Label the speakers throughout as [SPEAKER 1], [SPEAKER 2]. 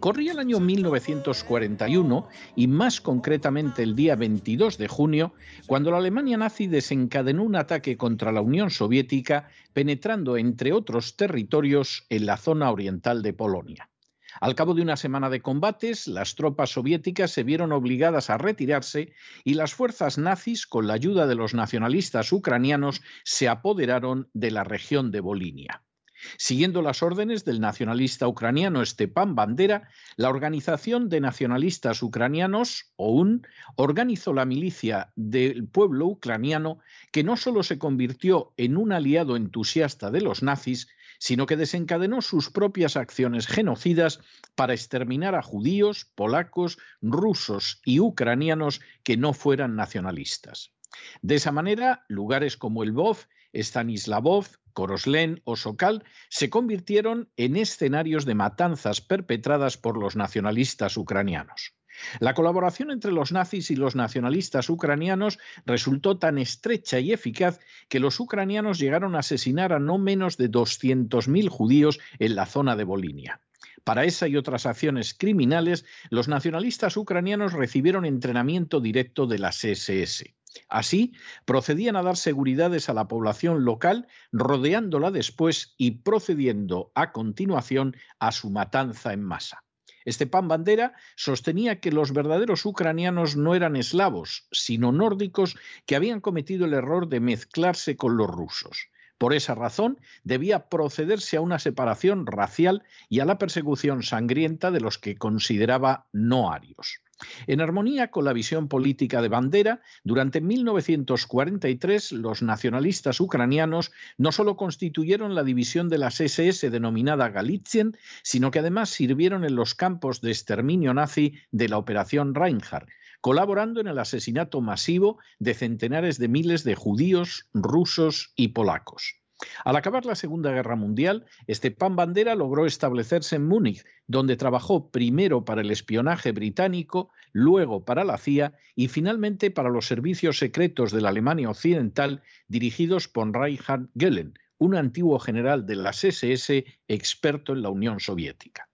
[SPEAKER 1] Corría el año 1941 y más concretamente el día 22 de junio, cuando la Alemania nazi desencadenó un ataque contra la Unión Soviética, penetrando entre otros territorios en la zona oriental de Polonia. Al cabo de una semana de combates, las tropas soviéticas se vieron obligadas a retirarse y las fuerzas nazis, con la ayuda de los nacionalistas ucranianos, se apoderaron de la región de Volinia. Siguiendo las órdenes del nacionalista ucraniano Stepan Bandera, la Organización de Nacionalistas Ucranianos, OUN, organizó la milicia del pueblo ucraniano que no solo se convirtió en un aliado entusiasta de los nazis, sino que desencadenó sus propias acciones genocidas para exterminar a judíos, polacos, rusos y ucranianos que no fueran nacionalistas. De esa manera, lugares como el Lvov, Stanislavov, Koroslen o Sokal se convirtieron en escenarios de matanzas perpetradas por los nacionalistas ucranianos. La colaboración entre los nazis y los nacionalistas ucranianos resultó tan estrecha y eficaz que los ucranianos llegaron a asesinar a no menos de 200.000 judíos en la zona de Volinia. Para esa y otras acciones criminales, los nacionalistas ucranianos recibieron entrenamiento directo de las SS. Así, procedían a dar seguridades a la población local, rodeándola después y procediendo a continuación a su matanza en masa. Stepan Bandera sostenía que los verdaderos ucranianos no eran eslavos, sino nórdicos que habían cometido el error de mezclarse con los rusos. Por esa razón, debía procederse a una separación racial y a la persecución sangrienta de los que consideraba no arios. En armonía con la visión política de Bandera, durante 1943 los nacionalistas ucranianos no solo constituyeron la división de las SS denominada Galizien, sino que además sirvieron en los campos de exterminio nazi de la Operación Reinhardt, colaborando en el asesinato masivo de centenares de miles de judíos, rusos y polacos. Al acabar la Segunda Guerra Mundial, Stepan Bandera logró establecerse en Múnich, donde trabajó primero para el espionaje británico, luego para la CIA y finalmente para los servicios secretos de la Alemania Occidental dirigidos por Reinhard Gehlen, un antiguo general de las SS experto en la Unión Soviética.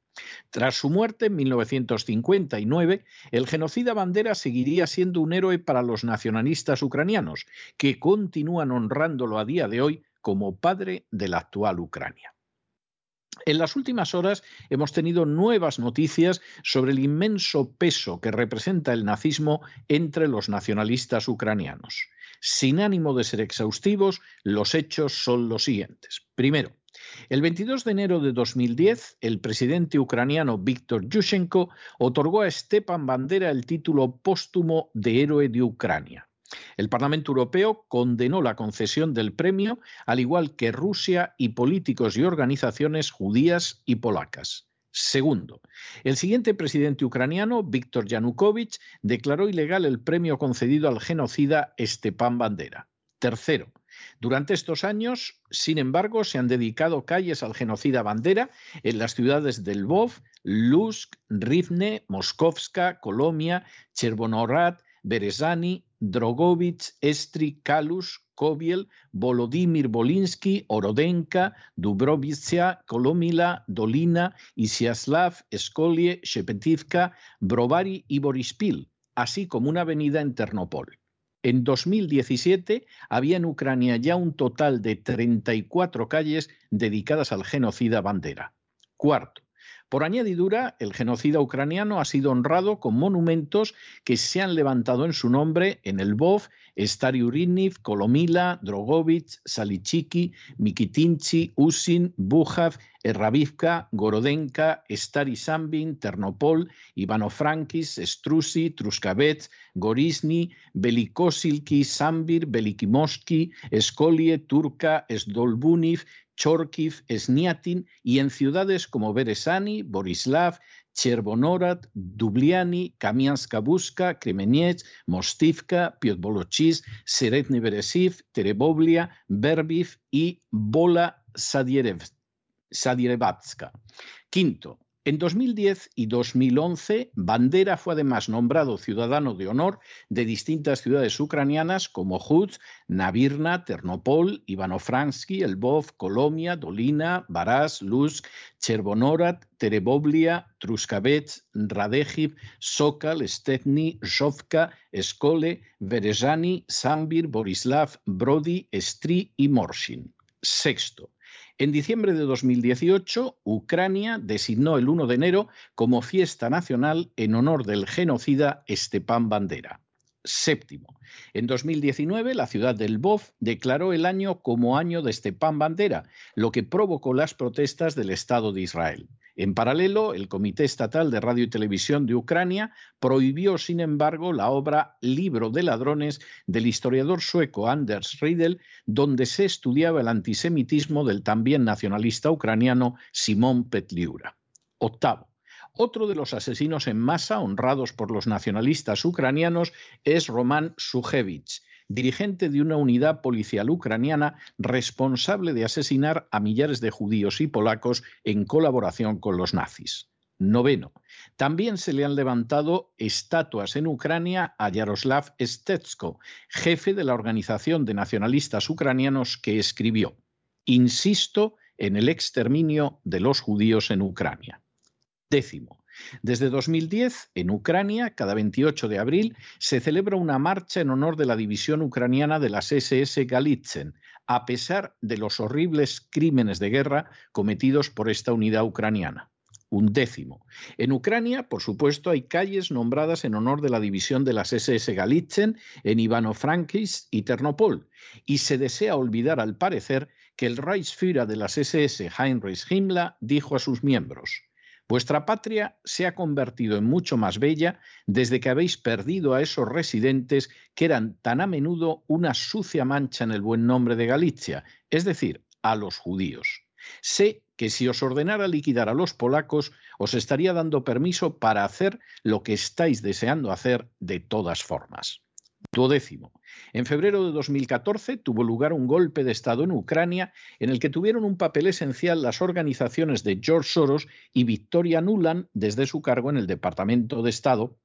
[SPEAKER 1] Tras su muerte en 1959, el genocida Bandera seguiría siendo un héroe para los nacionalistas ucranianos, que continúan honrándolo a día de hoy como padre de la actual Ucrania. En las últimas horas hemos tenido nuevas noticias sobre el inmenso peso que representa el nazismo entre los nacionalistas ucranianos. Sin ánimo de ser exhaustivos, los hechos son los siguientes. Primero, el 22 de enero de 2010, el presidente ucraniano Víctor Yushchenko otorgó a Stepan Bandera el título póstumo de Héroe de Ucrania. El Parlamento Europeo condenó la concesión del premio, al igual que Rusia y políticos y organizaciones judías y polacas. Segundo, el siguiente presidente ucraniano, Víctor Yanukovych, declaró ilegal el premio concedido al genocida Stepan Bandera. Tercero, durante estos años, sin embargo, se han dedicado calles al genocida Bandera en las ciudades de Lvov, Lusk, Rivne, Moskovska, Colombia, Chervonorad, Berezani, Drogovich, Estri, Kalus, Kobiel, Volodymyr Bolinsky, Orodenka, Dubrovitsia, Kolomila, Dolina, Isiaslav, Skolie, Shepetivka, Brovary y Borispil, así como una avenida en Ternopol. En 2017 había en Ucrania ya un total de 34 calles dedicadas al genocida Bandera. Cuarto, por añadidura, el genocida ucraniano ha sido honrado con monumentos que se han levantado en su nombre en el Bov, Stary Urinniv, Kolomila, Drogovich, Salichiki, Mikitinchi, Usin, Bujav, Erravivka, Gorodenka, Stary Sambin, Ternopol, Ivano-Frankis, Strusi, Truskavets, Gorisny, Belikosilki, Sambir, Belikimoski, Skolie, Turka, Sdolbuniv, Chorkiv, Sniatin y en ciudades como Beresani, Borislav, Chervonorad, Dubliani, Kamianska Buska, Kremeniec, Mostivka, Piotbolochis, Seretny Beresiv, Tereboblia, Berbiv y Bola Sadierevatska. Quinto, en 2010 y 2011, Bandera fue además nombrado ciudadano de honor de distintas ciudades ucranianas como Hutz, Navirna, Ternopol, Ivano-Fransky, Lvov, Kolomia, Dolina, Baras, Luzk, Chervonorad, Tereboblia, Truskavets, Radejiv, Sokal, Stepny, Zhovka, Skole, Verezhany, Sambir, Borislav, Brody, Stri y Morshin. Sexto, en diciembre de 2018, Ucrania designó el 1 de enero como fiesta nacional en honor del genocida Stepan Bandera. Séptimo. En 2019, la ciudad del Lvov declaró el año como año de Stepan Bandera, lo que provocó las protestas del Estado de Israel. En paralelo, el Comité Estatal de Radio y Televisión de Ucrania prohibió, sin embargo, la obra Libro de Ladrones del historiador sueco Anders Riedel, donde se estudiaba el antisemitismo del también nacionalista ucraniano Simón Petliura. Octavo. Otro de los asesinos en masa honrados por los nacionalistas ucranianos es Roman Sujevich, dirigente de una unidad policial ucraniana responsable de asesinar a millares de judíos y polacos en colaboración con los nazis. Noveno. También se le han levantado estatuas en Ucrania a Yaroslav Stetsko, jefe de la organización de nacionalistas ucranianos que escribió, Insisto en el exterminio de los judíos en Ucrania. Décimo. Desde 2010, en Ucrania, cada 28 de abril, se celebra una marcha en honor de la división ucraniana de las SS Galitzen, a pesar de los horribles crímenes de guerra cometidos por esta unidad ucraniana. Un décimo. En Ucrania, por supuesto, hay calles nombradas en honor de la división de las SS Galitzen en Ivano-Frankivsk y Ternopol, y se desea olvidar, al parecer, que el Reichsführer de las SS, Heinrich Himmler, dijo a sus miembros: Vuestra patria se ha convertido en mucho más bella desde que habéis perdido a esos residentes que eran tan a menudo una sucia mancha en el buen nombre de Galicia, es decir, a los judíos. Sé que si os ordenara liquidar a los polacos, os estaría dando permiso para hacer lo que estáis deseando hacer de todas formas. Duodécimo. En febrero de 2014 tuvo lugar un golpe de Estado en Ucrania en el que tuvieron un papel esencial las organizaciones de George Soros y Victoria Nuland desde su cargo en el Departamento de Estado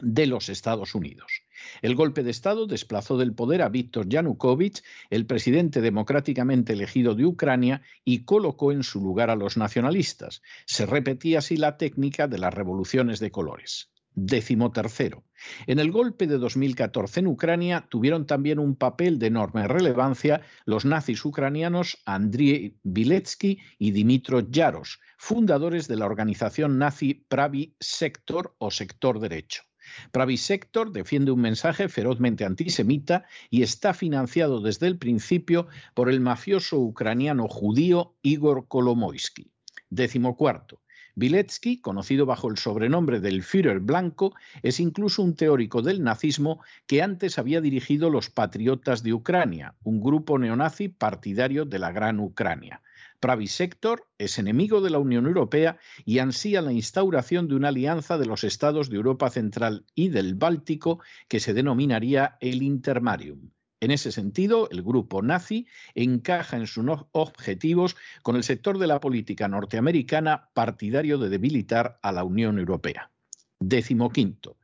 [SPEAKER 1] de los Estados Unidos. El golpe de Estado desplazó del poder a Víctor Yanukovych, el presidente democráticamente elegido de Ucrania, y colocó en su lugar a los nacionalistas. Se repetía así la técnica de las revoluciones de colores. Décimo tercero. En el golpe de 2014 en Ucrania tuvieron también un papel de enorme relevancia los nazis ucranianos Andriy Biletsky y Dimitro Yaros, fundadores de la organización nazi Pravi Sector o Sector Derecho. Pravi Sector defiende un mensaje ferozmente antisemita y está financiado desde el principio por el mafioso ucraniano judío Igor Kolomoisky. Décimo cuarto. Biletsky, conocido bajo el sobrenombre del Führer blanco, es incluso un teórico del nazismo que antes había dirigido los Patriotas de Ucrania, un grupo neonazi partidario de la Gran Ucrania. Pravi Sector es enemigo de la Unión Europea y ansía la instauración de una alianza de los estados de Europa Central y del Báltico que se denominaría el Intermarium. En ese sentido, el grupo nazi encaja en sus objetivos con el sector de la política norteamericana partidario de debilitar a la Unión Europea. Décimo quinto.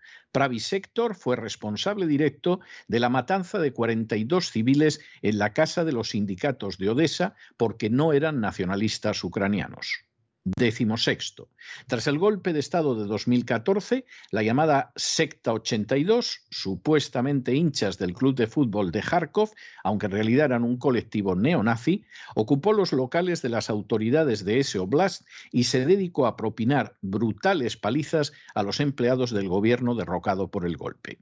[SPEAKER 1] Sector fue responsable directo de la matanza de 42 civiles en la casa de los sindicatos de Odessa porque no eran nacionalistas ucranianos. Décimo sexto. Tras el golpe de Estado de 2014, la llamada Secta 82, supuestamente hinchas del club de fútbol de Kharkov, aunque en realidad eran un colectivo neonazi, ocupó los locales de las autoridades de ese oblast y se dedicó a propinar brutales palizas a los empleados del gobierno derrocado por el golpe.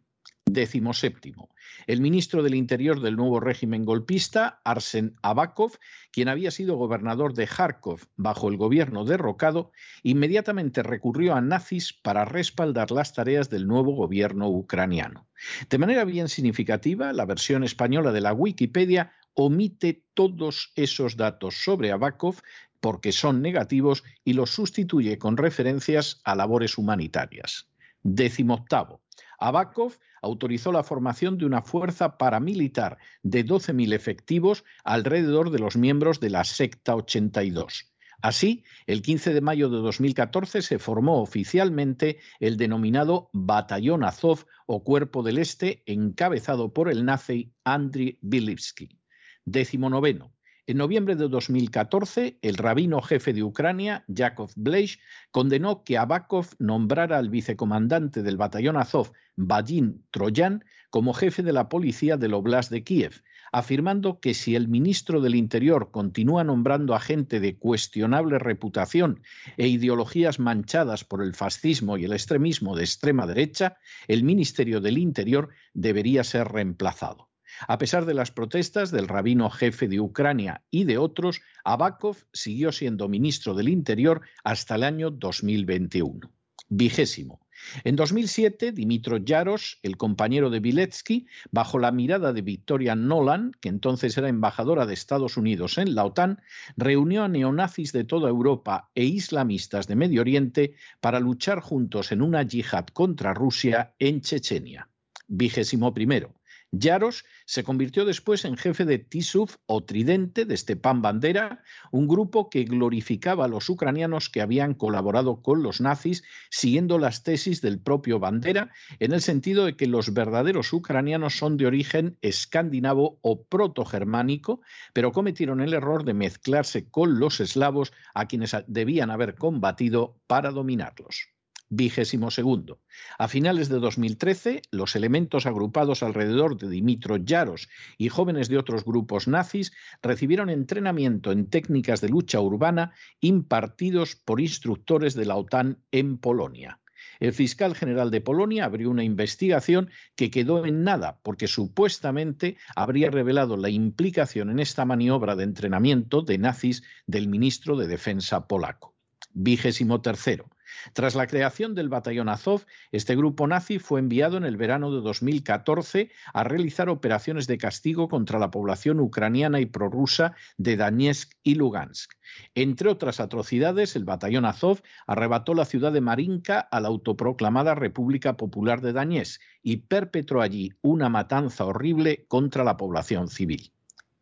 [SPEAKER 1] Décimo séptimo. El ministro del Interior del nuevo régimen golpista, Arsen Abakov, quien había sido gobernador de Kharkov bajo el gobierno derrocado, inmediatamente recurrió a nazis para respaldar las tareas del nuevo gobierno ucraniano. De manera bien significativa, la versión española de la Wikipedia omite todos esos datos sobre Abakov porque son negativos y los sustituye con referencias a labores humanitarias. Décimo octavo. Abakov autorizó la formación de una fuerza paramilitar de 12.000 efectivos alrededor de los miembros de la secta 82. Así, el 15 de mayo de 2014 se formó oficialmente el denominado Batallón Azov o Cuerpo del Este, encabezado por el nazi Andriy Bilivsky. Décimo noveno. En noviembre de 2014, el rabino jefe de Ucrania, Yakov Bleish, condenó que Abakov nombrara al vicecomandante del batallón Azov, Vadim Troyan, como jefe de la policía del Oblast de Kiev, afirmando que si el ministro del Interior continúa nombrando a gente de cuestionable reputación e ideologías manchadas por el fascismo y el extremismo de extrema derecha, el Ministerio del Interior debería ser reemplazado. A pesar de las protestas del rabino jefe de Ucrania y de otros, Abakov siguió siendo ministro del Interior hasta el año 2021. Vigésimo. En 2007, Dimitro Yaros, el compañero de Biletsky, bajo la mirada de Victoria Nolan, que entonces era embajadora de Estados Unidos en la OTAN, reunió a neonazis de toda Europa e islamistas de Medio Oriente para luchar juntos en una yihad contra Rusia en Chechenia. Vigésimo primero. Yaros se convirtió después en jefe de Tisuf o Tridente de Stepan Bandera, un grupo que glorificaba a los ucranianos que habían colaborado con los nazis, siguiendo las tesis del propio Bandera, en el sentido de que los verdaderos ucranianos son de origen escandinavo o protogermánico, pero cometieron el error de mezclarse con los eslavos a quienes debían haber combatido para dominarlos vigésimo segundo. A finales de 2013, los elementos agrupados alrededor de Dimitro Yaros y jóvenes de otros grupos nazis recibieron entrenamiento en técnicas de lucha urbana impartidos por instructores de la OTAN en Polonia. El fiscal general de Polonia abrió una investigación que quedó en nada porque supuestamente habría revelado la implicación en esta maniobra de entrenamiento de nazis del ministro de Defensa polaco. Vigésimo tercero. Tras la creación del batallón Azov, este grupo nazi fue enviado en el verano de 2014 a realizar operaciones de castigo contra la población ucraniana y prorrusa de Donetsk y Lugansk. Entre otras atrocidades, el batallón Azov arrebató la ciudad de Marinka a la autoproclamada República Popular de Donetsk y perpetró allí una matanza horrible contra la población civil.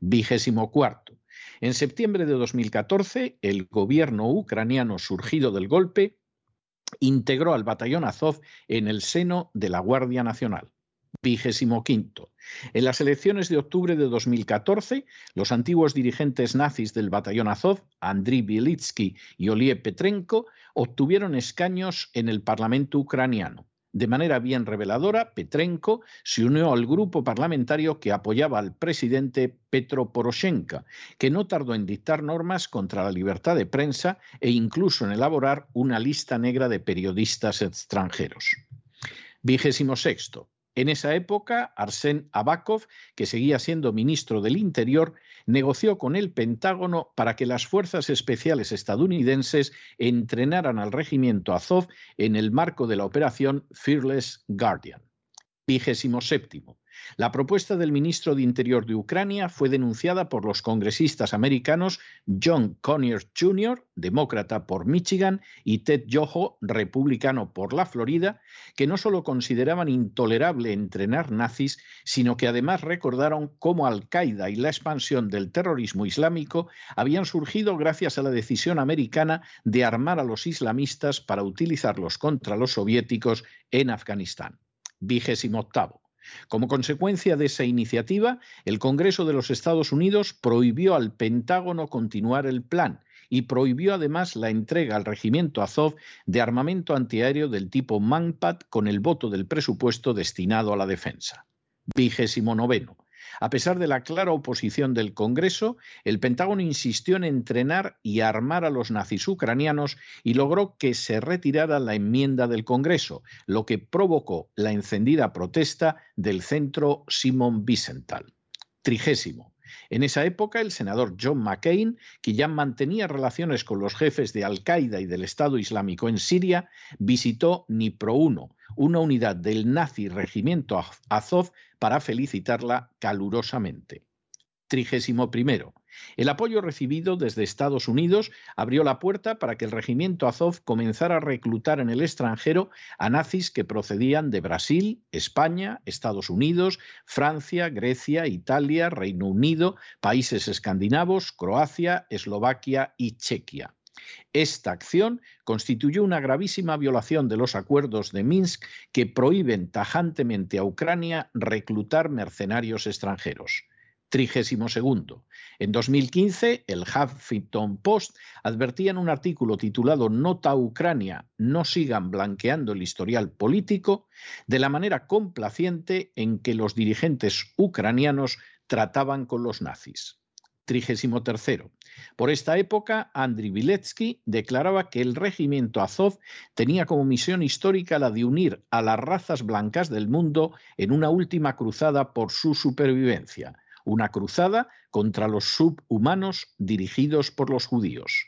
[SPEAKER 1] Vigésimo cuarto. En septiembre de 2014, el gobierno ucraniano surgido del golpe integró al batallón Azov en el seno de la Guardia Nacional. Vigésimo quinto. En las elecciones de octubre de 2014, los antiguos dirigentes nazis del batallón Azov, Andriy Bielitsky y Olie Petrenko, obtuvieron escaños en el Parlamento ucraniano. De manera bien reveladora, Petrenko se unió al grupo parlamentario que apoyaba al presidente Petro Poroshenko, que no tardó en dictar normas contra la libertad de prensa e incluso en elaborar una lista negra de periodistas extranjeros. Vigésimo sexto. En esa época, Arsen Abakov, que seguía siendo ministro del Interior, negoció con el Pentágono para que las fuerzas especiales estadounidenses entrenaran al regimiento Azov en el marco de la operación Fearless Guardian. Vigésimo séptimo. La propuesta del ministro de Interior de Ucrania fue denunciada por los congresistas americanos John Conyers Jr., demócrata por Michigan, y Ted Yoho, republicano por la Florida, que no solo consideraban intolerable entrenar nazis, sino que además recordaron cómo Al-Qaeda y la expansión del terrorismo islámico habían surgido gracias a la decisión americana de armar a los islamistas para utilizarlos contra los soviéticos en Afganistán. Vigésimo octavo. Como consecuencia de esa iniciativa, el Congreso de los Estados Unidos prohibió al Pentágono continuar el plan y prohibió además la entrega al regimiento Azov de armamento antiaéreo del tipo Manpad con el voto del presupuesto destinado a la defensa. Vigésimo noveno. A pesar de la clara oposición del Congreso, el Pentágono insistió en entrenar y armar a los nazis ucranianos y logró que se retirara la enmienda del Congreso, lo que provocó la encendida protesta del centro Simon Wiesenthal. Trigésimo. En esa época, el senador John McCain, que ya mantenía relaciones con los jefes de Al-Qaeda y del Estado Islámico en Siria, visitó Nipro 1, una unidad del nazi regimiento Azov, para felicitarla calurosamente. Trigésimo primero. El apoyo recibido desde Estados Unidos abrió la puerta para que el regimiento Azov comenzara a reclutar en el extranjero a nazis que procedían de Brasil, España, Estados Unidos, Francia, Grecia, Italia, Reino Unido, países escandinavos, Croacia, Eslovaquia y Chequia. Esta acción constituyó una gravísima violación de los acuerdos de Minsk que prohíben tajantemente a Ucrania reclutar mercenarios extranjeros. Trigésimo segundo. En 2015, el Huffington Post advertía en un artículo titulado Nota Ucrania, no sigan blanqueando el historial político, de la manera complaciente en que los dirigentes ucranianos trataban con los nazis. Tercero. Por esta época, Andriy Viletsky declaraba que el regimiento Azov tenía como misión histórica la de unir a las razas blancas del mundo en una última cruzada por su supervivencia una cruzada contra los subhumanos dirigidos por los judíos.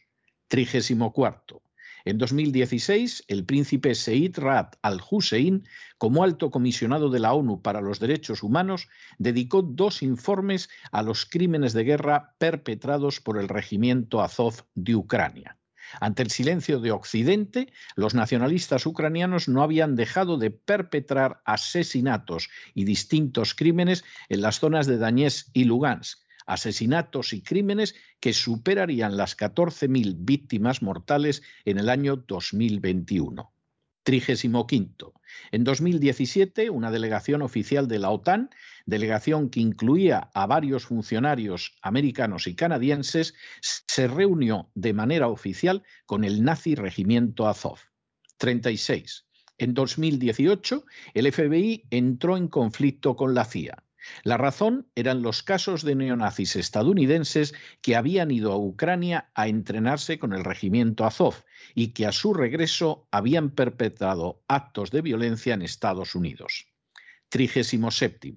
[SPEAKER 1] Trigésimo cuarto. En 2016, el príncipe Seid Raad al-Hussein, como alto comisionado de la ONU para los Derechos Humanos, dedicó dos informes a los crímenes de guerra perpetrados por el regimiento Azov de Ucrania. Ante el silencio de Occidente, los nacionalistas ucranianos no habían dejado de perpetrar asesinatos y distintos crímenes en las zonas de Donetsk y Lugansk, asesinatos y crímenes que superarían las 14.000 víctimas mortales en el año 2021. Trigésimo quinto. En 2017, una delegación oficial de la OTAN, delegación que incluía a varios funcionarios americanos y canadienses, se reunió de manera oficial con el nazi regimiento Azov. 36. En 2018, el FBI entró en conflicto con la CIA. La razón eran los casos de neonazis estadounidenses que habían ido a Ucrania a entrenarse con el regimiento Azov y que a su regreso habían perpetrado actos de violencia en Estados Unidos. 37.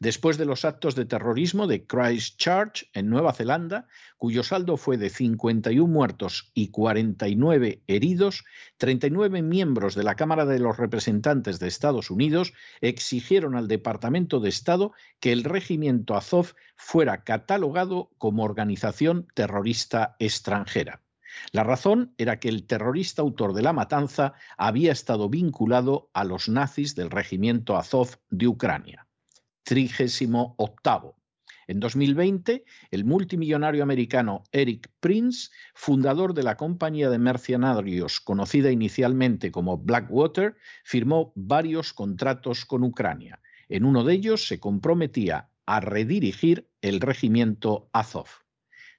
[SPEAKER 1] Después de los actos de terrorismo de Christchurch en Nueva Zelanda, cuyo saldo fue de 51 muertos y 49 heridos, 39 miembros de la Cámara de los Representantes de Estados Unidos exigieron al Departamento de Estado que el regimiento Azov fuera catalogado como organización terrorista extranjera. La razón era que el terrorista autor de la matanza había estado vinculado a los nazis del regimiento Azov de Ucrania. Trigésimo octavo. En 2020, el multimillonario americano Eric Prince, fundador de la compañía de mercenarios conocida inicialmente como Blackwater, firmó varios contratos con Ucrania. En uno de ellos se comprometía a redirigir el regimiento Azov.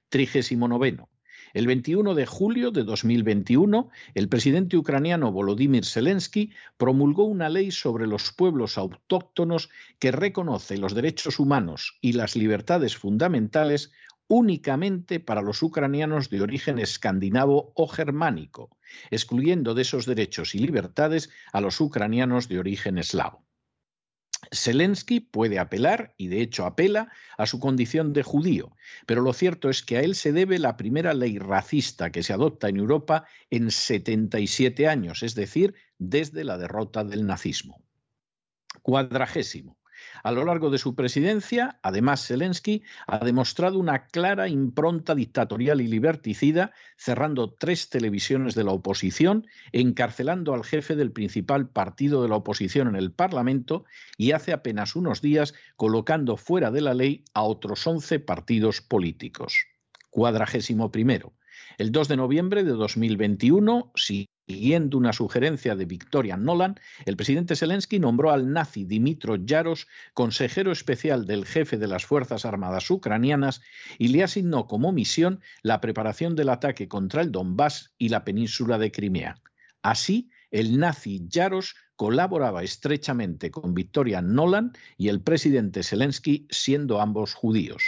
[SPEAKER 1] Trigésimo noveno. El 21 de julio de 2021, el presidente ucraniano Volodymyr Zelensky promulgó una ley sobre los pueblos autóctonos que reconoce los derechos humanos y las libertades fundamentales únicamente para los ucranianos de origen escandinavo o germánico, excluyendo de esos derechos y libertades a los ucranianos de origen eslavo. Zelensky puede apelar, y de hecho apela, a su condición de judío, pero lo cierto es que a él se debe la primera ley racista que se adopta en Europa en 77 años, es decir, desde la derrota del nazismo. Cuadragésimo. A lo largo de su presidencia, además, Zelensky ha demostrado una clara impronta dictatorial y liberticida, cerrando tres televisiones de la oposición, encarcelando al jefe del principal partido de la oposición en el Parlamento y hace apenas unos días colocando fuera de la ley a otros once partidos políticos. Cuadragésimo primero. El 2 de noviembre de 2021, siguiendo una sugerencia de Victoria Nolan, el presidente Zelensky nombró al nazi Dimitro Yaros consejero especial del jefe de las Fuerzas Armadas ucranianas y le asignó como misión la preparación del ataque contra el Donbass y la península de Crimea. Así, el nazi Yaros colaboraba estrechamente con Victoria Nolan y el presidente Zelensky, siendo ambos judíos.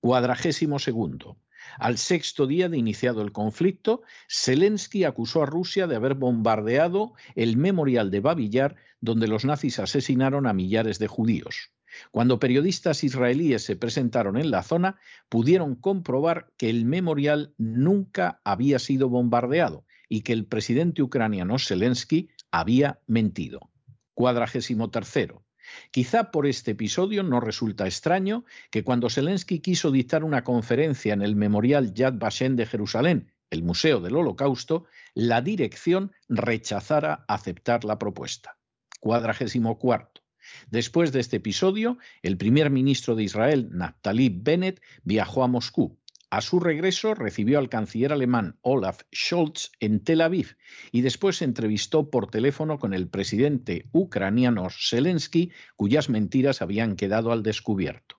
[SPEAKER 1] Cuadragésimo segundo. Al sexto día de iniciado el conflicto, Zelensky acusó a Rusia de haber bombardeado el memorial de Babillar, donde los nazis asesinaron a millares de judíos. Cuando periodistas israelíes se presentaron en la zona, pudieron comprobar que el memorial nunca había sido bombardeado y que el presidente ucraniano Zelensky había mentido. Cuadragésimo tercero. Quizá por este episodio no resulta extraño que cuando Zelensky quiso dictar una conferencia en el Memorial Yad Vashem de Jerusalén, el Museo del Holocausto, la dirección rechazara aceptar la propuesta. Cuadragésimo cuarto. Después de este episodio, el primer ministro de Israel, Naftali Bennett, viajó a Moscú. A su regreso recibió al canciller alemán Olaf Scholz en Tel Aviv y después se entrevistó por teléfono con el presidente ucraniano Zelensky, cuyas mentiras habían quedado al descubierto.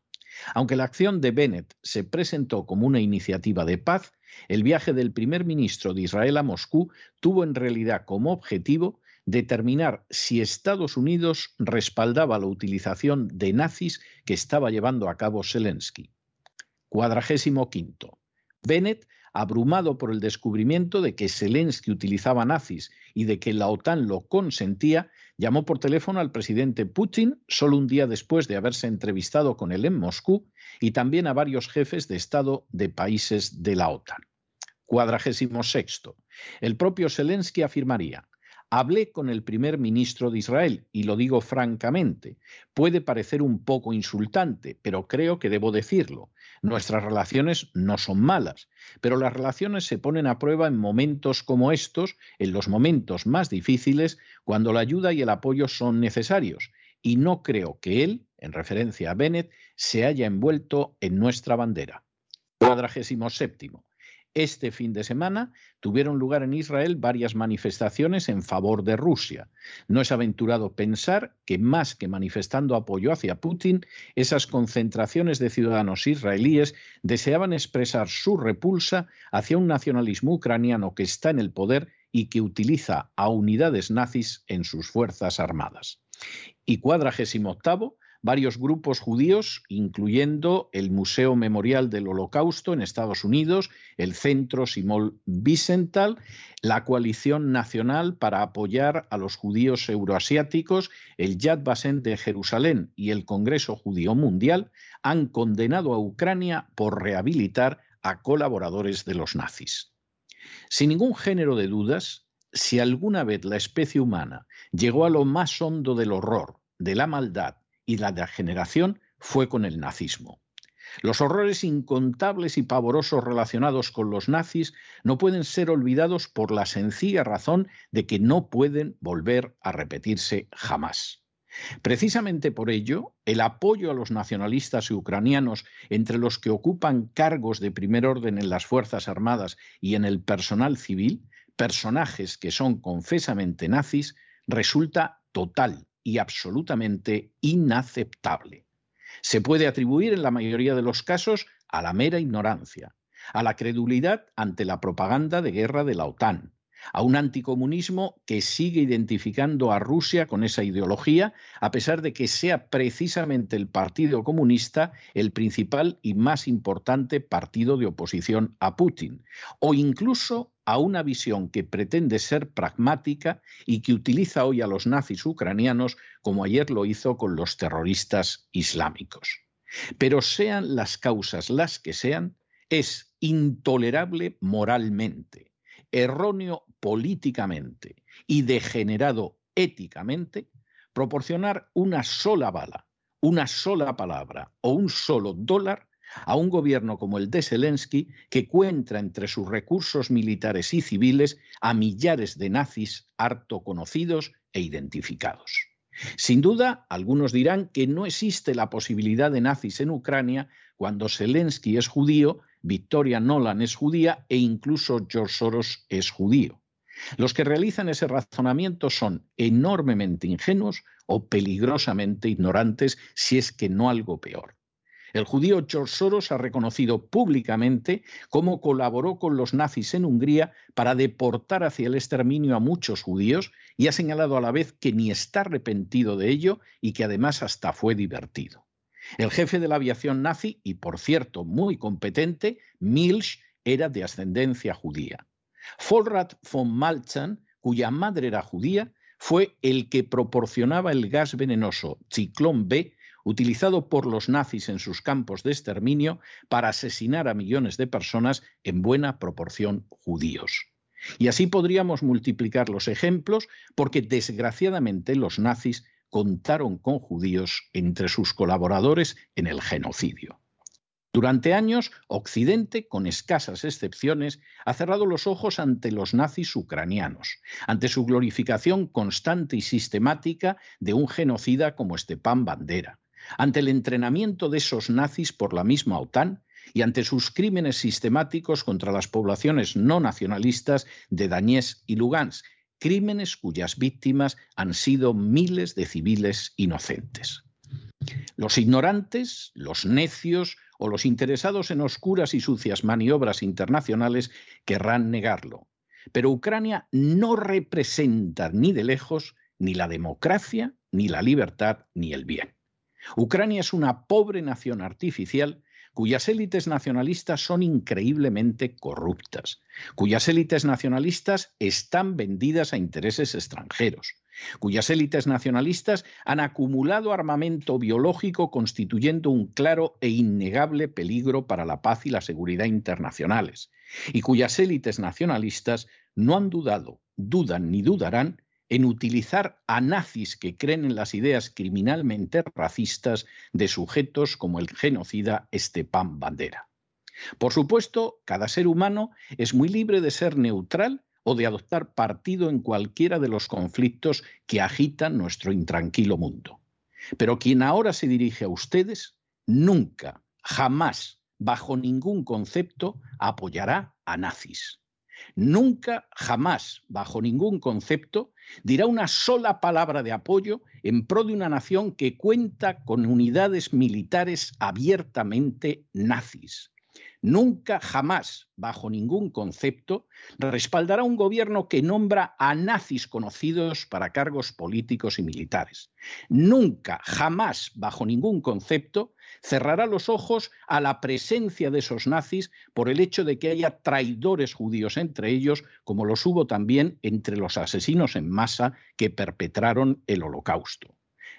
[SPEAKER 1] Aunque la acción de Bennett se presentó como una iniciativa de paz, el viaje del primer ministro de Israel a Moscú tuvo en realidad como objetivo determinar si Estados Unidos respaldaba la utilización de nazis que estaba llevando a cabo Zelensky. Cuadragésimo quinto. Bennett, abrumado por el descubrimiento de que Zelensky utilizaba nazis y de que la OTAN lo consentía, llamó por teléfono al presidente Putin solo un día después de haberse entrevistado con él en Moscú y también a varios jefes de Estado de países de la OTAN. Cuadragésimo sexto. El propio Zelensky afirmaría, Hablé con el primer ministro de Israel y lo digo francamente. Puede parecer un poco insultante, pero creo que debo decirlo. Nuestras relaciones no son malas, pero las relaciones se ponen a prueba en momentos como estos, en los momentos más difíciles, cuando la ayuda y el apoyo son necesarios. Y no creo que él, en referencia a Bennett, se haya envuelto en nuestra bandera. Cuadragésimo séptimo. Este fin de semana tuvieron lugar en Israel varias manifestaciones en favor de Rusia. No es aventurado pensar que más que manifestando apoyo hacia Putin, esas concentraciones de ciudadanos israelíes deseaban expresar su repulsa hacia un nacionalismo ucraniano que está en el poder y que utiliza a unidades nazis en sus fuerzas armadas. Y cuadragésimo octavo, varios grupos judíos, incluyendo el Museo Memorial del Holocausto en Estados Unidos, el Centro Simón Wiesenthal, la Coalición Nacional para apoyar a los judíos euroasiáticos, el Yad Vashem de Jerusalén y el Congreso Judío Mundial han condenado a Ucrania por rehabilitar a colaboradores de los nazis. Sin ningún género de dudas, si alguna vez la especie humana llegó a lo más hondo del horror, de la maldad y la degeneración fue con el nazismo. Los horrores incontables y pavorosos relacionados con los nazis no pueden ser olvidados por la sencilla razón de que no pueden volver a repetirse jamás. Precisamente por ello, el apoyo a los nacionalistas ucranianos, entre los que ocupan cargos de primer orden en las Fuerzas Armadas y en el personal civil, personajes que son confesamente nazis, resulta total y absolutamente inaceptable. Se puede atribuir en la mayoría de los casos a la mera ignorancia, a la credulidad ante la propaganda de guerra de la OTAN, a un anticomunismo que sigue identificando a Rusia con esa ideología, a pesar de que sea precisamente el Partido Comunista el principal y más importante partido de oposición a Putin, o incluso a una visión que pretende ser pragmática y que utiliza hoy a los nazis ucranianos como ayer lo hizo con los terroristas islámicos. Pero sean las causas las que sean, es intolerable moralmente, erróneo políticamente y degenerado éticamente proporcionar una sola bala, una sola palabra o un solo dólar a un gobierno como el de Zelensky, que cuenta entre sus recursos militares y civiles a millares de nazis harto conocidos e identificados. Sin duda, algunos dirán que no existe la posibilidad de nazis en Ucrania cuando Zelensky es judío, Victoria Nolan es judía e incluso George Soros es judío. Los que realizan ese razonamiento son enormemente ingenuos o peligrosamente ignorantes, si es que no algo peor. El judío George Soros ha reconocido públicamente cómo colaboró con los nazis en Hungría para deportar hacia el exterminio a muchos judíos y ha señalado a la vez que ni está arrepentido de ello y que además hasta fue divertido. El jefe de la aviación nazi, y por cierto muy competente, Milch, era de ascendencia judía. Volrat von Malchan, cuya madre era judía, fue el que proporcionaba el gas venenoso Ciclón B utilizado por los nazis en sus campos de exterminio para asesinar a millones de personas, en buena proporción judíos. Y así podríamos multiplicar los ejemplos porque desgraciadamente los nazis contaron con judíos entre sus colaboradores en el genocidio. Durante años, Occidente, con escasas excepciones, ha cerrado los ojos ante los nazis ucranianos, ante su glorificación constante y sistemática de un genocida como Stepan Bandera, ante el entrenamiento de esos nazis por la misma OTAN y ante sus crímenes sistemáticos contra las poblaciones no nacionalistas de Dañés y Lugansk, crímenes cuyas víctimas han sido miles de civiles inocentes. Los ignorantes, los necios o los interesados en oscuras y sucias maniobras internacionales querrán negarlo. Pero Ucrania no representa ni de lejos ni la democracia, ni la libertad, ni el bien. Ucrania es una pobre nación artificial cuyas élites nacionalistas son increíblemente corruptas, cuyas élites nacionalistas están vendidas a intereses extranjeros, cuyas élites nacionalistas han acumulado armamento biológico constituyendo un claro e innegable peligro para la paz y la seguridad internacionales, y cuyas élites nacionalistas no han dudado, dudan ni dudarán en utilizar a nazis que creen en las ideas criminalmente racistas de sujetos como el genocida Stepan Bandera. Por supuesto, cada ser humano es muy libre de ser neutral o de adoptar partido en cualquiera de los conflictos que agitan nuestro intranquilo mundo. Pero quien ahora se dirige a ustedes nunca, jamás, bajo ningún concepto, apoyará a nazis. Nunca, jamás, bajo ningún concepto, dirá una sola palabra de apoyo en pro de una nación que cuenta con unidades militares abiertamente nazis. Nunca, jamás, bajo ningún concepto, respaldará un gobierno que nombra a nazis conocidos para cargos políticos y militares. Nunca, jamás, bajo ningún concepto, cerrará los ojos a la presencia de esos nazis por el hecho de que haya traidores judíos entre ellos, como los hubo también entre los asesinos en masa que perpetraron el holocausto.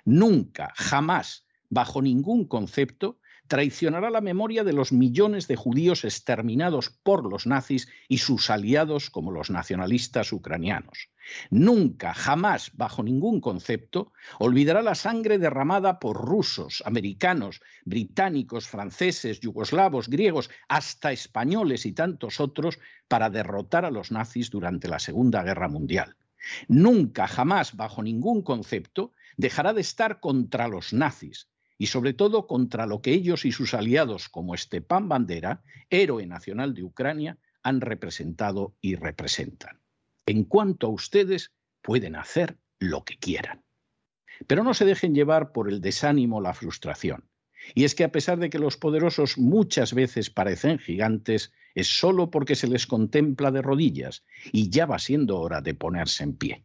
[SPEAKER 1] Nunca, jamás, bajo ningún concepto, traicionará la memoria de los millones de judíos exterminados por los nazis y sus aliados como los nacionalistas ucranianos. Nunca, jamás, bajo ningún concepto, olvidará la sangre derramada por rusos, americanos, británicos, franceses, yugoslavos, griegos, hasta españoles y tantos otros para derrotar a los nazis durante la Segunda Guerra Mundial. Nunca, jamás, bajo ningún concepto, dejará de estar contra los nazis, y sobre todo contra lo que ellos y sus aliados como Stepan Bandera, héroe nacional de Ucrania, han representado y representan. En cuanto a ustedes, pueden hacer lo que quieran. Pero no se dejen llevar por el desánimo la frustración. Y es que a pesar de que los poderosos muchas veces parecen gigantes, es solo porque se les contempla de rodillas y ya va siendo hora de ponerse en pie.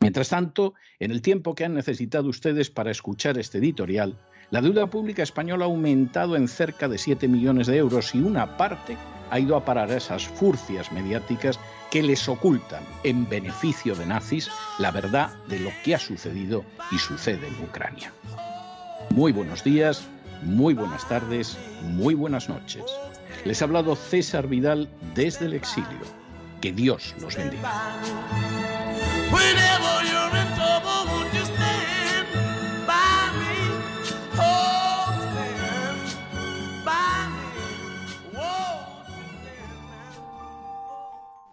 [SPEAKER 1] Mientras tanto, en el tiempo que han necesitado ustedes para escuchar este editorial, la deuda pública española ha aumentado en cerca de 7 millones de euros y una parte ha ido a parar a esas furcias mediáticas que les ocultan, en beneficio de nazis, la verdad de lo que ha sucedido y sucede en Ucrania. Muy buenos días, muy buenas tardes, muy buenas noches. Les ha hablado César Vidal desde el exilio. Que Dios los bendiga.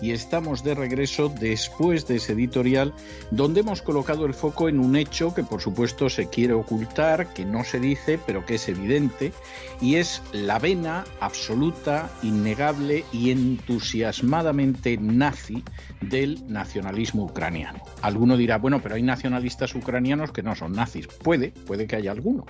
[SPEAKER 1] y estamos de regreso después de ese editorial donde hemos colocado el foco en un hecho que por supuesto se quiere ocultar, que no se dice, pero que es evidente, y es la vena absoluta, innegable y entusiasmadamente nazi del nacionalismo ucraniano. Alguno dirá, bueno, pero hay nacionalistas ucranianos que no son nazis. Puede, puede que haya alguno.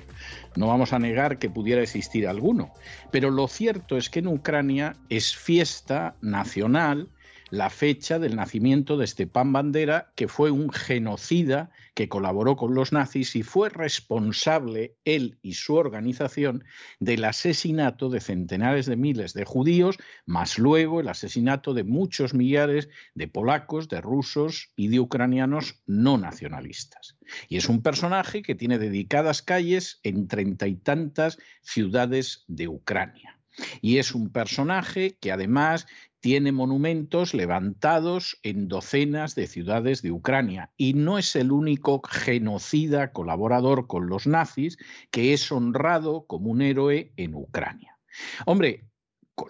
[SPEAKER 1] No vamos a negar que pudiera existir alguno. Pero lo cierto es que en Ucrania es fiesta nacional la fecha del nacimiento de Stepan Bandera, que fue un genocida que colaboró con los nazis y fue responsable, él y su organización, del asesinato de centenares de miles de judíos, más luego el asesinato de muchos millares de polacos, de rusos y de ucranianos no nacionalistas. Y es un personaje que tiene dedicadas calles en treinta y tantas ciudades de Ucrania. Y es un personaje que además tiene monumentos levantados en docenas de ciudades de Ucrania y no es el único genocida colaborador con los nazis que es honrado como un héroe en Ucrania. Hombre,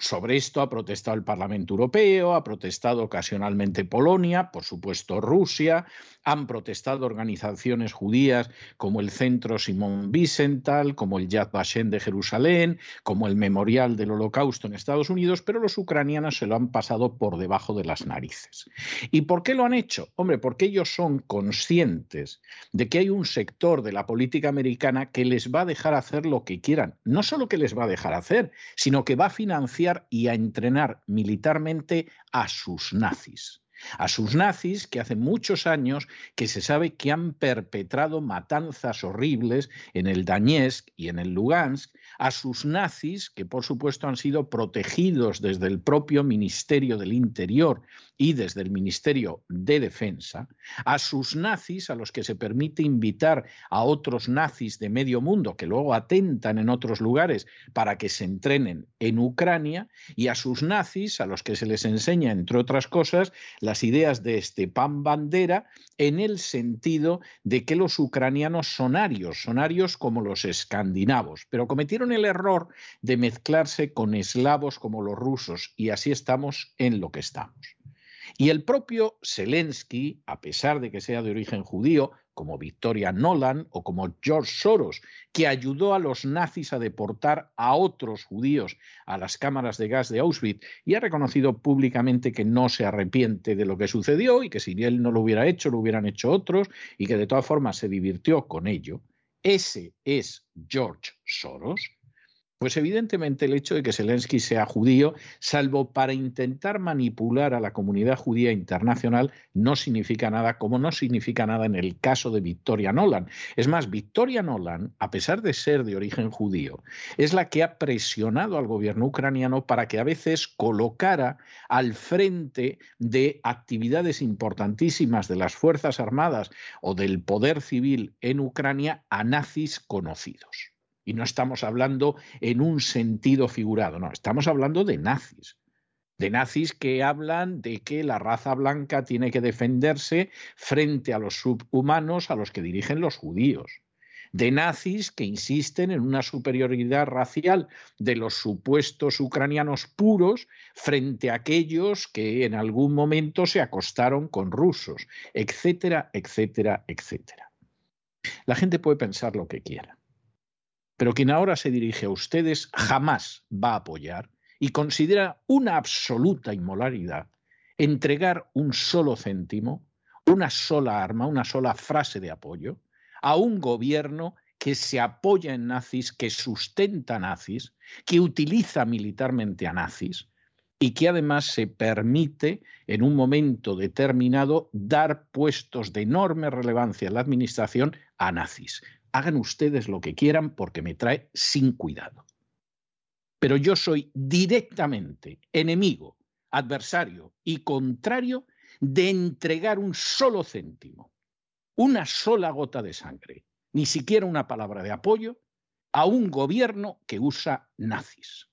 [SPEAKER 1] sobre esto ha protestado el Parlamento Europeo, ha protestado ocasionalmente Polonia, por supuesto Rusia, han protestado organizaciones judías como el Centro Simón Wiesenthal, como el Yad Vashem de Jerusalén, como el Memorial del Holocausto en Estados Unidos, pero los ucranianos se lo han pasado por debajo de las narices. ¿Y por qué lo han hecho? Hombre, porque ellos son conscientes de que hay un sector de la política americana que les va a dejar hacer lo que quieran. No solo que les va a dejar hacer, sino que va a financiar y a entrenar militarmente a sus nazis a sus nazis que hace muchos años que se sabe que han perpetrado matanzas horribles en el Donetsk y en el Lugansk, a sus nazis que por supuesto han sido protegidos desde el propio Ministerio del Interior y desde el Ministerio de Defensa, a sus nazis, a los que se permite invitar a otros nazis de medio mundo que luego atentan en otros lugares para que se entrenen en Ucrania, y a sus nazis, a los que se les enseña, entre otras cosas, las ideas de Stepan Bandera en el sentido de que los ucranianos son arios, son arios como los escandinavos, pero cometieron el error de mezclarse con eslavos como los rusos, y así estamos en lo que estamos. Y el propio Zelensky, a pesar de que sea de origen judío, como Victoria Nolan o como George Soros, que ayudó a los nazis a deportar a otros judíos a las cámaras de gas de Auschwitz y ha reconocido públicamente que no se arrepiente de lo que sucedió y que si él no lo hubiera hecho, lo hubieran hecho otros y que de todas formas se divirtió con ello. Ese es George Soros pues evidentemente el hecho de que Zelensky sea judío, salvo para intentar manipular a la comunidad judía internacional, no significa nada, como no significa nada en el caso de Victoria Nolan. Es más, Victoria Nolan, a pesar de ser de origen judío, es la que ha presionado al gobierno ucraniano para que a veces colocara al frente de actividades importantísimas de las Fuerzas Armadas o del poder civil en Ucrania a nazis conocidos. Y no estamos hablando en un sentido figurado, no, estamos hablando de nazis. De nazis que hablan de que la raza blanca tiene que defenderse frente a los subhumanos a los que dirigen los judíos de nazis que insisten en una superioridad racial de los supuestos ucranianos puros frente a aquellos que en algún momento se acostaron con rusos, etcétera, etcétera, etcétera. La gente puede pensar lo que quiera. Pero quien ahora se dirige a ustedes jamás va a apoyar y considera una absoluta inmolaridad entregar un solo céntimo, una sola arma, una sola frase de apoyo a un gobierno que se apoya en nazis, que sustenta nazis, que utiliza militarmente a nazis y que además se permite en un momento determinado dar puestos de enorme relevancia en la administración a nazis hagan ustedes lo que quieran porque me trae sin cuidado. Pero yo soy directamente enemigo, adversario y contrario de entregar un solo céntimo, una sola gota de sangre, ni siquiera una palabra de apoyo a un gobierno que usa nazis.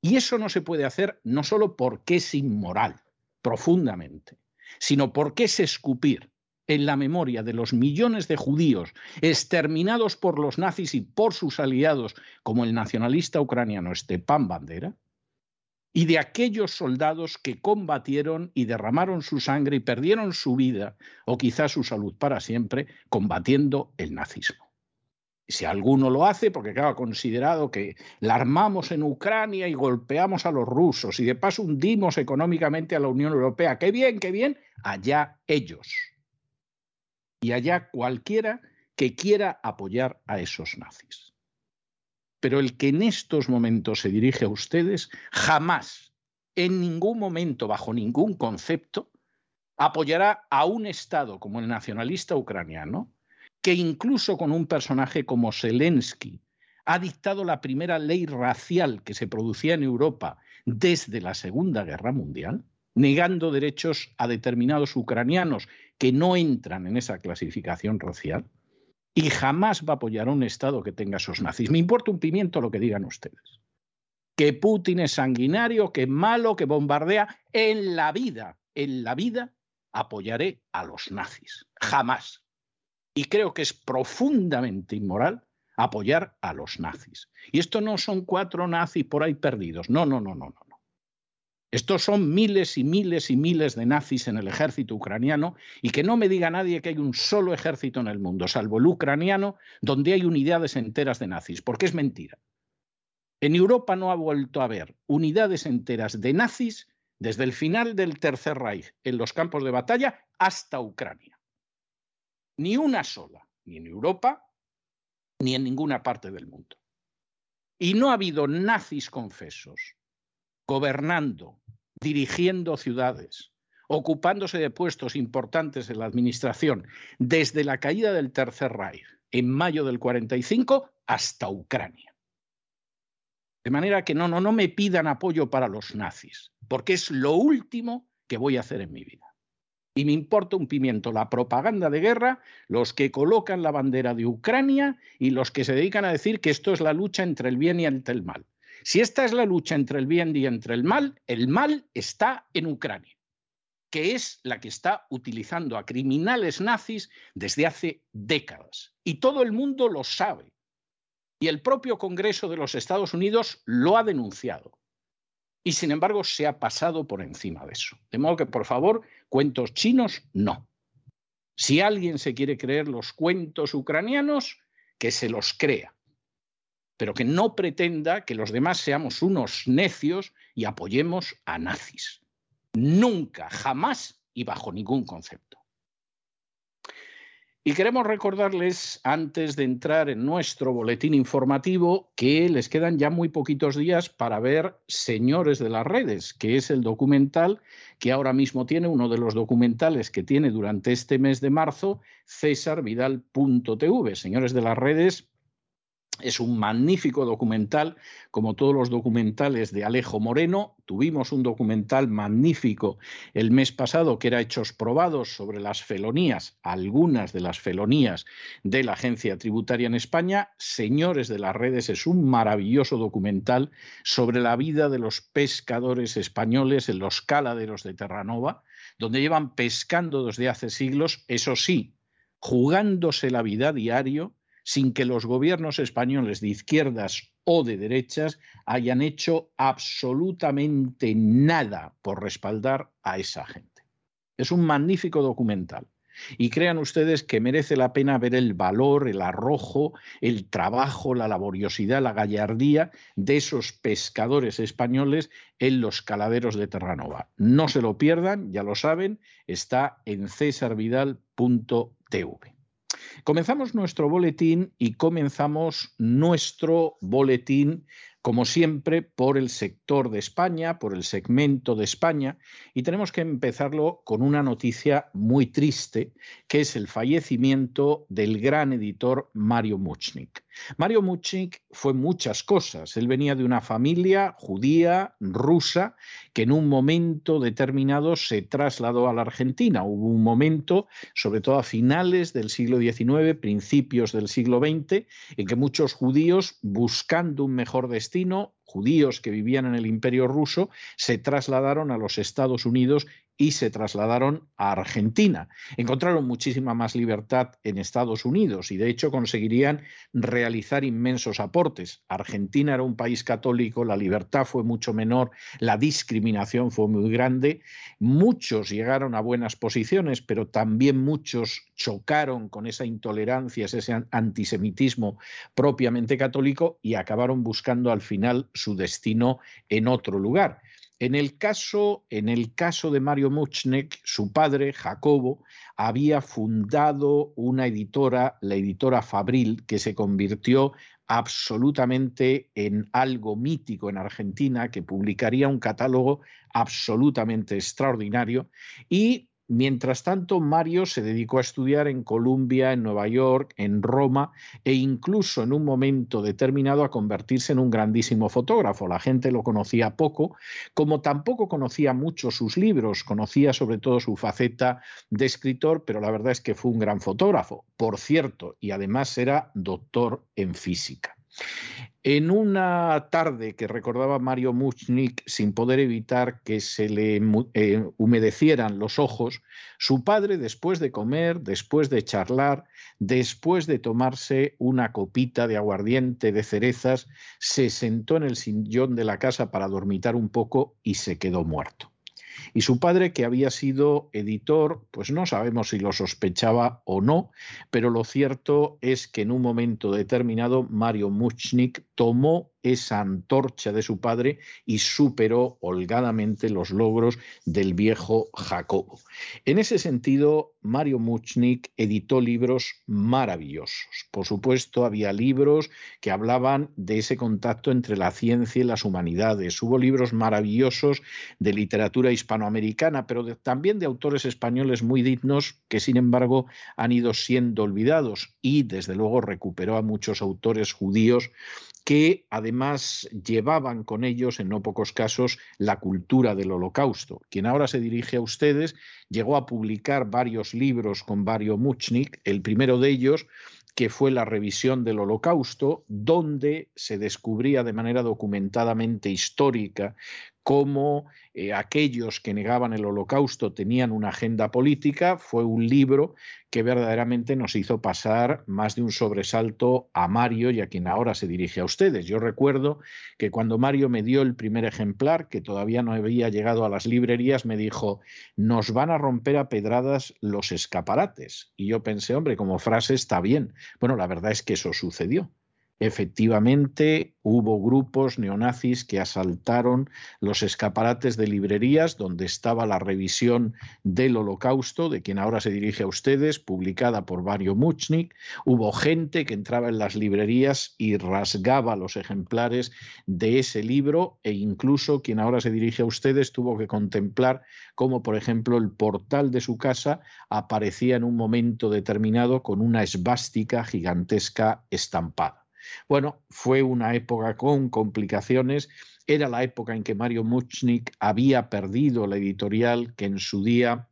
[SPEAKER 1] Y eso no se puede hacer no solo porque es inmoral, profundamente, sino porque es escupir en la memoria de los millones de judíos exterminados por los nazis y por sus aliados, como el nacionalista ucraniano Stepan Bandera, y de aquellos soldados que combatieron y derramaron su sangre y perdieron su vida o quizás su salud para siempre combatiendo el nazismo. Si alguno lo hace, porque claro, considerado que la armamos en Ucrania y golpeamos a los rusos y de paso hundimos económicamente a la Unión Europea, qué bien, qué bien, allá ellos y allá cualquiera que quiera apoyar a esos nazis. Pero el que en estos momentos se dirige a ustedes jamás, en ningún momento, bajo ningún concepto, apoyará a un Estado como el nacionalista ucraniano, que incluso con un personaje como Zelensky ha dictado la primera ley racial que se producía en Europa desde la Segunda Guerra Mundial, negando derechos a determinados ucranianos que no entran en esa clasificación racial y jamás va a apoyar a un Estado que tenga esos nazis. Me importa un pimiento lo que digan ustedes. Que Putin es sanguinario, que es malo, que bombardea. En la vida, en la vida, apoyaré a los nazis. Jamás. Y creo que es profundamente inmoral apoyar a los nazis. Y esto no son cuatro nazis por ahí perdidos. No, no, no, no, no. Estos son miles y miles y miles de nazis en el ejército ucraniano y que no me diga nadie que hay un solo ejército en el mundo, salvo el ucraniano, donde hay unidades enteras de nazis, porque es mentira. En Europa no ha vuelto a haber unidades enteras de nazis desde el final del Tercer Reich en los campos de batalla hasta Ucrania. Ni una sola, ni en Europa, ni en ninguna parte del mundo. Y no ha habido nazis confesos gobernando dirigiendo ciudades, ocupándose de puestos importantes en la administración desde la caída del Tercer Reich en mayo del 45 hasta Ucrania. De manera que no, no, no me pidan apoyo para los nazis, porque es lo último que voy a hacer en mi vida. Y me importa un pimiento la propaganda de guerra, los que colocan la bandera de Ucrania y los que se dedican a decir que esto es la lucha entre el bien y el mal. Si esta es la lucha entre el bien y entre el mal, el mal está en Ucrania, que es la que está utilizando a criminales nazis desde hace décadas. Y todo el mundo lo sabe. Y el propio Congreso de los Estados Unidos lo ha denunciado. Y sin embargo se ha pasado por encima de eso. De modo que, por favor, cuentos chinos, no. Si alguien se quiere creer los cuentos ucranianos, que se los crea pero que no pretenda que los demás seamos unos necios y apoyemos a nazis. Nunca, jamás y bajo ningún concepto. Y queremos recordarles, antes de entrar en nuestro boletín informativo, que les quedan ya muy poquitos días para ver Señores de las Redes, que es el documental que ahora mismo tiene, uno de los documentales que tiene durante este mes de marzo, cesarvidal.tv. Señores de las Redes es un magnífico documental, como todos los documentales de Alejo Moreno. Tuvimos un documental magnífico el mes pasado que era Hechos Probados sobre las felonías, algunas de las felonías de la agencia tributaria en España. Señores de las redes, es un maravilloso documental sobre la vida de los pescadores españoles en los caladeros de Terranova, donde llevan pescando desde hace siglos, eso sí, jugándose la vida diario sin que los gobiernos españoles de izquierdas o de derechas hayan hecho absolutamente nada por respaldar a esa gente. Es un magnífico documental. Y crean ustedes que merece la pena ver el valor, el arrojo, el trabajo, la laboriosidad, la gallardía de esos pescadores españoles en los caladeros de Terranova. No se lo pierdan, ya lo saben, está en cesarvidal.tv. Comenzamos nuestro boletín y comenzamos nuestro boletín como siempre, por el sector de España, por el segmento de España, y tenemos que empezarlo con una noticia muy triste, que es el fallecimiento del gran editor Mario Muchnik. Mario Muchnik fue muchas cosas. Él venía de una familia judía, rusa, que en un momento determinado se trasladó a la Argentina. Hubo un momento, sobre todo a finales del siglo XIX, principios del siglo XX, en que muchos judíos, buscando un mejor destino, judíos que vivían en el imperio ruso, se trasladaron a los Estados Unidos y se trasladaron a Argentina. Encontraron muchísima más libertad en Estados Unidos y de hecho conseguirían realizar inmensos aportes. Argentina era un país católico, la libertad fue mucho menor, la discriminación fue muy grande, muchos llegaron a buenas posiciones, pero también muchos chocaron con esa intolerancia, ese antisemitismo propiamente católico y acabaron buscando al final su destino en otro lugar. En el caso, en el caso de Mario Muchnek, su padre, Jacobo, había fundado una editora, la editora Fabril, que se convirtió absolutamente en algo mítico en Argentina, que publicaría un catálogo absolutamente extraordinario y Mientras tanto, Mario se dedicó a estudiar en Columbia, en Nueva York, en Roma e incluso en un momento determinado a convertirse en un grandísimo fotógrafo. La gente lo conocía poco, como tampoco conocía mucho sus libros, conocía sobre todo su faceta de escritor, pero la verdad es que fue un gran fotógrafo, por cierto, y además era doctor en física. En una tarde que recordaba Mario Muchnik, sin poder evitar que se le eh, humedecieran los ojos, su padre, después de comer, después de charlar, después de tomarse una copita de aguardiente de cerezas, se sentó en el sillón de la casa para dormitar un poco y se quedó muerto. Y su padre, que había sido editor, pues no sabemos si lo sospechaba o no, pero lo cierto es que en un momento determinado Mario Muchnik tomó esa antorcha de su padre y superó holgadamente los logros del viejo Jacobo. En ese sentido, Mario Muchnik editó libros maravillosos. Por supuesto, había libros que hablaban de ese contacto entre la ciencia y las humanidades. Hubo libros maravillosos de literatura hispanoamericana, pero también de autores españoles muy dignos que, sin embargo, han ido siendo olvidados y, desde luego, recuperó a muchos autores judíos que además llevaban con ellos, en no pocos casos, la cultura del holocausto. Quien ahora se dirige a ustedes llegó a publicar varios libros con Mario Muchnik, el primero de ellos que fue la revisión del holocausto, donde se descubría de manera documentadamente histórica cómo eh, aquellos que negaban el holocausto tenían una agenda política, fue un libro que verdaderamente nos hizo pasar más de un sobresalto a Mario y a quien ahora se dirige a ustedes. Yo recuerdo que cuando Mario me dio el primer ejemplar, que todavía no había llegado a las librerías, me dijo, nos van a romper a pedradas los escaparates. Y yo pensé, hombre, como frase está bien. Bueno, la verdad es que eso sucedió. Efectivamente, hubo grupos neonazis que asaltaron los escaparates de librerías donde estaba la revisión del Holocausto, de quien ahora se dirige a ustedes, publicada por Mario Muchnik. Hubo gente que entraba en las librerías y rasgaba los ejemplares de ese libro e incluso quien ahora se dirige a ustedes tuvo que contemplar cómo, por ejemplo, el portal de su casa aparecía en un momento determinado con una esvástica gigantesca estampada. Bueno, fue una época con complicaciones. Era la época en que Mario Muchnik había perdido la editorial que en su día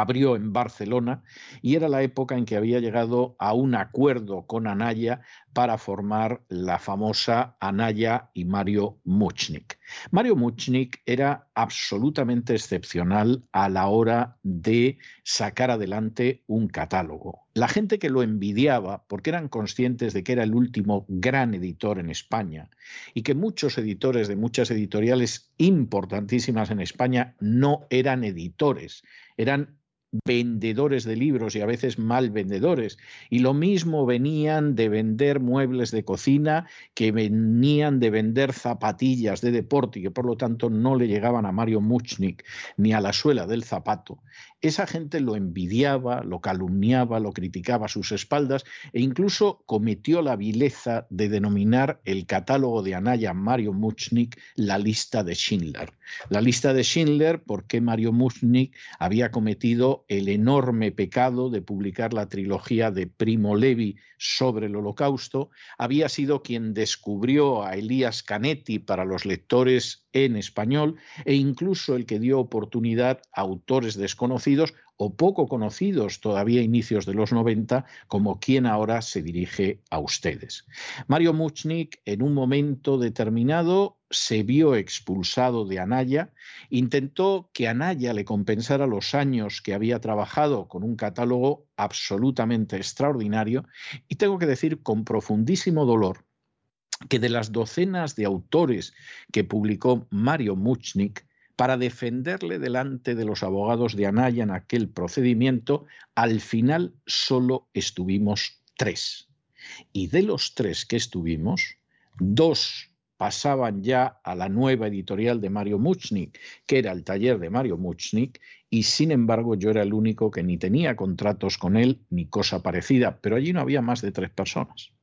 [SPEAKER 1] abrió en Barcelona y era la época en que había llegado a un acuerdo con Anaya para formar la famosa Anaya y Mario Muchnik. Mario Muchnik era absolutamente excepcional a la hora de sacar adelante un catálogo. La gente que lo envidiaba, porque eran conscientes de que era el último gran editor en España y que muchos editores de muchas editoriales importantísimas en España no eran editores, eran vendedores de libros y a veces mal vendedores. Y lo mismo venían de vender muebles de cocina que venían de vender zapatillas de deporte y que por lo tanto no le llegaban a Mario Muchnik ni a la suela del zapato. Esa gente lo envidiaba, lo calumniaba, lo criticaba a sus espaldas e incluso cometió la vileza de denominar el catálogo de Anaya Mario Muchnik la lista de Schindler. La lista de Schindler porque Mario Muchnik había cometido el enorme pecado de publicar la trilogía de Primo Levi sobre el holocausto, había sido quien descubrió a Elías Canetti para los lectores en español e incluso el que dio oportunidad a autores desconocidos o poco conocidos todavía a inicios de los 90 como quien ahora se dirige a ustedes. Mario Muchnik en un momento determinado se vio expulsado de Anaya, intentó que Anaya le compensara los años que había trabajado con un catálogo absolutamente extraordinario y tengo que decir con profundísimo dolor que de las docenas de autores que publicó Mario Muchnik, para defenderle delante de los abogados de Anaya en aquel procedimiento, al final solo estuvimos tres. Y de los tres que estuvimos, dos pasaban ya a la nueva editorial de Mario Muchnik, que era el taller de Mario Muchnik, y sin embargo yo era el único que ni tenía contratos con él ni cosa parecida, pero allí no había más de tres personas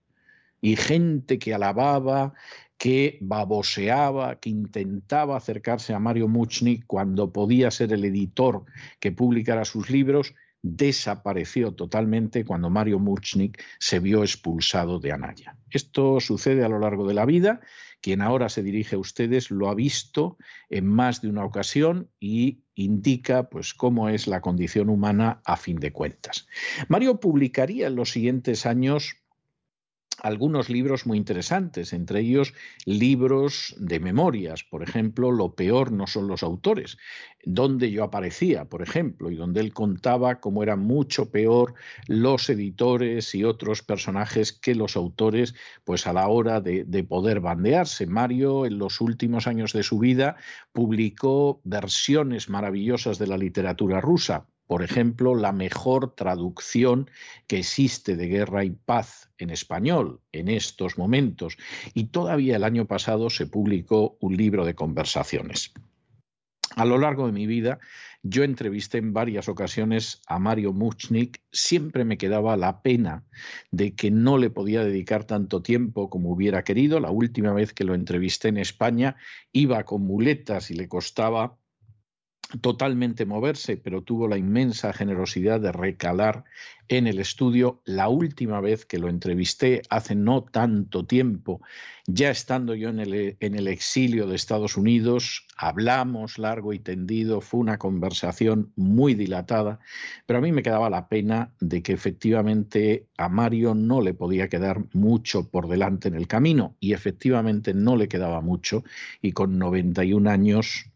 [SPEAKER 1] y gente que alababa, que baboseaba, que intentaba acercarse a Mario Muchnik cuando podía ser el editor que publicara sus libros, desapareció totalmente cuando Mario Muchnik se vio expulsado de Anaya. Esto sucede a lo largo de la vida. Quien ahora se dirige a ustedes lo ha visto en más de una ocasión y indica pues cómo es la condición humana a fin de cuentas. Mario publicaría en los siguientes años algunos libros muy interesantes, entre ellos libros de memorias, por ejemplo, Lo peor no son los autores, donde yo aparecía, por ejemplo, y donde él contaba cómo eran mucho peor los editores y otros personajes que los autores, pues a la hora de, de poder bandearse. Mario, en los últimos años de su vida, publicó versiones maravillosas de la literatura rusa, por ejemplo, la mejor traducción que existe de guerra y paz en español en estos momentos. Y todavía el año pasado se publicó un libro de conversaciones. A lo largo de mi vida, yo entrevisté en varias ocasiones a Mario Muchnik. Siempre me quedaba la pena de que no le podía dedicar tanto tiempo como hubiera querido. La última vez que lo entrevisté en España iba con muletas y le costaba totalmente moverse, pero tuvo la inmensa generosidad de recalar en el estudio. La última vez que lo entrevisté, hace no tanto tiempo, ya estando yo en el, en el exilio de Estados Unidos, hablamos largo y tendido, fue una conversación muy dilatada, pero a mí me quedaba la pena de que efectivamente a Mario no le podía quedar mucho por delante en el camino, y efectivamente no le quedaba mucho, y con 91 años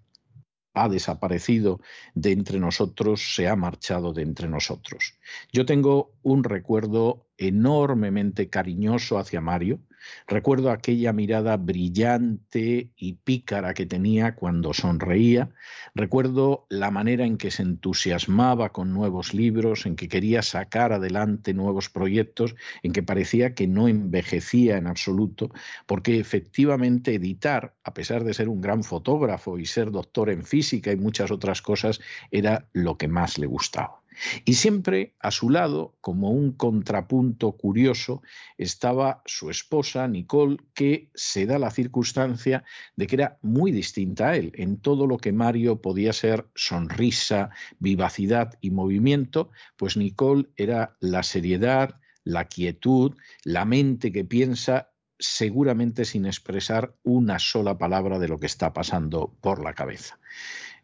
[SPEAKER 1] ha desaparecido de entre nosotros, se ha marchado de entre nosotros. Yo tengo un recuerdo enormemente cariñoso hacia Mario, Recuerdo aquella mirada brillante y pícara que tenía cuando sonreía. Recuerdo la manera en que se entusiasmaba con nuevos libros, en que quería sacar adelante nuevos proyectos, en que parecía que no envejecía en absoluto, porque efectivamente editar, a pesar de ser un gran fotógrafo y ser doctor en física y muchas otras cosas, era lo que más le gustaba. Y siempre a su lado, como un contrapunto curioso, estaba su esposa, Nicole, que se da la circunstancia de que era muy distinta a él. En todo lo que Mario podía ser sonrisa, vivacidad y movimiento, pues Nicole era la seriedad, la quietud, la mente que piensa seguramente sin expresar una sola palabra de lo que está pasando por la cabeza.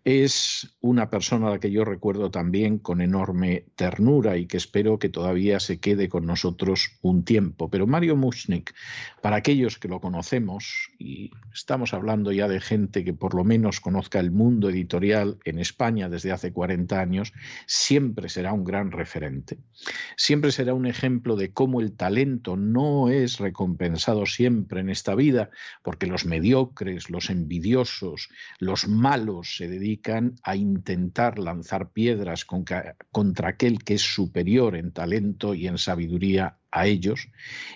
[SPEAKER 1] Es una persona a la que yo recuerdo también con enorme ternura y que espero que todavía se quede con nosotros un tiempo. Pero Mario Mushnik, para aquellos que lo conocemos, y estamos hablando ya de gente que por lo menos conozca el mundo editorial en España desde hace 40 años, siempre será un gran referente. Siempre será un ejemplo de cómo el talento no es recompensado siempre en esta vida, porque los mediocres, los envidiosos, los malos se dedican a intentar lanzar piedras contra, aquel que es superior en talento y en sabiduría a ellos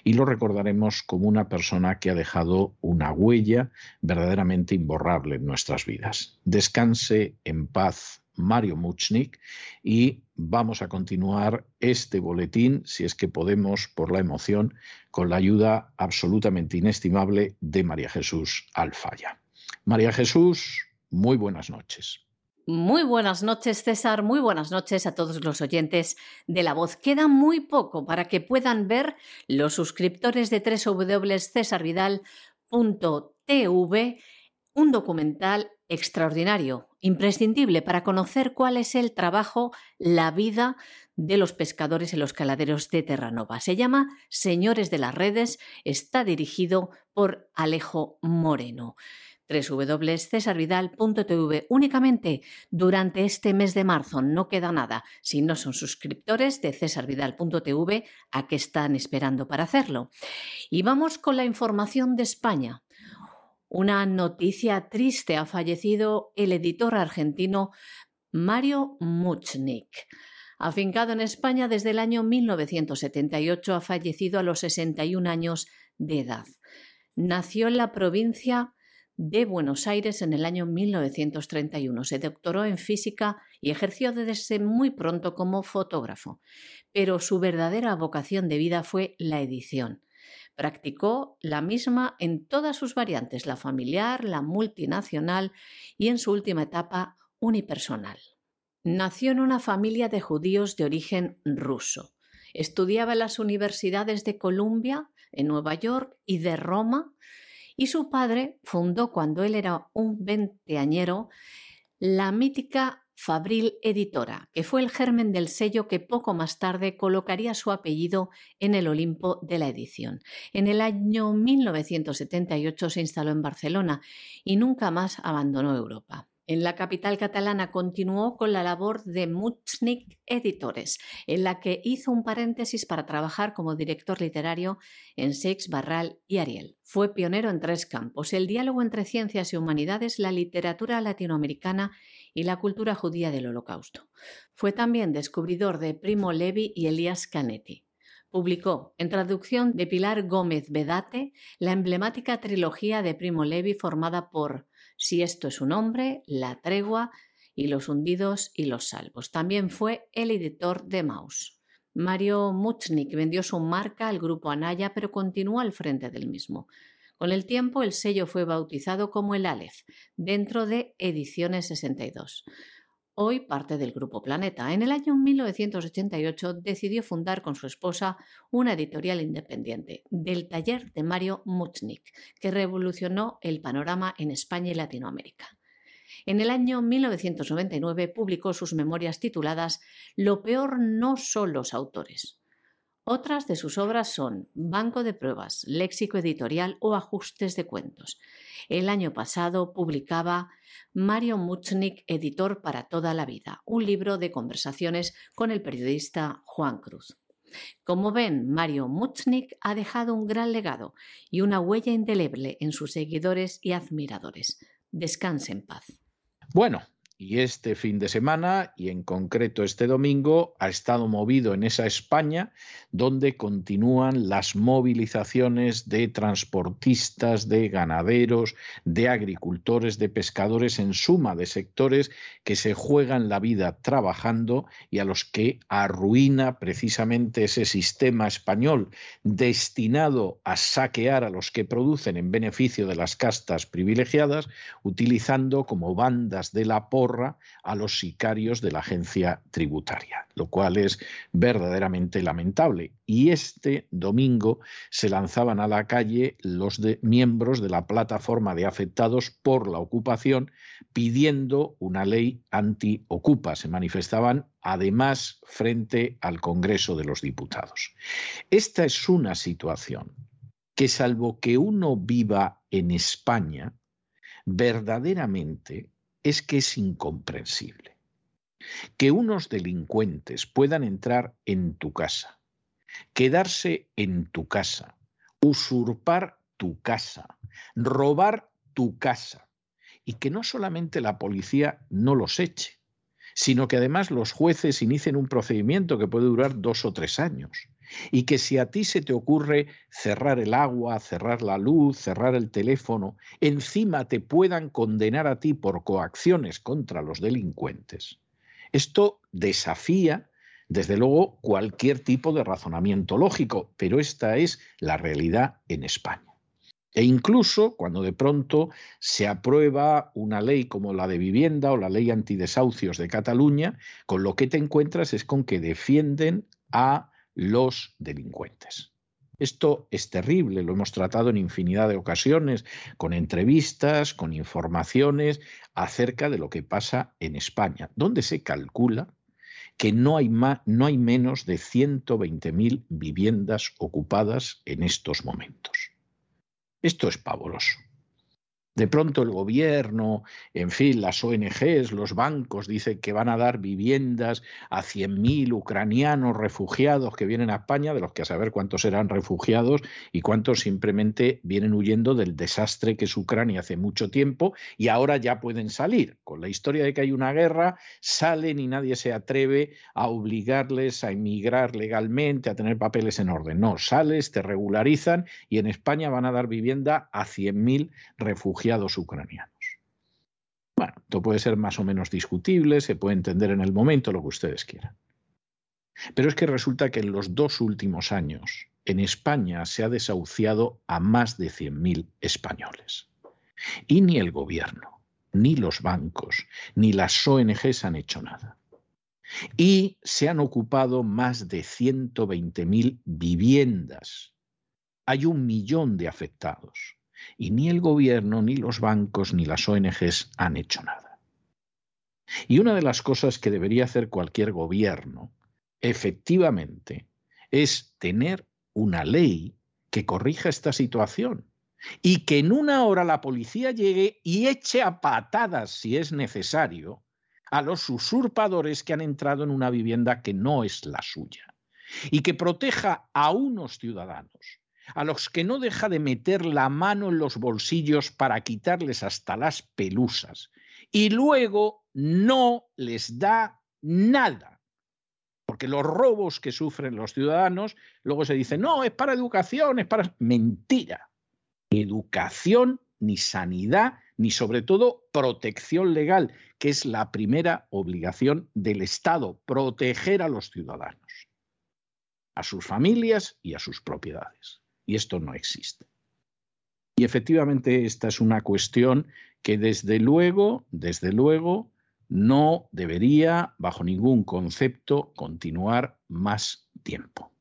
[SPEAKER 1] y lo recordaremos como una persona que ha dejado una huella verdaderamente imborrable en nuestras vidas. Descanse en paz Mario Muchnik y vamos a continuar este boletín, si es que podemos, por la emoción, con la ayuda absolutamente inestimable de María Jesús Alfaya. María Jesús, muy buenas noches.
[SPEAKER 2] Muy buenas noches, César. Muy buenas noches a todos los oyentes de La Voz. Queda muy poco para que puedan ver los suscriptores de www.cesarvidal.tv un documental extraordinario imprescindible para conocer cuál es el trabajo, la vida de los pescadores en los caladeros de Terranova. Se llama Señores de las Redes, está dirigido por Alejo Moreno www.cesarvidal.tv únicamente durante este mes de marzo. No queda nada. Si no son suscriptores de cesarvidal.tv, ¿a qué están esperando para hacerlo? Y vamos con la información de España. Una noticia triste ha fallecido el editor argentino Mario Muchnik. Afincado en España desde el año 1978, ha fallecido a los 61 años de edad. Nació en la provincia de Buenos Aires en el año 1931. Se doctoró en física y ejerció desde muy pronto como fotógrafo, pero su verdadera vocación de vida fue la edición. Practicó la misma en todas sus variantes, la familiar, la multinacional y en su última etapa unipersonal. Nació en una familia de judíos de origen ruso. Estudiaba en las universidades de Columbia, en Nueva York y de Roma, y su padre fundó cuando él era un veinteañero la mítica Fabril Editora, que fue el germen del sello que poco más tarde colocaría su apellido en el Olimpo de la edición. En el año 1978 se instaló en Barcelona y nunca más abandonó Europa. En la capital catalana continuó con la labor de Muchnik Editores, en la que hizo un paréntesis para trabajar como director literario en Seix Barral y Ariel. Fue pionero en tres campos, el diálogo entre ciencias y humanidades, la literatura latinoamericana y la cultura judía del Holocausto. Fue también descubridor de Primo Levi y Elías Canetti. Publicó, en traducción de Pilar Gómez Bedate, la emblemática trilogía de Primo Levi formada por Si esto es un hombre, La tregua y Los hundidos y los salvos. También fue el editor de Maus. Mario Muchnik vendió su marca al grupo Anaya, pero continuó al frente del mismo. Con el tiempo, el sello fue bautizado como el Aleph, dentro de Ediciones 62. Hoy parte del Grupo Planeta. En el año 1988 decidió fundar con su esposa una editorial independiente, del taller de Mario Muchnik, que revolucionó el panorama en España y Latinoamérica. En el año 1999 publicó sus memorias tituladas Lo peor no son los autores, otras de sus obras son Banco de Pruebas, Léxico Editorial o Ajustes de Cuentos. El año pasado publicaba Mario Muchnik, Editor para toda la vida, un libro de conversaciones con el periodista Juan Cruz. Como ven, Mario Muchnik ha dejado un gran legado y una huella indeleble en sus seguidores y admiradores. Descanse en paz.
[SPEAKER 1] Bueno, y este fin de semana, y en concreto este domingo, ha estado movido en esa España donde continúan las movilizaciones de transportistas, de ganaderos, de agricultores, de pescadores, en suma de sectores que se juegan la vida trabajando y a los que arruina precisamente ese sistema español destinado a saquear a los que producen en beneficio de las castas privilegiadas, utilizando como bandas de la a los sicarios de la agencia tributaria, lo cual es verdaderamente lamentable. Y este domingo se lanzaban a la calle los miembros de la plataforma de afectados por la ocupación pidiendo una ley anti-ocupa. Se manifestaban además frente al Congreso de los Diputados. Esta es una situación que salvo que uno viva en España, verdaderamente es que es incomprensible. Que unos delincuentes puedan entrar en tu casa, quedarse en tu casa, usurpar tu casa, robar tu casa, y que no solamente la policía no los eche, sino que además los jueces inicien un procedimiento que puede durar dos o tres años y que si a ti se te ocurre cerrar el agua, cerrar la luz, cerrar el teléfono, encima te puedan condenar a ti por coacciones contra los delincuentes, esto desafía, desde luego, cualquier tipo de razonamiento lógico, pero esta es la realidad en España. E incluso cuando de pronto se aprueba una ley como la de vivienda o la ley antidesahucios de Cataluña, con lo que te encuentras es con que defienden a los delincuentes. Esto es terrible, lo hemos tratado en infinidad de ocasiones, con entrevistas, con informaciones acerca de lo que pasa en España, donde se calcula que no hay, no hay menos de 120.000 viviendas ocupadas en estos momentos. Esto es pavoroso. De pronto el gobierno, en fin, las ONGs, los bancos dicen que van a dar viviendas a 100.000 ucranianos refugiados que vienen a España, de los que a saber cuántos serán refugiados y cuántos simplemente vienen huyendo del desastre que es Ucrania hace mucho tiempo y ahora ya pueden salir. Con la historia de que hay una guerra, salen y nadie se atreve a obligarles a emigrar legalmente, a tener papeles en orden. No, sales, te regularizan y en España van a dar vivienda a 100.000 ucranianos. Bueno, esto puede ser más o menos discutible, se puede entender en el momento lo que ustedes quieran. Pero es que resulta que en los dos últimos años en España se ha desahuciado a más de 100.000 españoles. Y ni el gobierno, ni los bancos, ni las ONGs han hecho nada. Y se han ocupado más de 120.000 viviendas. Hay un millón de afectados y ni el gobierno, ni los bancos, ni las ONGs han hecho nada. Y una de las cosas que debería hacer cualquier gobierno, efectivamente, es tener una ley que corrija esta situación y que en una hora la policía llegue y eche a patadas, si es necesario, a los usurpadores que han entrado en una vivienda que no es la suya y que proteja a unos ciudadanos a los que no deja de meter la mano en los bolsillos para quitarles hasta las pelusas y luego no les da nada. Porque los robos que sufren los ciudadanos, luego se dice, no, es para educación, es para... Mentira. Educación, ni sanidad, ni sobre todo protección legal, que es la primera obligación del Estado, proteger a los ciudadanos, a sus familias y a sus propiedades y esto no existe. Y efectivamente esta es una cuestión que desde luego, desde luego, no debería, bajo ningún concepto, continuar más tiempo.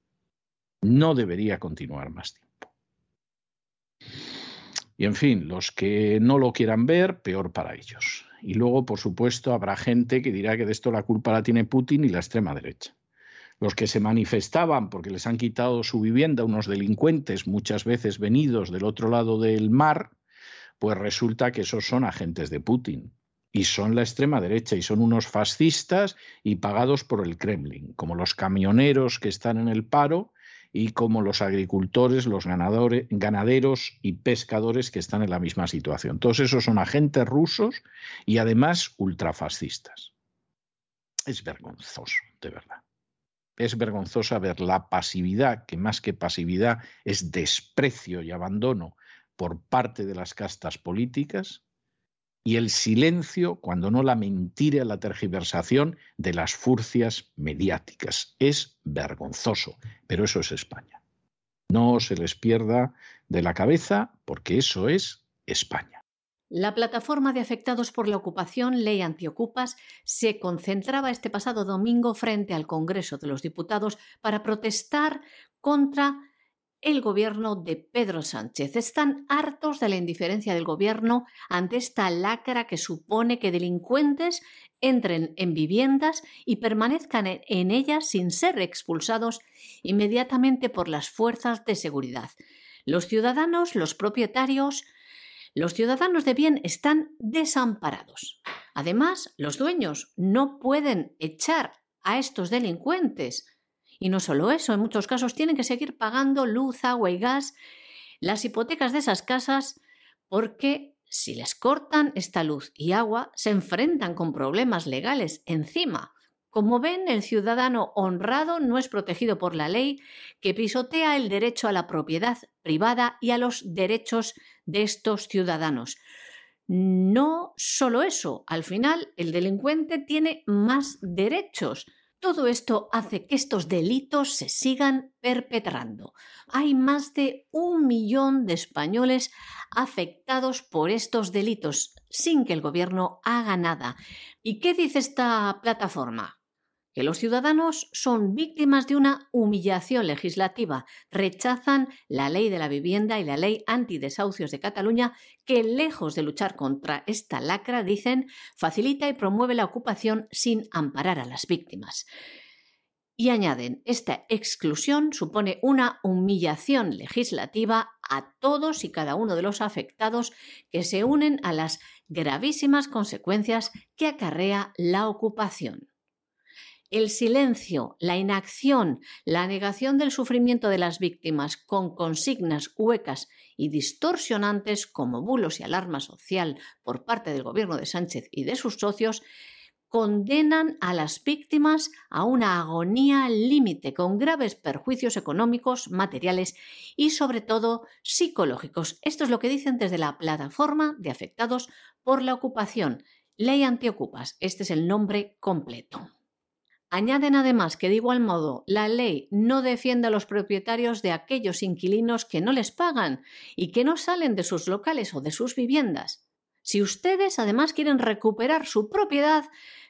[SPEAKER 1] No debería continuar más tiempo. Y en fin, los que no lo quieran ver, peor para ellos. Y luego, por supuesto, habrá gente que dirá que de esto la culpa la tiene Putin y la extrema derecha los que se manifestaban porque les han quitado su vivienda, unos delincuentes muchas veces venidos del otro lado del mar, pues resulta que esos son agentes de Putin y son la extrema derecha y son unos fascistas y pagados por el Kremlin, como los camioneros que están en el paro y como los agricultores, los ganadores, ganaderos y pescadores que están en la misma situación. Todos esos son agentes rusos y además ultrafascistas. Es vergonzoso, de verdad es vergonzosa ver la pasividad, que más que pasividad es desprecio y abandono por parte de las castas políticas, y el silencio, cuando no la mentira, la tergiversación de las furcias mediáticas. Es vergonzoso, pero eso es España. No se les pierda de la cabeza porque eso es España.
[SPEAKER 2] La plataforma de afectados por la ocupación Ley Antiocupas se concentraba este pasado domingo frente al Congreso de los Diputados para protestar contra el gobierno de Pedro Sánchez. Están hartos de la indiferencia del gobierno ante esta lacra que supone que delincuentes entren en viviendas y permanezcan en ellas sin ser expulsados inmediatamente por las fuerzas de seguridad. Los ciudadanos, los propietarios, los ciudadanos de bien están desamparados. Además, los dueños no pueden echar a estos delincuentes. Y no solo eso, en muchos casos tienen que seguir pagando luz, agua y gas, las hipotecas de esas casas, porque si les cortan esta luz y agua, se enfrentan con problemas legales encima. Como ven, el ciudadano honrado no es protegido por la ley que pisotea el derecho a la propiedad privada y a los derechos de estos ciudadanos. No solo eso, al final el delincuente tiene más derechos. Todo esto hace que estos delitos se sigan perpetrando. Hay más de un millón de españoles afectados por estos delitos sin que el gobierno haga nada. ¿Y qué dice esta plataforma? Que los ciudadanos son víctimas de una humillación legislativa. Rechazan la ley de la vivienda y la ley antidesahucios de Cataluña, que lejos de luchar contra esta lacra, dicen, facilita y promueve la ocupación sin amparar a las víctimas. Y añaden, esta exclusión supone una humillación legislativa a todos y cada uno de los afectados que se unen a las gravísimas consecuencias que acarrea la ocupación el silencio, la inacción, la negación del sufrimiento de las víctimas con consignas huecas y distorsionantes como bulos y alarma social por parte del gobierno de Sánchez y de sus socios, condenan a las víctimas a una agonía límite con graves perjuicios económicos, materiales y sobre todo psicológicos. Esto es lo que dicen desde la plataforma de afectados por la ocupación. Ley Antiocupas, este es el nombre completo. Añaden además que de igual modo la ley no defiende a los propietarios de aquellos inquilinos que no les pagan y que no salen de sus locales o de sus viviendas. Si ustedes además quieren recuperar su propiedad,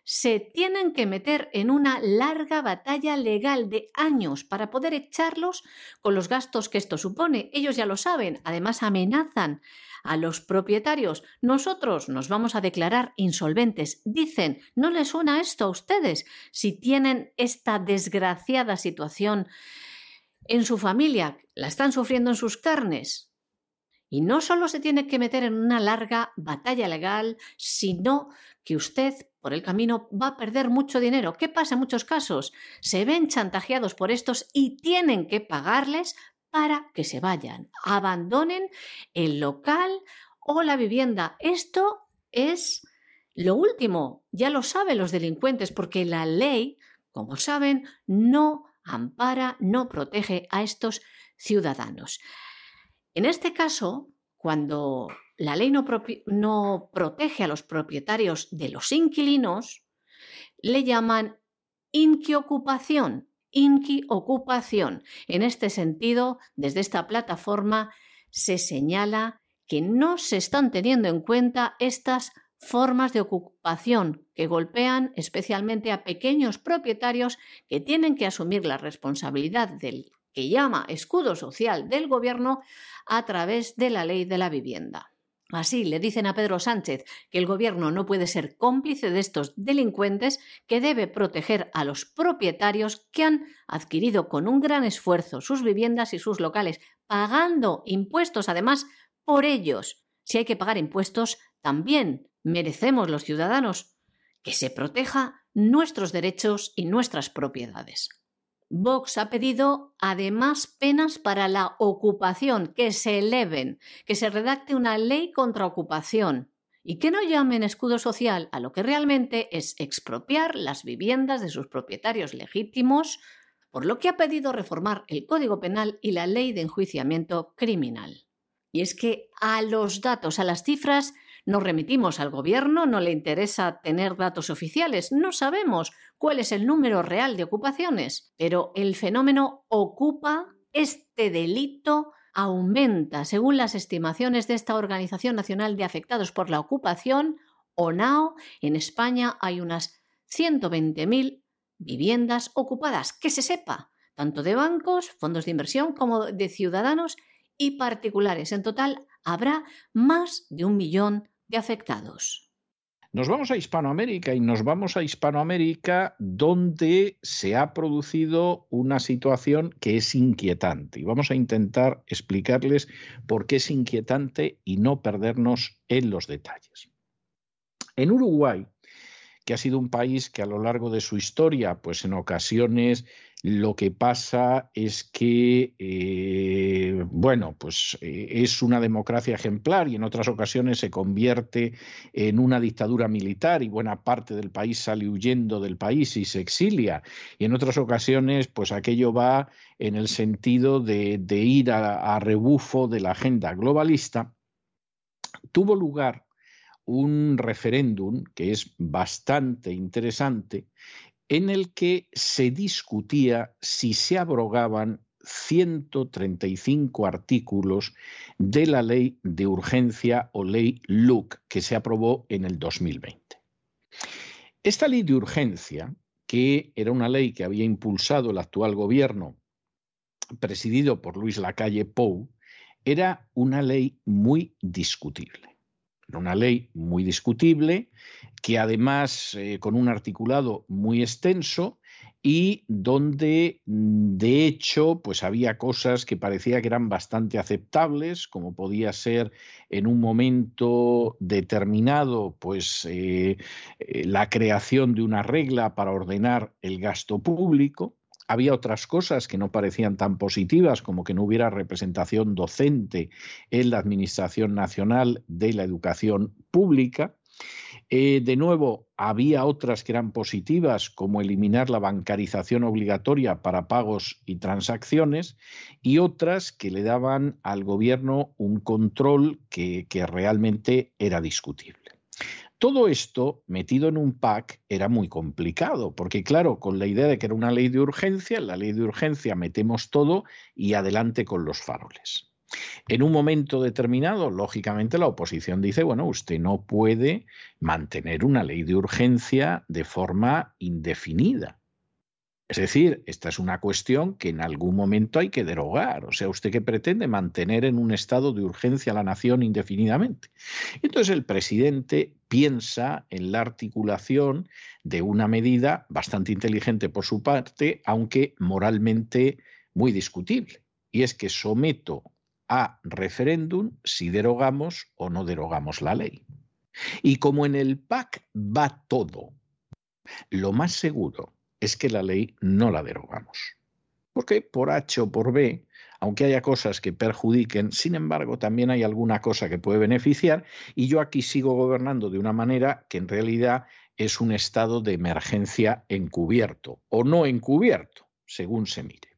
[SPEAKER 2] se tienen que meter en una larga batalla legal de años para poder echarlos con los gastos que esto supone. Ellos ya lo saben, además amenazan a los propietarios. Nosotros nos vamos a declarar insolventes. Dicen, ¿no les suena esto a ustedes? Si tienen esta desgraciada situación en su familia, la están sufriendo en sus carnes. Y no solo se tiene que meter en una larga batalla legal, sino que usted por el camino va a perder mucho dinero. ¿Qué pasa en muchos casos? Se ven chantajeados por estos y tienen que pagarles para que se vayan, abandonen el local o la vivienda. Esto es lo último, ya lo saben los delincuentes, porque la ley, como saben, no ampara, no protege a estos ciudadanos. En este caso, cuando la ley no, protege a los propietarios de los inquilinos, le llaman inquiocupación Inki Ocupación. En este sentido, desde esta plataforma se señala que no se están teniendo en cuenta estas formas de ocupación que golpean especialmente a pequeños propietarios que tienen que asumir la responsabilidad del que llama escudo social del gobierno a través de la ley de la vivienda. Así le dicen a Pedro Sánchez que el gobierno no puede ser cómplice de estos delincuentes, que debe proteger a los propietarios que han adquirido con un gran esfuerzo sus viviendas y sus locales, pagando impuestos además por ellos. Si hay que pagar impuestos, también merecemos los ciudadanos que se proteja nuestros derechos y nuestras propiedades. Vox ha pedido además penas para la ocupación, que se eleven, que se redacte una ley contra ocupación y que no llamen escudo social a lo que realmente es expropiar las viviendas de sus propietarios legítimos, por lo que ha pedido reformar el Código Penal y la Ley de Enjuiciamiento Criminal. Y es que a los datos, a las cifras, nos remitimos al gobierno, no le interesa tener datos oficiales, no sabemos cuál es el número real de ocupaciones, pero el fenómeno ocupa este delito aumenta, según las estimaciones de esta Organización Nacional de Afectados por la Ocupación, ONAO, en España hay unas 120.000 viviendas ocupadas, que se sepa, tanto de bancos, fondos de inversión como de ciudadanos y particulares. En total habrá más de un millón de afectados.
[SPEAKER 1] Nos vamos a Hispanoamérica y nos vamos a Hispanoamérica donde se ha producido una situación que es inquietante. Y vamos a intentar explicarles por qué es inquietante y no perdernos en los detalles. En Uruguay, que ha sido un país que a lo largo de su historia, pues en ocasiones lo que pasa es que, eh, bueno, pues eh, es una democracia ejemplar y en otras ocasiones se convierte en una dictadura militar y buena parte del país sale huyendo del país y se exilia. Y en otras ocasiones, pues aquello va en el sentido de, ir a rebufo de la agenda globalista. Tuvo lugar un referéndum que es bastante interesante en el que se discutía si se abrogaban 135 artículos de la ley de urgencia o ley LUC que se aprobó en el 2020. Esta ley de urgencia, que era una ley que había impulsado el actual gobierno presidido por Luis Lacalle Pou, era una ley muy discutible. Una ley muy discutible que además eh, con un articulado muy extenso y donde mm, de hecho pues había cosas que parecía que eran bastante aceptables, como podía ser en un momento determinado pues eh, eh, la creación de una regla para ordenar el gasto público, había otras cosas que no parecían tan positivas, como que no hubiera representación docente en la Administración Nacional de la Educación Pública. Eh, de nuevo, había otras que eran positivas, como eliminar la bancarización obligatoria para pagos y transacciones, y otras que le daban al gobierno un control que realmente era discutible. Todo esto metido en un pack era muy complicado, porque claro, con la idea de que era una ley de urgencia, en la ley de urgencia metemos todo y adelante con los faroles. En un momento determinado, lógicamente, la oposición dice, bueno, usted no puede mantener una ley de urgencia de forma indefinida. Es decir, esta es una cuestión que en algún momento hay que derogar. O sea, ¿usted qué pretende mantener en un estado de urgencia a la nación indefinidamente? Entonces el presidente piensa en la articulación de una medida bastante inteligente por su parte, aunque moralmente muy discutible. Y es que someto a referéndum si derogamos o no derogamos la ley. Y como en el PAC va todo, lo más seguro es que la ley no la derogamos. Porque por H o por B, aunque haya cosas que perjudiquen, sin embargo, también hay alguna cosa que puede beneficiar y yo aquí sigo gobernando de una manera que en realidad es un estado de emergencia encubierto o no encubierto, según se mire.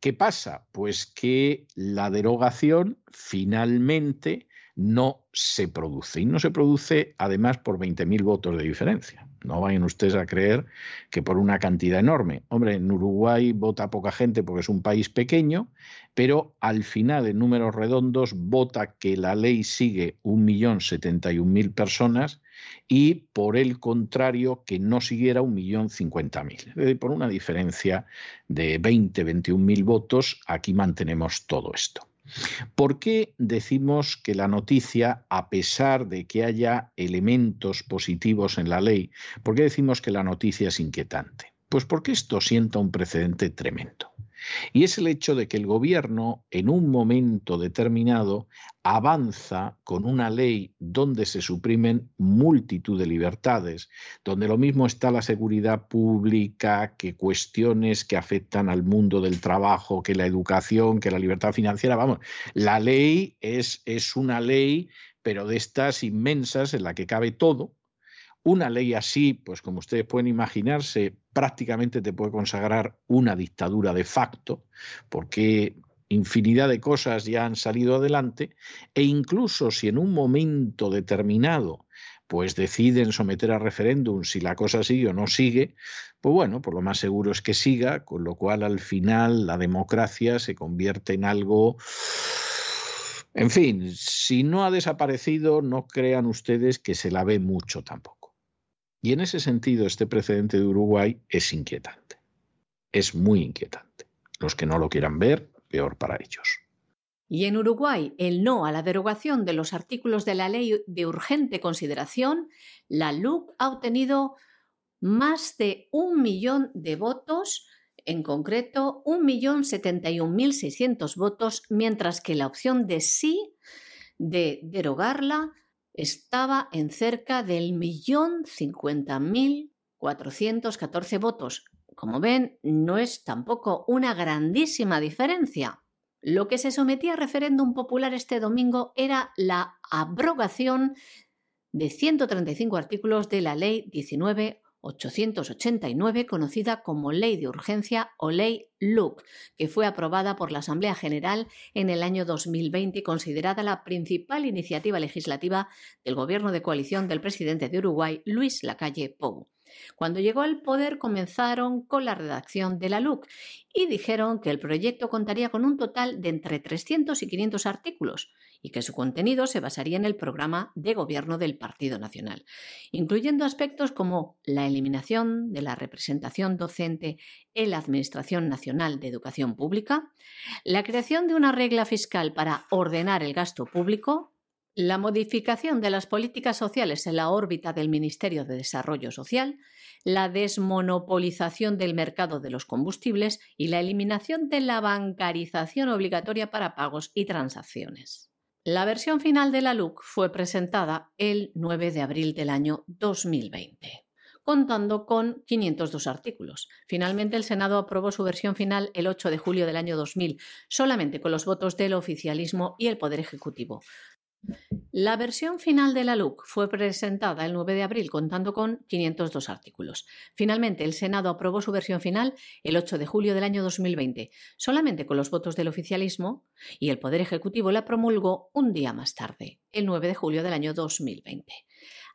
[SPEAKER 1] ¿Qué pasa? Pues que la derogación finalmente no se produce. Y no se produce además por 20.000 votos de diferencia. No vayan ustedes a creer que por una cantidad enorme. Hombre, en Uruguay vota poca gente porque es un país pequeño, pero al final, en números redondos, vota que la ley sigue 1.071.000 personas y por el contrario que no siguiera 1.050.000. Por una diferencia de 20, 21.000 votos, aquí mantenemos todo esto. ¿Por qué decimos que la noticia, a pesar de que haya elementos positivos en la ley, por qué decimos que la noticia es inquietante? Pues porque esto sienta un precedente tremendo. Y es el hecho de que el gobierno en un momento determinado avanza con una ley donde se suprimen multitud de libertades, donde lo mismo está la seguridad pública que cuestiones que afectan al mundo del trabajo, que la educación, que la libertad financiera. Vamos, la ley es, es una ley, pero de estas inmensas en la que cabe todo, una ley así, pues como ustedes pueden imaginarse, prácticamente te puede consagrar una dictadura de facto, porque infinidad de cosas ya han salido adelante, e incluso si en un momento determinado pues deciden someter a referéndum si la cosa sigue o no sigue, pues bueno, por lo más seguro es que siga, con lo cual al final la democracia se convierte en algo en fin, si no ha desaparecido, no crean ustedes que se la ve mucho tampoco. Y en ese sentido, este precedente de Uruguay es inquietante. Es muy inquietante. Los que no lo quieran ver, peor para ellos.
[SPEAKER 2] Y en Uruguay, el no a la derogación de los artículos de la ley de urgente consideración, la LUC ha obtenido más de un millón de votos, en concreto 1.071.600 votos, mientras que la opción de sí de derogarla estaba en cerca del millón cincuenta mil cuatrocientos catorce votos. Como ven, no es tampoco una grandísima diferencia. Lo que se sometía a referéndum popular este domingo era la abrogación de 135 artículos de la Ley 19 889, conocida como Ley de Urgencia o Ley LUC, que fue aprobada por la Asamblea General en el año 2020 y considerada la principal iniciativa legislativa del gobierno de coalición del presidente de Uruguay, Luis Lacalle Pou. Cuando llegó al poder comenzaron con la redacción de la LUC y dijeron que el proyecto contaría con un total de entre 300 y 500 artículos y que su contenido se basaría en el programa de gobierno del Partido Nacional, incluyendo aspectos como la eliminación de la representación docente en la Administración Nacional de Educación Pública, la creación de una regla fiscal para ordenar el gasto público, la modificación de las políticas sociales en la órbita del Ministerio de Desarrollo Social, la desmonopolización del mercado de los combustibles y la eliminación de la bancarización obligatoria para pagos y transacciones. La versión final de la LUC fue presentada el 9 de abril del año 2020 contando con 502 artículos. Finalmente, el Senado aprobó su versión final el 8 de julio del año 2000, solamente con los votos del oficialismo y el Poder Ejecutivo. La versión final de la LUC fue presentada el 9 de abril contando con 502 artículos. Finalmente, el Senado aprobó su versión final el 8 de julio del año 2020, solamente con los votos del oficialismo, y el Poder Ejecutivo la promulgó un día más tarde, el 9 de julio del año 2020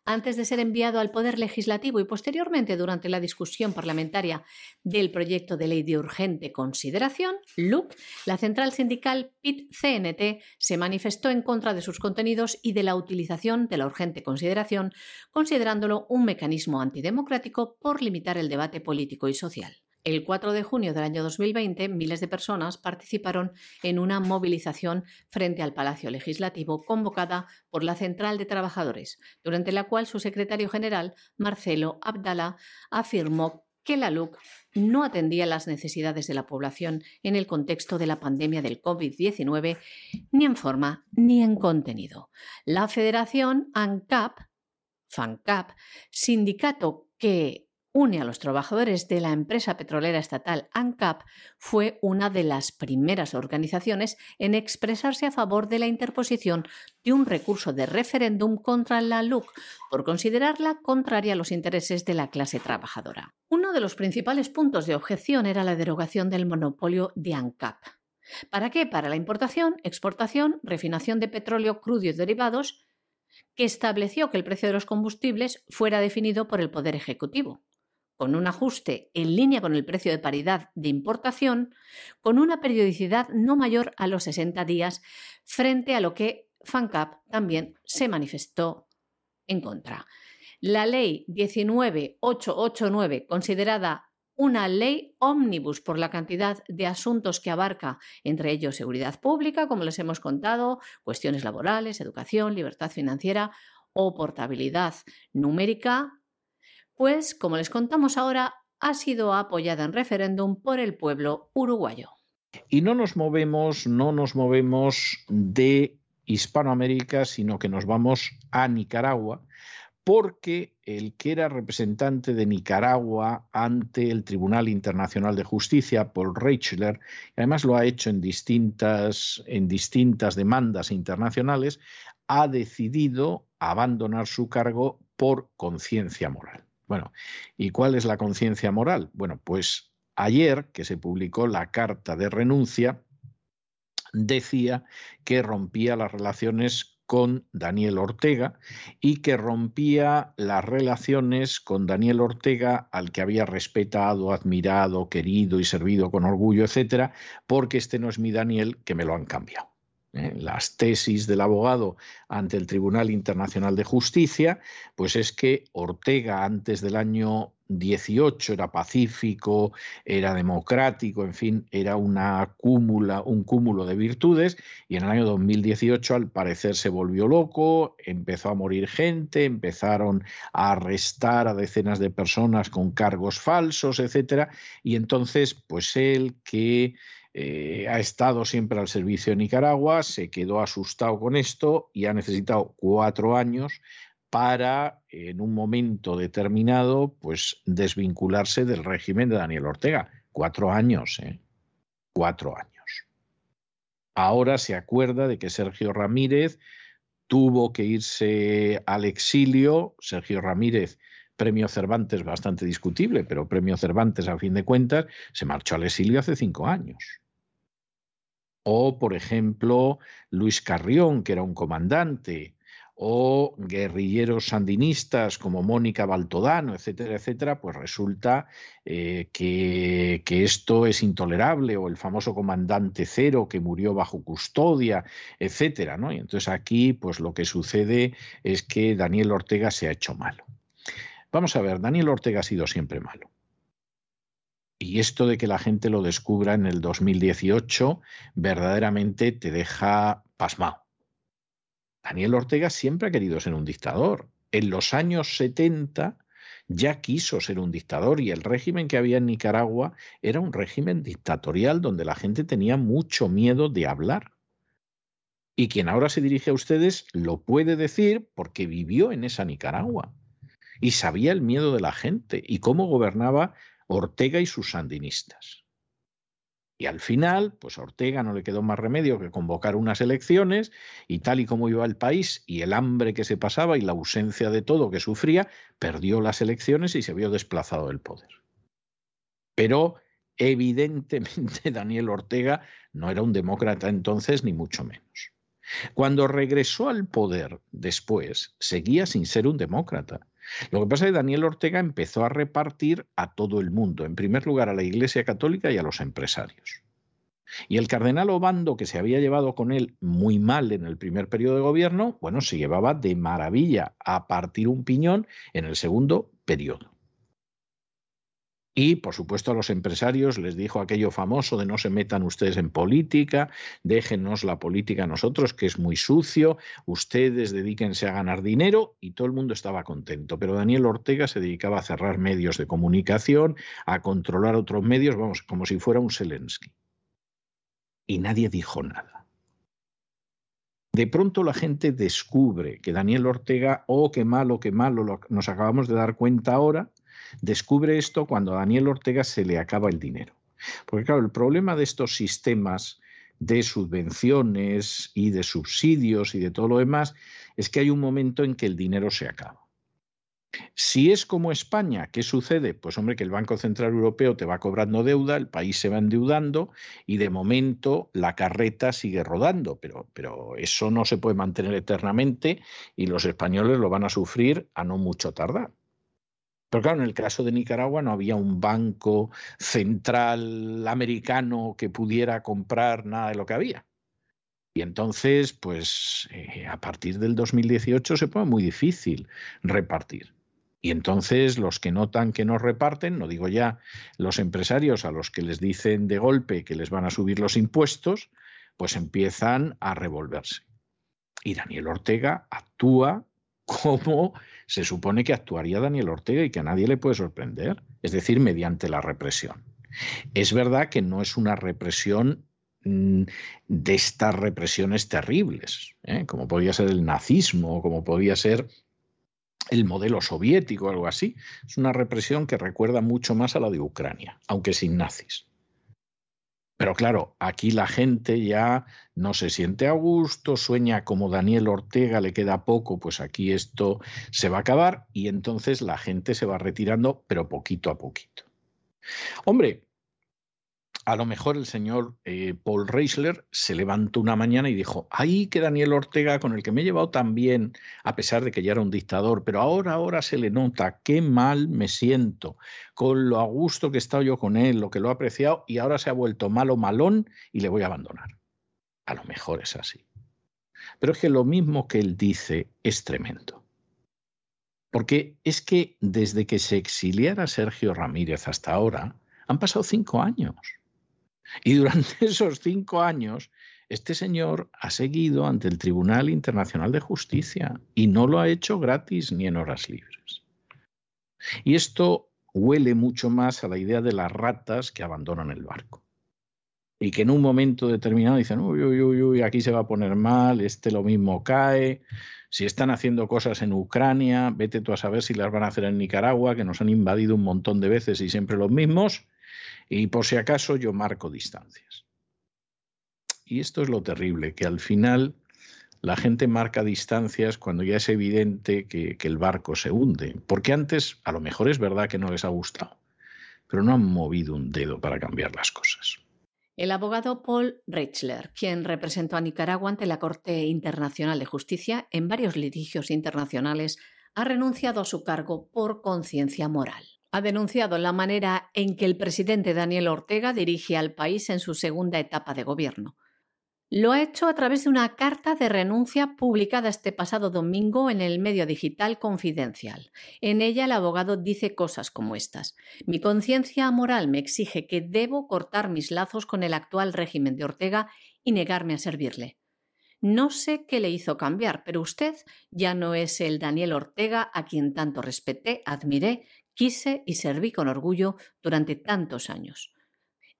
[SPEAKER 2] antes de ser enviado al Poder Legislativo y posteriormente durante la discusión parlamentaria del proyecto de ley de urgente consideración, LUC, la central sindical PIT-CNT se manifestó en contra de sus contenidos y de la utilización de la urgente consideración, considerándolo un mecanismo antidemocrático por limitar el debate político y social. El 4 de junio del año 2020, miles de personas participaron en una movilización frente al Palacio Legislativo convocada por la Central de Trabajadores, durante la cual su secretario general, Marcelo Abdala, afirmó que la LUC no atendía las necesidades de la población en el contexto de la pandemia del COVID-19, ni en forma ni en contenido. La Federación ANCAP, FANCAP, sindicato que une a los trabajadores de la empresa petrolera estatal ANCAP, fue una de las primeras organizaciones en expresarse a favor de la interposición de un recurso de referéndum contra la LUC por considerarla contraria a los intereses de la clase trabajadora. Uno de los principales puntos de objeción era la derogación del monopolio de ANCAP. ¿Para qué? Para la importación, exportación, refinación de petróleo crudo y derivados, que estableció que el precio de los combustibles fuera definido por el Poder Ejecutivo con un ajuste en línea con el precio de paridad de importación, con una periodicidad no mayor a los 60 días, frente a lo que FANCAP también se manifestó en contra. La ley 19889, considerada una ley ómnibus por la cantidad de asuntos que abarca, entre ellos seguridad pública, como les hemos contado, cuestiones laborales, educación, libertad financiera o portabilidad numérica, pues, como les contamos ahora, ha sido apoyada en referéndum por el pueblo uruguayo.
[SPEAKER 1] Y no nos movemos, no nos movemos de Hispanoamérica, sino que nos vamos a Nicaragua, porque el que era representante de Nicaragua ante el Tribunal Internacional de Justicia, Paul Reichler, además lo ha hecho en distintas, en distintas demandas internacionales, ha decidido abandonar su cargo por conciencia moral. Bueno, ¿y cuál es la conciencia moral? Bueno, pues ayer que se publicó la carta de renuncia, decía que rompía las relaciones con Daniel Ortega y que rompía las relaciones con Daniel Ortega, al que había respetado, admirado, querido y servido con orgullo, etcétera, porque este no es mi Daniel, que me lo han cambiado. ¿Eh? las tesis del abogado ante el Tribunal Internacional de Justicia, pues es que Ortega antes del año 18 era pacífico, era democrático, en fin, era una cúmula, un cúmulo de virtudes y en el año 2018 al parecer se volvió loco, empezó a morir gente, empezaron a arrestar a decenas de personas con cargos falsos, etcétera, y entonces pues él que eh, ha estado siempre al servicio de Nicaragua, se quedó asustado con esto y ha necesitado cuatro años para, en un momento determinado, pues desvincularse del régimen de Daniel Ortega. Cuatro años, ¿eh? Cuatro años. Ahora se acuerda de que Sergio Ramírez tuvo que irse al exilio. Sergio Ramírez premio Cervantes bastante discutible, pero premio Cervantes a fin de cuentas, se marchó al exilio hace cinco años. O, por ejemplo, Luis Carrión, que era un comandante, o guerrilleros sandinistas como Mónica Baltodano, etcétera, etcétera, pues resulta eh, que, esto es intolerable, o el famoso comandante Cero que murió bajo custodia, etcétera, ¿no? Y entonces aquí, pues lo que sucede es que Daniel Ortega se ha hecho malo. Vamos a ver, Daniel Ortega ha sido siempre malo. Y esto de que la gente lo descubra en el 2018 verdaderamente te deja pasmado. Daniel Ortega siempre ha querido ser un dictador. En los años 70 ya quiso ser un dictador y el régimen que había en Nicaragua era un régimen dictatorial donde la gente tenía mucho miedo de hablar. Y quien ahora se dirige a ustedes lo puede decir porque vivió en esa Nicaragua y sabía el miedo de la gente y cómo gobernaba Ortega y sus sandinistas. Y al final, pues a Ortega no le quedó más remedio que convocar unas elecciones y tal y como iba el país y el hambre que se pasaba y la ausencia de todo que sufría, perdió las elecciones y se vio desplazado del poder. Pero evidentemente Daniel Ortega no era un demócrata entonces, ni mucho menos. Cuando regresó al poder después, seguía sin ser un demócrata lo que pasa es que Daniel Ortega empezó a repartir a todo el mundo, en primer lugar a la Iglesia Católica y a los empresarios. Y el cardenal Obando, que se había llevado con él muy mal en el primer periodo de gobierno, bueno, se llevaba de maravilla a partir un piñón en el segundo periodo. Y, por supuesto, a los empresarios les dijo aquello famoso de no se metan ustedes en política, déjenos la política a nosotros, que es muy sucio, ustedes dedíquense a ganar dinero y todo el mundo estaba contento. Pero Daniel Ortega se dedicaba a cerrar medios de comunicación, a controlar otros medios, vamos, como si fuera un Zelensky. Y nadie dijo nada. De pronto la gente descubre que Daniel Ortega, oh, qué malo, qué malo, nos acabamos de dar cuenta ahora, Descubre esto cuando a Daniel Ortega se le acaba el dinero. Porque claro, el problema de estos sistemas de subvenciones y de subsidios y de todo lo demás es que hay un momento en que el dinero se acaba. Si es como España, ¿qué sucede? Pues hombre, que el Banco Central Europeo te va cobrando deuda, el país se va endeudando y de momento la carreta sigue rodando, pero, pero eso no se puede mantener eternamente y los españoles lo van a sufrir a no mucho tardar. Pero claro, en el caso de Nicaragua no había un banco central americano que pudiera comprar nada de lo que había. Y entonces, pues eh, a partir del 2018 se pone muy difícil repartir. Y entonces los que notan que no reparten, no digo ya los empresarios a los que les dicen de golpe que les van a subir los impuestos, pues empiezan a revolverse. Y Daniel Ortega actúa como se supone que actuaría Daniel Ortega y que a nadie le puede sorprender, es decir, mediante la represión. Es verdad que no es una represión mm, de estas represiones terribles, ¿eh? como podía ser el nazismo, como podía ser el modelo soviético algo así. Es una represión que recuerda mucho más a la de Ucrania, aunque sin nazis. Pero claro, aquí la gente ya no se siente a gusto, sueña como Daniel Ortega le queda poco, pues aquí esto se va a acabar y entonces la gente se va retirando, pero poquito a poquito. Hombre, a lo mejor el señor eh, Paul Reisler se levantó una mañana y dijo, ay, que Daniel Ortega, con el que me he llevado tan bien, a pesar de que ya era un dictador, pero ahora, ahora se le nota, qué mal me siento, con lo a gusto que he estado yo con él, lo que lo he apreciado, y ahora se ha vuelto malo, malón, y le voy a abandonar. A lo mejor es así. Pero es que lo mismo que él dice es tremendo. Porque es que desde que se exiliara Sergio Ramírez hasta ahora, han pasado cinco años. Y durante esos cinco años, este señor ha seguido ante el Tribunal Internacional de Justicia y no lo ha hecho gratis ni en horas libres. Y esto huele mucho más a la idea de las ratas que abandonan el barco. Y que en un momento determinado dicen, uy, uy, uy, uy, aquí se va a poner mal, este lo mismo cae. Si están haciendo cosas en Ucrania, vete tú a saber si las van a hacer en Nicaragua, que nos han invadido un montón de veces y siempre los mismos. Y por si acaso yo marco distancias. Y esto es lo terrible, que al final la gente marca distancias cuando ya es evidente que, el barco se hunde. Porque antes a lo mejor es verdad que no les ha gustado, pero no han movido un dedo para cambiar las cosas.
[SPEAKER 2] El abogado Paul Reichler, quien representó a Nicaragua ante la Corte Internacional de Justicia en varios litigios internacionales, ha renunciado a su cargo por conciencia moral. Ha denunciado la manera en que el presidente Daniel Ortega dirige al país en su segunda etapa de gobierno. Lo ha hecho a través de una carta de renuncia publicada este pasado domingo en el medio digital Confidencial. En ella el abogado dice cosas como estas. Mi conciencia moral me exige que debo cortar mis lazos con el actual régimen de Ortega y negarme a servirle. No sé qué le hizo cambiar, pero usted ya no es el Daniel Ortega a quien tanto respeté, admiré, quise y serví con orgullo durante tantos años.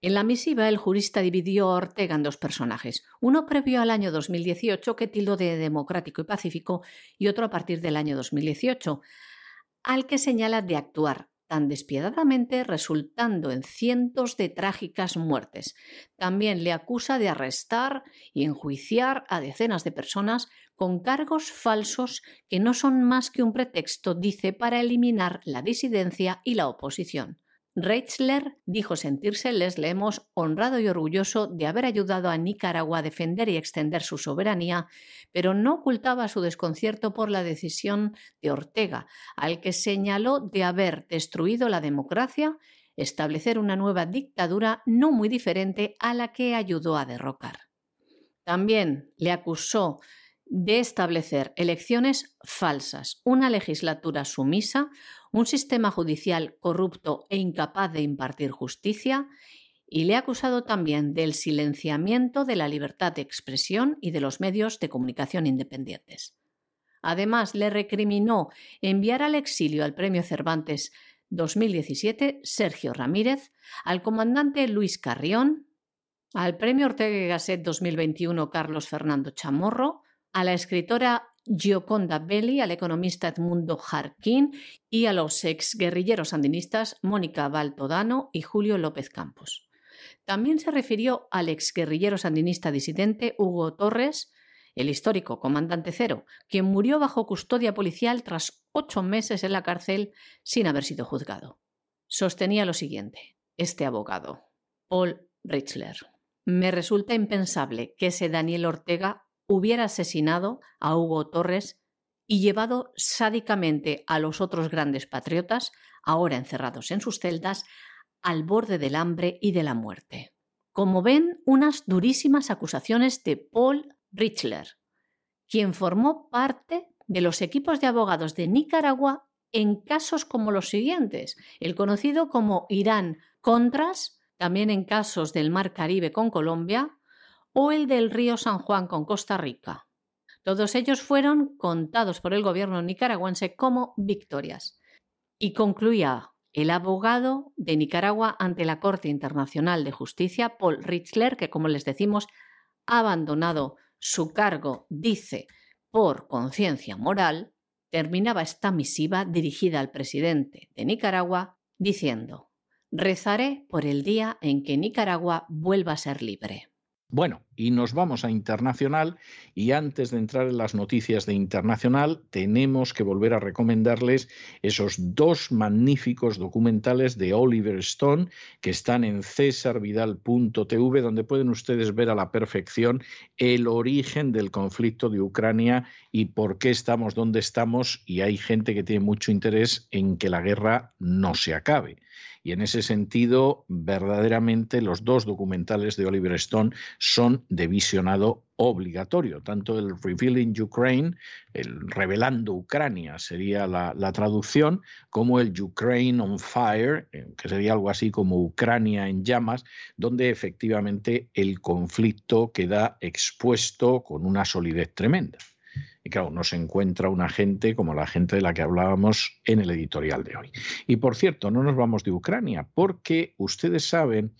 [SPEAKER 2] En la misiva, el jurista dividió a Ortega en dos personajes, uno previo al año 2018 que tildó de democrático y pacífico y otro a partir del año 2018, al que señala de actuar tan despiadadamente resultando en cientos de trágicas muertes. También le acusa de arrestar y enjuiciar a decenas de personas con cargos falsos que no son más que un pretexto, dice, para eliminar la disidencia y la oposición. Reichler dijo sentirse, les leemos, honrado y orgulloso de haber ayudado a Nicaragua a defender y extender su soberanía, pero no ocultaba su desconcierto por la decisión de Ortega, al que señaló de haber destruido la democracia, establecer una nueva dictadura no muy diferente a la que ayudó a derrocar. También le acusó de establecer elecciones falsas, una legislatura sumisa, un sistema judicial corrupto e incapaz de impartir justicia, y le ha acusado también del silenciamiento de la libertad de expresión y de los medios de comunicación independientes. Además, le recriminó enviar al exilio al Premio Cervantes 2017 Sergio Ramírez, al comandante Luis Carrión, al Premio Ortega y Gasset 2021 Carlos Fernando Chamorro, a la escritora Gioconda Belli, al economista Edmundo Jarquín y a los exguerrilleros sandinistas Mónica Baltodano y Julio López Campos. También se refirió al exguerrillero sandinista disidente Hugo Torres, el histórico comandante Cero, quien murió bajo custodia policial tras ocho meses en la cárcel sin haber sido juzgado. Sostenía lo siguiente, este abogado, Paul Richler. Me resulta impensable que ese Daniel Ortega hubiera asesinado a Hugo Torres y llevado sádicamente a los otros grandes patriotas, ahora encerrados en sus celdas, al borde del hambre y de la muerte. Como ven, unas durísimas acusaciones de Paul Richler, quien formó parte de los equipos de abogados de Nicaragua en casos como los siguientes, el conocido como Irán Contras, también en casos del Mar Caribe con Colombia, o el del río San Juan con Costa Rica. Todos ellos fueron contados por el gobierno nicaragüense como victorias. Y concluía el abogado de Nicaragua ante la Corte Internacional de Justicia, Paul Richler, que como les decimos, ha abandonado su cargo, dice, por conciencia moral, terminaba esta misiva dirigida al presidente de Nicaragua diciendo, rezaré por el día en que Nicaragua vuelva a ser libre.
[SPEAKER 1] Bueno, y nos vamos a internacional y antes de entrar en las noticias de internacional tenemos que volver a recomendarles esos dos magníficos documentales de Oliver Stone que están en cesarvidal.tv donde pueden ustedes ver a la perfección el origen del conflicto de Ucrania y por qué estamos donde estamos y hay gente que tiene mucho interés en que la guerra no se acabe. Y en ese sentido, verdaderamente los dos documentales de Oliver Stone son de visionado obligatorio, tanto el Revealing Ukraine, el Revelando Ucrania sería la, la, traducción, como el Ukraine on Fire, eh, que sería algo así como Ucrania en llamas, donde efectivamente el conflicto queda expuesto con una solidez tremenda. Y claro, no se encuentra una gente como la gente de la que hablábamos en el editorial de hoy. Y por cierto, no nos vamos de Ucrania, porque ustedes saben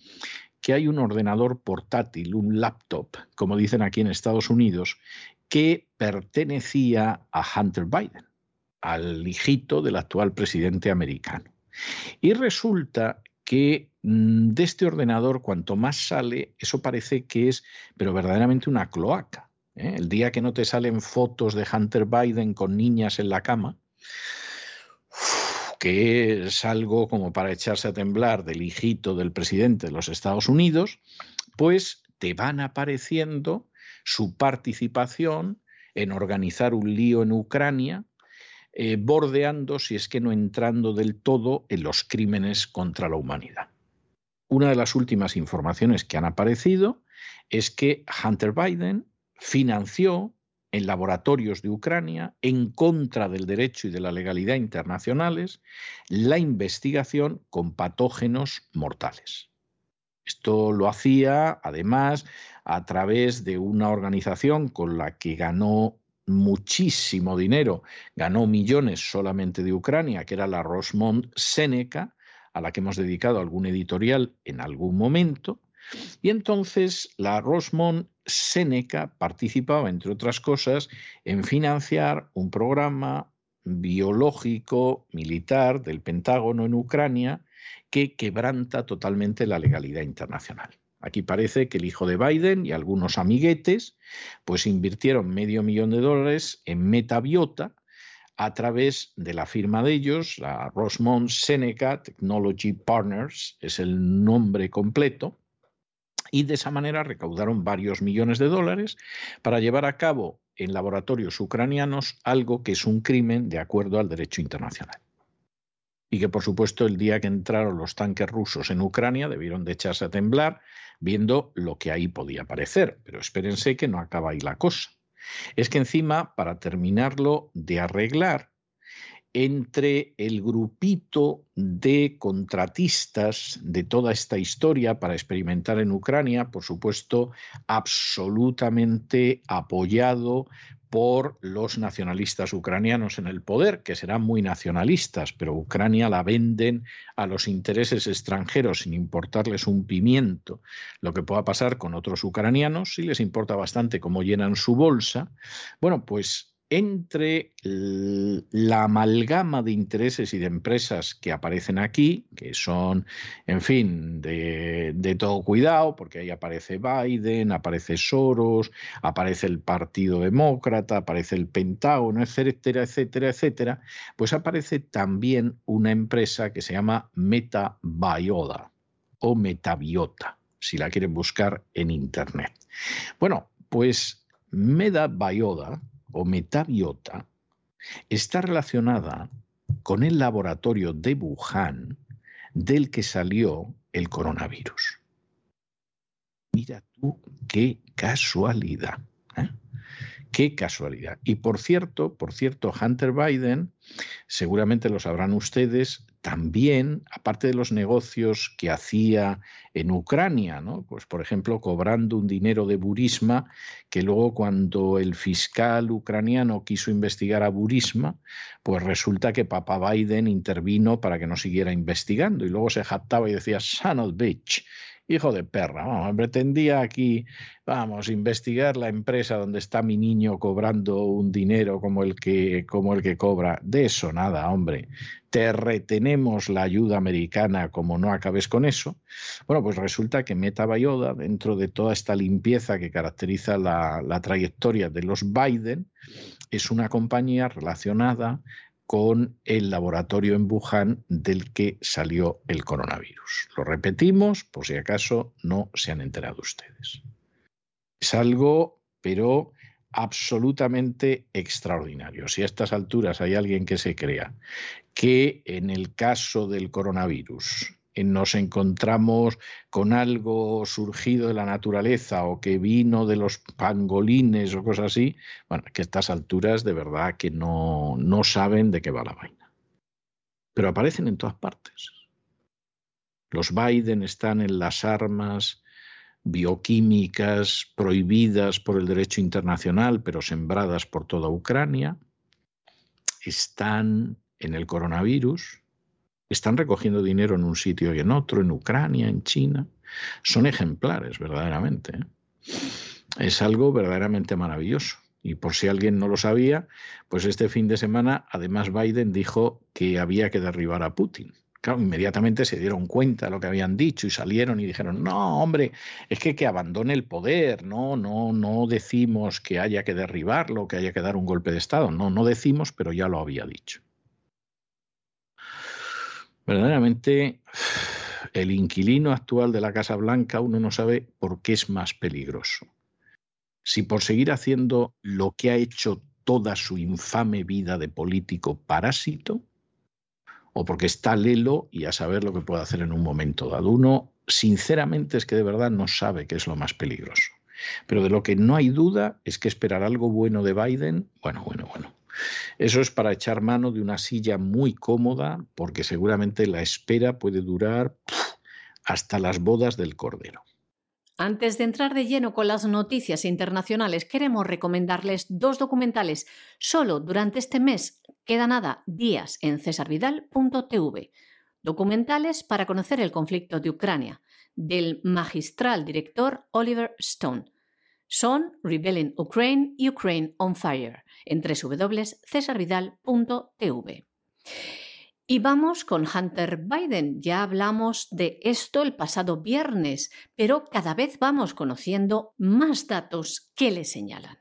[SPEAKER 1] que hay un ordenador portátil, un laptop, como dicen aquí en Estados Unidos, que pertenecía a Hunter Biden, al hijito del actual presidente americano. Y resulta que mm, de este ordenador, cuanto más sale, eso parece que es, pero verdaderamente una cloaca. ¿Eh? El día que no te salen fotos de Hunter Biden con niñas en la cama, que es algo como para echarse a temblar del hijito del presidente de los Estados Unidos, pues te van apareciendo su participación en organizar un lío en Ucrania, eh, bordeando, si es que no entrando del todo, en los crímenes contra la humanidad. Una de las últimas informaciones que han aparecido es que Hunter Biden financió en laboratorios de Ucrania, en contra del derecho y de la legalidad internacionales, la investigación con patógenos mortales. Esto lo hacía, además, a través de una organización con la que ganó muchísimo dinero, ganó millones solamente de Ucrania, que era la Rosmont Seneca, a la que hemos dedicado algún editorial en algún momento. Y entonces la Rosmont Seneca participaba, entre otras cosas, en financiar un programa biológico militar del Pentágono en Ucrania que quebranta totalmente la legalidad internacional. Aquí parece que el hijo de Biden y algunos amiguetes pues invirtieron medio millón de dólares en Metabiota, a través de la firma de ellos, la Rosmont Seneca Technology Partners, es el nombre completo, y de esa manera recaudaron varios millones de dólares para llevar a cabo en laboratorios ucranianos algo que es un crimen de acuerdo al derecho internacional. Y que por supuesto el día que entraron los tanques rusos en Ucrania debieron de echarse a temblar viendo lo que ahí podía parecer. Pero espérense que no acaba ahí la cosa es que encima, para terminarlo de arreglar, entre el grupito de contratistas de toda esta historia para experimentar en Ucrania, por supuesto, absolutamente apoyado por los nacionalistas ucranianos en el poder, que serán muy nacionalistas, pero Ucrania la venden a los intereses extranjeros sin importarles un pimiento. Lo que pueda pasar con otros ucranianos, si les importa bastante cómo llenan su bolsa, bueno, pues entre la amalgama de intereses y de empresas que aparecen aquí, que son, en fin, de, todo cuidado, porque ahí aparece Biden, aparece Soros, aparece el Partido Demócrata, aparece el Pentágono, etcétera, etcétera, etcétera, pues aparece también una empresa que se llama MetaBioda o Metabiota, si la quieren buscar en Internet. Bueno, pues MetaBioda o metabiota está relacionada con el laboratorio de Wuhan del que salió el coronavirus. Mira tú qué casualidad. ¿eh? Qué casualidad. Y por cierto, por cierto, Hunter Biden, seguramente lo sabrán ustedes, también, aparte de los negocios que hacía en Ucrania, ¿no? pues por ejemplo, cobrando un dinero de Burisma, que luego cuando el fiscal ucraniano quiso investigar a Burisma, pues resulta que Papa Biden intervino para que no siguiera investigando y luego se jactaba y decía, son of bitch, hijo de perra, vamos, pretendía aquí, vamos, investigar la empresa donde está mi niño cobrando un dinero como el que, como el que cobra. De eso nada, hombre. Te retenemos la ayuda americana como no acabes con eso. Bueno, pues resulta que Meta Bayoda, dentro de toda esta limpieza que caracteriza la, la trayectoria de los Biden, es una compañía relacionada con el laboratorio en Wuhan del que salió el coronavirus. Lo repetimos por si acaso no se han enterado ustedes. Es algo, pero absolutamente extraordinario. Si a estas alturas hay alguien que se crea que en el caso del coronavirus nos encontramos con algo surgido de la naturaleza o que vino de los pangolines o cosas así, bueno, que a estas alturas de verdad que no, no saben de qué va la vaina. Pero aparecen en todas partes. Los Biden están en las armas bioquímicas prohibidas por el derecho internacional, pero sembradas por toda Ucrania. Están en el coronavirus, están recogiendo dinero en un sitio y en otro, en Ucrania, en China. Son ejemplares, verdaderamente. ¿eh? Es algo verdaderamente maravilloso. Y por si alguien no lo sabía, pues este fin de semana, además, Biden dijo que había que derribar a Putin. Claro, inmediatamente se dieron cuenta de lo que habían dicho y salieron y dijeron, no, hombre, es que que abandone el poder, no, no, no decimos que haya que derribarlo, que haya que dar un golpe de Estado, no, no decimos, pero ya lo había dicho verdaderamente el inquilino actual de la Casa Blanca, uno no sabe por qué es más peligroso. Si por seguir haciendo lo que ha hecho toda su infame vida de político parásito, o porque está lelo y a saber lo que puede hacer en un momento dado. Uno, sinceramente, es que de verdad no sabe qué es lo más peligroso. Pero de lo que no hay duda es que esperar algo bueno de Biden, bueno, bueno, bueno. Eso es para echar mano de una silla muy cómoda, porque seguramente la espera puede durar hasta las bodas del Cordero.
[SPEAKER 2] Antes de entrar de lleno con las noticias internacionales, queremos recomendarles dos documentales. Solo durante este mes, queda nada, días en cesarvidal.tv. Documentales para conocer el conflicto de Ucrania, del magistral director Oliver Stone. Son Rebelling Ukraine y Ukraine on Fire en www.cesarvidal.tv. Y vamos con Hunter Biden. Ya hablamos de esto el pasado viernes, pero cada vez vamos conociendo más datos que le señalan.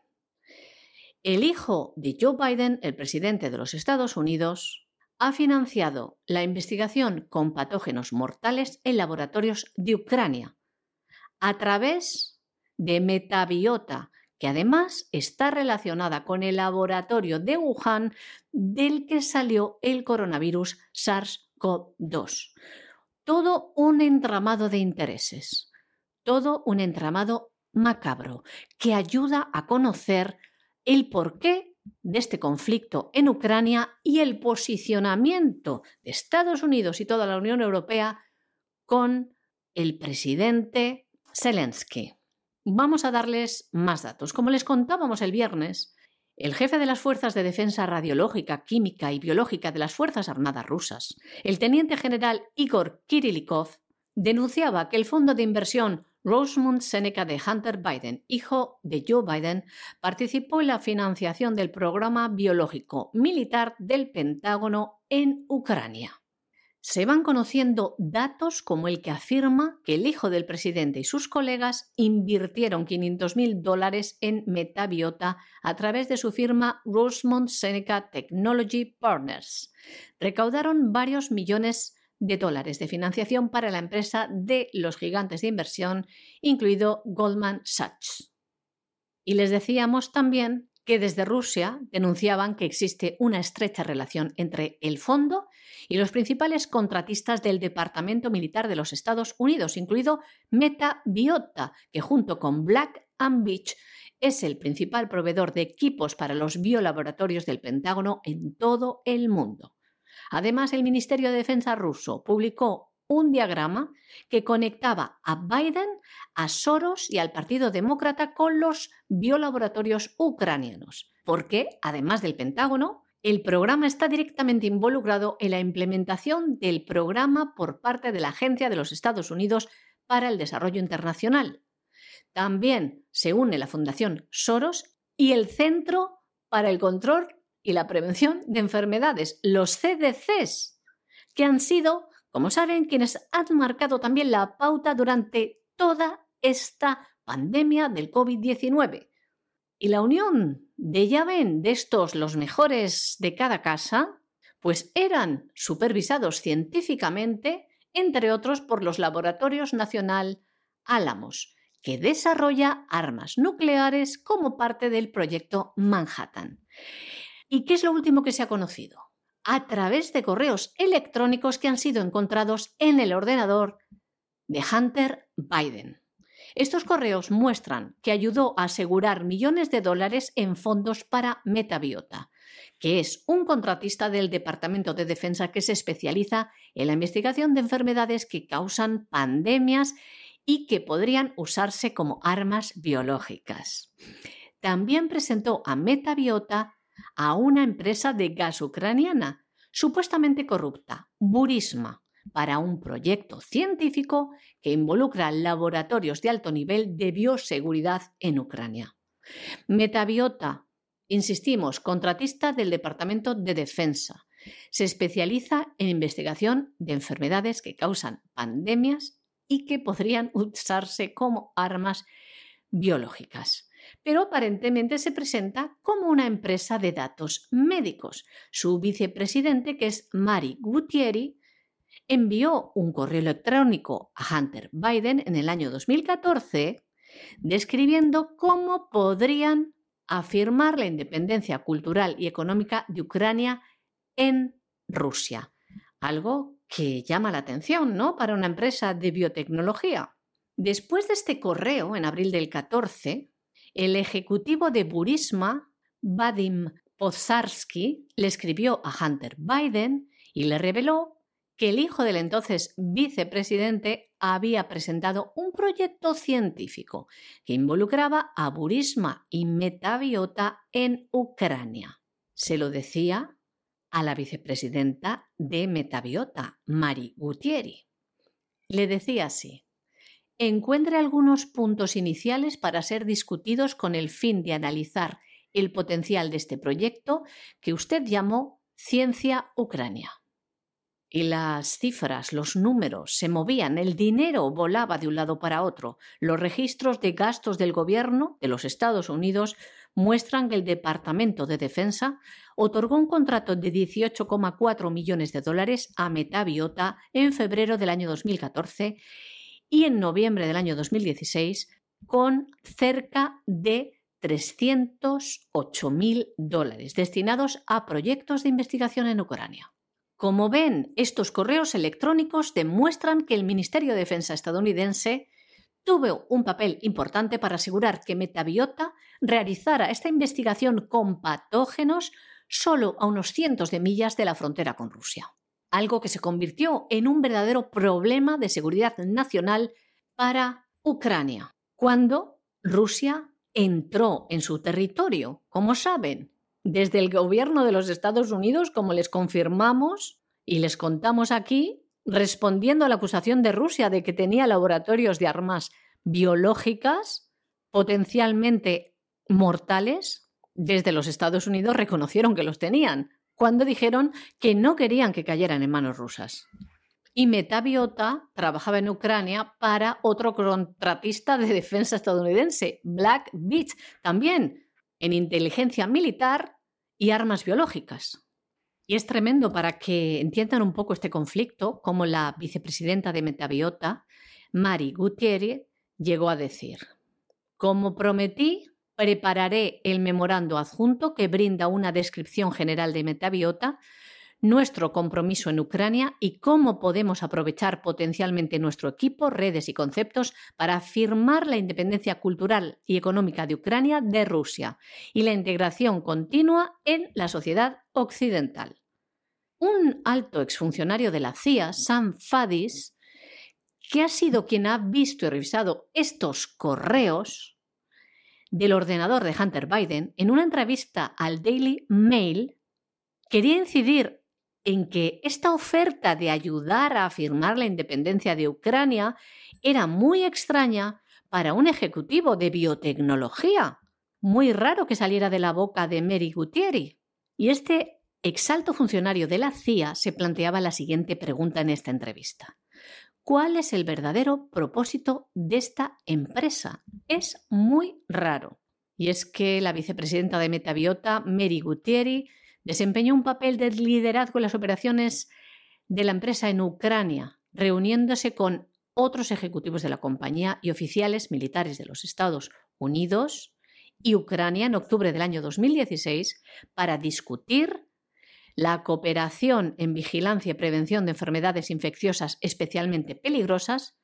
[SPEAKER 2] El hijo de Joe Biden, el presidente de los Estados Unidos, ha financiado la investigación con patógenos mortales en laboratorios de Ucrania a través de Metabiota, que además está relacionada con el laboratorio de Wuhan del que salió el coronavirus SARS-CoV-2. Todo un entramado de intereses, todo un entramado macabro que ayuda a conocer el porqué de este conflicto en Ucrania y el posicionamiento de Estados Unidos y toda la Unión Europea con el presidente Zelensky. Vamos a darles más datos. Como les contábamos el viernes, el jefe de las Fuerzas de Defensa Radiológica, Química y Biológica de las Fuerzas Armadas rusas, el teniente general Igor Kirilikov, denunciaba que el fondo de inversión Rosemont Seneca de Hunter Biden, hijo de Joe Biden, participó en la financiación del programa biológico militar del Pentágono en Ucrania se van conociendo datos como el que afirma que el hijo del presidente y sus colegas invirtieron 500.000 dólares en Metabiota a través de su firma Rosemont Seneca Technology Partners. Recaudaron varios millones de dólares de financiación para la empresa de los gigantes de inversión, incluido Goldman Sachs. Y les decíamos también que desde Rusia denunciaban que existe una estrecha relación entre el fondo y los principales contratistas del Departamento Militar de los Estados Unidos, incluido Meta Biota, que junto con Black and Beach es el principal proveedor de equipos para los biolaboratorios del Pentágono en todo el mundo. Además, el Ministerio de Defensa ruso publicó un diagrama que conectaba a Biden, a Soros y al Partido Demócrata con los biolaboratorios ucranianos, porque, además del Pentágono, el programa está directamente involucrado en la implementación del programa por parte de la Agencia de los Estados Unidos para el Desarrollo Internacional. También se une la Fundación Soros y el Centro para el Control y la Prevención de Enfermedades, los CDCs, que han sido como saben, quienes han marcado también la pauta durante toda esta pandemia del COVID-19. Y la unión de ya ven de estos los mejores de cada casa, pues eran supervisados científicamente, entre otros por los Laboratorios Nacional Álamos, que desarrolla armas nucleares como parte del proyecto Manhattan. ¿Y qué es lo último que se ha conocido? A través de correos electrónicos que han sido encontrados en el ordenador de Hunter Biden. Estos correos muestran que ayudó a asegurar millones de dólares en fondos para Metabiota, que es un contratista del Departamento de Defensa que se especializa en la investigación de enfermedades que causan pandemias y que podrían usarse como armas biológicas. También presentó a Metabiota a una empresa de gas ucraniana supuestamente corrupta, Burisma, para un proyecto científico que involucra laboratorios de alto nivel de bioseguridad en Ucrania. Metabiota, insistimos, contratista del Departamento de Defensa. Se especializa en investigación de enfermedades que causan pandemias y que podrían usarse como armas biológicas pero aparentemente se presenta como una empresa de datos médicos. Su vicepresidente, que es Mari Gutieri, envió un correo electrónico a Hunter Biden en el año 2014 describiendo cómo podrían afirmar la independencia cultural y económica de Ucrania en Rusia. Algo que llama la atención, ¿no? Para una empresa de biotecnología. Después de este correo, en abril del 14, el ejecutivo de Burisma, Vadim Pozarsky, le escribió a Hunter Biden y le reveló que el hijo del entonces vicepresidente había presentado un proyecto científico que involucraba a Burisma y Metabiota en Ucrania. Se lo decía a la vicepresidenta de Metabiota, Mari Gutieri. Le decía así, encuentre algunos puntos iniciales para ser discutidos con el fin de analizar el potencial de este proyecto que usted llamó Ciencia Ucrania y las cifras, los números se movían, el dinero volaba de un lado para otro. Los registros de gastos del gobierno de los Estados Unidos muestran que el Departamento de Defensa otorgó un contrato de 18,4 millones de dólares a Metabiota en febrero del año 2014 y en noviembre del año 2016 con cerca de 308 mil dólares destinados a proyectos de investigación en Ucrania. Como ven, estos correos electrónicos demuestran que el Ministerio de Defensa estadounidense tuvo un papel importante para asegurar que Metabiota realizara esta investigación con patógenos solo a unos cientos de millas de la frontera con Rusia, algo que se convirtió en un verdadero problema de seguridad nacional para Ucrania, cuando Rusia entró en su territorio, como saben, desde el gobierno de los Estados Unidos, como les confirmamos y les contamos aquí, respondiendo a la acusación de Rusia de que tenía laboratorios de armas biológicas potencialmente mortales, desde los Estados Unidos reconocieron que los tenían, cuando dijeron que no querían que cayeran en manos rusas. Y Metabiota trabajaba en Ucrania para otro contratista de defensa estadounidense, Black Beach, también en inteligencia militar y armas biológicas. Y es tremendo para que entiendan un poco este conflicto, como la vicepresidenta de Metabiota, Mari Gutiérrez, llegó a decir, como prometí, prepararé el memorando adjunto que brinda una descripción general de Metabiota nuestro compromiso en Ucrania y cómo podemos aprovechar potencialmente nuestro equipo, redes y conceptos para afirmar la independencia cultural y económica de Ucrania de Rusia y la integración continua en la sociedad occidental. Un alto exfuncionario de la CIA, Sam Fadis, que ha sido quien ha visto y revisado estos correos del ordenador de Hunter Biden, en una entrevista al Daily Mail, quería incidir en que esta oferta de ayudar a afirmar la independencia de Ucrania era muy extraña para un ejecutivo de biotecnología. Muy raro que saliera de la boca de Mary Gutieri. Y este exalto funcionario de la CIA se planteaba la siguiente pregunta en esta entrevista. ¿Cuál es el verdadero propósito de esta empresa? Es muy raro. Y es que la vicepresidenta de Metabiota, Mary Gutieri, Desempeñó un papel de liderazgo en las operaciones de la empresa en Ucrania, reuniéndose con otros ejecutivos de la compañía y oficiales militares de los Estados Unidos y Ucrania en octubre del año 2016 para discutir la cooperación en vigilancia y prevención de enfermedades infecciosas especialmente peligrosas,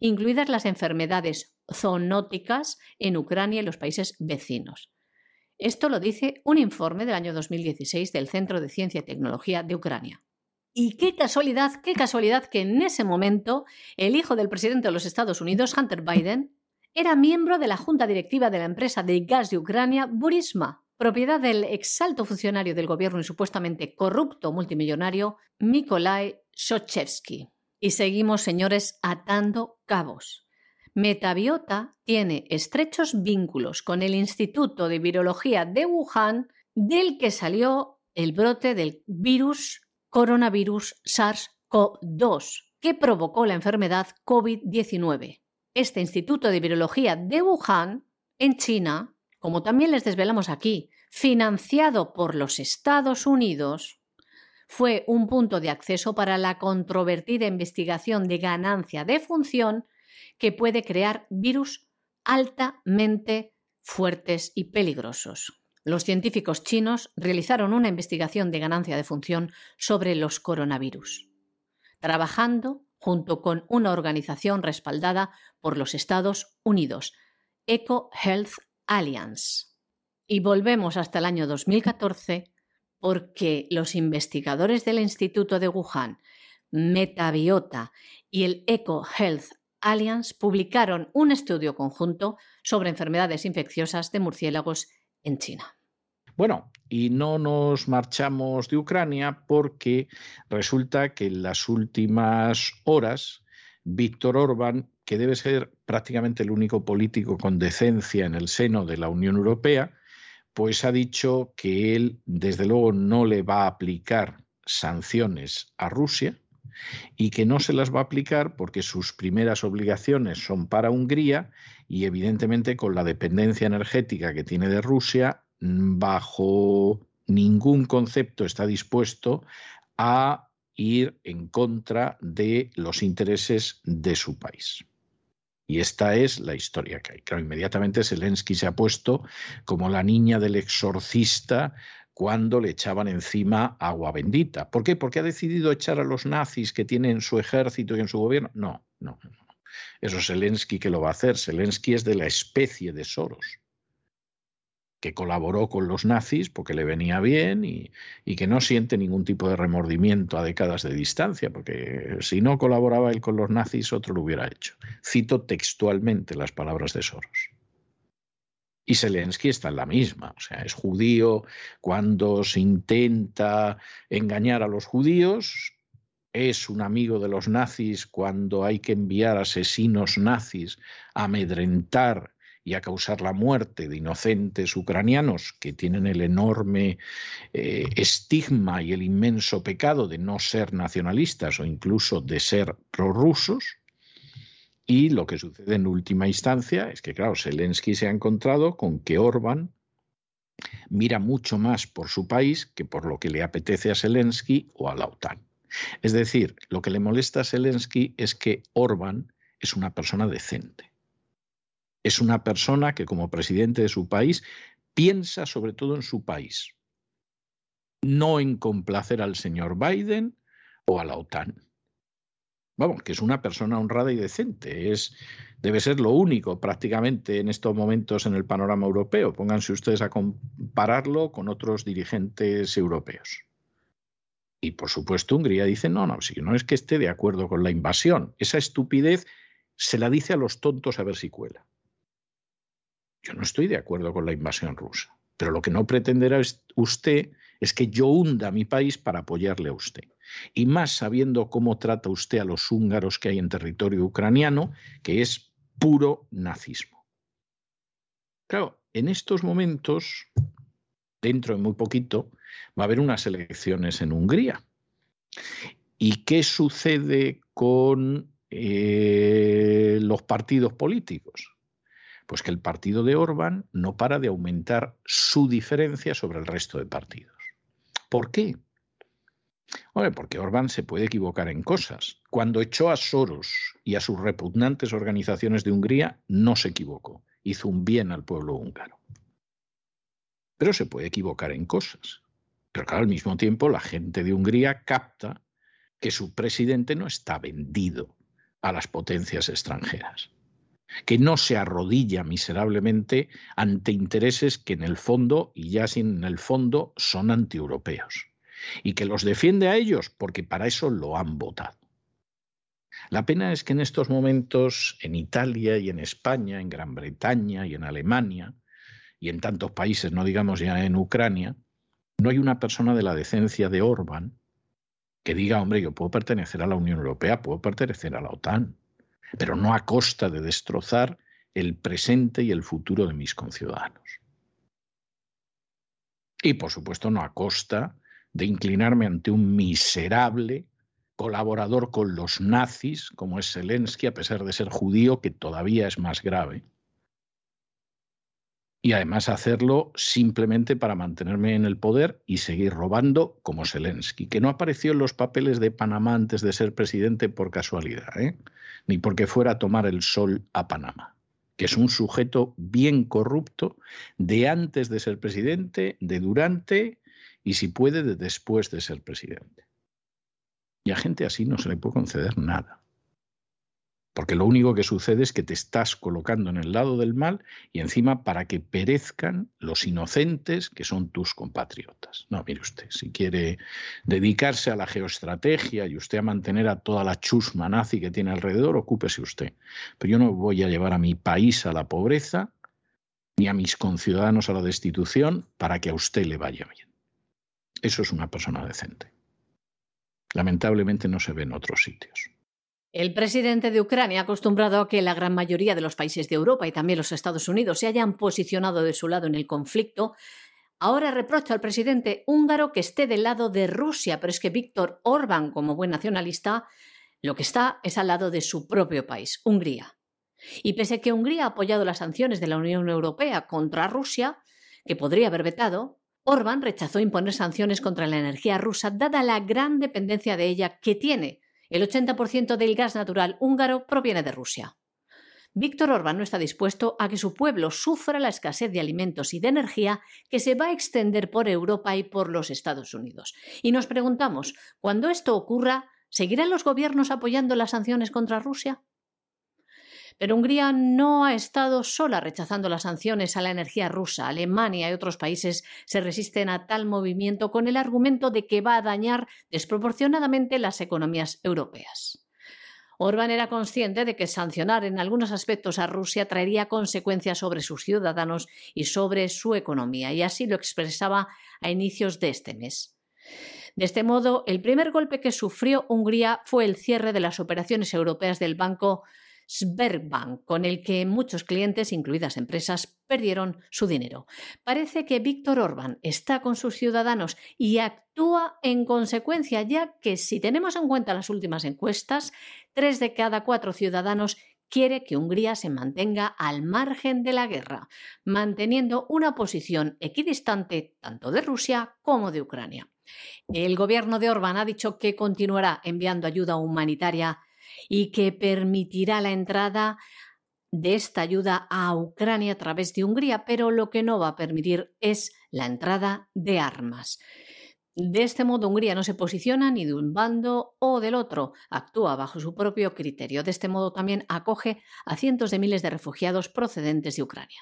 [SPEAKER 2] incluidas las enfermedades zoonóticas en Ucrania y los países vecinos. Esto lo dice un informe del año 2016 del Centro de Ciencia y Tecnología de Ucrania. Y qué casualidad, qué casualidad que en ese momento el hijo del presidente de los Estados Unidos, Hunter Biden, era miembro de la junta directiva de la empresa de gas de Ucrania, Burisma, propiedad del exalto funcionario del gobierno y supuestamente corrupto multimillonario, Mykolai Shochevsky. Y seguimos, señores, atando cabos. Metabiota tiene estrechos vínculos con el Instituto de Virología de Wuhan, del que salió el brote del virus coronavirus SARS-CoV-2, que provocó la enfermedad COVID-19. Este Instituto de Virología de Wuhan, en China, como también les desvelamos aquí, financiado por los Estados Unidos, fue un punto de acceso para la controvertida investigación de ganancia de función que puede crear virus altamente fuertes y peligrosos. Los científicos chinos realizaron una investigación de ganancia de función sobre los coronavirus, trabajando junto con una organización respaldada por los Estados Unidos, Eco Health Alliance. Y volvemos hasta el año 2014 porque los investigadores del Instituto de Wuhan, Metabiota y el Eco Health Alliance publicaron un estudio conjunto sobre enfermedades infecciosas de murciélagos en China.
[SPEAKER 1] Bueno, y no nos marchamos de Ucrania porque resulta que en las últimas horas Víctor Orbán, que debe ser prácticamente el único político con decencia en el seno de la Unión Europea, pues ha dicho que él, desde luego, no le va a aplicar sanciones a Rusia y que no se las va a aplicar porque sus primeras obligaciones son para Hungría y evidentemente con la dependencia energética que tiene de Rusia, bajo ningún concepto está dispuesto a ir en contra de los intereses de su país. Y esta es la historia que hay. Claro, inmediatamente Zelensky se ha puesto como la niña del exorcista cuando le echaban encima agua bendita. ¿Por qué? Porque ha decidido echar a los nazis que tienen en su ejército y en su gobierno. No, no, no. Eso es Zelensky que lo va a hacer. Zelensky es de la especie de Soros que colaboró con los nazis porque le venía bien y, que no siente ningún tipo de remordimiento a décadas de distancia, porque si no colaboraba él con los nazis, otro lo hubiera hecho. Cito textualmente las palabras de Soros. Y Zelensky está en la misma, o sea, es judío cuando se intenta engañar a los judíos, es un amigo de los nazis cuando hay que enviar asesinos nazis a amedrentar y a causar la muerte de inocentes ucranianos que tienen el enorme eh, estigma y el inmenso pecado de no ser nacionalistas o incluso de ser prorrusos. Y lo que sucede en última instancia es que, claro, Zelensky se ha encontrado con que Orbán mira mucho más por su país que por lo que le apetece a Zelensky o a la OTAN. Es decir, lo que le molesta a Zelensky es que Orbán es una persona decente es una persona que como presidente de su país piensa sobre todo en su país, no en complacer al señor Biden o a la OTAN. Vamos, que es una persona honrada y decente. Es, debe ser lo único prácticamente en estos momentos en el panorama europeo. Pónganse ustedes a compararlo con otros dirigentes europeos. Y por supuesto Hungría dice, no, no, si no es que esté de acuerdo con la invasión. Esa estupidez se la dice a los tontos a ver si cuela. Yo no estoy de acuerdo con la invasión rusa, pero lo que no pretenderá usted es que yo hunda mi país para apoyarle a usted. Y más sabiendo cómo trata usted a los húngaros que hay en territorio ucraniano, que es puro nazismo. Claro, en estos momentos, dentro de muy poquito, va a haber unas elecciones en Hungría. ¿Y qué sucede con eh, los partidos políticos? Pues que el partido de Orbán no para de aumentar su diferencia sobre el resto de partidos. ¿Por qué? porque Orbán se puede equivocar en cosas. Cuando echó a Soros y a sus repugnantes organizaciones de Hungría, no se equivocó. Hizo un bien al pueblo húngaro. Pero se puede equivocar en cosas. Pero claro, al mismo tiempo la gente de Hungría capta que su presidente no está vendido a las potencias extranjeras que no se arrodilla miserablemente ante intereses que en el fondo, y ya sin en el fondo, son antieuropeos, y que los defiende a ellos porque para eso lo han votado. La pena es que en estos momentos, en Italia y en España, en Gran Bretaña y en Alemania, y en tantos países, no digamos ya en Ucrania, no hay una persona de la decencia de Orbán que diga, hombre, yo puedo pertenecer a la Unión Europea, puedo pertenecer a la OTAN, pero no a costa de destrozar el presente y el futuro de mis conciudadanos. Y por supuesto no a costa de inclinarme ante un miserable colaborador con los nazis, como es Zelensky, a pesar de ser judío, que todavía es más grave. y además hacerlo simplemente para mantenerme en el poder y seguir robando como Zelensky, que no apareció en los papeles de Panamá antes de ser presidente por casualidad, ¿eh? Ni porque fuera a tomar el sol a Panamá, que es un sujeto bien corrupto de antes de ser presidente, de durante y si puede de después de ser presidente. Y a gente así no se le puede conceder nada. Porque lo único que sucede es que te estás colocando en el lado del mal y encima para que perezcan los inocentes que son tus compatriotas. No, mire usted, si quiere dedicarse a la geoestrategia y usted a mantener a toda la chusma nazi que tiene alrededor, ocúpese usted. Pero yo no voy a llevar a mi país a la pobreza ni a mis conciudadanos a la destitución para que a usted le vaya bien. Eso es una persona decente. Lamentablemente no se ve en otros sitios.
[SPEAKER 2] El presidente de Ucrania, acostumbrado a que la gran mayoría de los países de Europa y también los Estados Unidos se hayan posicionado de su lado en el conflicto, ahora reprocha al presidente húngaro que esté del lado de Rusia, pero es que Víctor Orbán, como buen nacionalista, lo que está es al lado de su propio país, Hungría. Y pese a que Hungría ha apoyado las sanciones de la Unión Europea contra Rusia, que podría haber vetado, Orbán rechazó imponer sanciones contra la energía rusa dada la gran dependencia de ella que tiene el 80% del gas natural húngaro proviene de Rusia. Víctor Orbán no está dispuesto a que su pueblo sufra la escasez de alimentos y de energía que se va a extender por Europa y por los Estados Unidos. Y nos preguntamos, cuando esto ocurra, ¿seguirán los gobiernos apoyando las sanciones contra Rusia? Pero Hungría no ha estado sola rechazando las sanciones a la energía rusa. Alemania y otros países se resisten a tal movimiento con el argumento de que va a dañar desproporcionadamente las economías europeas. Orbán era consciente de que sancionar en algunos aspectos a Rusia traería consecuencias sobre sus ciudadanos y sobre su economía, y así lo expresaba a inicios de este mes. De este modo, el primer golpe que sufrió Hungría fue el cierre de las operaciones europeas del Banco Sberbank, con el que muchos clientes, incluidas empresas, perdieron su dinero. Parece que Víctor Orbán está con sus ciudadanos y actúa en consecuencia, ya que si tenemos en cuenta las últimas encuestas, tres de cada cuatro ciudadanos quiere que Hungría se mantenga al margen de la guerra, manteniendo una posición equidistante tanto de Rusia como de Ucrania. El gobierno de Orbán ha dicho que continuará enviando ayuda humanitaria y que permitirá la entrada de esta ayuda a Ucrania a través de Hungría, pero lo que no va a permitir es la entrada de armas. De este modo, Hungría no se posiciona ni de un bando o del otro, actúa bajo su propio criterio. De este modo también acoge a cientos de miles de refugiados procedentes de Ucrania.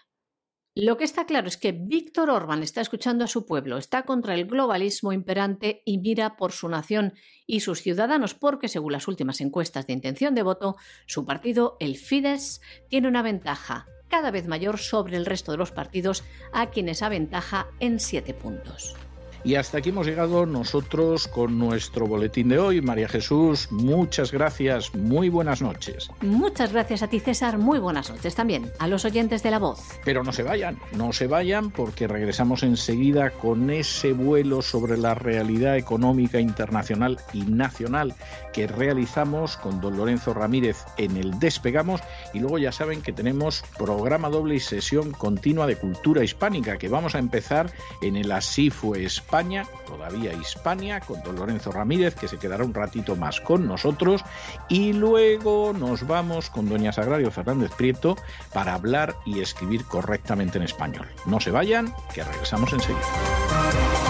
[SPEAKER 2] Lo que está claro es que Víctor Orbán está escuchando a su pueblo, está contra el globalismo imperante y mira por su nación y sus ciudadanos, porque según las últimas encuestas de intención de voto, su partido, el Fidesz, tiene una ventaja cada vez mayor sobre el resto de los partidos, a quienes aventaja en siete puntos.
[SPEAKER 1] Y hasta aquí hemos llegado nosotros con nuestro boletín de hoy. María Jesús, muchas gracias, muy buenas noches.
[SPEAKER 2] Muchas gracias a ti, César, muy buenas noches también a los oyentes de la voz.
[SPEAKER 1] Pero no se vayan, no se vayan porque regresamos enseguida con ese vuelo sobre la realidad económica internacional y nacional que realizamos con don Lorenzo Ramírez en el Despegamos y luego ya saben que tenemos programa doble y sesión continua de cultura hispánica que vamos a empezar en el Así fue España, todavía Hispania, con don Lorenzo Ramírez, que se quedará un ratito más con nosotros, y luego nos vamos con doña Sagrario Fernández Prieto para hablar y escribir correctamente en español. No se vayan, que regresamos enseguida.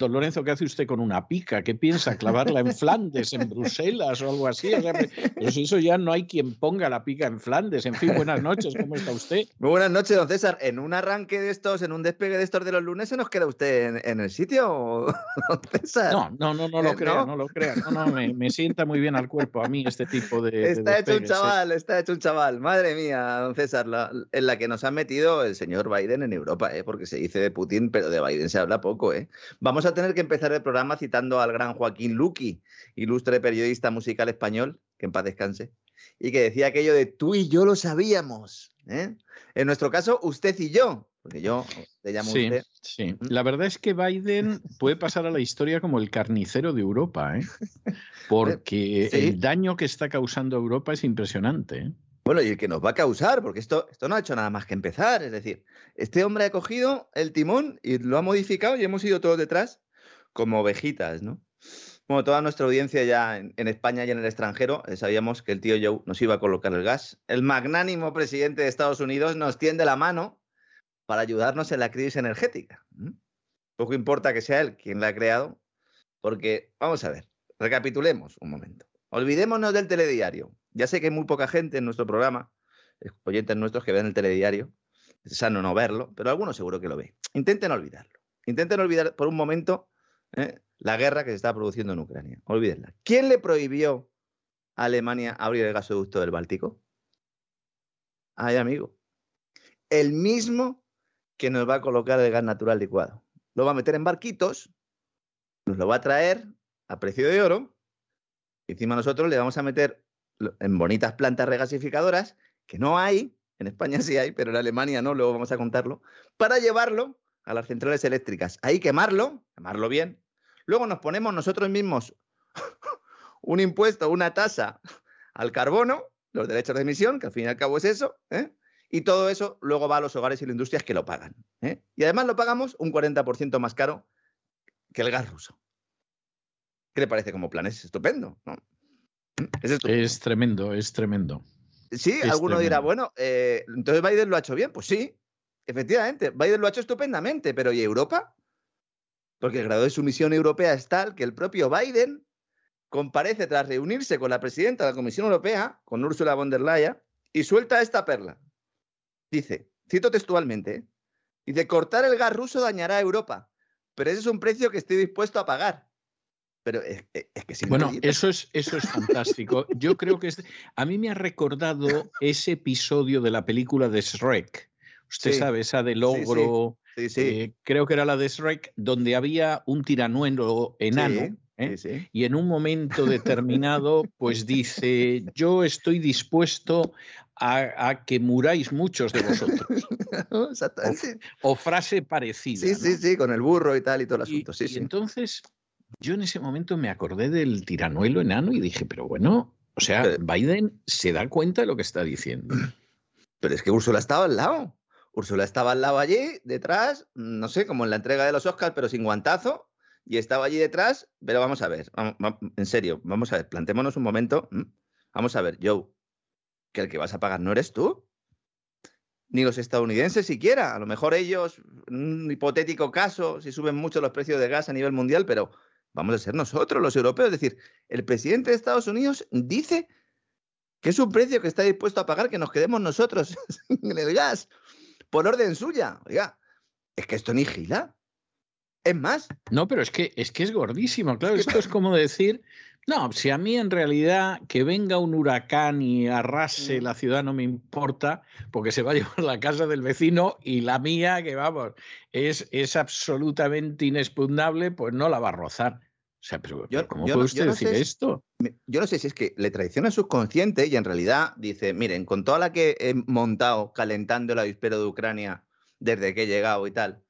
[SPEAKER 1] Don Lorenzo, ¿qué hace usted con una pica? ¿Qué piensa? ¿Clavarla en Flandes, en Bruselas o algo así? pues eso ya no hay quien ponga la pica en Flandes. En fin, buenas noches, ¿cómo está usted?
[SPEAKER 3] Muy buenas noches, don César. En un arranque de estos, en un despegue de estos de los lunes, ¿se nos queda usted en, el sitio, don César?
[SPEAKER 1] No, no, no, no lo eh, crea, no, lo crea. No, no, me, sienta muy bien al cuerpo a mí este tipo de.
[SPEAKER 3] Está hecho un chaval, está hecho un chaval. Madre mía, don César, en la que nos ha metido el señor Biden en Europa, ¿eh? porque se dice de Putin, pero de Biden se habla poco. ¿eh? Vamos a a tener que empezar el programa citando al gran Joaquín Luqui, ilustre periodista musical español, que en paz descanse, y que decía aquello de tú y yo lo sabíamos. ¿eh? En nuestro caso, usted y yo, porque yo le llamo
[SPEAKER 1] sí,
[SPEAKER 3] usted.
[SPEAKER 1] Sí, la verdad es que Biden puede pasar a la historia como el carnicero de Europa, ¿eh? porque el daño que está causando Europa es impresionante. ¿eh?
[SPEAKER 3] Bueno, y el que nos va a causar, porque esto, esto no ha hecho nada más que empezar. Es decir, este hombre ha cogido el timón y lo ha modificado y hemos ido todos detrás como ovejitas, ¿no? Bueno, toda nuestra audiencia ya en, España y en el extranjero eh, sabíamos que el tío Joe nos iba a colocar el gas. El magnánimo presidente de Estados Unidos nos tiende la mano para ayudarnos en la crisis energética. Poco importa que sea él quien la ha creado, porque, vamos a ver, recapitulemos un momento. Olvidémonos del telediario. Ya sé que hay muy poca gente en nuestro programa, oyentes nuestros que ven el telediario. Es sano no verlo, pero algunos seguro que lo ve. Intenten olvidarlo. Intenten olvidar por un momento ¿eh? la guerra que se está produciendo en Ucrania. Olvídenla. ¿Quién le prohibió a Alemania abrir el gasoducto del Báltico? Ay, amigo. El mismo que nos va a colocar el gas natural licuado. Lo va a meter en barquitos, nos lo va a traer a precio de oro, y encima nosotros le vamos a meter en bonitas plantas regasificadoras, que no hay, en España sí hay, pero en Alemania no, luego vamos a contarlo, para llevarlo a las centrales eléctricas. Ahí quemarlo, quemarlo bien. Luego nos ponemos nosotros mismos un impuesto, una tasa al carbono, los derechos de emisión, que al fin y al cabo es eso, ¿eh? y todo eso luego va a los hogares y las industrias que lo pagan. ¿eh? Y además lo pagamos un 40% más caro que el gas ruso. ¿Qué le parece como plan? Es estupendo.
[SPEAKER 1] Es, tremendo, es tremendo.
[SPEAKER 3] Sí, alguno dirá, bueno, eh, entonces Biden lo ha hecho bien. Pues sí, efectivamente, Biden lo ha hecho estupendamente, pero ¿y Europa? Porque el grado de sumisión europea es tal que el propio Biden comparece tras reunirse con la presidenta de la Comisión Europea, con Ursula von der Leyen, y suelta esta perla. Dice, cito textualmente, ¿eh? dice, cortar el gas ruso dañará a Europa, pero ese es un precio que estoy dispuesto a pagar. Pero es, que sí.
[SPEAKER 1] Bueno, eso es, eso es fantástico. Yo creo que a mí me ha recordado ese episodio de la película de Shrek. Usted sabe, esa del ogro. Sí, sí. Eh, creo que era la de Shrek, donde había un tiranuelo enano. ¿eh? Y en un momento determinado, pues dice, yo estoy dispuesto a, que muráis muchos de vosotros. Exactamente. O, frase parecida.
[SPEAKER 3] Sí, sí, sí, con el burro y tal y todo el asunto.
[SPEAKER 1] y entonces yo en ese momento me acordé del tiranuelo enano y dije, pero bueno, o sea, Biden se da cuenta de lo que está diciendo.
[SPEAKER 3] Pero es que Úrsula estaba al lado. Úrsula estaba al lado allí, detrás, no sé, como en la entrega de los Oscars, pero sin guantazo, y estaba allí detrás, pero vamos a ver, en serio, vamos a ver, plantémonos un momento. Vamos a ver, Joe, que el que vas a pagar no eres tú, ni los estadounidenses siquiera. A lo mejor ellos, un hipotético caso, si suben mucho los precios de gas a nivel mundial, pero vamos a ser nosotros, los europeos. Es decir, el presidente de Estados Unidos dice que es un precio que está dispuesto a pagar que nos quedemos nosotros en el gas, por orden suya. Oiga, es que esto ni gila. Es más.
[SPEAKER 1] No, pero es que es que es gordísimo. Claro, esto es como decir, no, si a mí en realidad que venga un huracán y arrase mm. la ciudad no me importa, porque se va a llevar la casa del vecino y la mía, que vamos, es, es absolutamente inexpugnable, pues no la va a rozar. O sea, pero, ¿cómo puede usted decir esto?
[SPEAKER 3] Yo no sé si es que le traiciona subconsciente y en realidad dice, miren, con toda la que he montado calentando el avispero de Ucrania desde que he llegado y tal,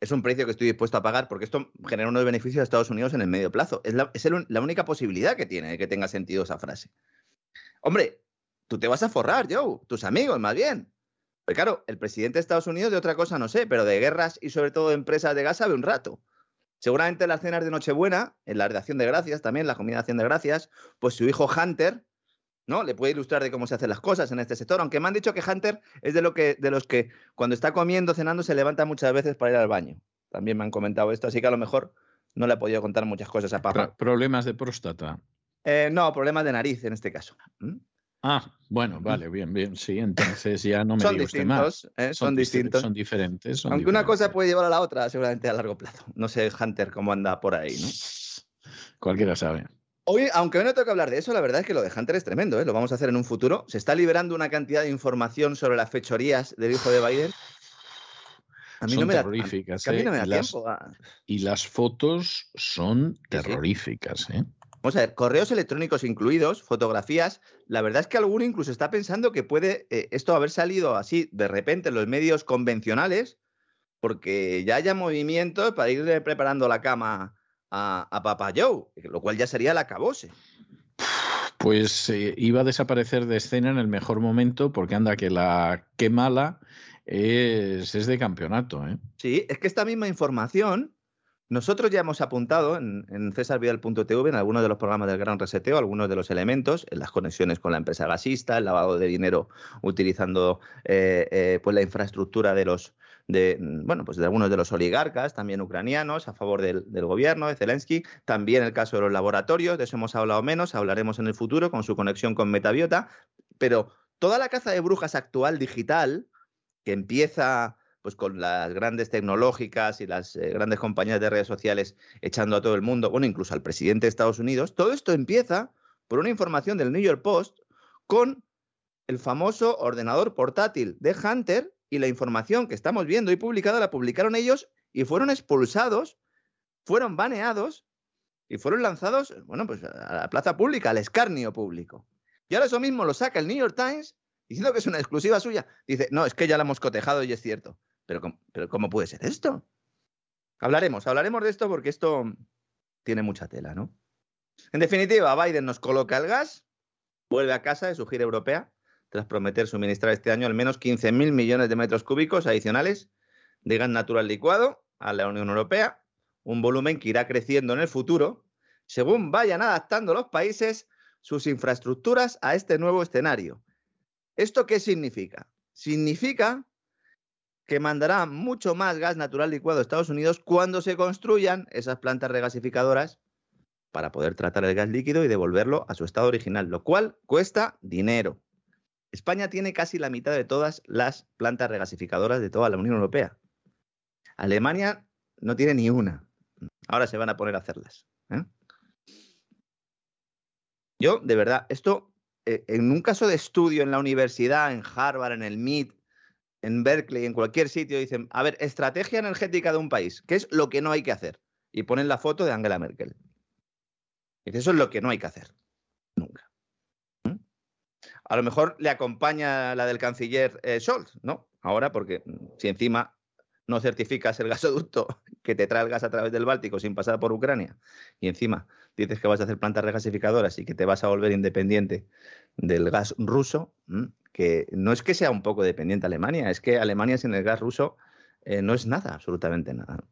[SPEAKER 3] es un precio que estoy dispuesto a pagar porque esto genera unos beneficios a Estados Unidos en el medio plazo. Es la, única posibilidad que tiene de que tenga sentido esa frase. Hombre, tú te vas a forrar, Joe, tus amigos, más bien. Pero claro, el presidente de Estados Unidos de otra cosa no sé, pero de guerras y sobre todo de empresas de gas sabe un rato. Seguramente en las cenas de Nochebuena, en la redacción de Gracias también, la combinación de Gracias, pues su hijo Hunter ¿no? Le puede ilustrar de cómo se hacen las cosas en este sector, aunque me han dicho que Hunter es de, lo que, de los que cuando está comiendo, cenando, se levanta muchas veces para ir al baño. También me han comentado esto, así que a lo mejor no le he podido contar muchas cosas a papá.
[SPEAKER 1] Problemas de próstata.
[SPEAKER 3] Eh, no, problemas de nariz en este caso. ¿Mm?
[SPEAKER 1] Ah, bueno, vale, bien, bien, sí, entonces ya no me
[SPEAKER 3] son
[SPEAKER 1] diga usted más.
[SPEAKER 3] ¿eh? son, distintos.
[SPEAKER 1] Son diferentes. son
[SPEAKER 3] Aunque una cosa puede llevar a la otra, seguramente a largo plazo. No sé, Hunter, cómo anda por ahí, ¿no?
[SPEAKER 1] Cualquiera sabe.
[SPEAKER 3] Hoy, aunque hoy no toca hablar de eso, la verdad es que lo de Hunter es tremendo, ¿eh? Lo vamos a hacer en un futuro. Se está liberando una cantidad de información sobre las fechorías del hijo de Biden. A mí
[SPEAKER 1] son
[SPEAKER 3] no me da,
[SPEAKER 1] terroríficas.
[SPEAKER 3] a mí no
[SPEAKER 1] ¿eh?
[SPEAKER 3] me da
[SPEAKER 1] y, las,
[SPEAKER 3] tiempo. a-
[SPEAKER 1] y las fotos son terroríficas. ¿eh?
[SPEAKER 3] Vamos a ver, correos electrónicos incluidos, fotografías. La verdad es que alguno incluso está pensando que puede eh, esto haber salido así de repente en los medios convencionales, porque ya haya movimientos para ir preparando la cama a, a Papa Joe, lo cual ya sería la cabose.
[SPEAKER 1] Pues eh, iba a desaparecer de escena en el mejor momento porque anda que la qué mala es, es de campeonato. ¿eh?
[SPEAKER 3] Sí, es que esta misma información nosotros ya hemos apuntado en, en cesarvidal.tv, en algunos de los programas del Gran Reseteo, algunos de los elementos, en las conexiones con la empresa gasista, el lavado de dinero utilizando eh, eh, pues la infraestructura de los de bueno pues de algunos de los oligarcas también ucranianos a favor del, del gobierno de Zelensky, también el caso de los laboratorios, de eso hemos hablado menos, hablaremos en el futuro con su conexión con Metabiota, pero toda la caza de brujas actual digital que empieza pues con las grandes tecnológicas y las eh, grandes compañías de redes sociales echando a todo el mundo, bueno, incluso al presidente de Estados Unidos, todo esto empieza por una información del New York Post con el famoso ordenador portátil de Hunter y la información que estamos viendo y publicada la publicaron ellos y fueron expulsados, fueron baneados y fueron lanzados, bueno, pues a la plaza pública, al escarnio público. Y ahora eso mismo lo saca el New York Times diciendo que es una exclusiva suya. Dice, no, es que ya la hemos cotejado y es cierto. Pero, ¿cómo- pero ¿cómo puede ser esto? Hablaremos, hablaremos de esto porque esto tiene mucha tela, ¿no? En definitiva, Biden nos coloca el gas, vuelve a casa de su gira europea, tras prometer suministrar este año al menos 15.000 millones de metros cúbicos adicionales de gas natural licuado a la Unión Europea, un volumen que irá creciendo en el futuro, según vayan adaptando los países sus infraestructuras a este nuevo escenario. ¿Esto qué significa? Significa que mandará mucho más gas natural licuado a Estados Unidos cuando se construyan esas plantas regasificadoras para poder tratar el gas líquido y devolverlo a su estado original, lo cual cuesta dinero. España tiene casi la mitad de todas las plantas regasificadoras de toda la Unión Europea. Alemania no tiene ni una. Ahora se van a poner a hacerlas. ¿eh? Yo, de verdad, esto, eh, en un caso de estudio en la universidad, en Harvard, en el MIT, en Berkeley, en cualquier sitio, dicen, a ver, estrategia energética de un país, ¿qué es lo que no hay que hacer? Y ponen la foto de Angela Merkel. Y eso es lo que no hay que hacer. ¿Mm? A lo mejor le acompaña la del canciller eh, Scholz, ¿no? Ahora, porque mm, si encima no certificas el gasoducto que te trae el gas a través del Báltico sin pasar por Ucrania, y encima dices que vas a hacer plantas regasificadoras y que te vas a volver independiente del gas ruso, ¿m? que no es que sea un poco dependiente Alemania, es que Alemania sin el gas ruso eh, no es nada, absolutamente nada.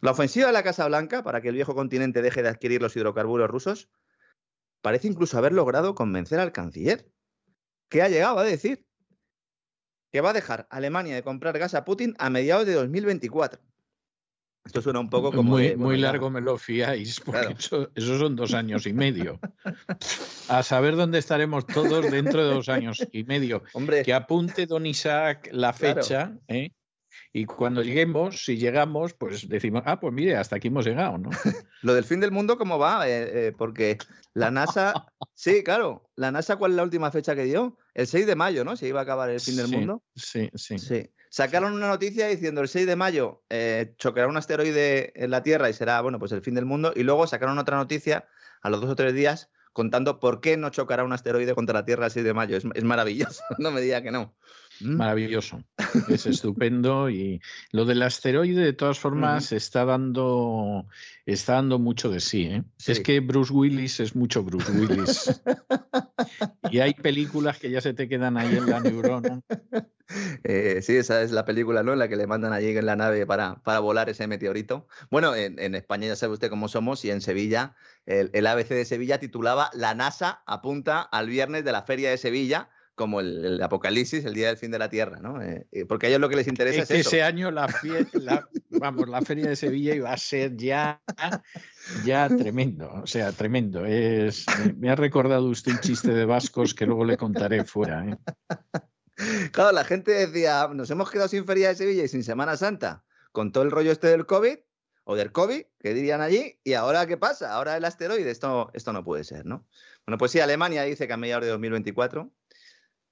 [SPEAKER 3] La ofensiva de la Casa Blanca para que el viejo continente deje de adquirir los hidrocarburos rusos parece incluso haber logrado convencer al canciller, que ha llegado a decir que va a dejar Alemania de comprar gas a Putin a mediados de 2024. Esto suena un poco como...
[SPEAKER 1] muy,
[SPEAKER 3] de, bueno,
[SPEAKER 1] muy
[SPEAKER 3] ya-
[SPEAKER 1] largo me lo fiáis, porque
[SPEAKER 3] Claro.
[SPEAKER 1] eso, eso son dos años y medio. A saber dónde estaremos todos dentro de dos años y medio.
[SPEAKER 3] Hombre,
[SPEAKER 1] Que apunte don Isaac la
[SPEAKER 3] Claro.
[SPEAKER 1] fecha, ¿eh? Y cuando lleguemos, si llegamos, pues decimos, ah, pues mire, hasta aquí hemos llegado, ¿no?
[SPEAKER 3] Lo del fin del mundo, ¿cómo va? Eh, eh, porque la NASA. Sí, claro. ¿La NASA cuál es la última fecha que dio? El 6 de mayo, ¿no? Se iba a acabar el fin del
[SPEAKER 1] Sí,
[SPEAKER 3] mundo.
[SPEAKER 1] Sí, sí.
[SPEAKER 3] Sí. Sacaron una noticia diciendo el 6 de mayo eh, chocará un asteroide en la Tierra y será, bueno, pues el fin del mundo. Y luego sacaron otra noticia a los dos o tres días contando por qué no chocará un asteroide contra la Tierra el 6 de mayo. Es, es maravilloso. No me diga que no. Mm.
[SPEAKER 1] Maravilloso. Es estupendo. Y lo del asteroide, de todas formas, está dando está dando mucho de sí. ¿eh?
[SPEAKER 3] Sí.
[SPEAKER 1] Es que Bruce Willis es mucho Bruce Willis. Y hay películas que ya se te quedan ahí en la neurona.
[SPEAKER 3] Eh, sí, esa es la película, ¿no? En la que le mandan allí en la nave para, para volar ese meteorito. Bueno, en, España ya sabe usted cómo somos y en Sevilla, el, el ABC de Sevilla titulaba La NASA apunta al viernes de la Feria de Sevilla como el, apocalipsis, el día del fin de la Tierra, ¿no? Eh, eh, porque a ellos lo que les interesa es,
[SPEAKER 1] que ese año la, vamos, la feria de Sevilla iba a ser ya, ya tremendo, o sea, tremendo. Es, me ha recordado usted un chiste de vascos que luego le contaré fuera. ¿eh?
[SPEAKER 3] Claro, la gente decía, nos hemos quedado sin feria de Sevilla y sin Semana Santa, con todo el rollo este del COVID o del COVID, que dirían allí, y ahora qué pasa, ahora el asteroide, esto, esto no puede ser, ¿no? Bueno, pues sí, Alemania dice que a mediados de 2024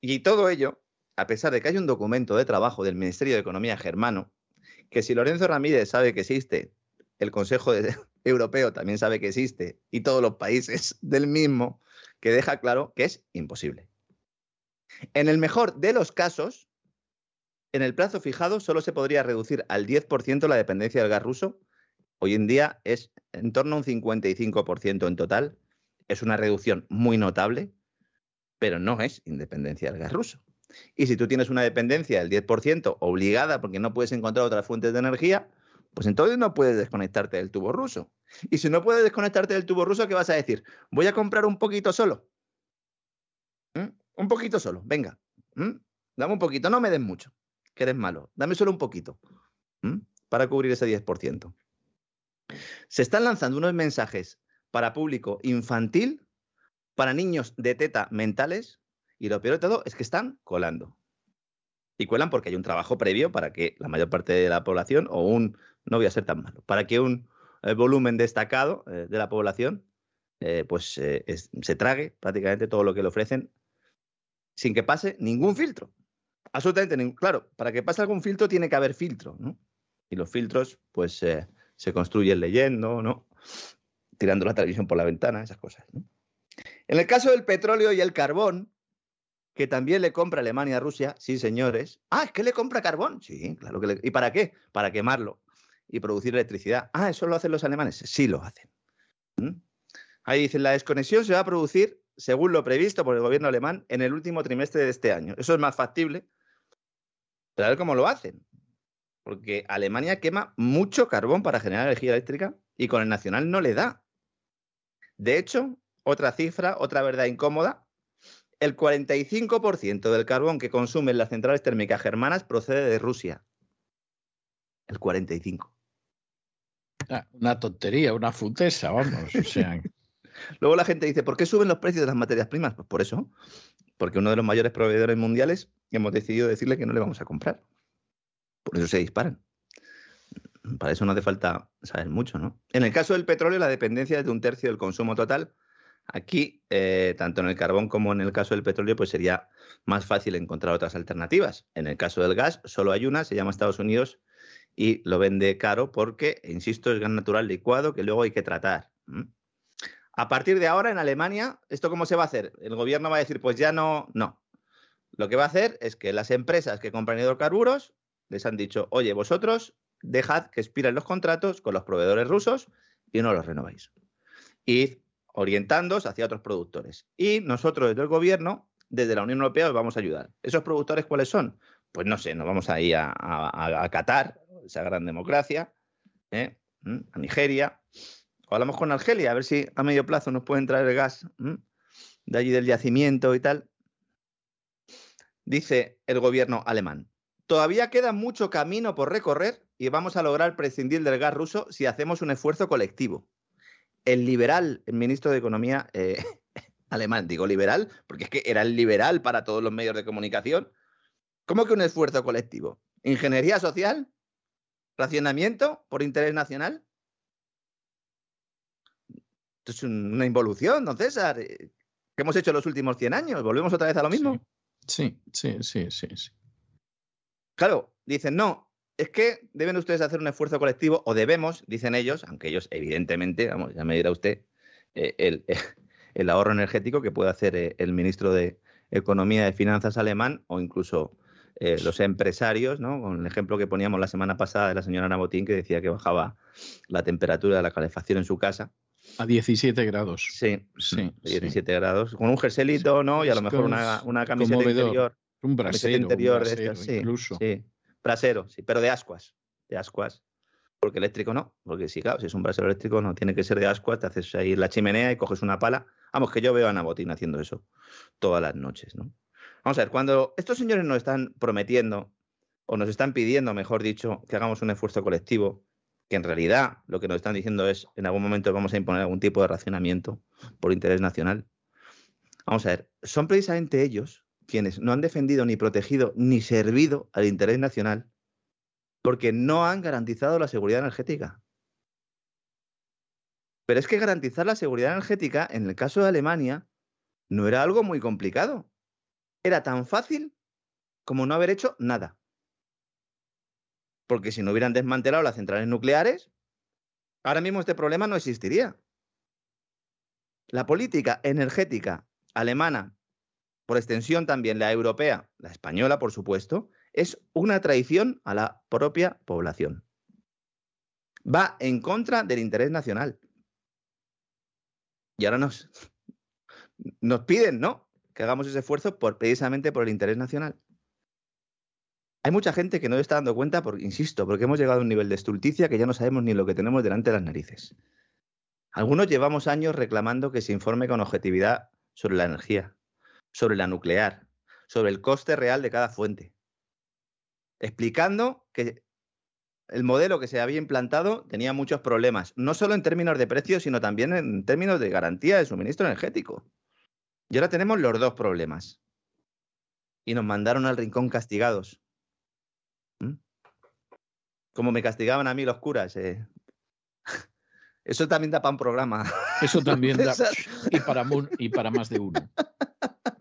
[SPEAKER 3] y todo ello, a pesar de que hay un documento de trabajo del Ministerio de Economía germano, que si Lorenzo Ramírez sabe que existe, el Consejo Europeo también sabe que existe, y todos los países del mismo, que deja claro que es imposible. En el mejor de los casos, en el plazo fijado solo se podría reducir al 10% la dependencia del gas ruso. Hoy en día es en torno a un 55% en total. Es una reducción muy notable pero no es independencia del gas ruso. Y si tú tienes una dependencia del 10% obligada porque no puedes encontrar otras fuentes de energía, pues entonces no puedes desconectarte del tubo ruso. Y si no puedes desconectarte del tubo ruso, ¿qué vas a decir? Voy a comprar un poquito solo. ¿Mm? Un poquito solo, venga. ¿Mm? Dame un poquito, no me des mucho, que eres malo. Dame solo un poquito ¿Mm? para cubrir ese 10%. Se están lanzando unos mensajes para público infantil para niños de teta mentales y lo peor de todo es que están colando. Y cuelan porque hay un trabajo previo para que la mayor parte de la población, o un, no voy a ser tan malo, para que un eh, volumen destacado eh, de la población, eh, pues se trague prácticamente todo lo que le ofrecen sin que pase ningún filtro. Absolutamente ningún. Claro, para que pase algún filtro tiene que haber filtro, ¿no? Y los filtros, pues, se construyen leyendo, ¿no? Tirando la televisión por la ventana, esas cosas, ¿no? En el caso del petróleo y el carbón, que también le compra Alemania a Rusia, sí, señores. Ah, es que le compra carbón. Sí, claro que le... ¿Y para qué? Para quemarlo y producir electricidad. Ah, ¿eso lo hacen los alemanes? Sí, lo hacen. ¿Mm? Ahí dicen, la desconexión se va a producir, según lo previsto por el gobierno alemán, en el último trimestre de este año. Eso es más factible. Pero a ver cómo lo hacen. Porque Alemania quema mucho carbón para generar energía eléctrica y con el nacional no le da. De hecho, otra cifra, otra verdad incómoda. El 45% del carbón que consumen las centrales térmicas germanas procede de Rusia. El 45%.
[SPEAKER 1] Ah, una tontería, una futesa, vamos.
[SPEAKER 3] Luego la gente dice, ¿por qué suben los precios de las materias primas? Pues por eso, porque uno de los mayores proveedores mundiales hemos decidido decirle que no le vamos a comprar. Por eso se disparan. Para eso no hace falta saber mucho, ¿no? En el caso del petróleo, la dependencia es de un tercio del consumo total Aquí, eh, tanto en el carbón como en el caso del petróleo, pues sería más fácil encontrar otras alternativas. En el caso del gas, solo hay una, se llama Estados Unidos y lo vende caro porque, insisto, es gas natural licuado que luego hay que tratar. A partir de ahora, en Alemania, ¿esto cómo se va a hacer? El gobierno va a decir, pues ya no, no. Lo que va a hacer es que las empresas que compran hidrocarburos les han dicho, oye, vosotros dejad que expiren los contratos con los proveedores rusos y no los renováis. Y orientándoos hacia otros productores. Y nosotros desde el gobierno, desde la Unión Europea, os vamos a ayudar. ¿Esos productores cuáles son? Pues no sé, nos vamos a ir a, a, Qatar, esa gran democracia, ¿eh? ¿Mm? a Nigeria, o hablamos con Argelia, a ver si a medio plazo nos pueden traer el gas de allí del yacimiento y tal. Dice el gobierno alemán, todavía queda mucho camino por recorrer y vamos a lograr prescindir del gas ruso si hacemos un esfuerzo colectivo el liberal, el ministro de Economía eh, alemán, digo liberal, porque es que era el liberal para todos los medios de comunicación. ¿Cómo que un esfuerzo colectivo? ¿Ingeniería social? ¿Racionamiento por interés nacional? Esto es una involución, don César. Eh, ¿Qué hemos hecho en los últimos 100 años? ¿Volvemos otra vez a lo mismo?
[SPEAKER 1] Sí, sí, sí, sí. sí.
[SPEAKER 3] Claro, dicen, no, es que deben ustedes hacer un esfuerzo colectivo, o debemos, dicen ellos, aunque ellos evidentemente, vamos, ya me dirá usted, eh, el, ahorro energético que puede hacer eh, el ministro de Economía y Finanzas alemán o incluso eh, los empresarios, ¿no? Con el ejemplo que poníamos la semana pasada de la señora Nabotín que decía que bajaba la temperatura de la calefacción en su casa.
[SPEAKER 1] A 17 grados.
[SPEAKER 3] Sí,
[SPEAKER 1] Sí,
[SPEAKER 3] sí, 17 grados. Con un jerselito, ¿no? Y a lo mejor una, una camiseta
[SPEAKER 1] conmovedor.
[SPEAKER 3] interior.
[SPEAKER 1] Un brasero, un
[SPEAKER 3] de estas,
[SPEAKER 1] incluso.
[SPEAKER 3] Sí, brasero, sí, pero de ascuas. De ascuas. Porque eléctrico no. Porque sí, claro, si es un brasero eléctrico no tiene que ser de ascuas. Te haces ahí la chimenea y coges una pala. Vamos, que yo veo a Ana Botín haciendo eso todas las noches, ¿no? Vamos a ver, cuando estos señores nos están prometiendo, o nos están pidiendo, mejor dicho, que hagamos un esfuerzo colectivo, que en realidad lo que nos están diciendo es en algún momento vamos a imponer algún tipo de racionamiento por interés nacional. Vamos a ver, son precisamente ellos quienes no han defendido ni protegido ni servido al interés nacional porque no han garantizado la seguridad energética. Pero es que garantizar la seguridad energética, en el caso de Alemania, no era algo muy complicado. Era tan fácil como no haber hecho nada. Porque si no hubieran desmantelado las centrales nucleares, ahora mismo este problema no existiría. La política energética alemana, por extensión también la europea, la española, por supuesto, es una traición a la propia población. Va en contra del interés nacional. Y ahora nos, nos piden, ¿no? Que hagamos ese esfuerzo precisamente por el interés nacional. Hay mucha gente que no está dando cuenta, porque, insisto, porque hemos llegado a un nivel de estulticia que ya no sabemos ni lo que tenemos delante de las narices. Algunos llevamos años reclamando que se informe con objetividad sobre la energía, sobre la nuclear, sobre el coste real de cada fuente, explicando que el modelo que se había implantado tenía muchos problemas, no solo en términos de precio, sino también en términos de garantía de suministro energético. Y ahora tenemos los dos problemas. Y nos mandaron al rincón castigados. ¿Mm? Como me castigaban a mí los curas. eh. Eso también da para un programa.
[SPEAKER 1] Eso también da. Para, y para más de uno.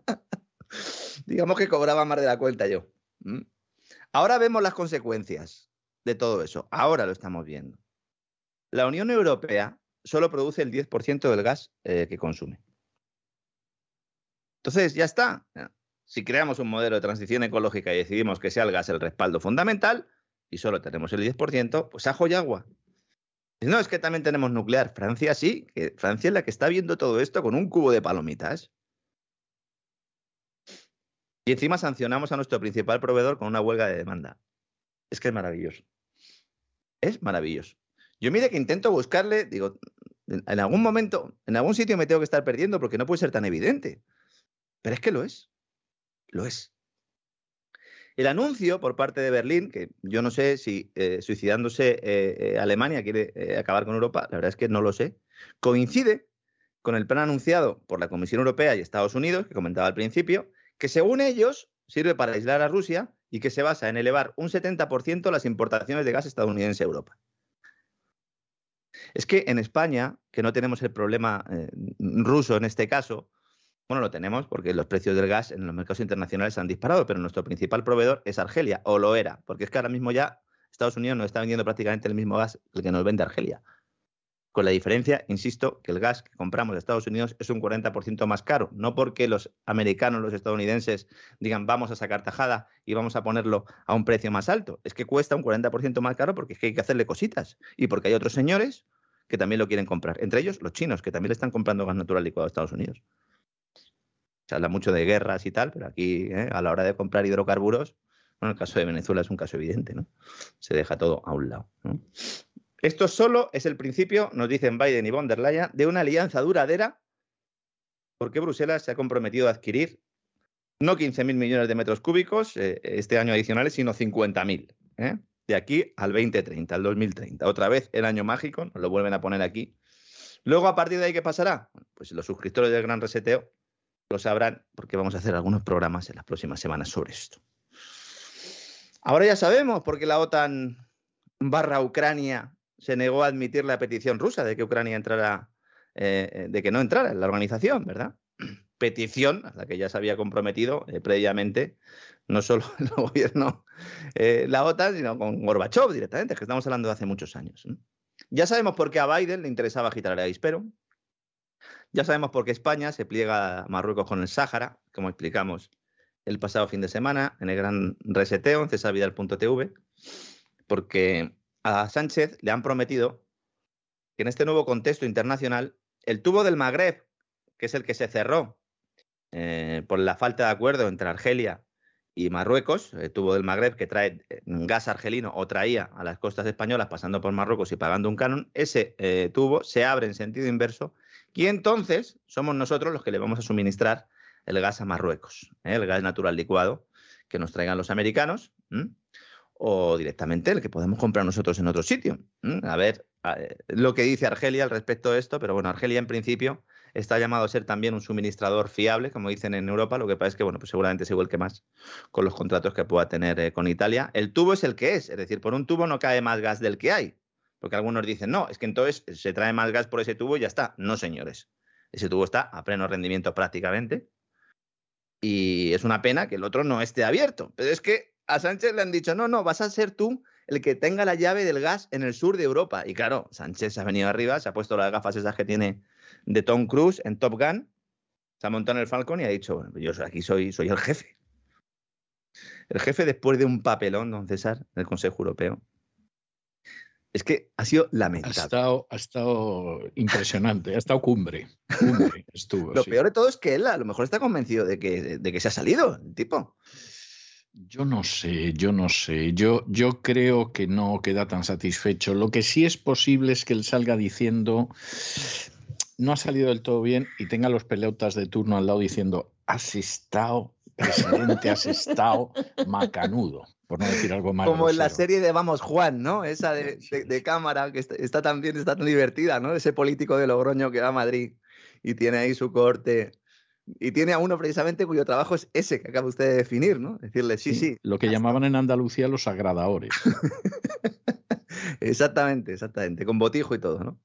[SPEAKER 3] Digamos que cobraba más de la cuenta yo. Ahora vemos las consecuencias de todo eso. Ahora lo estamos viendo. La Unión Europea solo produce el 10% del gas eh, que consume. Entonces, ya está. Si creamos un modelo de transición ecológica y decidimos que sea el gas el respaldo fundamental y solo tenemos el 10%, pues ajo y agua. No, es que también tenemos nuclear. Francia sí, que Francia es la que está viendo todo esto con un cubo de palomitas. Y encima sancionamos a nuestro principal proveedor con una huelga de demanda. Es que es maravilloso. Es maravilloso. Yo mire que intento buscarle, digo, en algún momento, en algún sitio me tengo que estar perdiendo porque no puede ser tan evidente. Pero es que lo es. Lo es. El anuncio por parte de Berlín, que yo no sé si eh, suicidándose eh, eh, Alemania quiere acabar con Europa, la verdad es que no lo sé, coincide con el plan anunciado por la Comisión Europea y Estados Unidos, que comentaba al principio, que según ellos sirve para aislar a Rusia y que se basa en elevar un 70% las importaciones de gas estadounidense a Europa. Es que en España, que no tenemos el problema eh, ruso en este caso, bueno, lo tenemos porque los precios del gas en los mercados internacionales han disparado, pero nuestro principal proveedor es Argelia, o lo era, porque es que ahora mismo ya Estados Unidos nos está vendiendo prácticamente el mismo gas que nos vende Argelia. Con la diferencia, insisto, que el gas que compramos de Estados Unidos es un 40% más caro, no porque los americanos, los estadounidenses digan vamos a sacar tajada y vamos a ponerlo a un precio más alto, es que cuesta un 40% más caro porque es que hay que hacerle cositas y porque hay otros señores que también lo quieren comprar, entre ellos los chinos, que también le están comprando gas natural licuado a Estados Unidos. Se habla mucho de guerras y tal, pero aquí ¿eh? a la hora de comprar hidrocarburos, bueno, el caso de Venezuela es un caso evidente, ¿no? Se deja todo a un lado. Esto solo es el principio, nos dicen Biden y von der Leyen, de una alianza duradera, porque Bruselas se ha comprometido a adquirir no 15.000 millones de metros cúbicos eh, este año adicionales, sino 50.000. ¿eh? De aquí al 2030, al 2030. Otra vez el año mágico, nos lo vuelven a poner aquí. Luego, a partir de ahí, ¿qué pasará? Pues los suscriptores del Gran Reseteo lo sabrán, porque vamos a hacer algunos programas en las próximas semanas sobre esto. Ahora ya sabemos por qué la OTAN barra Ucrania se negó a admitir la petición rusa de que Ucrania entrara, eh, de que no entrara en la organización, ¿verdad? Petición a la que ya se había comprometido eh, previamente, no solo el gobierno, eh, la OTAN, sino con Gorbachev directamente, que estamos hablando de hace muchos años. Ya sabemos por qué a Biden le interesaba agitar el avispero. Ya sabemos por qué España se pliega a Marruecos con el Sáhara, como explicamos el pasado fin de semana en el gran reseteo en cesarvidal.tv, porque a Sánchez le han prometido que en este nuevo contexto internacional, el tubo del Magreb, que es el que se cerró eh, por la falta de acuerdo entre Argelia y Marruecos, el tubo del Magreb que trae eh, gas argelino o traía a las costas españolas pasando por Marruecos y pagando un canon, ese eh, tubo se abre en sentido inverso y entonces somos nosotros los que le vamos a suministrar el gas a Marruecos, el gas natural licuado que nos traigan los americanos o directamente el que podemos comprar nosotros en otro sitio. A ver lo que dice Argelia al respecto de esto, pero bueno, Argelia en principio está llamado a ser también un suministrador fiable, como dicen en Europa, lo que pasa es que, bueno, pues seguramente es igual que más con los contratos que pueda tener eh, con Italia. El tubo es el que es, es decir, por un tubo no cae más gas del que hay, porque algunos dicen, no, es que entonces se trae más gas por ese tubo y ya está. No, señores, ese tubo está a pleno rendimiento prácticamente y es una pena que el otro no esté abierto, pero es que a Sánchez le han dicho, no, no, vas a ser tú el que tenga la llave del gas en el sur de Europa. Y claro, Sánchez se ha venido arriba, se ha puesto las gafas esas que tiene de Tom Cruise en Top Gun, se ha montado en el Falcon y ha dicho, bueno, yo aquí soy, soy el jefe. El jefe después de un papelón, don César, del Consejo Europeo. Es que ha sido lamentable.
[SPEAKER 1] Ha estado, ha estado impresionante, ha estado cumbre. estuvo,
[SPEAKER 3] lo peor de todo es que él a lo mejor está convencido de que, de que se ha salido el tipo.
[SPEAKER 1] Yo no sé, yo no sé. Yo, yo creo que no queda tan satisfecho. Lo que sí es posible es que él salga diciendo no ha salido del todo bien y tenga los pelotas de turno al lado diciendo has estado, presidente, has estado macanudo, por no decir algo más.
[SPEAKER 3] Como en la serie de Vamos Juan, ¿no? Esa de, cámara que está, está, tan bien, está tan divertida, ¿no? Ese político de Logroño que va a Madrid y tiene ahí su corte y tiene a uno precisamente cuyo trabajo es ese que acaba usted de definir, ¿no? Decirle, sí, sí.
[SPEAKER 1] lo que llamaban en Andalucía los agradadores.
[SPEAKER 3] exactamente, exactamente, con botijo y todo, ¿no?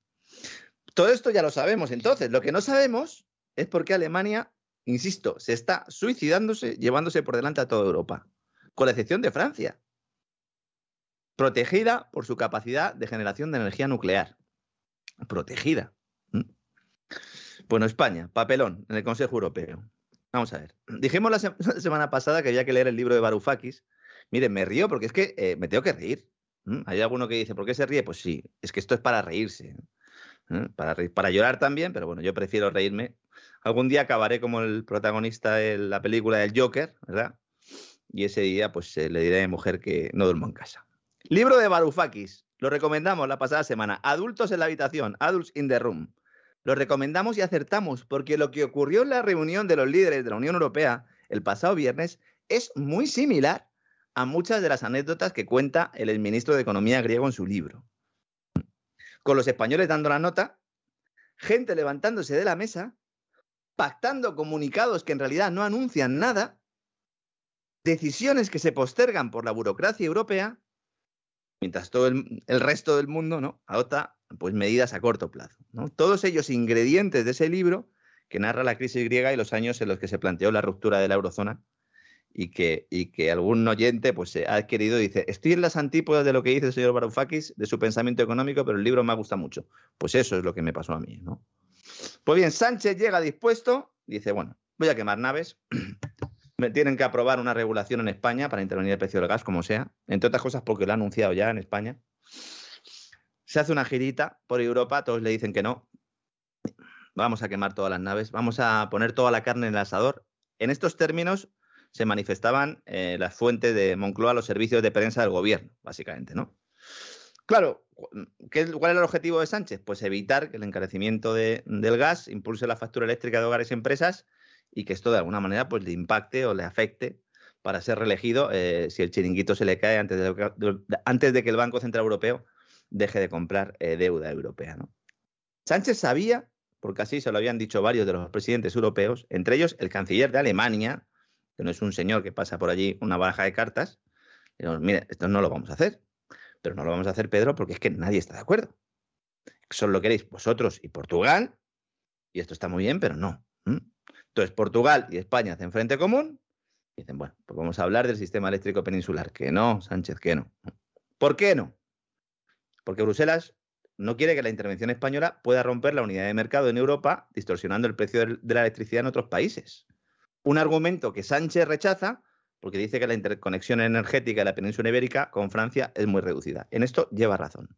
[SPEAKER 3] Todo esto ya lo sabemos. Entonces, lo que no sabemos es por qué Alemania, insisto, se está suicidándose, llevándose por delante a toda Europa, con la excepción de Francia, protegida por su capacidad de generación de energía nuclear. Protegida. Bueno, España, papelón en el Consejo Europeo. Vamos a ver. Dijimos la, semana pasada que había que leer el libro de Varoufakis. Miren, me río porque es que eh, me tengo que reír. Hay alguno que dice, ¿por qué se ríe? Pues sí, es que esto es para reírse. Para, para llorar también, pero bueno, yo prefiero reírme. Algún día acabaré como el protagonista de la película del Joker, ¿verdad? Y ese día, pues eh, le diré a mi mujer que no duermo en casa. Libro de Varoufakis. Lo recomendamos la pasada semana. Adultos en la habitación. Adults in the room lo recomendamos y acertamos, porque lo que ocurrió en la reunión de los líderes de la Unión Europea el pasado viernes es muy similar a muchas de las anécdotas que cuenta el ministro de Economía griego en su libro. Con los españoles dando la nota, gente levantándose de la mesa, pactando comunicados que en realidad no anuncian nada, decisiones que se postergan por la burocracia europea, mientras todo el, resto del mundo ¿no? adopta pues medidas a corto plazo. ¿no? Todos ellos ingredientes de ese libro que narra la crisis griega y los años en los que se planteó la ruptura de la eurozona y que, y que algún oyente pues, ha adquirido y dice, estoy en las antípodas de lo que dice el señor Varoufakis, de su pensamiento económico, pero el libro me gusta mucho. Pues eso es lo que me pasó a mí. ¿no? Pues bien, Sánchez llega dispuesto, dice, bueno, voy a quemar naves, me tienen que aprobar una regulación en España para intervenir el precio del gas, como sea, entre otras cosas porque lo ha anunciado ya en España se hace una girita por Europa, todos le dicen que no. Vamos a quemar todas las naves, vamos a poner toda la carne en el asador. En estos términos se manifestaban eh, las fuentes de Moncloa, los servicios de prensa del gobierno, básicamente, ¿no? Claro, ¿qué, ¿cuál era el objetivo de Sánchez? Pues evitar que el encarecimiento del gas impulse la factura eléctrica de hogares y empresas y que esto de alguna manera pues, le impacte o le afecte para ser reelegido eh, si el chiringuito se le cae antes de que el Banco Central Europeo deje de comprar eh, deuda europea. ¿no? Sánchez sabía, porque así se lo habían dicho varios de los presidentes europeos, entre ellos el canciller de Alemania, que no es un señor que pasa por allí una baraja de cartas, dijo, mire, esto no lo vamos a hacer. Pero no lo vamos a hacer, Pedro, porque es que nadie está de acuerdo. Solo lo queréis vosotros y Portugal, y esto está muy bien, pero no. Entonces, Portugal y España hacen frente común, y dicen, bueno, pues vamos a hablar del sistema eléctrico peninsular. Que no, Sánchez, que no. ¿Por qué no? Porque Bruselas no quiere que la intervención española pueda romper la unidad de mercado en Europa, distorsionando el precio de la electricidad en otros países. Un argumento que Sánchez rechaza porque dice que la interconexión energética de la península ibérica con Francia es muy reducida. En esto lleva razón.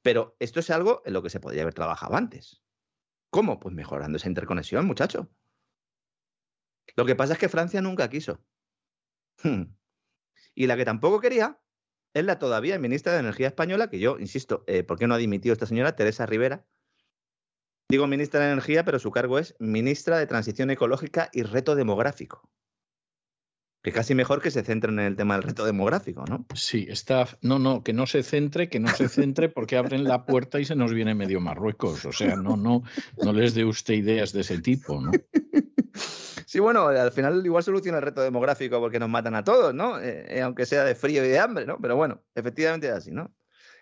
[SPEAKER 3] Pero esto es algo en lo que se podría haber trabajado antes. ¿Cómo? Pues mejorando esa interconexión, muchacho. Lo que pasa es que Francia nunca quiso. Y la que tampoco quería es la todavía ministra de Energía española, que yo, insisto, eh, ¿por qué no ha dimitido esta señora? Teresa Rivera. Digo ministra de Energía, pero su cargo es ministra de Transición Ecológica y Reto Demográfico. Que casi mejor que se centren en el tema del reto demográfico, ¿no?
[SPEAKER 1] Sí, está. No, no, que no se centre, que no se centre porque abren la puerta y se nos viene medio Marruecos. O sea, no, no, no les dé usted ideas de ese tipo, ¿no?
[SPEAKER 3] Sí, bueno, al final igual soluciona el reto demográfico porque nos matan a todos, ¿no? Eh, eh, aunque sea de frío y de hambre, ¿no? Pero bueno, efectivamente es así, ¿no?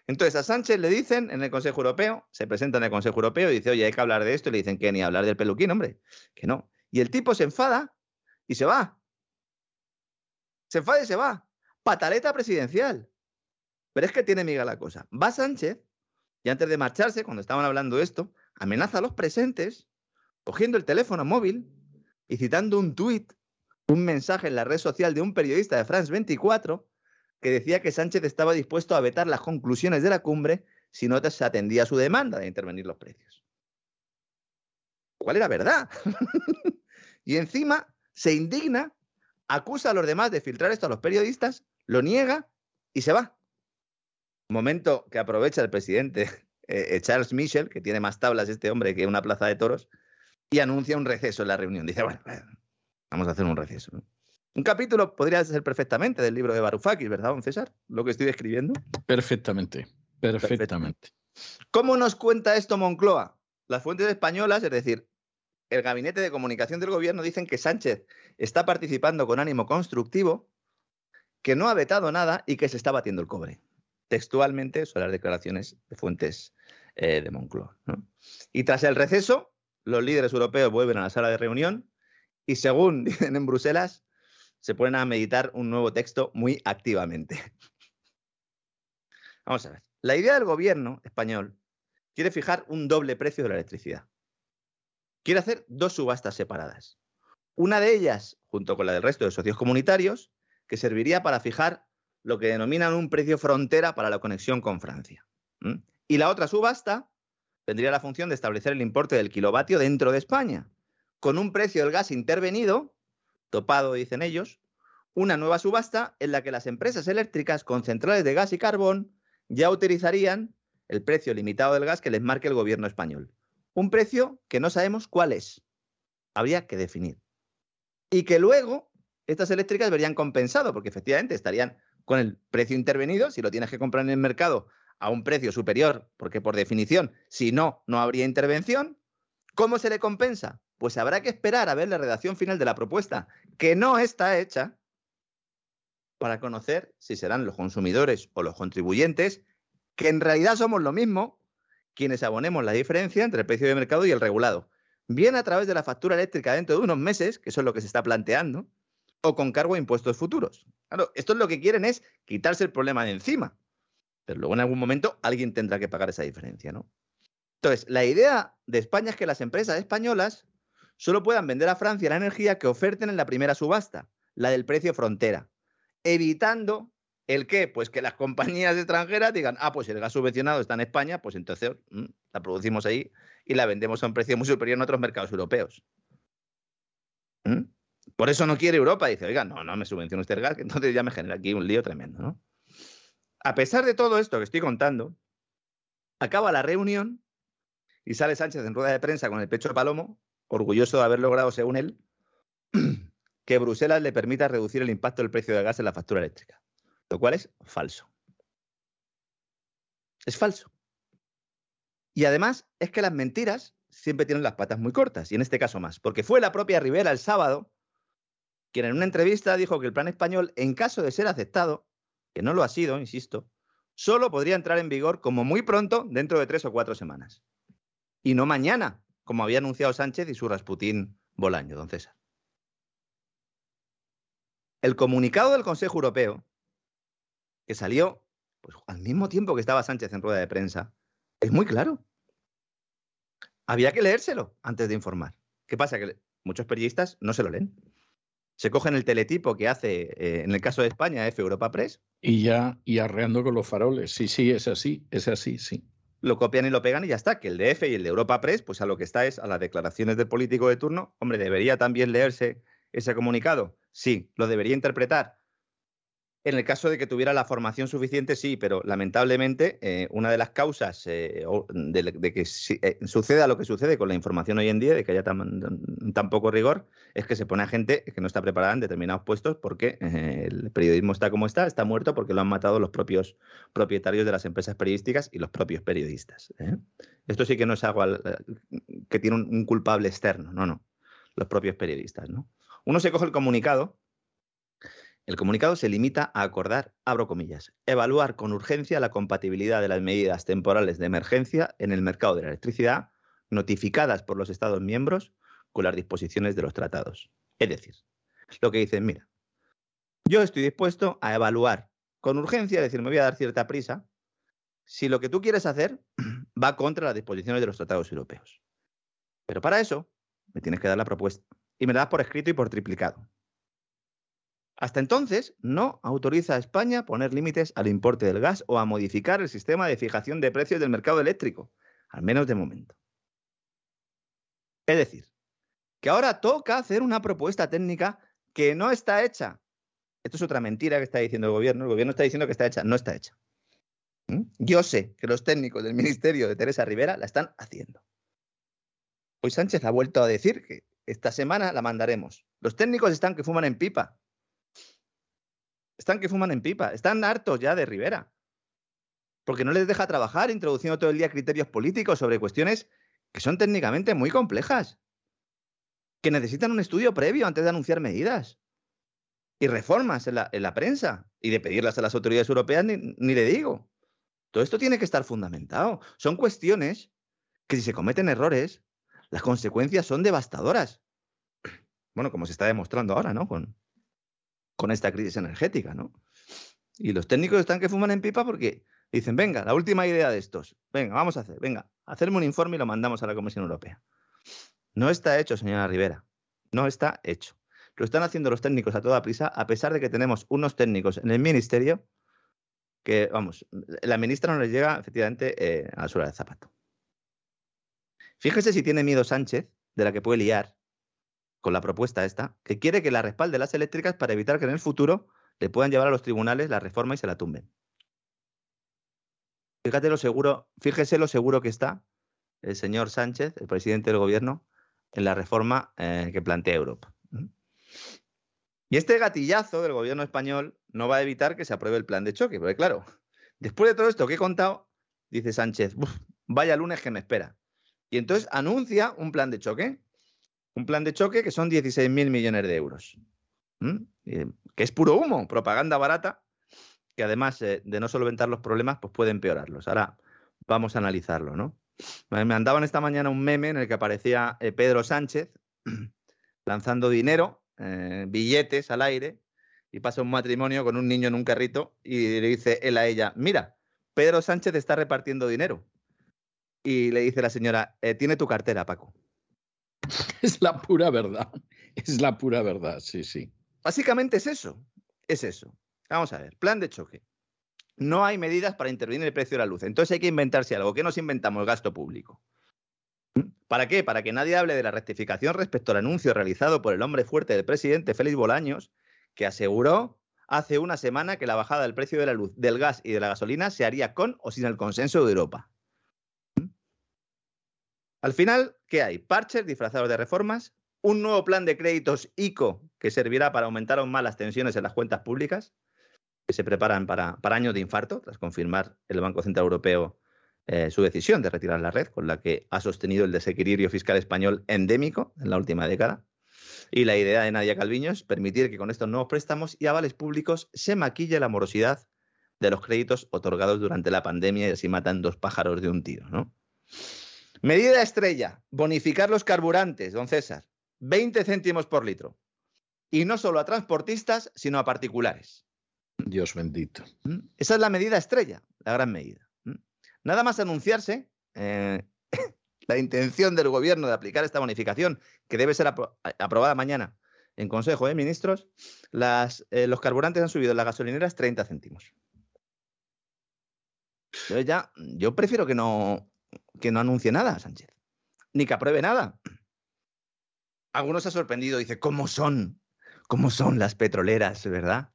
[SPEAKER 3] Entonces a Sánchez le dicen en el Consejo Europeo, se presenta en el Consejo Europeo y dice, oye, hay que hablar de esto, y le dicen que ni hablar del peluquín, hombre, que no. Y el tipo se enfada y se va. Se enfada y se va. Pataleta presidencial. Pero es que tiene miga la cosa. Va Sánchez y antes de marcharse, cuando estaban hablando esto, amenaza a los presentes, cogiendo el teléfono móvil y citando un tuit, un mensaje en la red social de un periodista de France 24 que decía que Sánchez estaba dispuesto a vetar las conclusiones de la cumbre si no se atendía a su demanda de intervenir los precios. ¿Cuál era verdad? y encima se indigna, acusa a los demás de filtrar esto a los periodistas, lo niega y se va. Momento que aprovecha el presidente eh, eh, Charles Michel, que tiene más tablas este hombre que una plaza de toros, y anuncia un receso en la reunión. Dice, bueno, vamos a hacer un receso. Un capítulo podría ser perfectamente del libro de Varoufakis, ¿verdad, don César? Lo que estoy escribiendo.
[SPEAKER 1] Perfectamente, perfectamente.
[SPEAKER 3] ¿Cómo nos cuenta esto Moncloa? Las fuentes españolas, es decir, el gabinete de comunicación del gobierno, dicen que Sánchez está participando con ánimo constructivo, que no ha vetado nada y que se está batiendo el cobre. Textualmente son las declaraciones de fuentes eh, de Moncloa. Y tras el receso, los líderes europeos vuelven a la sala de reunión y según dicen en Bruselas, se ponen a meditar un nuevo texto muy activamente. Vamos a ver. La idea del gobierno español quiere fijar un doble precio de la electricidad. Quiere hacer dos subastas separadas. Una de ellas, junto con la del resto de socios comunitarios, que serviría para fijar lo que denominan un precio frontera para la conexión con Francia. Y la otra subasta tendría la función de establecer el importe del kilovatio dentro de España, con un precio del gas intervenido, topado, dicen ellos, una nueva subasta en la que las empresas eléctricas con centrales de gas y carbón ya utilizarían el precio limitado del gas que les marque el gobierno español. Un precio que no sabemos cuál es. Habría que definir. Y que luego estas eléctricas verían compensado, porque efectivamente estarían con el precio intervenido, si lo tienes que comprar en el mercado a un precio superior, porque por definición, si no, no habría intervención. ¿Cómo se le compensa? Pues habrá que esperar a ver la redacción final de la propuesta, que no está hecha, para conocer si serán los consumidores o los contribuyentes, que en realidad somos lo mismo, quienes abonemos la diferencia entre el precio de mercado y el regulado, bien a través de la factura eléctrica dentro de unos meses, que eso es lo que se está planteando, o con cargo a impuestos futuros. Claro, esto es lo que quieren es quitarse el problema de encima. Pero luego en algún momento alguien tendrá que pagar esa diferencia, ¿no? Entonces, la idea de España es que las empresas españolas solo puedan vender a Francia la energía que oferten en la primera subasta, la del precio frontera, evitando el qué, pues que las compañías extranjeras digan, ah, pues el gas subvencionado está en España, pues entonces mm, la producimos ahí y la vendemos a un precio muy superior en otros mercados europeos. ¿Mm? Por eso no quiere Europa, dice, oiga, no, no me subvenciona usted el gas, que entonces ya me genera aquí un lío tremendo, ¿no? A pesar de todo esto que estoy contando, acaba la reunión y sale Sánchez en rueda de prensa con el pecho de palomo, orgulloso de haber logrado, según él, que Bruselas le permita reducir el impacto del precio del gas en la factura eléctrica, lo cual es falso. Es falso. Y además es que las mentiras siempre tienen las patas muy cortas, y en este caso más, porque fue la propia Rivera el sábado quien en una entrevista dijo que el plan español, en caso de ser aceptado, que no lo ha sido, insisto, solo podría entrar en vigor como muy pronto, dentro de tres o cuatro semanas. Y no mañana, como había anunciado Sánchez y su Rasputín Bolaño, don César. El comunicado del Consejo Europeo, que salió pues, al mismo tiempo que estaba Sánchez en rueda de prensa, es muy claro. Había que leérselo antes de informar. ¿Qué pasa? Que muchos periodistas no se lo leen se cogen el teletipo que hace, eh, en el caso de España, F Europa Press.
[SPEAKER 1] Y ya, y arreando con los faroles. Sí, sí, es así, es así, sí.
[SPEAKER 3] lo copian y lo pegan y ya está. Que el DF y el de Europa Press, pues a lo que está es a las declaraciones del político de turno. Hombre, ¿debería también leerse ese comunicado? Sí. ¿Lo debería interpretar? En el caso de que tuviera la formación suficiente, sí, pero lamentablemente eh, una de las causas eh, de, que eh, suceda lo que sucede con la información hoy en día, de que haya tan, poco rigor, es que se pone a gente que no está preparada en determinados puestos porque el periodismo está como está, está muerto porque lo han matado los propios propietarios de las empresas periodísticas y los propios periodistas. Esto sí que no es algo que tiene un, un culpable externo, no, no, los propios periodistas. ¿no? Uno se coge el comunicado el comunicado se limita a acordar, abro comillas, evaluar con urgencia la compatibilidad de las medidas temporales de emergencia en el mercado de la electricidad notificadas por los Estados miembros con las disposiciones de los tratados. Es decir, lo que dicen, mira, yo estoy dispuesto a evaluar con urgencia, es decir, me voy a dar cierta prisa, si lo que tú quieres hacer va contra las disposiciones de los tratados europeos. Pero para eso me tienes que dar la propuesta y me la das por escrito y por triplicado. Hasta entonces, no autoriza a España poner límites al importe del gas o a modificar el sistema de fijación de precios del mercado eléctrico, al menos de momento. Es decir, que ahora toca hacer una propuesta técnica que no está hecha. Esto es otra mentira que está diciendo el gobierno. El gobierno está diciendo que está hecha, no está hecha. ¿Mm? Yo sé que los técnicos del ministerio de Teresa Rivera la están haciendo. Hoy Sánchez ha vuelto a decir que esta semana la mandaremos. Los técnicos están que fuman en pipa. Están que fuman en pipa. Están hartos ya de Rivera. Porque no les deja trabajar introduciendo todo el día criterios políticos sobre cuestiones que son técnicamente muy complejas. Que necesitan un estudio previo antes de anunciar medidas. Y reformas en la, prensa. Y de pedirlas a las autoridades europeas ni, ni le digo. Todo esto tiene que estar fundamentado. Son cuestiones que si se cometen errores, las consecuencias son devastadoras. Bueno, como se está demostrando ahora, ¿no? Con esta crisis energética, ¿no? Y los técnicos están que fuman en pipa porque dicen, venga, la última idea de estos, venga, vamos a hacer, venga, hacerme un informe y lo mandamos a la Comisión Europea. No está hecho, señora Rivera, no está hecho. Lo están haciendo los técnicos a toda prisa, a pesar de que tenemos unos técnicos en el ministerio que, vamos, la ministra no les llega efectivamente eh, a la suela del zapato. Fíjese si tiene miedo Sánchez de la que puede liar con la propuesta esta, que quiere que la respalde las eléctricas para evitar que en el futuro le puedan llevar a los tribunales la reforma y se la tumben. Fíjate lo seguro, fíjese lo seguro que está el señor Sánchez, el presidente del gobierno, en la reforma eh, que plantea Europa. Y este gatillazo del gobierno español no va a evitar que se apruebe el plan de choque, porque claro, después de todo esto que he contado, dice Sánchez, vaya lunes que me espera. Y entonces anuncia un plan de choque un plan de choque que son 16.000 millones de euros. Que es puro humo, propaganda barata, que además eh, de no solventar los problemas, pues puede empeorarlos. Ahora vamos a analizarlo, ¿no? Me mandaban esta mañana un meme en el que aparecía eh, Pedro Sánchez lanzando dinero, eh, billetes al aire, y pasa un matrimonio con un niño en un carrito y le dice él a ella, mira, Pedro Sánchez está repartiendo dinero. Y le dice la señora, tiene tu cartera, Paco.
[SPEAKER 1] Es la pura verdad. Es la pura verdad, sí, sí.
[SPEAKER 3] Básicamente es eso. Es eso. Vamos a ver, plan de choque. No hay medidas para intervenir en el precio de la luz. Entonces hay que inventarse algo. ¿Qué nos inventamos? Gasto público. ¿Para qué? Para que nadie hable de la rectificación respecto al anuncio realizado por el hombre fuerte del presidente Félix Bolaños, que aseguró hace una semana que la bajada del precio de la luz, del gas y de la gasolina se haría con o sin el consenso de Europa. Al final, ¿qué hay? Parches disfrazados de reformas, un nuevo plan de créditos ICO que servirá para aumentar aún más las tensiones en las cuentas públicas, que se preparan para, años de infarto, tras confirmar el Banco Central Europeo eh, su decisión de retirar la red, con la que ha sostenido el desequilibrio fiscal español endémico en la última década. Y la idea de Nadia Calviño es permitir que con estos nuevos préstamos y avales públicos se maquille la morosidad de los créditos otorgados durante la pandemia y así matan dos pájaros de un tiro, ¿no? Medida estrella, bonificar los carburantes, don César, 20 céntimos por litro. Y no solo a transportistas, sino a particulares.
[SPEAKER 1] Dios bendito.
[SPEAKER 3] ¿Mm? Esa es la medida estrella, la gran medida. ¿Mm? Nada más anunciarse eh, la intención del gobierno de aplicar esta bonificación, que debe ser aprobada mañana en Consejo de Ministros, las, eh, los carburantes han subido en las gasolineras 30 céntimos. Yo ya, yo prefiero que no, que no anuncie nada, Sánchez, ni que apruebe nada. Algunos se ha sorprendido, dice, ¿cómo son? ¿Cómo son las petroleras, verdad?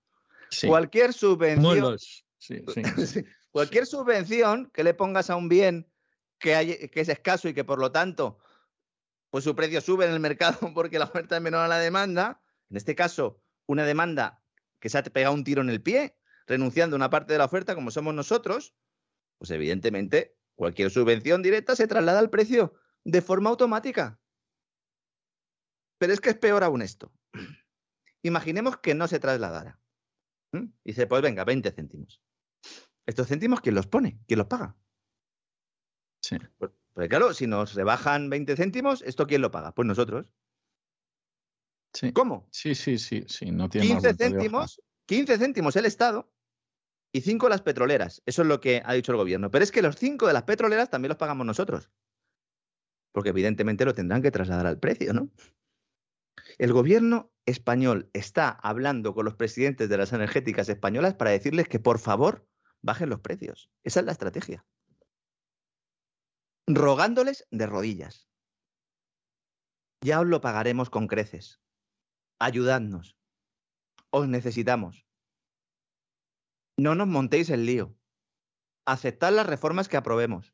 [SPEAKER 1] Sí.
[SPEAKER 3] Cualquier subvención,
[SPEAKER 1] sí. Sí.
[SPEAKER 3] Cualquier subvención que le pongas a un bien que, hay- que es escaso y que por lo tanto pues su precio sube en el mercado porque la oferta es menor a la demanda, en este caso una demanda que se ha pegado un tiro en el pie, renunciando a una parte de la oferta como somos nosotros, pues evidentemente cualquier subvención directa se traslada al precio de forma automática. Pero es que es peor aún esto. Imaginemos que no se trasladara. ¿Mm? Y dice, pues venga, 20 céntimos. ¿Estos céntimos quién los pone? ¿Quién los paga?
[SPEAKER 1] Sí.
[SPEAKER 3] Pues, Porque claro, si nos rebajan 20 céntimos, ¿esto quién lo paga? Pues nosotros.
[SPEAKER 1] Sí.
[SPEAKER 3] ¿Cómo?
[SPEAKER 1] Sí, sí, sí, sí, no tiene más
[SPEAKER 3] 15
[SPEAKER 1] vuelta de hoja.
[SPEAKER 3] céntimos, 15 céntimos el Estado y 5 las petroleras. Eso es lo que ha dicho el gobierno. Pero es que los 5 de las petroleras también los pagamos nosotros. Porque evidentemente lo tendrán que trasladar al precio, ¿no? El gobierno español está hablando con los presidentes de las energéticas españolas para decirles que por favor bajen los precios. Esa es la estrategia. Rogándoles de rodillas. Ya os lo pagaremos con creces. Ayudadnos. Os necesitamos. No nos montéis el lío. Aceptad las reformas que aprobemos.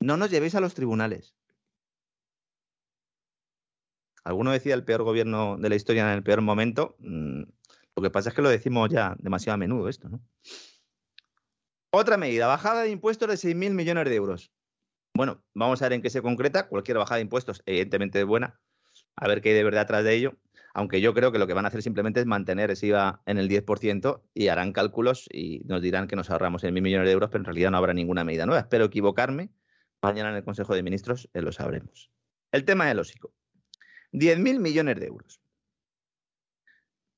[SPEAKER 3] No nos llevéis a los tribunales. Alguno decía el peor gobierno de la historia en el peor momento. Mm, Lo que pasa es que lo decimos ya demasiado a menudo esto, ¿no? Otra medida, bajada de impuestos de 6.000 millones de euros. Bueno, vamos a ver en qué se concreta. Cualquier bajada de impuestos, evidentemente, es buena. A ver qué hay de verdad atrás de ello. Aunque yo creo que lo que van a hacer simplemente es mantener ese IVA en el 10% y harán cálculos y nos dirán que nos ahorramos en mil millones de euros, pero en realidad no habrá ninguna medida nueva. Espero equivocarme. Mañana en el Consejo de Ministros eh, lo sabremos. El tema del OSICO. 10.000 millones de euros.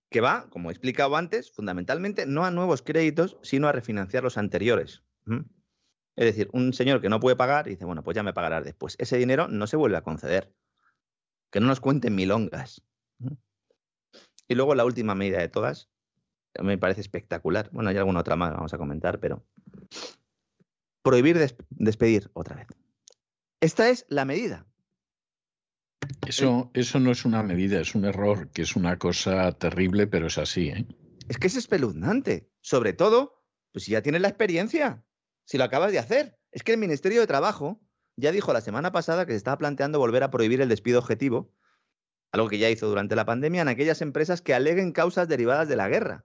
[SPEAKER 3] Que va, como he explicado antes, fundamentalmente no a nuevos créditos, sino a refinanciar los anteriores. ¿Mm? Es decir, un señor que no puede pagar y dice, bueno, pues ya me pagarás después. Ese dinero no se vuelve a conceder. Que no nos cuenten milongas. Y luego la última medida de todas, me parece espectacular. Bueno, hay alguna otra más, vamos a comentar, pero prohibir des- despedir otra vez. Esta es la medida.
[SPEAKER 1] Eso, eso no es una medida, es un error, que es una cosa terrible, pero es así. ¿eh?
[SPEAKER 3] Es que es espeluznante. Sobre todo, pues si ya tienes la experiencia, si lo acabas de hacer. Es que el Ministerio de Trabajo ya dijo la semana pasada que se estaba planteando volver a prohibir el despido objetivo, algo que ya hizo durante la pandemia, en aquellas empresas que aleguen causas derivadas de la guerra.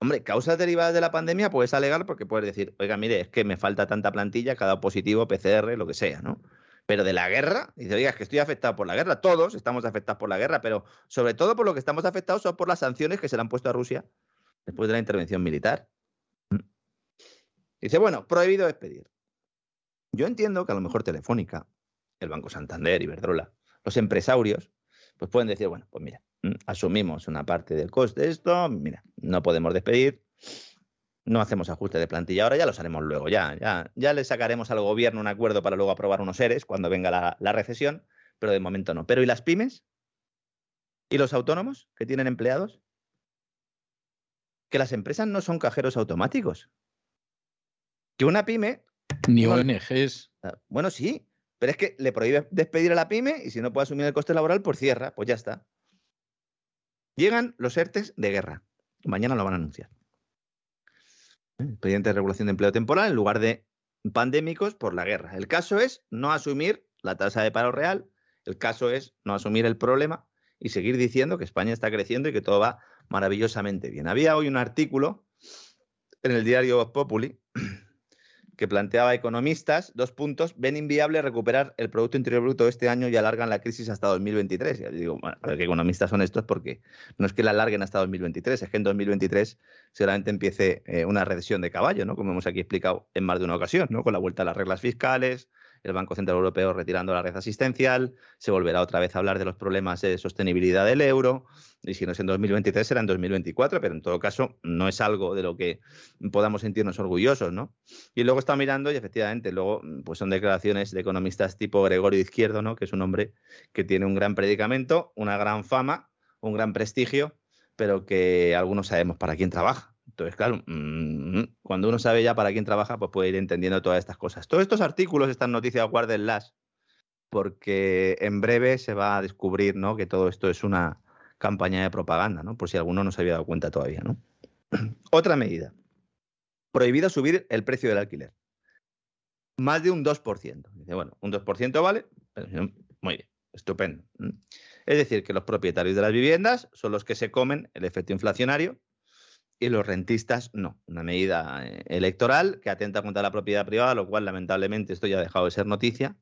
[SPEAKER 3] Hombre, causas derivadas de la pandemia puedes alegar porque puedes decir, oiga, mire, es que me falta tanta plantilla, cada positivo, PCR, lo que sea, ¿no? Pero de la guerra, dice, oiga, es que estoy afectado por la guerra. Todos estamos afectados por la guerra, pero sobre todo por lo que estamos afectados son por las sanciones que se le han puesto a Rusia después de la intervención militar. Mm. Dice, bueno, prohibido despedir. Yo entiendo que a lo mejor Telefónica, el Banco Santander, Iberdrola, los empresarios, pues pueden decir, bueno, pues mira, mm, asumimos una parte del coste de esto, mira, no podemos despedir, no hacemos ajuste de plantilla ahora, ya los haremos luego, ya, ya, ya le sacaremos al gobierno un acuerdo para luego aprobar unos seres cuando venga la, la recesión, pero de momento no. Pero ¿y las pymes? ¿Y los autónomos que tienen empleados? Que las empresas no son cajeros automáticos. Que una pyme
[SPEAKER 1] Ni ONGs.
[SPEAKER 3] Ah, Bueno, sí, pero es que le prohíbe despedir a la pyme y si no puede asumir el coste laboral, pues cierra, pues ya está. Llegan los ERTES de guerra. Mañana lo van a anunciar. Expediente de regulación de empleo temporal en lugar de pandémicos por la guerra. El caso es no asumir la tasa de paro real, el caso es no asumir el problema y seguir diciendo que España está creciendo y que todo va maravillosamente bien. Había hoy un artículo en el diario Populi que planteaba economistas, dos puntos, ven inviable recuperar el Producto Interior Bruto este año y alargan la crisis hasta 2023. Y digo, bueno, a ver qué economistas son estos, porque no es que la alarguen hasta 2023, es que en 2023 seguramente empiece eh, una recesión de caballo, ¿no? Como hemos aquí explicado en más de una ocasión, ¿no? Con la vuelta a las reglas fiscales, el Banco Central Europeo retirando la red asistencial, se volverá otra vez a hablar de los problemas de sostenibilidad del euro, y si no es en 2023 será en 2024, pero en todo caso no es algo de lo que podamos sentirnos orgullosos, ¿no? Y luego está mirando y efectivamente, luego pues son declaraciones de economistas tipo Gregorio Izquierdo, ¿no? Que es un hombre que tiene un gran predicamento, una gran fama, un gran prestigio, pero que algunos sabemos para quién trabaja. Entonces, claro, mm, cuando uno sabe ya para quién trabaja, pues puede ir entendiendo todas estas cosas. Todos estos artículos, estas noticias, guárdenlas, porque en breve se va a descubrir ¿no? que todo esto es una campaña de propaganda, ¿no? por si alguno no se había dado cuenta todavía. ¿no? Otra medida. Prohibido subir el precio del alquiler. Más de un 2%. Dice, bueno, un 2% vale. Muy bien, estupendo. Es decir, que los propietarios de las viviendas son los que se comen el efecto inflacionario y los rentistas no. Una medida eh, electoral que atenta contra la propiedad privada, lo cual lamentablemente esto ya ha dejado de ser noticia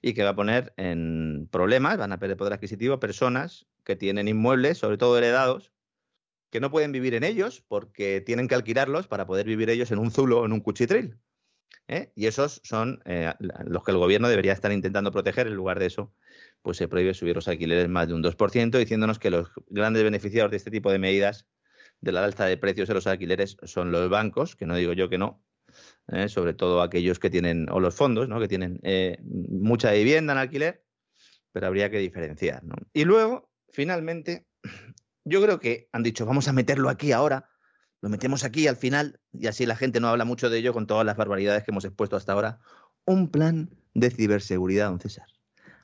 [SPEAKER 3] y que va a poner en problemas, van a perder poder adquisitivo personas que tienen inmuebles, sobre todo heredados, que no pueden vivir en ellos porque tienen que alquilarlos para poder vivir ellos en un zulo o en un cuchitril. ¿eh? Y esos son eh, los que el gobierno debería estar intentando proteger. En lugar de eso, pues se prohíbe subir los alquileres más de un 2%, diciéndonos que los grandes beneficiarios de este tipo de medidas de la alza de precios de los alquileres son los bancos, que no digo yo que no, ¿eh? sobre todo aquellos que tienen, o los fondos, ¿no? que tienen eh, mucha vivienda en alquiler, pero habría que diferenciar. Y luego, finalmente, yo creo que han dicho, vamos a meterlo aquí ahora, lo metemos aquí al final, y así la gente no habla mucho de ello con todas las barbaridades que hemos expuesto hasta ahora, un plan de ciberseguridad, don César,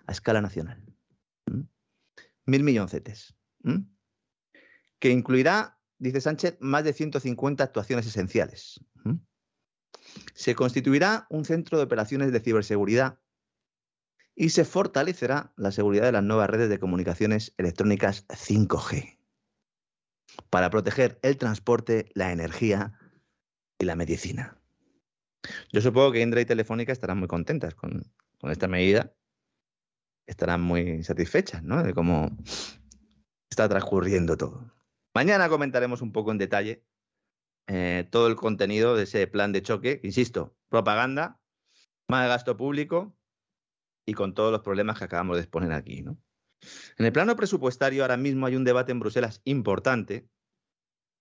[SPEAKER 3] a escala nacional. Mil milloncetes. Que incluirá dice Sánchez, más de 150 actuaciones esenciales. Se constituirá un centro de operaciones de ciberseguridad y se fortalecerá la seguridad de las nuevas redes de comunicaciones electrónicas 5G para proteger el transporte, la energía y la medicina. Yo supongo que Indra y Telefónica estarán muy contentas con, esta medida, estarán muy satisfechas de cómo está transcurriendo todo. Mañana comentaremos un poco en detalle eh, todo el contenido de ese plan de choque. Insisto, propaganda, más gasto público y con todos los problemas que acabamos de exponer aquí. En el plano presupuestario ahora mismo hay un debate en Bruselas importante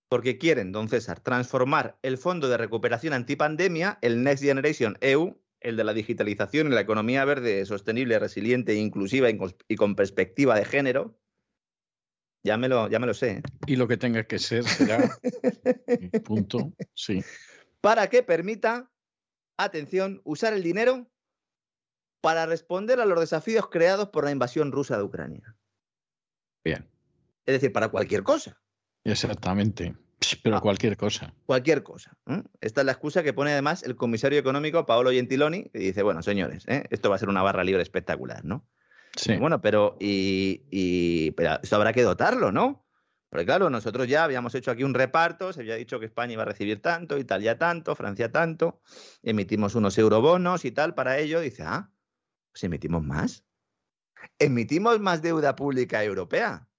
[SPEAKER 3] porque quieren, don César, transformar el Fondo de Recuperación Antipandemia, el Next Generation EU, el de la digitalización y la economía verde, sostenible, resiliente, inclusiva y con perspectiva de género, ya me lo, ya me lo sé. ¿eh?
[SPEAKER 1] Y lo que tenga que ser será. punto. Sí.
[SPEAKER 3] Para que permita, atención, usar el dinero para responder a los desafíos creados por la invasión rusa de Ucrania.
[SPEAKER 1] Bien.
[SPEAKER 3] Es decir, para cualquier cosa.
[SPEAKER 1] Exactamente. Pero ah. cualquier cosa.
[SPEAKER 3] Cualquier cosa. Esta es la excusa que pone además el comisario económico Paolo Gentiloni, que dice, bueno, señores, ¿eh? esto va a ser una barra libre espectacular, ¿no? Bueno, pero, y, pero esto habrá que dotarlo, ¿no? Porque claro, nosotros ya habíamos hecho aquí un reparto, se había dicho que España iba a recibir tanto, Italia tanto, Francia tanto, emitimos unos eurobonos y tal para ello. Dice, ah, pues emitimos más. Emitimos más deuda pública europea.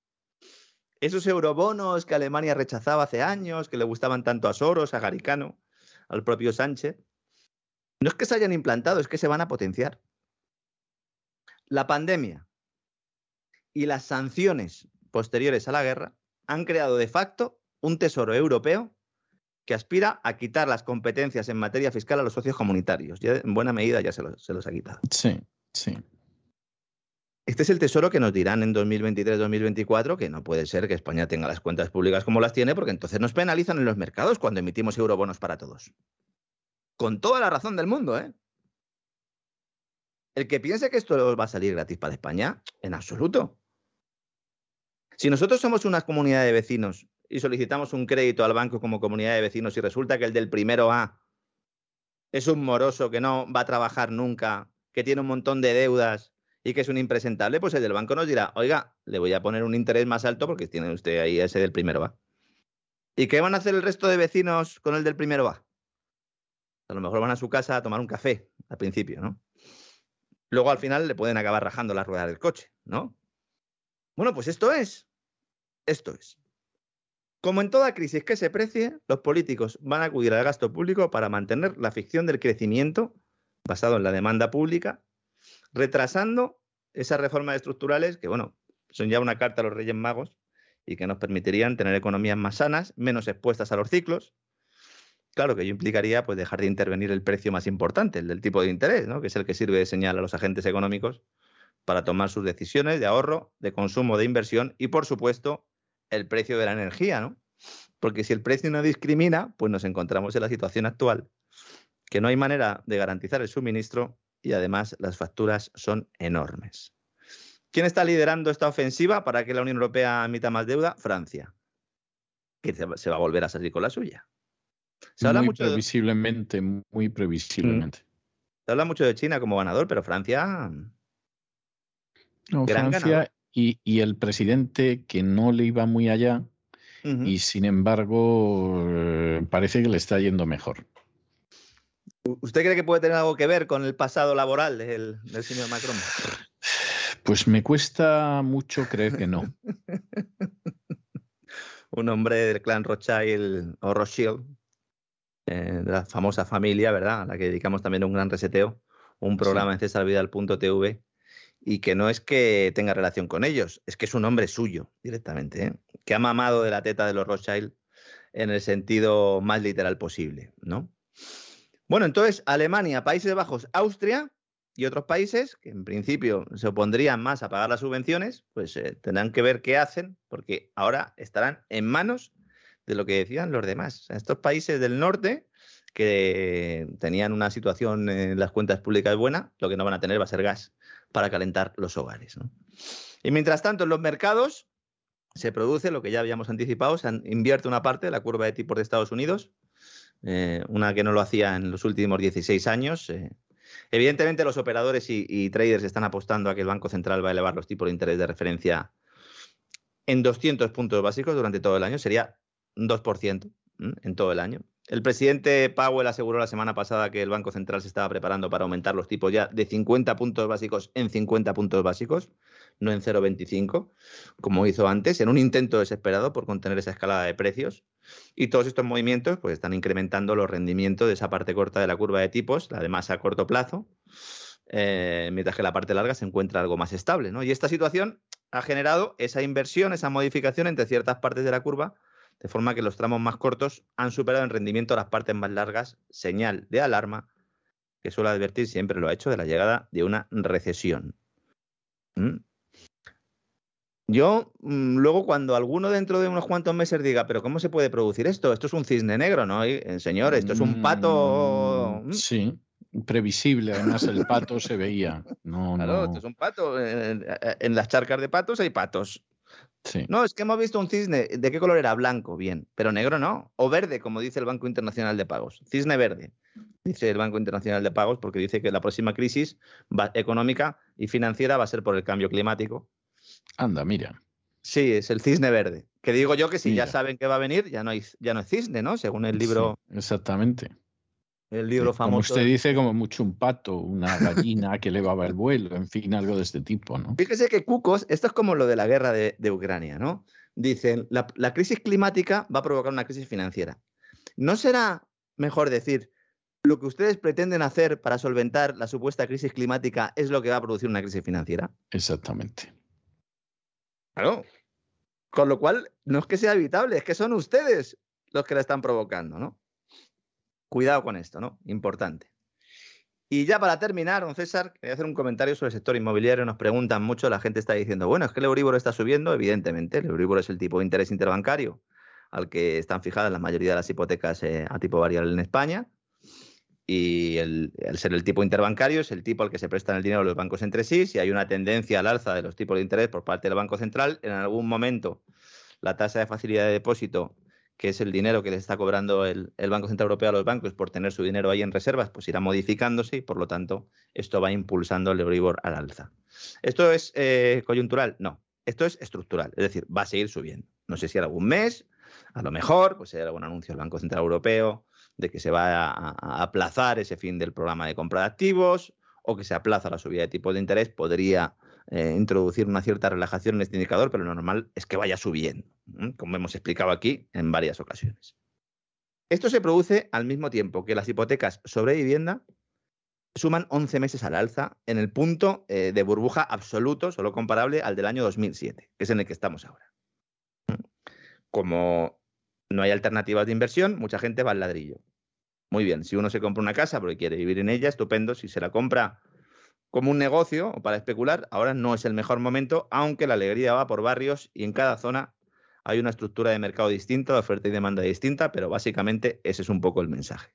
[SPEAKER 3] Esos eurobonos que Alemania rechazaba hace años, que le gustaban tanto a Soros, a Garicano, al propio Sánchez, no es que se hayan implantado, es que se van a potenciar. La pandemia y las sanciones posteriores a la guerra han creado de facto un tesoro europeo que aspira a quitar las competencias en materia fiscal a los socios comunitarios. Ya en buena medida ya se los, ha quitado.
[SPEAKER 1] Sí, sí.
[SPEAKER 3] Este es el tesoro que nos dirán en 2023-2024 que no puede ser que España tenga las cuentas públicas como las tiene, porque entonces nos penalizan en los mercados cuando emitimos eurobonos para todos. Con toda la razón del mundo, ¿eh? El que piense que esto va a salir gratis para España, en absoluto. Si nosotros somos una comunidad de vecinos y solicitamos un crédito al banco como comunidad de vecinos y resulta que el del primero A es un moroso que no va a trabajar nunca, que tiene un montón de deudas y que es un impresentable, pues el del banco nos dirá, oiga, le voy a poner un interés más alto porque tiene usted ahí ese del primero A. ¿Y qué van a hacer el resto de vecinos con el del primero A? A lo mejor van a su casa a tomar un café al principio, ¿no? Luego al final le pueden acabar rajando la rueda del coche, ¿no? Bueno, pues esto es. Esto es. Como en toda crisis que se precie, los políticos van a acudir al gasto público para mantener la ficción del crecimiento basado en la demanda pública, retrasando esas reformas estructurales que, bueno, son ya una carta a los Reyes Magos y que nos permitirían tener economías más sanas, menos expuestas a los ciclos, Claro que ello implicaría pues, dejar de intervenir el precio más importante, el del tipo de interés, ¿no? que es el que sirve de señal a los agentes económicos para tomar sus decisiones de ahorro, de consumo, de inversión y, por supuesto, el precio de la energía, ¿no? porque si el precio no discrimina, pues nos encontramos en la situación actual, que no hay manera de garantizar el suministro y además las facturas son enormes. ¿Quién está liderando esta ofensiva para que la Unión Europea emita más deuda? Francia, que se va a volver a salir con la suya.
[SPEAKER 1] Se habla muy mucho previsiblemente, muy previsiblemente.
[SPEAKER 3] Se habla mucho de China como ganador, pero Francia.
[SPEAKER 1] No, Francia y, y, el presidente que no le iba muy allá y sin embargo eh, parece que le está yendo mejor.
[SPEAKER 3] ¿Usted cree que puede tener algo que ver con el pasado laboral del, señor Macron?
[SPEAKER 1] Pues me cuesta mucho creer que no.
[SPEAKER 3] Un hombre del clan Rothschild o Rothschild, eh, de la famosa familia, ¿verdad? A la que dedicamos también un gran reseteo, un programa en cesarvidal.tv y que no es que tenga relación con ellos, es que es un hombre suyo directamente, ¿eh? que ha mamado de la teta de los Rothschild en el sentido más literal posible, ¿no? Bueno, entonces Alemania, Países Bajos, Austria y otros países que en principio se opondrían más a pagar las subvenciones, pues eh, tendrán que ver qué hacen, porque ahora estarán en manos de lo que decían los demás. estos países del norte que tenían una situación en las cuentas públicas buena, lo que no van a tener va a ser gas para calentar los hogares. Y mientras tanto, en los mercados se produce lo que ya habíamos anticipado, se invierte una parte de la curva de tipos de Estados Unidos, eh, una que no lo hacía en los últimos 16 años. Eh. Evidentemente, los operadores y, traders están apostando a que el Banco Central va a elevar los tipos de interés de referencia en 200 puntos básicos durante todo el año, sería 2% en todo el año. El presidente Powell aseguró la semana pasada que el Banco Central se estaba preparando para aumentar los tipos ya de 50 puntos básicos en 50 puntos básicos, no en 0,25, como hizo antes, en un intento desesperado por contener esa escalada de precios. Y todos estos movimientos pues, están incrementando los rendimientos de esa parte corta de la curva de tipos, la de más a corto plazo, eh, mientras que la parte larga se encuentra algo más estable. ¿no? Y esta situación ha generado esa inversión, esa modificación entre ciertas partes de la curva de forma que los tramos más cortos han superado en rendimiento las partes más largas, señal de alarma que suele advertir, siempre lo ha hecho, de la llegada de una recesión. ¿Mm? Yo, mm, luego, cuando alguno dentro de unos cuantos meses diga, pero ¿cómo se puede producir esto? Esto es un cisne negro, ¿no? Señor, esto es un pato.
[SPEAKER 1] Mm, sí, previsible. Además, el pato se veía. No,
[SPEAKER 3] claro, esto es un pato. en, las charcas de patos hay patos. No, es que hemos visto un cisne. ¿De qué color era? Blanco, bien. Pero negro no. O verde, como dice el Banco Internacional de Pagos. Cisne verde, dice el Banco Internacional de Pagos, porque dice que la próxima crisis económica y financiera va a ser por el cambio climático.
[SPEAKER 1] Anda, mira.
[SPEAKER 3] Sí, es el cisne verde. Que digo yo que si ya saben que va a venir, ya no, hay, ya no es cisne, ¿no? Según el libro.
[SPEAKER 1] exactamente.
[SPEAKER 3] El libro famoso. Como
[SPEAKER 1] usted dice, como mucho un pato, una gallina que elevaba el vuelo, en fin, algo de este tipo, ¿no?
[SPEAKER 3] Fíjese que Cucos, esto es como lo de la guerra de, Ucrania, ¿no? Dicen, la, crisis climática va a provocar una crisis financiera. ¿No será mejor decir, lo que ustedes pretenden hacer para solventar la supuesta crisis climática es lo que va a producir una crisis financiera?
[SPEAKER 1] Exactamente.
[SPEAKER 3] Claro. Con lo cual, no es que sea evitable, es que son ustedes los que la están provocando, ¿no? Cuidado con esto, ¿no? Importante. Y ya para terminar, don César, quería hacer un comentario sobre el sector inmobiliario. Nos preguntan mucho, la gente está diciendo, bueno, es que el Euribor está subiendo, evidentemente, el Euribor es el tipo de interés interbancario al que están fijadas la mayoría de las hipotecas eh, a tipo variable en España. Y el, ser el tipo interbancario es el tipo al que se prestan el dinero los bancos entre sí. Si hay una tendencia al alza de los tipos de interés por parte del Banco Central, en algún momento la tasa de facilidad de depósito que es el dinero que le está cobrando el, Banco Central Europeo a los bancos por tener su dinero ahí en reservas, pues irá modificándose y por lo tanto esto va impulsando el Euribor al alza. ¿Esto es eh, coyuntural? No, esto es estructural, es decir, va a seguir subiendo. No sé si en algún mes, a lo mejor, pues hay algún anuncio del Banco Central Europeo de que se va a, aplazar ese fin del programa de compra de activos o que se aplaza la subida de tipos de interés, podría eh, introducir una cierta relajación en este indicador, pero lo normal es que vaya subiendo, como hemos explicado aquí en varias ocasiones. Esto se produce al mismo tiempo que las hipotecas sobre vivienda suman 11 meses al alza en el punto eh, de burbuja absoluto, solo comparable al del año 2007, que es en el que estamos ahora. Como no hay alternativas de inversión, mucha gente va al ladrillo. Muy bien, si uno se compra una casa porque quiere vivir en ella, estupendo. Si se la compra como un negocio o para especular, ahora no es el mejor momento, aunque la alegría va por barrios y en cada zona hay una estructura de mercado distinta, de oferta y demanda distinta, pero básicamente ese es un poco el mensaje.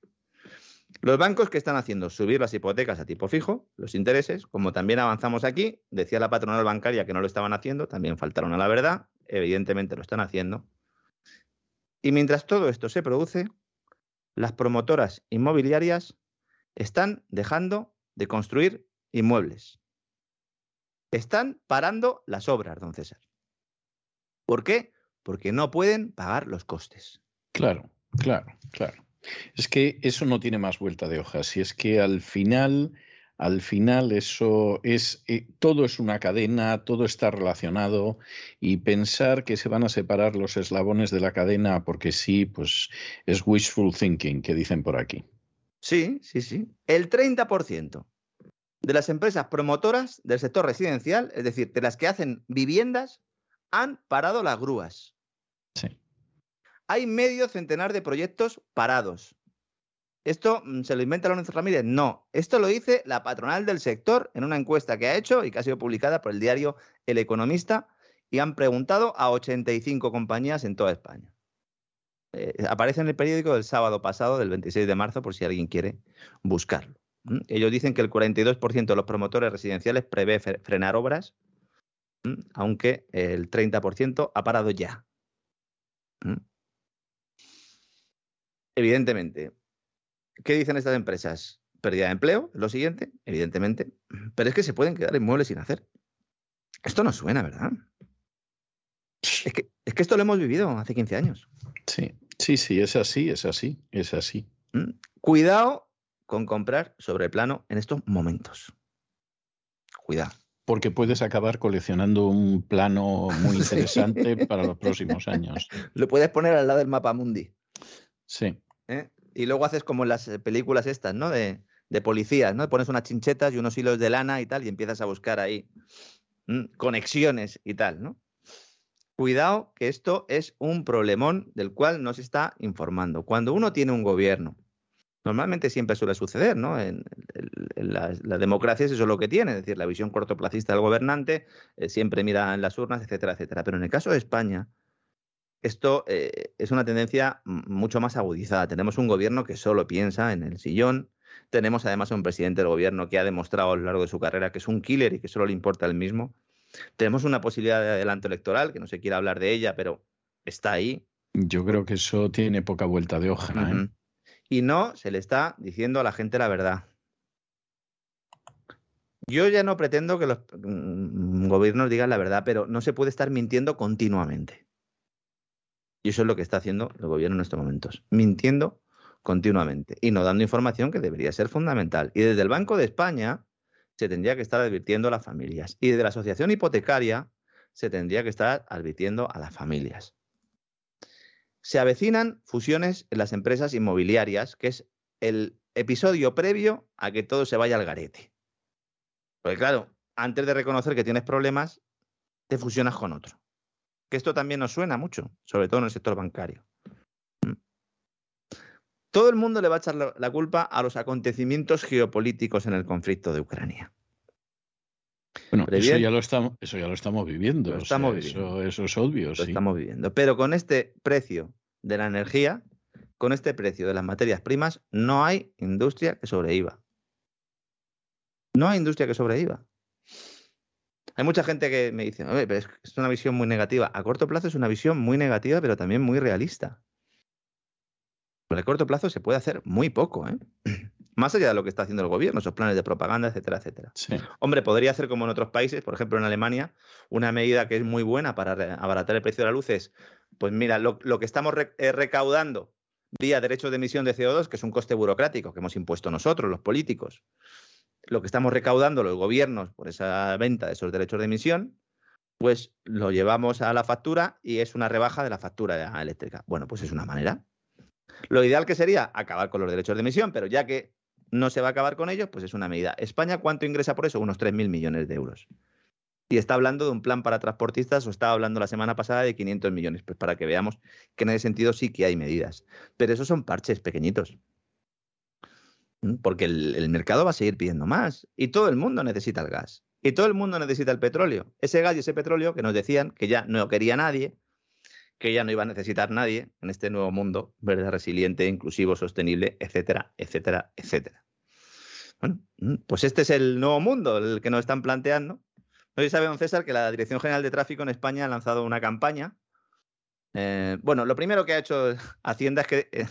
[SPEAKER 3] Los bancos que están haciendo subir las hipotecas a tipo fijo, los intereses, como también avanzamos aquí, decía la patronal bancaria que no lo estaban haciendo, también faltaron a la verdad, evidentemente lo están haciendo. Y mientras todo esto se produce, las promotoras inmobiliarias están dejando de construir inmuebles. Están parando las obras, don César. ¿Por qué? Porque no pueden pagar los costes.
[SPEAKER 1] Claro, claro, claro. Es que eso no tiene más vuelta de hoja. Y es que al final, al final eso es, eh, todo es una cadena, todo está relacionado y pensar que se van a separar los eslabones de la cadena porque sí, pues es wishful thinking, que dicen por aquí.
[SPEAKER 3] Sí, sí, sí. El 30% de las empresas promotoras del sector residencial, es decir, de las que hacen viviendas, han parado las grúas.
[SPEAKER 1] Sí.
[SPEAKER 3] Hay medio centenar de proyectos parados. ¿Esto mm, se lo inventa Lorenzo Ramírez? No. Esto lo dice la patronal del sector en una encuesta que ha hecho y que ha sido publicada por el diario El Economista y han preguntado a 85 compañías en toda España. Eh, aparece en el periódico del sábado pasado, del 26 de marzo, por si alguien quiere buscarlo. Ellos dicen que el 42% de los promotores residenciales prevé frenar obras, aunque el 30% ha parado ya. Evidentemente. ¿Qué dicen estas empresas? Pérdida de empleo, lo siguiente, evidentemente. Pero es que se pueden quedar inmuebles sin hacer. Esto no suena, ¿verdad? Es que, es que esto lo hemos vivido hace 15 años.
[SPEAKER 1] Sí, sí, sí, es así, es así, es así.
[SPEAKER 3] Cuidado con comprar sobre plano en estos momentos. Cuidado.
[SPEAKER 1] Porque puedes acabar coleccionando un plano muy interesante para los próximos años.
[SPEAKER 3] Lo puedes poner al lado del mapa mundi.
[SPEAKER 1] Sí.
[SPEAKER 3] ¿eh? Y luego haces como las eh, películas estas, ¿no? De, de policías, ¿no? Pones unas chinchetas y unos hilos de lana y tal, y empiezas a buscar ahí conexiones y tal, ¿no? Cuidado que esto es un problemón del cual no se está informando. Cuando uno tiene un gobierno, normalmente siempre suele suceder, ¿no? En, las, democracias eso es lo que tiene, es decir, la visión cortoplacista del gobernante eh, siempre mira en las urnas, etcétera, etcétera. Pero en el caso de España, esto eh, es una tendencia mucho más agudizada. Tenemos un gobierno que solo piensa en el sillón. Tenemos además un presidente del gobierno que ha demostrado a lo largo de su carrera que es un killer y que solo le importa el mismo. Tenemos una posibilidad de adelanto electoral, que no se quiere hablar de ella, pero está ahí.
[SPEAKER 1] Yo creo que eso tiene poca vuelta de hoja. ¿eh?
[SPEAKER 3] Y no se le está diciendo a la gente la verdad. Yo ya no pretendo que los mm, gobiernos digan la verdad, pero no se puede estar mintiendo continuamente. Y eso es lo que está haciendo el gobierno en estos momentos, mintiendo continuamente y no dando información que debería ser fundamental. Y desde el Banco de España se tendría que estar advirtiendo a las familias. Y desde la Asociación Hipotecaria se tendría que estar advirtiendo a las familias. Se avecinan fusiones en las empresas inmobiliarias, que es el episodio previo a que todo se vaya al garete. Porque claro, antes de reconocer que tienes problemas, te fusionas con otro que esto también nos suena mucho, sobre todo en el sector bancario. Mm. Todo el mundo le va a echar la culpa a los acontecimientos geopolíticos en el conflicto de Ucrania.
[SPEAKER 1] Bueno, eso ya, lo estamos, eso ya lo estamos viviendo.
[SPEAKER 3] estamos
[SPEAKER 1] Eso, es obvio.
[SPEAKER 3] Lo estamos viviendo. Pero con este precio de la energía, con este precio de las materias primas, no hay industria que sobreviva. No hay industria que sobreviva. Hay mucha gente que me dice, pero es, una visión muy negativa. A corto plazo es una visión muy negativa, pero también muy realista. Pero a corto plazo se puede hacer muy poco, ¿eh? Más allá de lo que está haciendo el gobierno, esos planes de propaganda, etcétera, etcétera. Hombre, podría hacer como en otros países, por ejemplo en Alemania, una medida que es muy buena para abaratar el precio de la luz es, pues mira, lo, que estamos eh, recaudando vía derechos de emisión de CO2, que es un coste burocrático que hemos impuesto nosotros, los políticos, lo que estamos recaudando los gobiernos por esa venta de esos derechos de emisión, pues lo llevamos a la factura y es una rebaja de la factura eléctrica. Bueno, pues es una manera. Lo ideal que sería acabar con los derechos de emisión, pero ya que no se va a acabar con ellos, pues es una medida. ¿España cuánto ingresa por eso? Unos 3.000 millones de euros. Y está hablando de un plan para transportistas, o estaba hablando la semana pasada de 500 millones, pues para que veamos que en ese sentido sí que hay medidas. Pero esos son parches pequeñitos porque el, mercado va a seguir pidiendo más y todo el mundo necesita el gas y todo el mundo necesita el petróleo. Ese gas y ese petróleo que nos decían que ya no quería nadie, que ya no iba a necesitar nadie en este nuevo mundo, verde, resiliente, inclusivo, sostenible, etcétera, etcétera, etcétera. Bueno, mm, pues este es el nuevo mundo, el que nos están planteando. No sé sabe, don César, que la Dirección General de Tráfico en España ha lanzado una campaña. Eh, bueno, lo primero que ha hecho Hacienda es que eh,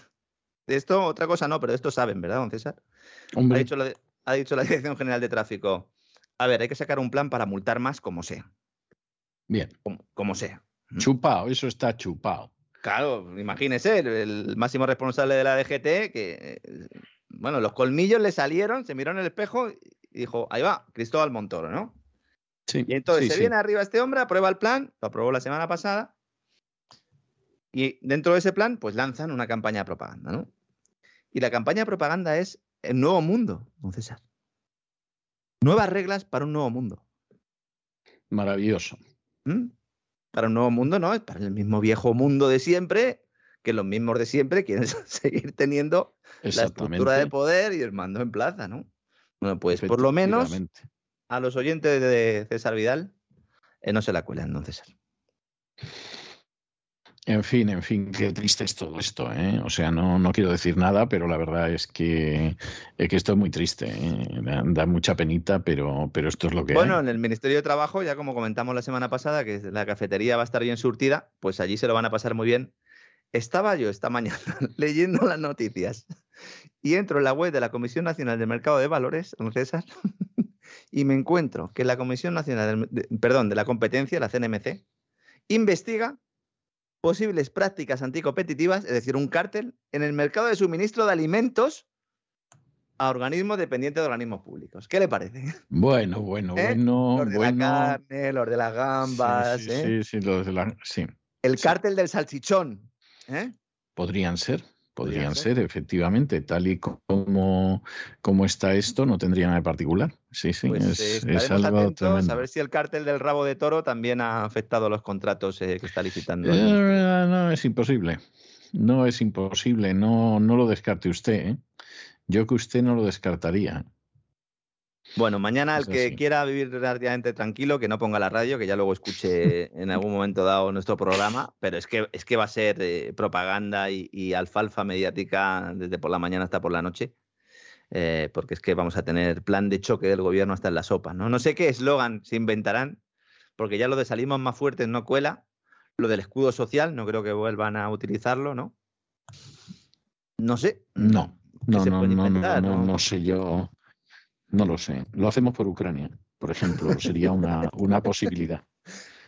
[SPEAKER 3] de esto, otra cosa no, pero de esto saben, ¿verdad, don César? Ha dicho, la, ha dicho la Dirección General de Tráfico, a ver, hay que sacar un plan para multar más como sea.
[SPEAKER 1] Bien.
[SPEAKER 3] Como, como sea.
[SPEAKER 1] Chupado, eso está chupado.
[SPEAKER 3] Claro, imagínese, el, máximo responsable de la DGT, que, eh, bueno, los colmillos le salieron, se miró en el espejo y dijo, ahí va, Cristóbal Montoro, ¿no?
[SPEAKER 1] Sí,
[SPEAKER 3] Y entonces
[SPEAKER 1] sí,
[SPEAKER 3] se
[SPEAKER 1] sí.
[SPEAKER 3] viene arriba este hombre, aprueba el plan, lo aprobó la semana pasada, y dentro de ese plan, pues lanzan una campaña de propaganda, ¿no? Y la campaña de propaganda es el nuevo mundo, don César. Nuevas reglas para un nuevo mundo.
[SPEAKER 1] Maravilloso.
[SPEAKER 3] ¿Mm? Para un nuevo mundo, no, es para el mismo viejo mundo de siempre, que los mismos de siempre quieren seguir teniendo la estructura de poder y el mando en plaza, ¿no? Bueno, pues por lo menos a los oyentes de César Vidal eh, no se la cuelan, don César.
[SPEAKER 1] En fin, en fin, qué triste es todo esto, ¿eh? O sea, no, no quiero decir nada, pero la verdad es que, es que esto es muy triste, ¿eh? Da, da mucha penita, pero, pero esto es lo que
[SPEAKER 3] Bueno,
[SPEAKER 1] hay.
[SPEAKER 3] en el Ministerio de Trabajo, ya como comentamos la semana pasada, que la cafetería va a estar bien surtida, pues allí se lo van a pasar muy bien. Estaba yo esta mañana leyendo las noticias y entro en la web de la Comisión Nacional del Mercado de Valores, don César, y me encuentro que la Comisión Nacional, del- de- perdón, de la Competencia, la CNMC, investiga posibles prácticas anticompetitivas, es decir, un cártel, en el mercado de suministro de alimentos a organismos dependientes de organismos públicos. ¿Qué le parece?
[SPEAKER 1] Bueno, bueno,
[SPEAKER 3] ¿Eh?
[SPEAKER 1] bueno,
[SPEAKER 3] los de
[SPEAKER 1] bueno.
[SPEAKER 3] la carne, los de las gambas,
[SPEAKER 1] sí,
[SPEAKER 3] ¿eh?
[SPEAKER 1] sí, sí, los de la- sí.
[SPEAKER 3] el
[SPEAKER 1] sí.
[SPEAKER 3] cártel del salchichón. ¿eh?
[SPEAKER 1] Podrían ser, podrían
[SPEAKER 3] ser,
[SPEAKER 1] efectivamente, tal y como, como está esto, no tendría nada de particular. Sí, sí,
[SPEAKER 3] Pues
[SPEAKER 1] es,
[SPEAKER 3] eh,
[SPEAKER 1] es
[SPEAKER 3] estaremos
[SPEAKER 1] algo
[SPEAKER 3] atentos
[SPEAKER 1] tremendo.
[SPEAKER 3] a ver si el cártel del rabo de toro también ha afectado los contratos eh, que está licitando.
[SPEAKER 1] Eh, no, es imposible. No es imposible, no, no lo descarte usted. ¿eh? Yo que usted no lo descartaría.
[SPEAKER 3] Bueno, mañana el que quiera vivir relativamente tranquilo, que no ponga la radio, que ya luego escuche en algún momento dado nuestro programa, pero es que, es que va a ser eh, propaganda y, y alfalfa mediática desde por la mañana hasta por la noche. Eh, porque es que vamos a tener plan de choque del gobierno hasta en la sopa. No, no sé qué eslogan se inventarán, porque ya lo de salimos más fuertes no cuela. Lo del escudo social, no creo que vuelvan a utilizarlo, ¿no? No sé.
[SPEAKER 1] No,
[SPEAKER 3] ¿Qué
[SPEAKER 1] no,
[SPEAKER 3] se
[SPEAKER 1] no,
[SPEAKER 3] puede
[SPEAKER 1] no, no,
[SPEAKER 3] inventar,
[SPEAKER 1] no, sé yo. No lo sé. Lo hacemos por Ucrania, por ejemplo. Sería una, una posibilidad.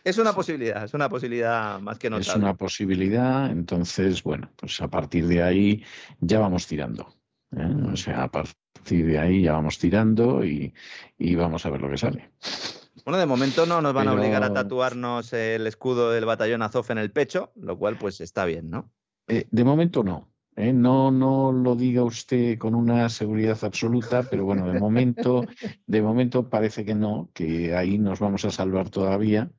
[SPEAKER 3] Es una posibilidad, es una posibilidad más que
[SPEAKER 1] Es
[SPEAKER 3] notable.
[SPEAKER 1] una posibilidad. Entonces, bueno, pues a partir de ahí ya vamos tirando. ¿Eh? O sea, a partir de ahí ya vamos tirando y, y vamos a ver lo que sale.
[SPEAKER 3] Bueno, de momento no nos van a obligar a tatuarnos el escudo del batallón Azov en el pecho, lo cual pues está bien, ¿no?
[SPEAKER 1] Eh, de momento no. ¿eh? No, no lo diga usted con una seguridad absoluta, pero bueno, de momento, de momento parece que no, que ahí nos vamos a salvar todavía,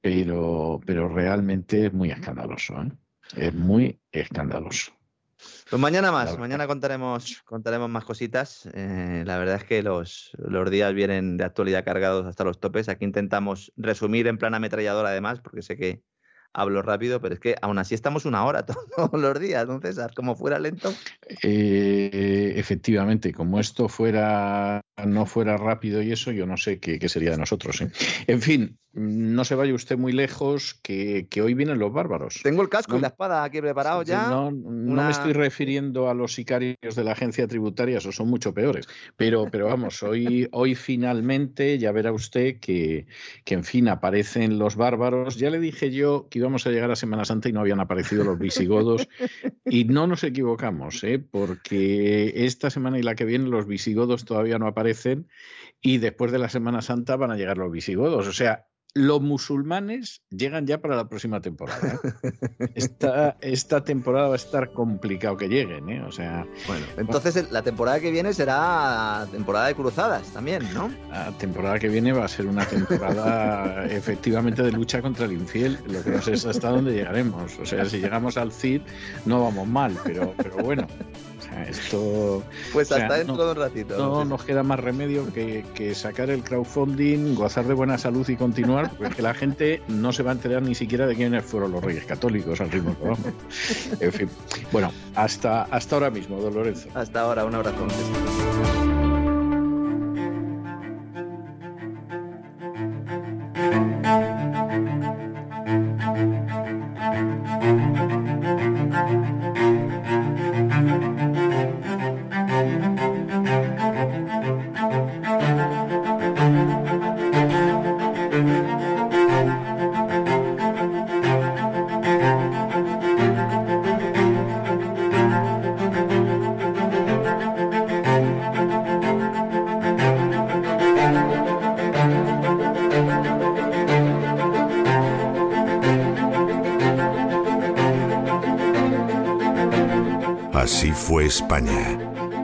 [SPEAKER 1] pero, pero realmente es muy escandaloso. ¿eh? Es muy escandaloso.
[SPEAKER 3] Pues mañana más, mañana contaremos, contaremos más cositas. Eh, la verdad es que los, los días vienen de actualidad cargados hasta los topes. Aquí intentamos resumir en plan ametrallador además, porque sé que hablo rápido, pero es que aún así estamos una hora todos los días, don César, como fuera lento.
[SPEAKER 1] Eh, efectivamente, como esto fuera no fuera rápido y eso, yo no sé qué, qué sería de nosotros. ¿eh? En fin, no se vaya usted muy lejos, que, que hoy vienen los bárbaros.
[SPEAKER 3] Tengo el casco
[SPEAKER 1] No-
[SPEAKER 3] y la espada aquí preparados ya.
[SPEAKER 1] No, no
[SPEAKER 3] una-
[SPEAKER 1] me estoy refiriendo a los sicarios de la agencia tributaria, esos son mucho peores. Pero, pero vamos, hoy, hoy finalmente ya verá usted que, que, en fin, aparecen los bárbaros. Ya le dije yo que íbamos a llegar a Semana Santa y no habían aparecido los visigodos. Y no nos equivocamos, ¿eh? porque esta semana y la que viene los visigodos todavía no aparecen y después de la Semana Santa van a llegar los visigodos. O sea, los musulmanes llegan ya para la próxima temporada. ¿eh? Esta, esta temporada va a estar complicado que lleguen, ¿eh? O sea,
[SPEAKER 3] Bueno, entonces el- la temporada que viene será temporada de cruzadas también, ¿no?
[SPEAKER 1] la temporada que viene va a ser una temporada efectivamente de lucha contra el infiel. Lo que no sé es hasta dónde llegaremos. O sea, si llegamos al CID no vamos mal, pero, pero bueno. Sea, esto.
[SPEAKER 3] Pues hasta dentro de un ratito.
[SPEAKER 1] No nos queda más remedio que, que, sacar el crowdfunding, gozar de buena salud y continuar, porque la gente no se va a enterar ni siquiera de quiénes fueron los reyes católicos al ritmo que vamos. En fin. Bueno, hasta, hasta ahora mismo, don Lorenzo.
[SPEAKER 3] Hasta ahora, un abrazo.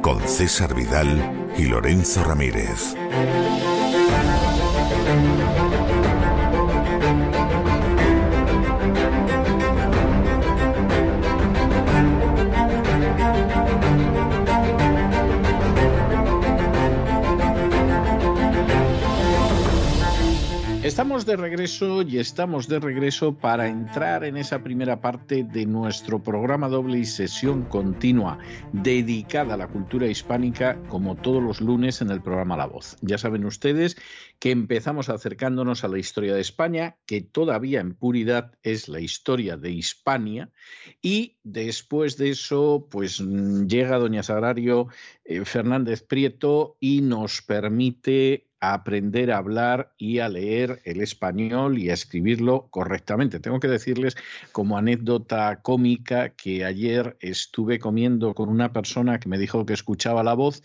[SPEAKER 4] Con César Vidal y Lorenzo Ramírez.
[SPEAKER 1] Estamos de regreso y estamos de regreso para entrar en esa primera parte de nuestro programa doble y sesión continua dedicada a la cultura hispánica como todos los lunes en el programa La Voz. Ya saben ustedes que empezamos acercándonos a la historia de España, que todavía en puridad es la historia de Hispania y después de eso pues llega doña Sagrario eh, Fernández Prieto y nos permite a aprender a hablar y a leer el español y a escribirlo correctamente. Tengo que decirles como anécdota cómica que ayer estuve comiendo con una persona que me dijo que escuchaba la voz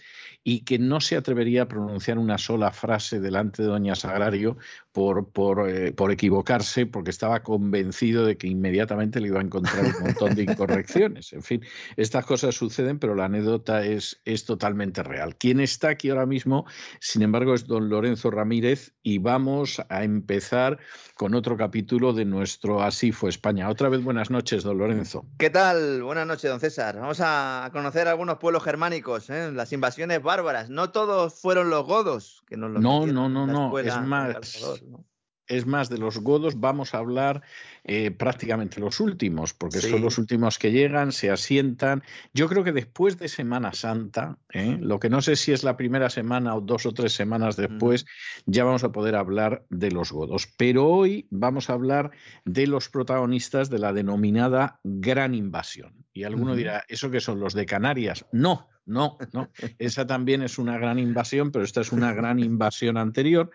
[SPEAKER 1] y que no se atrevería a pronunciar una sola frase delante de doña Sagrario por, por, eh, por equivocarse, porque estaba convencido de que inmediatamente le iba a encontrar un montón de incorrecciones. En fin, estas cosas suceden, pero la anécdota es, es totalmente real. Quien está aquí ahora mismo, sin embargo, es don Lorenzo Ramírez y vamos a empezar con otro capítulo de nuestro Así fue España. Otra vez buenas noches, don Lorenzo.
[SPEAKER 3] ¿Qué tal? Buenas noches, don César. Vamos a conocer algunos pueblos germánicos, ¿eh? las invasiones bárbaras. No todos fueron los godos. Que nos lo
[SPEAKER 1] no, no, no, no. Es más, ¿no? es más, de los godos vamos a hablar eh, prácticamente los últimos, porque sí. son los últimos que llegan, se asientan. Yo creo que después de Semana Santa, ¿eh? lo que no sé si es la primera semana o dos o tres semanas después, mm. ya vamos a poder hablar de los godos. Pero hoy vamos a hablar de los protagonistas de la denominada Gran Invasión. Y alguno mm. dirá, ¿eso qué son los de Canarias? No, no, no. Esa también es una gran invasión, pero esta es una gran invasión anterior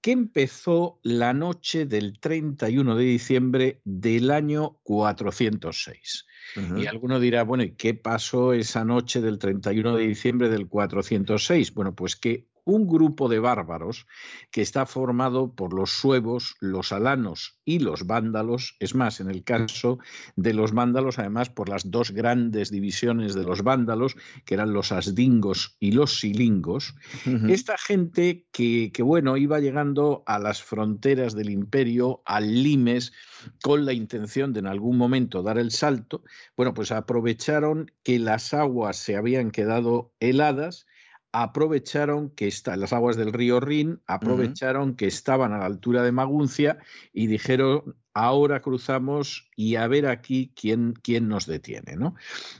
[SPEAKER 1] que empezó la noche del 31 de diciembre del año 406. Uh -huh. Y alguno dirá, bueno, ¿y qué pasó esa noche del 31 de diciembre del 406? Bueno, pues que un grupo de bárbaros que está formado por los suevos, los alanos y los vándalos, es más, en el caso de los vándalos, además por las dos grandes divisiones de los vándalos, que eran los asdingos y los silingos, uh -huh. esta gente que, que, bueno, iba llegando a las fronteras del imperio, al limes, con la intención de en algún momento dar el salto, bueno, pues aprovecharon que las aguas se habían quedado heladas, aprovecharon que está, las aguas del río Rin aprovecharon uh -huh. que estaban a la altura de Maguncia y dijeron ahora cruzamos y a ver aquí quién, quién nos detiene. ¿no?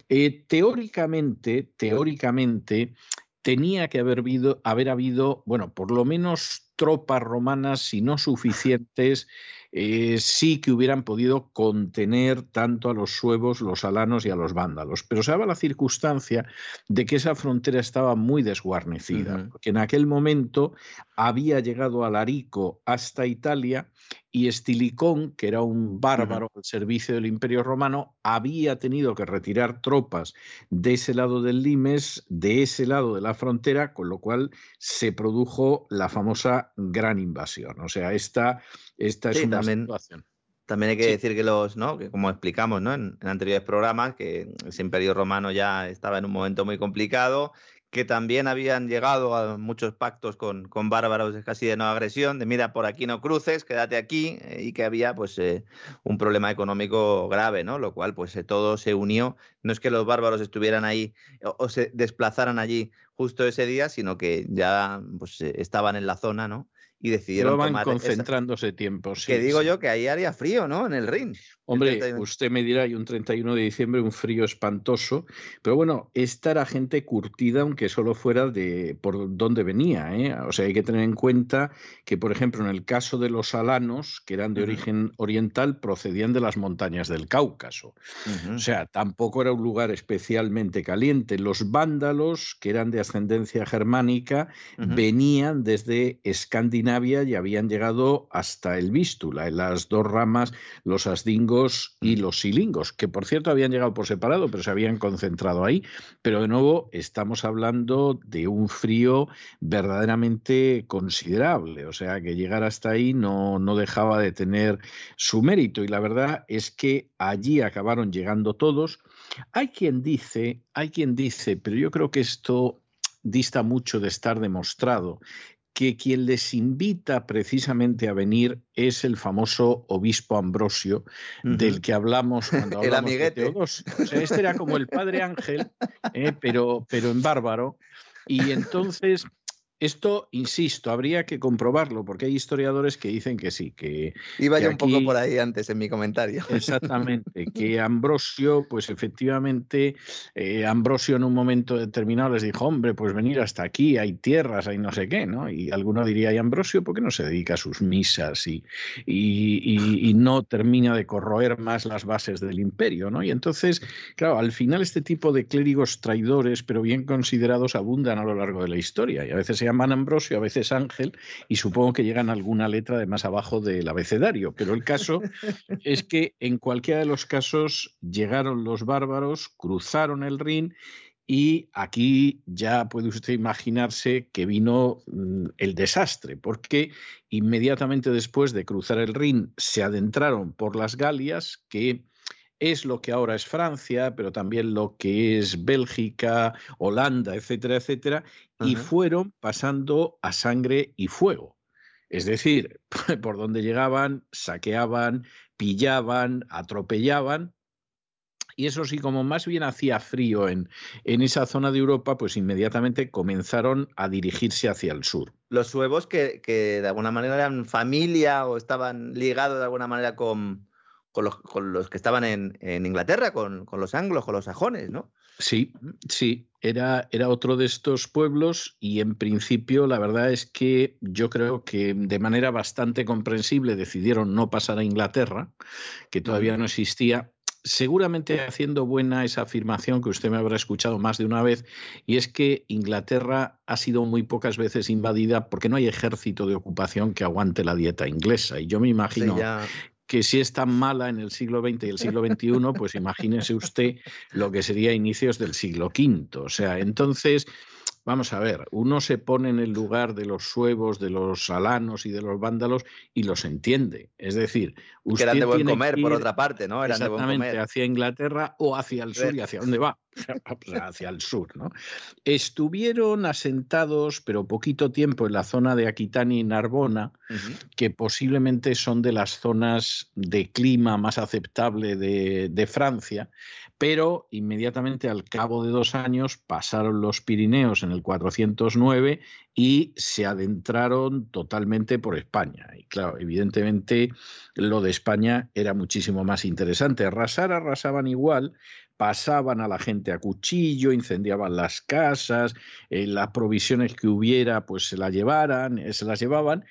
[SPEAKER 1] Eh, teóricamente, teóricamente, tenía que haber habido, haber habido, bueno, por lo menos tropas romanas, si no suficientes, eh, sí que hubieran podido contener tanto a los suevos, los alanos y a los vándalos. Pero se daba la circunstancia de que esa frontera estaba muy desguarnecida, uh -huh. porque en aquel momento había llegado Alarico hasta Italia y Estilicón, que era un bárbaro uh -huh. al servicio del Imperio Romano, había tenido que retirar tropas de ese lado del Limes, de ese lado de la frontera, con lo cual se produjo la famosa gran invasión. O sea, esta, esta es
[SPEAKER 3] sí,
[SPEAKER 1] una
[SPEAKER 3] también,
[SPEAKER 1] situación.
[SPEAKER 3] También hay que decir que los, ¿no? Que como explicamos, ¿no? En, en, anteriores programas, que ese imperio romano ya estaba en un momento muy complicado que también habían llegado a muchos pactos con, con bárbaros casi de no agresión, de mira, por aquí no cruces, quédate aquí, eh, y que había pues eh, un problema económico grave, ¿no? Lo cual pues eh, todo se unió. No es que los bárbaros estuvieran ahí o, o, se desplazaran allí justo ese día, sino que ya pues estaban en la zona, ¿no? Y decidieron
[SPEAKER 1] van
[SPEAKER 3] tomar
[SPEAKER 1] concentrándose esa... tiempo. Sí,
[SPEAKER 3] que digo sí. yo que ahí haría frío, ¿no? En el Rin.
[SPEAKER 1] Hombre, usted me dirá, hay un 31 de diciembre un frío espantoso, pero bueno, esta era gente curtida, aunque solo fuera de por dónde venía. ¿eh? O sea, hay que tener en cuenta que, por ejemplo, en el caso de los alanos, que eran de uh -huh. origen oriental, procedían de las montañas del Cáucaso. Uh -huh. O sea, tampoco era un lugar especialmente caliente. Los vándalos, que eran de ascendencia germánica, uh -huh. venían desde Escandinavia y habían llegado hasta el Vístula, en las dos ramas, los asdingos y los silingos, que por cierto habían llegado por separado, pero se habían concentrado ahí. Pero de nuevo estamos hablando de un frío verdaderamente considerable, o sea que llegar hasta ahí no, no dejaba de tener su mérito y la verdad es que allí acabaron llegando todos. Hay quien dice, hay quien dice, pero yo creo que esto dista mucho de estar demostrado, que quien les invita precisamente a venir es el famoso obispo Ambrosio, uh -huh. del que hablamos cuando hablamos
[SPEAKER 3] el amiguete.
[SPEAKER 1] de Teodosio. O sea, este era como el padre Ángel, eh, pero, pero en bárbaro. Y entonces esto, insisto, habría que comprobarlo, porque hay historiadores que dicen que sí, que...
[SPEAKER 3] Iba yo un poco por ahí antes en mi comentario.
[SPEAKER 1] Exactamente, que Ambrosio, pues efectivamente, eh, Ambrosio en un momento determinado les dijo, hombre, pues venir hasta aquí, hay tierras, hay no sé qué, ¿no? Y alguno diría, ¿y Ambrosio por qué no se dedica a sus misas y, y, y, y no termina de corroer más las bases del imperio, ¿no? Y entonces, claro, al final este tipo de clérigos traidores, pero bien considerados, abundan a lo largo de la historia y a veces se llaman Ambrosio, a veces Ángel, y supongo que llegan alguna letra de más abajo del abecedario. Pero el caso es que en cualquiera de los casos llegaron los bárbaros, cruzaron el Rin y aquí ya puede usted imaginarse que vino mm, el desastre, porque inmediatamente después de cruzar el Rin se adentraron por las Galias, que es lo que ahora es Francia, pero también lo que es Bélgica, Holanda, etcétera, etcétera, uh -huh. y fueron pasando a sangre y fuego. Es decir, por donde llegaban, saqueaban, pillaban, atropellaban. Y eso sí, como más bien hacía frío en, en esa zona de Europa, pues inmediatamente comenzaron a dirigirse hacia el sur.
[SPEAKER 3] Los suevos que, que de alguna manera eran familia o estaban ligados de alguna manera con, con los, con los que estaban en, en Inglaterra, con, con, los anglos, con los sajones, ¿no?
[SPEAKER 1] Sí, sí, era, era otro de estos pueblos y en principio la verdad es que yo creo que de manera bastante comprensible decidieron no pasar a Inglaterra, que todavía no existía, seguramente haciendo buena esa afirmación que usted me habrá escuchado más de una vez, y es que Inglaterra ha sido muy pocas veces invadida porque no hay ejército de ocupación que aguante la dieta inglesa. Y yo me imagino sí, ya que si es tan mala en el siglo XX y el siglo XXI, pues imagínese usted lo que sería inicios del siglo V. O sea, entonces, vamos a ver, uno se pone en el lugar de los suevos, de los alanos y de los vándalos y los entiende. Es decir,
[SPEAKER 3] usted que eran de buen comer, por otra parte, ¿no? Eran
[SPEAKER 1] exactamente,
[SPEAKER 3] de buen comer.
[SPEAKER 1] hacia Inglaterra o hacia el sur y hacia dónde va. hacia el sur, ¿no? Estuvieron asentados, pero poquito tiempo, en la zona de Aquitania y Narbona, uh -huh. que posiblemente son de las zonas de clima más aceptable de, de, Francia, pero inmediatamente al cabo de dos años pasaron los Pirineos en el 409 y se adentraron totalmente por España. Y claro, evidentemente lo de España era muchísimo más interesante. Arrasar, arrasaban igual, pasaban a la gente a cuchillo, incendiaban las casas, eh, las provisiones que hubiera, pues se las llevaran, eh, se las llevaban,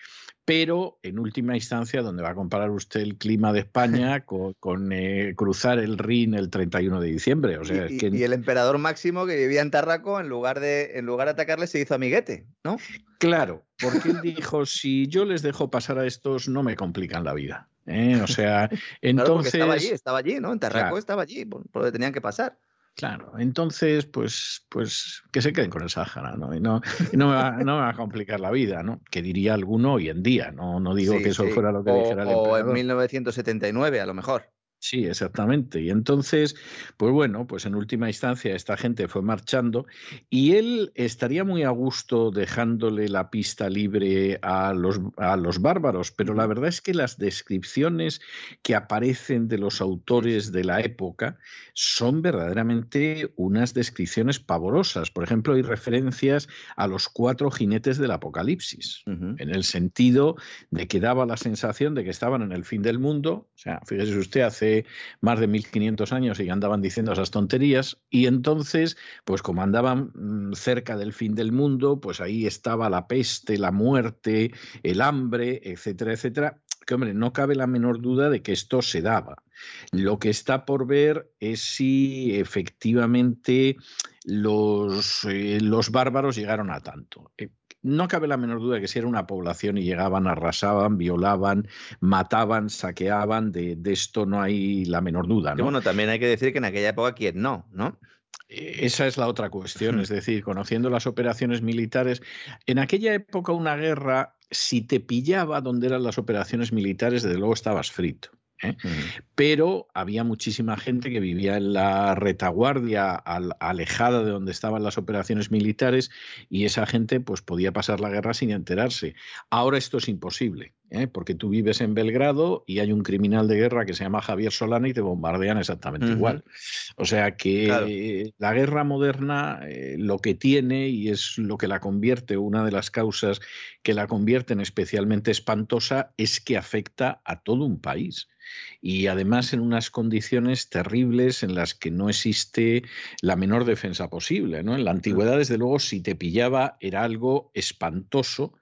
[SPEAKER 1] pero en última instancia, donde va a comparar usted el clima de España con, con eh, cruzar el Rin el 31 de diciembre. O sea,
[SPEAKER 3] y,
[SPEAKER 1] es que...
[SPEAKER 3] y, el emperador Máximo que vivía en Tarraco, en lugar, de, en lugar de atacarle, se hizo amiguete, ¿no?
[SPEAKER 1] Claro, porque él dijo, si yo les dejo pasar a estos, no me complican la vida. ¿eh? O sea, entonces...
[SPEAKER 3] Claro, estaba allí, estaba allí, ¿no? En Tarraco claro. estaba allí, por, por donde tenían que pasar.
[SPEAKER 1] Claro, entonces, pues, pues que se queden con el Sáhara, ¿no? Y no, no, me va, no, va, a complicar la vida, ¿no? Que diría alguno hoy en día, no, no digo que eso fuera lo que dijera el
[SPEAKER 3] O en 1979, a lo mejor.
[SPEAKER 1] Sí, exactamente. Y entonces, pues bueno, pues en última instancia esta gente fue marchando y él estaría muy a gusto dejándole la pista libre a los, a los bárbaros, pero la verdad es que las descripciones que aparecen de los autores de la época son verdaderamente unas descripciones pavorosas. Por ejemplo, hay referencias a los cuatro jinetes del Apocalipsis, en el sentido de que daba la sensación de que estaban en el fin del mundo. O sea, fíjese usted, hace más de 1500 años y andaban diciendo esas tonterías. Y entonces, pues como andaban mm, cerca del fin del mundo, pues ahí estaba la peste, la muerte, el hambre, etcétera, etcétera. Que hombre, no cabe la menor duda de que esto se daba. Lo que está por ver es si efectivamente los, eh, los bárbaros llegaron a tanto. Eh, no cabe la menor duda que si era una población y llegaban, arrasaban, violaban, mataban, saqueaban, de, esto no hay la menor duda.
[SPEAKER 3] bueno, también hay que decir que en aquella época, ¿quién no? ¿no?
[SPEAKER 1] E, esa es la otra cuestión, es decir, conociendo las operaciones militares, en aquella época una guerra, si te pillaba donde eran las operaciones militares, desde luego estabas frito. ¿Eh? Pero había muchísima gente que vivía en la retaguardia, alejada de donde estaban las operaciones militares, y esa gente pues, podía pasar la guerra sin enterarse. Ahora esto es imposible. ¿Eh? porque tú vives en Belgrado y hay un criminal de guerra que se llama Javier Solana y te bombardean exactamente igual. O sea que la guerra moderna eh, lo que tiene y es lo que la convierte, una de las causas que la convierten especialmente espantosa es que afecta a todo un país y además en unas condiciones terribles en las que no existe la menor defensa posible. ¿no? En la antigüedad, desde luego, si te pillaba era algo espantoso,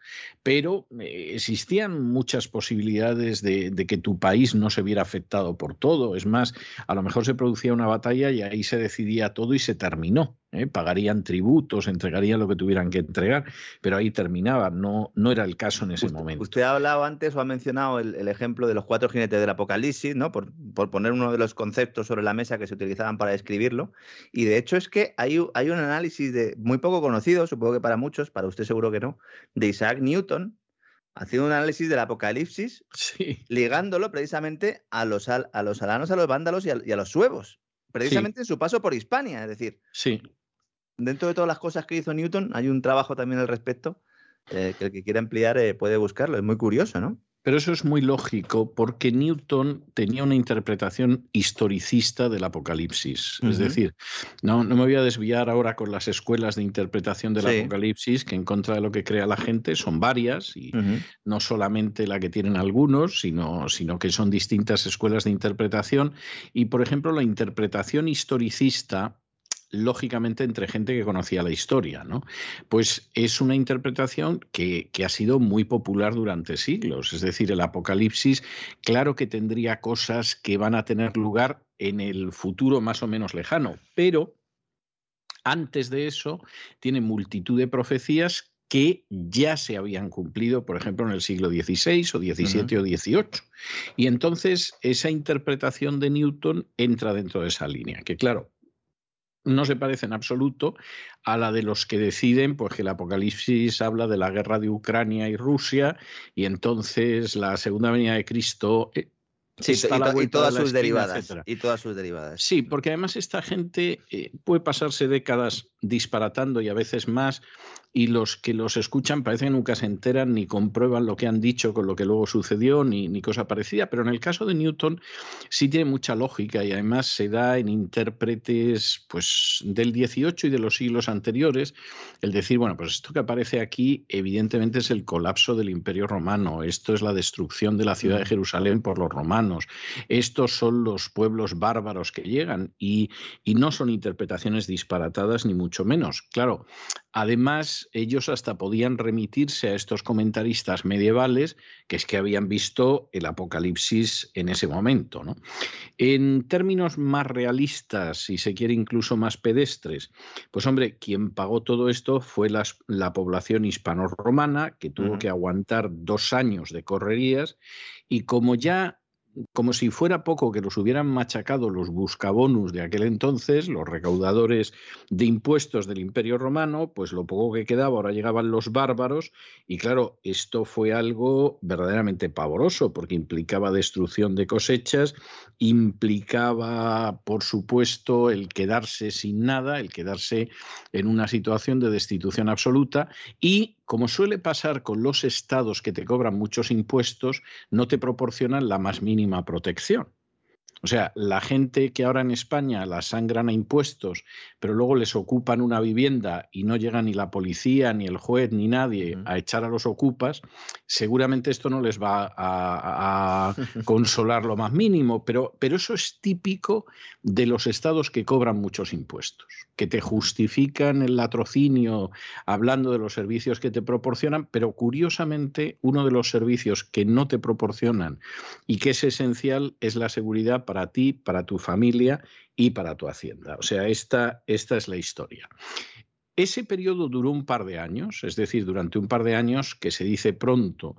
[SPEAKER 1] pero eh, existían muchas posibilidades de, que tu país no se viera afectado por todo. Es más, a lo mejor se producía una batalla y ahí se decidía todo y se terminó. ¿Eh? Pagarían tributos, entregarían lo que tuvieran que entregar, pero ahí terminaba. No, no era el caso en ese momento.
[SPEAKER 3] Usted ha hablado antes o ha mencionado el, ejemplo de los cuatro jinetes del Apocalipsis, ¿no? Por, poner uno de los conceptos sobre la mesa que se utilizaban para describirlo. Y de hecho es que hay, hay un análisis de, muy poco conocido, supongo que para muchos, para usted seguro que no, de Isaac Newton, haciendo un análisis del Apocalipsis, ligándolo precisamente a los, a los alanos, a los vándalos y a, los suevos, precisamente en su paso por Hispania. Es decir,
[SPEAKER 1] sí.
[SPEAKER 3] Dentro de todas las cosas que hizo Newton, hay un trabajo también al respecto eh, que el que quiera ampliar eh, puede buscarlo. Es muy curioso, ¿no?
[SPEAKER 1] Pero eso es muy lógico porque Newton tenía una interpretación historicista del Apocalipsis. Es decir, no, no, me voy a desviar ahora con las escuelas de interpretación del Apocalipsis, que en contra de lo que crea la gente son varias y no solamente la que tienen algunos, sino, sino que son distintas escuelas de interpretación. Y, por ejemplo, la interpretación historicista lógicamente entre gente que conocía la historia, ¿no? Pues es una interpretación que, que, ha sido muy popular durante siglos. Es decir, el Apocalipsis, claro que tendría cosas que van a tener lugar en el futuro más o menos lejano, pero antes de eso tiene multitud de profecías que ya se habían cumplido, por ejemplo, en el siglo XVI o XVII o XVIII. Y entonces esa interpretación de Newton entra dentro de esa línea, que claro, no se parece en absoluto a la de los que deciden pues que el Apocalipsis habla de la guerra de Ucrania y Rusia y entonces la segunda venida de Cristo
[SPEAKER 3] eh, Sí, y, todas sus derivadas. Y todas sus derivadas.
[SPEAKER 1] Sí, porque además esta gente eh, puede pasarse décadas disparatando y a veces más y los que los escuchan parece que nunca se enteran ni comprueban lo que han dicho con lo que luego sucedió ni, ni cosa parecida. Pero en el caso de Newton sí tiene mucha lógica y además se da en intérpretes pues, del 18 y de los siglos anteriores el decir, bueno, pues esto que aparece aquí evidentemente es el colapso del imperio romano, esto es la destrucción de la ciudad de mm. Jerusalén por los romanos, estos son los pueblos bárbaros que llegan y, y no son interpretaciones disparatadas ni mucho menos. Claro, Además, ellos hasta podían remitirse a estos comentaristas medievales, que es que habían visto el Apocalipsis en ese momento. ¿no? En términos más realistas, si se quiere incluso más pedestres, pues hombre, quien pagó todo esto fue la, población hispano-romana, que tuvo que aguantar dos años de correrías, y como ya como si fuera poco que los hubieran machacado los buscabonus de aquel entonces, los recaudadores de impuestos del Imperio Romano, pues lo poco que quedaba, ahora llegaban los bárbaros, y claro, esto fue algo verdaderamente pavoroso, porque implicaba destrucción de cosechas, implicaba, por supuesto, el quedarse sin nada, el quedarse en una situación de destitución absoluta, y como suele pasar con los estados que te cobran muchos impuestos, no te proporcionan la más mínima protección. O sea, la gente que ahora en España la sangran a impuestos, pero luego les ocupan una vivienda y no llega ni la policía, ni el juez, ni nadie a echar a los ocupas, seguramente esto no les va a, consolar lo más mínimo, pero, pero eso es típico de los estados que cobran muchos impuestos, que te justifican el latrocinio hablando de los servicios que te proporcionan, pero curiosamente uno de los servicios que no te proporcionan y que es esencial es la seguridad para ti, para tu familia y para tu hacienda. O sea, esta, esta es la historia. Ese periodo duró un par de años, es decir, durante un par de años, que se dice pronto,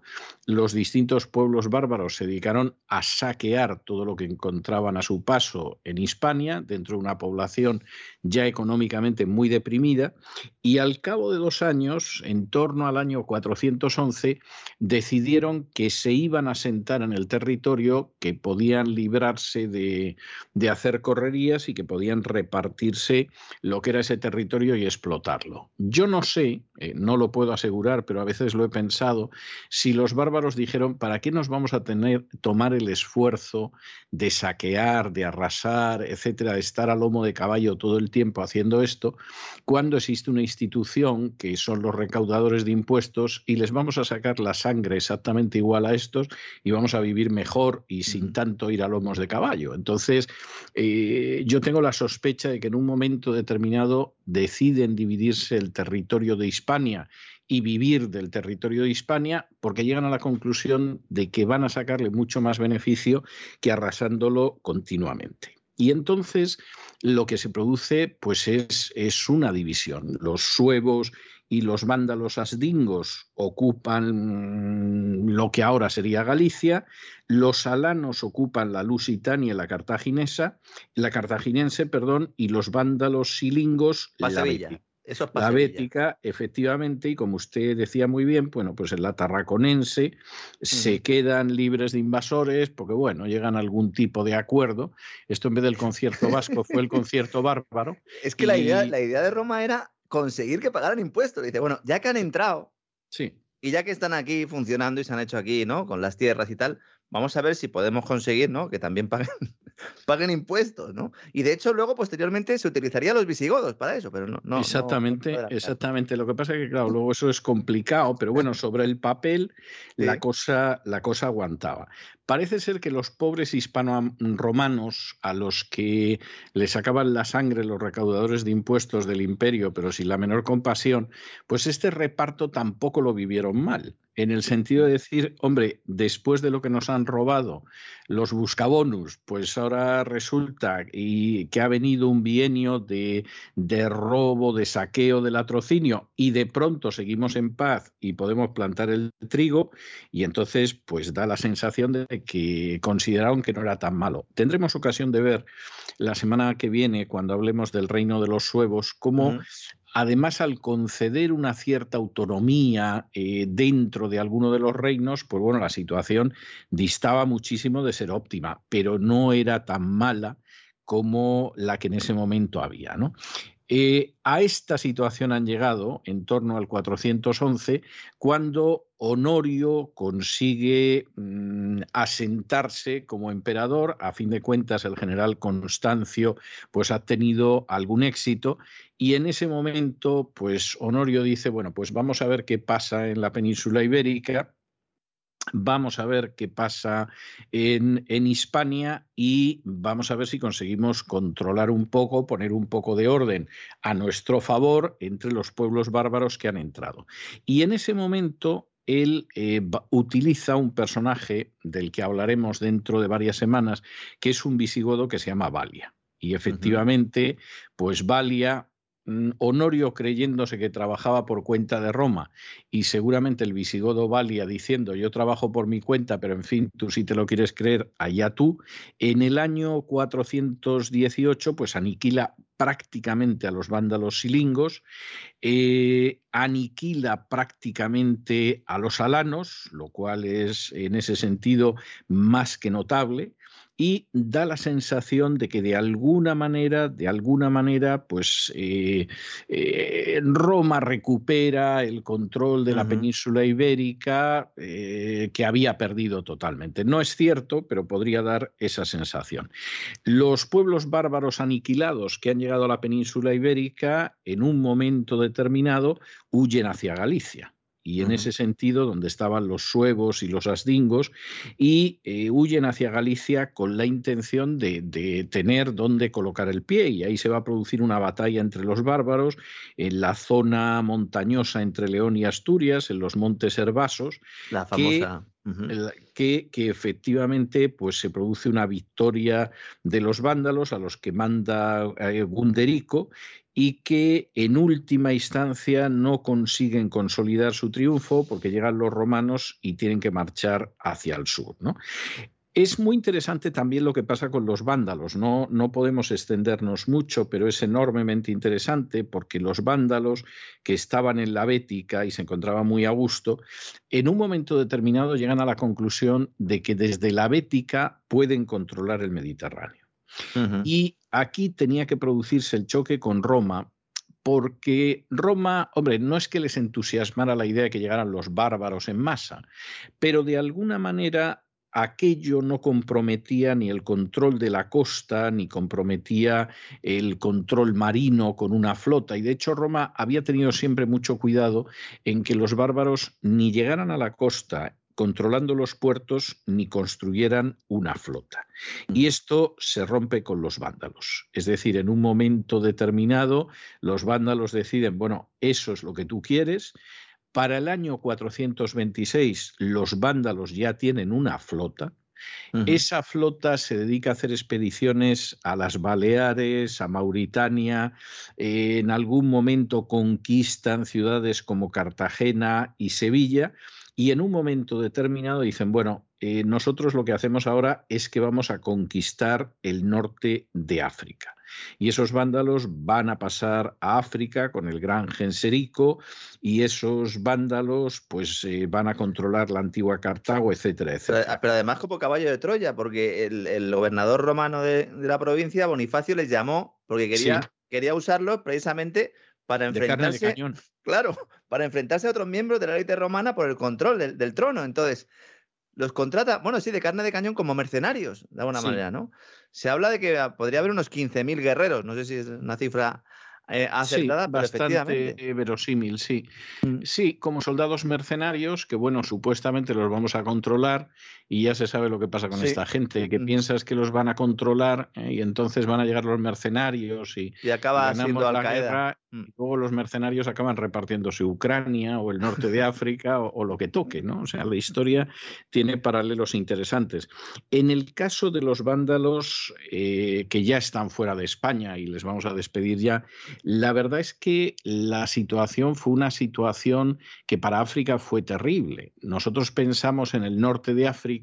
[SPEAKER 1] los distintos pueblos bárbaros se dedicaron a saquear todo lo que encontraban a su paso en Hispania, dentro de una población ya económicamente muy deprimida, y al cabo de dos años, en torno al año 411, decidieron que se iban a sentar en el territorio, que podían librarse de, de hacer correrías y que podían repartirse lo que era ese territorio y explotar yo no sé, eh, no lo puedo asegurar, pero a veces lo he pensado, si los bárbaros dijeron, ¿para qué nos vamos a tener, tomar el esfuerzo de saquear, de arrasar, etcétera, de estar a lomo de caballo todo el tiempo haciendo esto, cuando existe una institución que son los recaudadores de impuestos y les vamos a sacar la sangre exactamente igual a estos y vamos a vivir mejor y sin tanto ir a lomos de caballo? Entonces, eh, yo tengo la sospecha de que en un momento determinado deciden dividirse el territorio de Hispania y vivir del territorio de Hispania porque llegan a la conclusión de que van a sacarle mucho más beneficio que arrasándolo continuamente. Y entonces lo que se produce pues es, es una división. Los suevos y los vándalos asdingos ocupan lo que ahora sería Galicia, los alanos ocupan la lusitania y la cartaginesa, la cartaginense, perdón, y los vándalos silingos
[SPEAKER 3] la.
[SPEAKER 1] Eso la bética, efectivamente, y como usted decía muy bien, bueno, pues en la tarraconense se quedan libres de invasores porque, bueno, llegan a algún tipo de acuerdo. Esto en vez del concierto vasco fue el concierto bárbaro.
[SPEAKER 3] Es que la, idea, la idea de Roma era conseguir que pagaran impuestos. Dice, bueno, ya que han entrado
[SPEAKER 1] sí.
[SPEAKER 3] y ya que están aquí funcionando y se han hecho aquí, ¿no? Con las tierras y tal, vamos a ver si podemos conseguir, ¿no? Que también paguen, paguen impuestos, ¿no? Y de hecho, luego, posteriormente, se utilizaría los visigodos para eso, pero no. no
[SPEAKER 1] exactamente, exactamente. Lo que pasa es que, claro, luego eso es complicado, pero bueno, sobre el papel la, cosa, la cosa aguantaba. Parece ser que los pobres hispano-romanos, a los que les sacaban la sangre los recaudadores de impuestos del imperio, pero sin la menor compasión, pues este reparto tampoco lo vivieron mal en el sentido de decir, hombre, después de lo que nos han robado los buscabonus, pues ahora resulta y que ha venido un bienio de, de, robo, de saqueo, de latrocinio, y de pronto seguimos en paz y podemos plantar el trigo, y entonces pues da la sensación de que consideraron que no era tan malo. Tendremos ocasión de ver la semana que viene, cuando hablemos del reino de los suevos, cómo Además, al conceder una cierta autonomía eh, dentro de alguno de los reinos, pues bueno, la situación distaba muchísimo de ser óptima, pero no era tan mala como la que en ese momento había. ¿no? Eh, a esta situación han llegado en torno al 411, cuando Honorio consigue mm, asentarse como emperador. A fin de cuentas, el general Constancio pues, ha tenido algún éxito y en ese momento, pues Honorio dice, bueno, pues vamos a ver qué pasa en la península ibérica Vamos a ver qué pasa en, en, Hispania y vamos a ver si conseguimos controlar un poco, poner un poco de orden a nuestro favor entre los pueblos bárbaros que han entrado. Y en ese momento él eh, utiliza un personaje del que hablaremos dentro de varias semanas, que es un visigodo que se llama Valia. Y efectivamente, pues Valia Honorio creyéndose que trabajaba por cuenta de Roma y seguramente el visigodo Valia diciendo yo trabajo por mi cuenta, pero en fin, tú si te lo quieres creer, allá tú, en el año 418 pues aniquila prácticamente a los vándalos silingos, eh, aniquila prácticamente a los alanos, lo cual es en ese sentido más que notable, y da la sensación de que de alguna manera, de alguna manera, pues eh, eh, Roma recupera el control de la península ibérica eh, que había perdido totalmente. No es cierto, pero podría dar esa sensación. Los pueblos bárbaros aniquilados que han llegado a la península ibérica, en un momento determinado, huyen hacia Galicia y en ese sentido donde estaban los suevos y los asdingos y eh, huyen hacia Galicia con la intención de, tener dónde colocar el pie y ahí se va a producir una batalla entre los bárbaros en la zona montañosa entre León y Asturias, en los montes herbasos.
[SPEAKER 3] La famosa.
[SPEAKER 1] Que, que, efectivamente pues, se produce una victoria de los vándalos a los que manda eh, Gunderico y que en última instancia no consiguen consolidar su triunfo porque llegan los romanos y tienen que marchar hacia el sur. Es muy interesante también lo que pasa con los vándalos. No, no podemos extendernos mucho, pero es enormemente interesante porque los vándalos que estaban en la Bética y se encontraban muy a gusto, en un momento determinado llegan a la conclusión de que desde la Bética pueden controlar el Mediterráneo. Y aquí tenía que producirse el choque con Roma, porque Roma, hombre, no es que les entusiasmara la idea de que llegaran los bárbaros en masa, pero de alguna manera aquello no comprometía ni el control de la costa, ni comprometía el control marino con una flota. Y de hecho Roma había tenido siempre mucho cuidado en que los bárbaros ni llegaran a la costa controlando los puertos ni construyeran una flota. Y esto se rompe con los vándalos. Es decir, en un momento determinado, los vándalos deciden, bueno, eso es lo que tú quieres. Para el año 426, los vándalos ya tienen una flota, Esa flota se dedica a hacer expediciones a las Baleares, a Mauritania, en algún momento conquistan ciudades como Cartagena y Sevilla, y en un momento determinado dicen, bueno, eh, nosotros lo que hacemos ahora es que vamos a conquistar el norte de África. Y esos vándalos van a pasar a África con el gran Genserico y esos vándalos pues eh, van a controlar la antigua Cartago, etcétera, etcétera.
[SPEAKER 3] Pero, además como caballo de Troya, porque el, gobernador romano de, la provincia, Bonifacio, les llamó porque quería, quería usarlos precisamente para enfrentarse, claro, para enfrentarse a otros miembros de la élite romana por el control del, trono. Entonces, los contrata, bueno, sí, de carne de cañón como mercenarios, de alguna manera, ¿no? Se habla de que podría haber unos 15.000 guerreros, no sé si es una cifra eh, acertada,
[SPEAKER 1] sí, bastante verosímil, sí. Mm. Sí, como soldados mercenarios, que bueno, supuestamente los vamos a controlar y ya se sabe lo que pasa con esta gente, que mm. piensas que los van a controlar eh, y entonces van a llegar los mercenarios y,
[SPEAKER 3] y acaba siendo Al Qaeda.
[SPEAKER 1] Mm. Y luego los mercenarios acaban repartiéndose Ucrania o el norte de África o, lo que toque, ¿no? O sea, la historia tiene paralelos interesantes. En el caso de los vándalos eh, que ya están fuera de España y les vamos a despedir ya, la verdad es que la situación fue una situación que para África fue terrible. Nosotros pensamos en el norte de África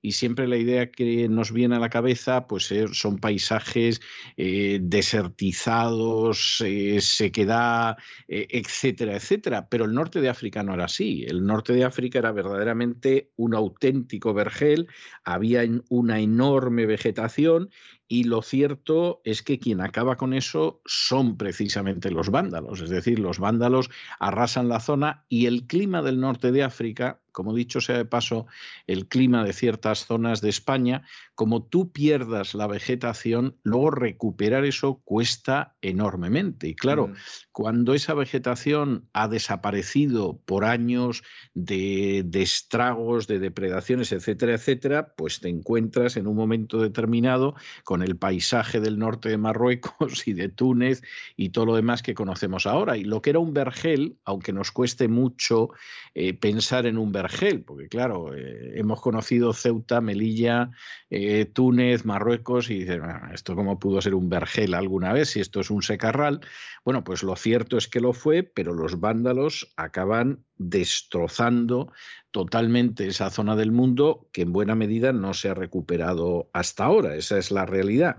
[SPEAKER 1] y siempre la idea que nos viene a la cabeza pues eh, son paisajes eh, desertizados, eh, sequedad, etcétera, etcétera. Pero el norte de África no era así. El norte de África era verdaderamente un auténtico vergel, había una enorme vegetación y lo cierto es que quien acaba con eso son precisamente los vándalos, es decir, los vándalos arrasan la zona y el clima del norte de África como dicho sea de paso, el clima de ciertas zonas de España, como tú pierdas la vegetación, luego recuperar eso cuesta enormemente. Y claro, cuando esa vegetación ha desaparecido por años de, de, estragos, de depredaciones, etcétera, etcétera, pues te encuentras en un momento determinado con el paisaje del norte de Marruecos y de Túnez y todo lo demás que conocemos ahora. Y lo que era un vergel, aunque nos cueste mucho eh, pensar en un vergel, porque claro, eh, hemos conocido Ceuta, Melilla, eh, Túnez, Marruecos, y dicen, ¿esto cómo pudo ser un vergel alguna vez si esto es un secarral? Bueno, pues lo cierto es que lo fue, pero los vándalos acaban destrozando totalmente esa zona del mundo que en buena medida no se ha recuperado hasta ahora. Esa es la realidad.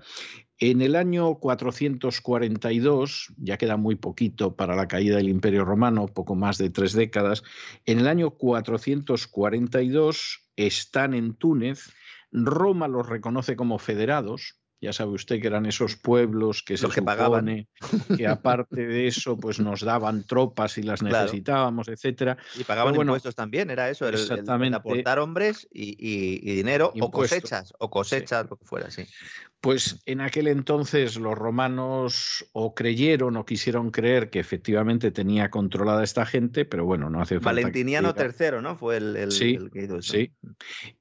[SPEAKER 1] En el año 442, ya queda muy poquito para la caída del Imperio Romano, poco más de tres décadas, en el año 442 están en Túnez, Roma los reconoce como federados, ya sabe usted que eran esos pueblos que se
[SPEAKER 3] que pagaban.
[SPEAKER 1] que aparte de eso pues nos daban tropas y las necesitábamos, etcétera.
[SPEAKER 3] Y pagaban impuestos también, era eso, el, Exactamente. aportar hombres y, dinero o cosechas, o cosechas, lo que fuera, sí.
[SPEAKER 1] Pues en aquel entonces los romanos o creyeron o quisieron creer que efectivamente tenía controlada esta gente, pero bueno, no hace falta.
[SPEAKER 3] Valentiniano III, ¿no? Fue el, que hizo eso.
[SPEAKER 1] Sí.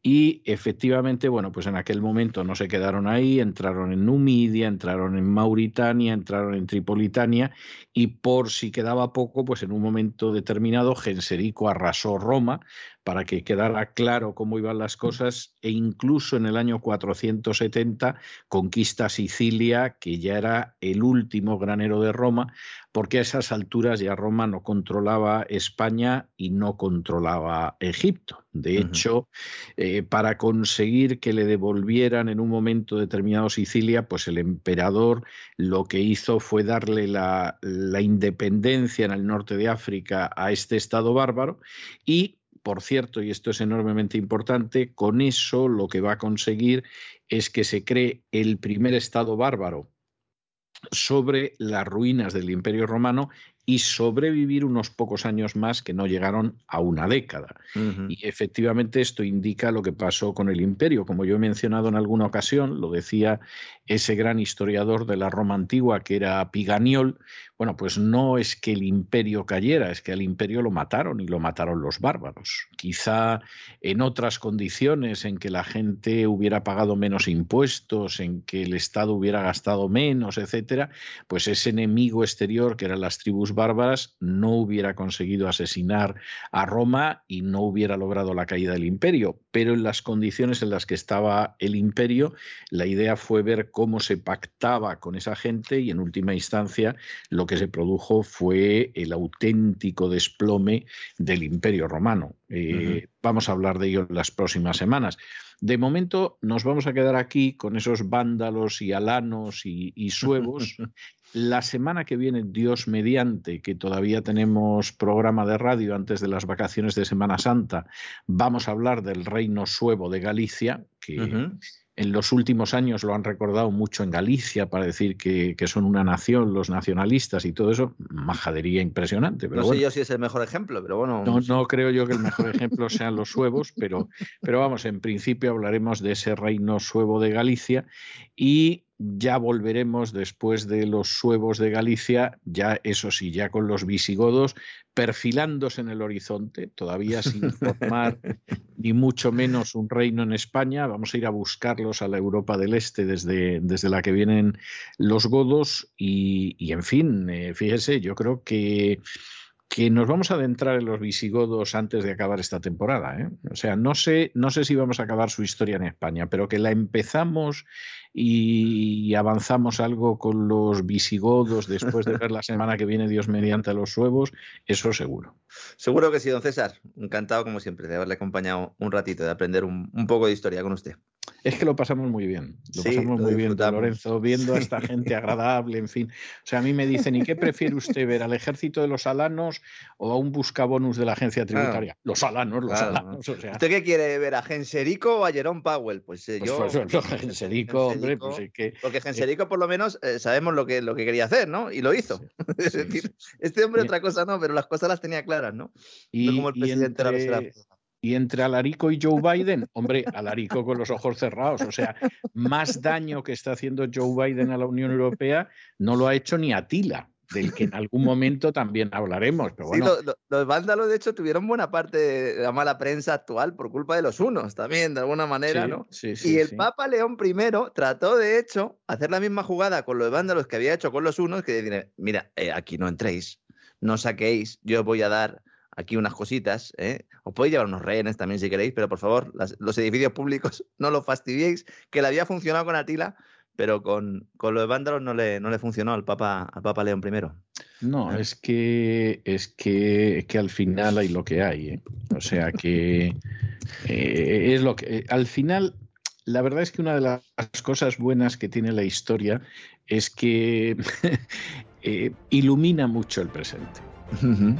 [SPEAKER 1] Y efectivamente, bueno, pues en aquel momento no se quedaron ahí, entraron en Numidia, entraron en Mauritania, entraron en Tripolitania y por si quedaba poco, pues en un momento determinado Genserico arrasó Roma para que quedara claro cómo iban las cosas e incluso en el año 470 conquista Sicilia, que ya era el último granero de Roma, porque a esas alturas ya Roma no controlaba España y no controlaba Egipto. De hecho, eh, para conseguir que le devolvieran en un momento determinado Sicilia, pues el emperador lo que hizo fue darle la, la independencia en el norte de África a este estado bárbaro y por cierto, y esto es enormemente importante, con eso lo que va a conseguir es que se cree el primer Estado bárbaro sobre las ruinas del Imperio Romano y sobrevivir unos pocos años más que no llegaron a una década. Y efectivamente esto indica lo que pasó con el imperio. Como yo he mencionado en alguna ocasión, lo decía ese gran historiador de la Roma antigua que era Piganiol, bueno, pues no es que el imperio cayera, es que al imperio lo mataron y lo mataron los bárbaros. Quizá en otras condiciones en que la gente hubiera pagado menos impuestos, en que el Estado hubiera gastado menos, etcétera, pues ese enemigo exterior que eran las tribus bárbaras no hubiera conseguido asesinar a Roma y no hubiera logrado la caída del imperio. Pero en las condiciones en las que estaba el imperio, la idea fue ver cómo se pactaba con esa gente y en última instancia lo que se produjo fue el auténtico desplome del imperio romano. Eh, vamos a hablar de ello en las próximas semanas. De momento nos vamos a quedar aquí con esos vándalos y alanos y, y suevos La semana que viene, Dios mediante, que todavía tenemos programa de radio antes de las vacaciones de Semana Santa, vamos a hablar del reino suevo de Galicia, que en los últimos años lo han recordado mucho en Galicia para decir que, son una nación, los nacionalistas y todo eso, majadería impresionante. Pero
[SPEAKER 3] no sé yo si es el mejor ejemplo, pero bueno.
[SPEAKER 1] No, no creo yo que el mejor ejemplo sean los suevos, pero, pero vamos, en principio hablaremos de ese reino suevo de Galicia y ya volveremos después de los suevos de Galicia, ya eso sí, ya con los visigodos perfilándose en el horizonte, todavía sin formar ni mucho menos un reino en España. Vamos a ir a buscarlos a la Europa del Este desde, desde la que vienen los godos y, en fin, eh, fíjese, yo creo que que nos vamos a adentrar en los visigodos antes de acabar esta temporada. ¿eh? O sea, no sé, no sé si vamos a acabar su historia en España, pero que la empezamos y avanzamos algo con los visigodos después de ver la semana que viene Dios mediante los suevos, eso seguro.
[SPEAKER 3] Seguro que sí, don César. Encantado, como siempre, de haberle acompaño un ratito, de aprender un, poco de historia con usted.
[SPEAKER 1] Es que lo pasamos muy bien, lo pasamos muy bien, Lorenzo, viendo a esta gente agradable, en fin. O sea, a mí me dicen, ¿y qué prefiere usted ver, al ejército de los alanos o a un buscabonus de la agencia tributaria? Los alanos, los alanos.
[SPEAKER 3] ¿Usted qué quiere ver, a Genserico o a Jerome Powell? Pues, eh, yo...
[SPEAKER 1] Pues, pues, Genserico, hombre, pues que...
[SPEAKER 3] Porque Genserico por lo menos eh, sabemos lo que, lo que quería hacer, ¿no? Y lo hizo. es decir, este hombre otra cosa no, pero las cosas las tenía claras, ¿no?
[SPEAKER 1] Y, como el presidente entre... Y entre Alarico y Joe Biden, hombre, Alarico con los ojos cerrados, o sea, más daño que está haciendo Joe Biden a la Unión Europea no lo ha hecho ni Atila del que en algún momento también hablaremos. Pero bueno.
[SPEAKER 3] los vándalos, de hecho, tuvieron buena parte de la mala prensa actual por culpa de los unos también, de alguna manera, ¿no? y el Papa León I trató, de hecho, hacer la misma jugada con los vándalos que había hecho con los unos, que decir, mira, eh, aquí no entréis, no saquéis, yo voy a dar aquí unas cositas. ¿eh? Os podéis llevar unos rehenes también si queréis, pero por favor, los edificios públicos no los fastidiéis, que le había funcionado con Atila, pero con, con los vándalos no le, no le funcionó al Papa, al Papa León I.
[SPEAKER 1] No, es que es que, que al final hay lo que hay. ¿eh? O sea que eh, es lo que al final la verdad es que una de las cosas buenas que tiene la historia es que eh, ilumina mucho el presente.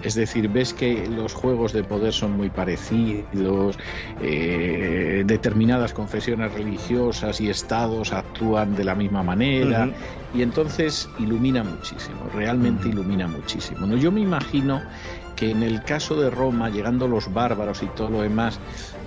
[SPEAKER 1] Es decir, ves que los juegos de poder son muy parecidos, eh, determinadas confesiones religiosas y estados actúan de la misma manera, y entonces ilumina muchísimo, realmente ilumina muchísimo. ¿no? Yo me imagino que en el caso de Roma, llegando los bárbaros y todo lo demás,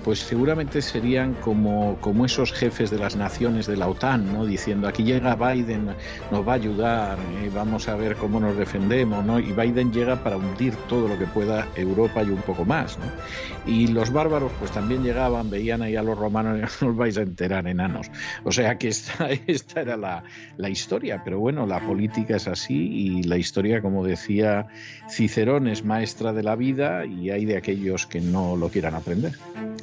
[SPEAKER 1] pues seguramente serían como, como esos jefes de las naciones de la OTAN, ¿no? Diciendo, aquí llega Biden, nos va a ayudar, ¿eh? vamos a ver cómo nos defendemos, ¿no? Y Biden llega para hundir todo lo que pueda Europa y un poco más, ¿no? Y los bárbaros pues también llegaban, veían ahí a los romanos, no os vais a enterar, enanos. O sea que esta, esta era la, la historia, pero bueno, la política es así y la historia, como decía Cicerón, es maestra de la vida y hay de aquellos que no lo quieran aprender.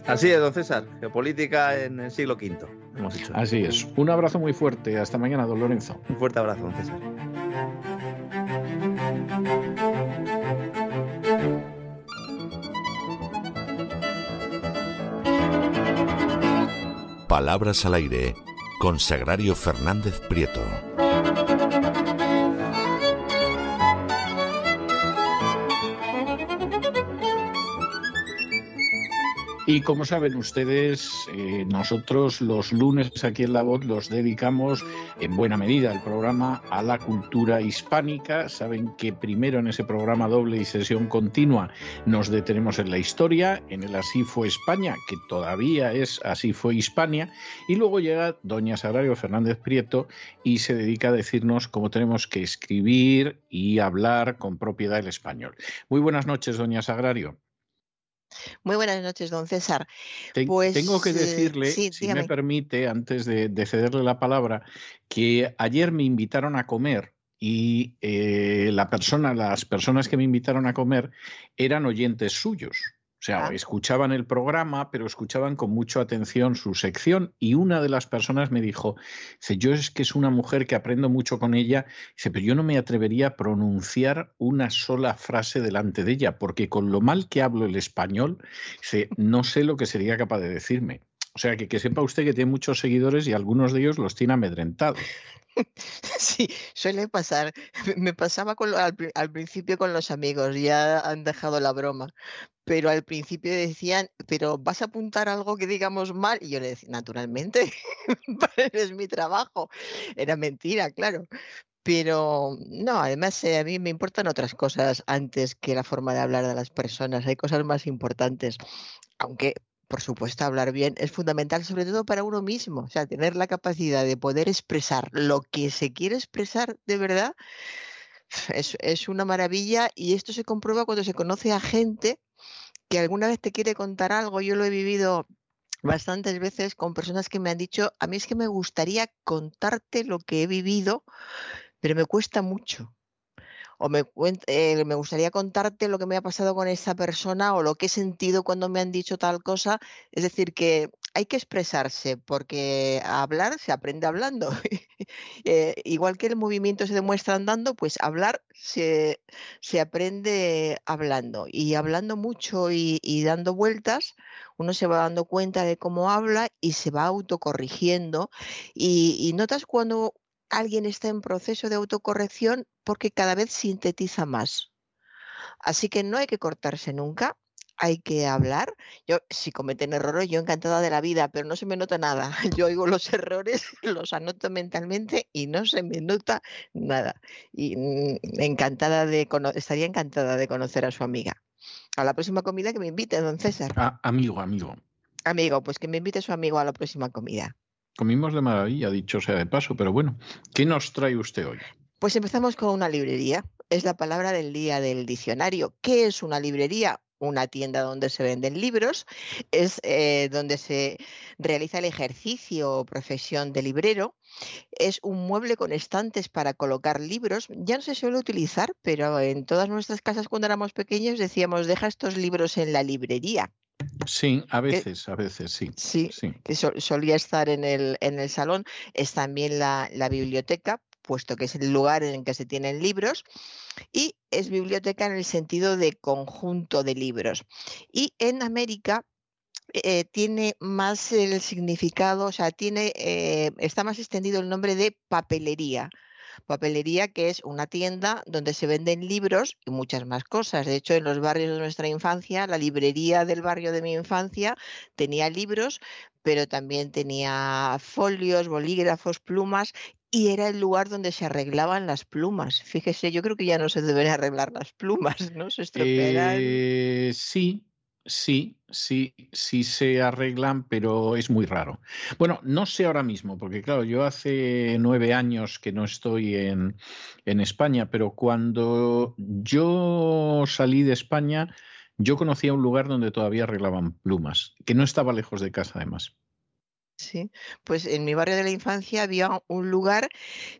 [SPEAKER 3] Así es, don César. Geopolítica en el siglo V, hemos dicho.
[SPEAKER 1] Así es. Un abrazo muy fuerte. Hasta mañana, don Lorenzo.
[SPEAKER 3] Un fuerte abrazo, don César.
[SPEAKER 4] Palabras al aire con Sagrario Fernández Prieto.
[SPEAKER 1] Y como saben ustedes, eh, nosotros los lunes aquí en La Voz los dedicamos en buena medida el programa a la cultura hispánica. Saben que primero en ese programa doble y sesión continua nos detenemos en la historia, en el Así fue España, que todavía es Así fue Hispania, y luego llega doña Sagrario Fernández Prieto y se dedica a decirnos cómo tenemos que escribir y hablar con propiedad el español. Muy buenas noches, doña Sagrario.
[SPEAKER 5] Muy buenas noches, don César.
[SPEAKER 1] Pues, tengo que eh, decirle, si me permite, antes de, cederle la palabra, que ayer me invitaron a comer y eh, la persona, las personas que me invitaron a comer eran oyentes suyos. O sea, ah. escuchaban el programa, pero escuchaban con mucha atención su sección y una de las personas me dijo, dice, yo es que es una mujer que aprendo mucho con ella, dice, pero yo no me atrevería a pronunciar una sola frase delante de ella, porque con lo mal que hablo el español, dice, no sé lo que sería capaz de decirme. O sea, que, que sepa usted que tiene muchos seguidores y algunos de ellos los tiene amedrentados.
[SPEAKER 5] Sí, suele pasar. Me pasaba al, principio con los amigos, ya han dejado la broma, pero al principio decían, pero vas a apuntar algo que digamos mal, y yo le decía, naturalmente, es mi trabajo. Era mentira, claro. Pero no, además eh, a mí me importan otras cosas antes que la forma de hablar de las personas. Hay cosas más importantes. Aunque por supuesto, hablar bien es fundamental, sobre todo para uno mismo. O sea, tener la capacidad de poder expresar lo que se quiere expresar de verdad es, una maravilla y esto se comprueba cuando se conoce a gente que alguna vez te quiere contar algo. Yo lo he vivido bastantes veces con personas que me han dicho, a mí es que me gustaría contarte lo que he vivido, pero me cuesta mucho o me, eh, me gustaría contarte lo que me ha pasado con esa persona o lo que he sentido cuando me han dicho tal cosa. Es decir, que hay que expresarse porque hablar se aprende hablando. Eh, igual que el movimiento se demuestra andando, pues hablar se, se aprende hablando. Y hablando mucho y, dando vueltas, uno se va dando cuenta de cómo habla y se va autocorrigiendo. Y, y notas cuando alguien está en proceso de autocorrección porque cada vez sintetiza más. Así que no hay que cortarse nunca, hay que hablar. Yo, si cometen errores, yo encantada de la vida, pero no se me nota nada. Yo oigo los errores, los anoto mentalmente y no se me nota nada. Y mm, encantada de estaría encantada de conocer a su amiga. A la próxima comida que me invite, don César.
[SPEAKER 1] Ah, amigo, amigo.
[SPEAKER 5] Amigo, pues que me invite su amigo a la próxima comida.
[SPEAKER 1] Comimos de maravilla, dicho sea de paso, pero bueno, ¿qué nos trae usted hoy?
[SPEAKER 5] Pues empezamos con una librería. Es la palabra del día del diccionario. ¿Qué es una librería? una tienda donde se venden libros, es eh, donde se realiza el ejercicio o profesión de librero, es un mueble con estantes para colocar libros. Ya no se suele utilizar, pero en todas nuestras casas cuando éramos pequeños decíamos, deja estos libros en la librería.
[SPEAKER 1] Sí, a veces, a veces, sí.
[SPEAKER 5] Sí, que solía estar en el, en el salón. Es también la, la biblioteca, puesto que es el lugar en el que se tienen libros y es biblioteca en el sentido de conjunto de libros. Y en América eh, tiene más el significado, o sea, tiene, eh, está más extendido el nombre de papelería. Papelería que es una tienda donde se venden libros y muchas más cosas. De hecho, en los barrios de nuestra infancia, la librería del barrio de mi infancia tenía libros, pero también tenía folios, bolígrafos, plumas y era el lugar donde se arreglaban las plumas. Fíjese, yo creo que ya no se deben arreglar las plumas, ¿no? Se estropearán.
[SPEAKER 1] Eh, sí, sí, sí, sí se arreglan, pero es muy raro. Bueno, no sé ahora mismo, porque claro, yo hace nueve años que no estoy en, en España, pero cuando yo salí de España, yo conocía un lugar donde todavía arreglaban plumas, que no estaba lejos de casa además.
[SPEAKER 5] Sí, pues en mi barrio de la infancia había un lugar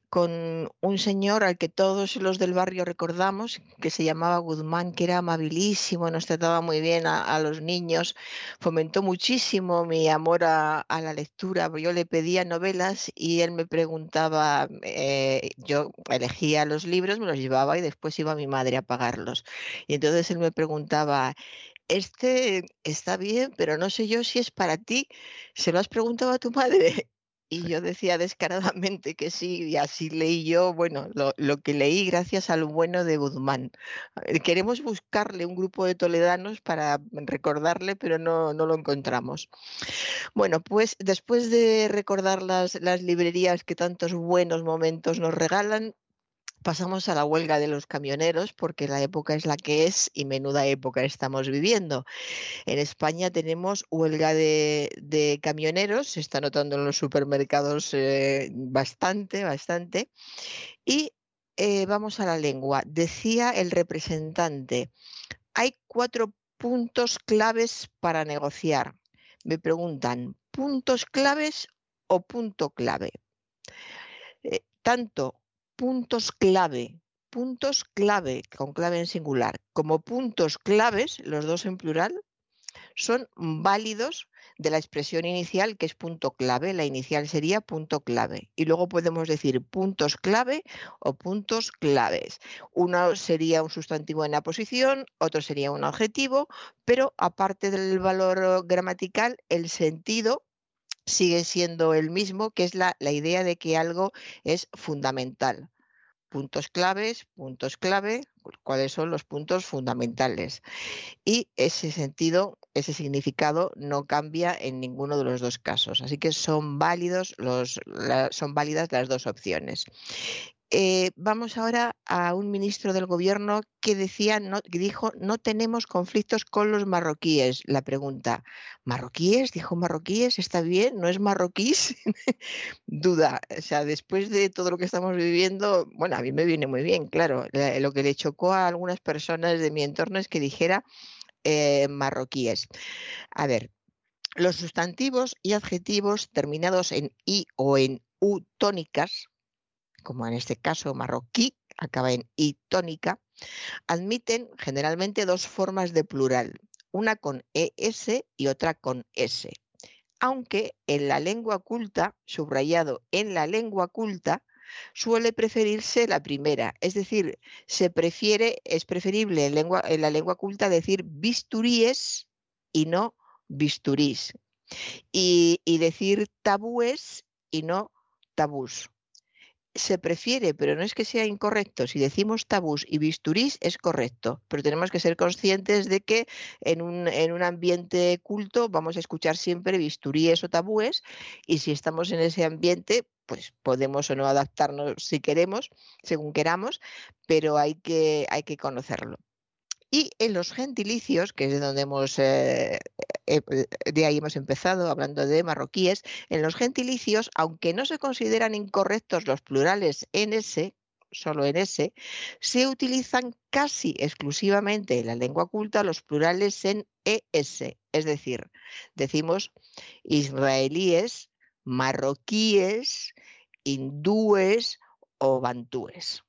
[SPEAKER 5] con un señor al que todos los del barrio recordamos, que se llamaba Guzmán, que era amabilísimo, nos trataba muy bien a, los niños, fomentó muchísimo mi amor a, la lectura. Yo le pedía novelas y él me preguntaba, eh, yo elegía los libros, me los llevaba y después iba mi madre a pagarlos. Y entonces él me preguntaba, este está bien, pero no sé yo si es para ti. ¿Se lo has preguntado a tu madre? Y yo decía descaradamente que sí, y así leí yo, bueno, lo, que leí gracias al bueno de Guzmán. Queremos buscarle un grupo de toledanos para recordarle, pero no, no lo encontramos. Bueno, pues después de recordar las, las librerías que tantos buenos momentos nos regalan, Pasamos a la huelga de los camioneros porque la época es la que es y menuda época estamos viviendo. En España tenemos huelga de, camioneros, se está notando en los supermercados eh, bastante, bastante. Y eh, vamos a la lengua. Decía el representante, hay cuatro puntos claves para negociar. Me preguntan, ¿puntos claves o punto clave? Eh, tanto puntos clave, puntos clave, con clave en singular, como puntos claves, los dos en plural, son válidos de la expresión inicial, que es punto clave. La inicial sería punto clave. Y luego podemos decir puntos clave o puntos claves. Uno sería un sustantivo en la posición, otro sería un adjetivo, pero aparte del valor gramatical, el sentido sigue siendo el mismo, que es la, la idea de que algo es fundamental. Puntos claves, puntos clave, cuáles son los puntos fundamentales. Y ese sentido, ese significado no cambia en ninguno de los dos casos. Así que son válidos los, son válidas las dos opciones. Eh, vamos ahora a un ministro del gobierno que decía, dijo, no tenemos conflictos con los marroquíes. La pregunta, ¿marroquíes? Dijo marroquíes, ¿está bien? ¿No es marroquíes? Duda. O sea, después de todo lo que estamos viviendo, bueno, a mí me viene muy bien, claro. Lo que le chocó a algunas personas de mi entorno es que dijera eh, marroquíes. A ver, los sustantivos y adjetivos terminados en i o en u tónicas, como en este caso marroquí, acaba en i tónica, admiten generalmente dos formas de plural, una con es y otra con s. Aunque en la lengua culta, subrayado en la lengua culta, suele preferirse la primera, es decir, se prefiere, es preferible en, lengua, en la lengua culta decir bisturíes y no bisturís, y, y decir tabúes y no tabús se prefiere, pero no es que sea incorrecto. Si decimos tabús y bisturís es correcto, pero tenemos que ser conscientes de que en un, en un ambiente culto vamos a escuchar siempre bisturíes o tabúes y si estamos en ese ambiente, pues podemos o no adaptarnos si queremos, según queramos, pero hay que, hay que conocerlo. Y en los gentilicios, que es de donde hemos, eh, eh, eh, de ahí hemos empezado hablando de marroquíes, en los gentilicios, aunque no se consideran incorrectos los plurales en ese, solo en S, se utilizan casi exclusivamente en la lengua culta los plurales en ES, es decir, decimos israelíes, marroquíes, hindúes o bantúes.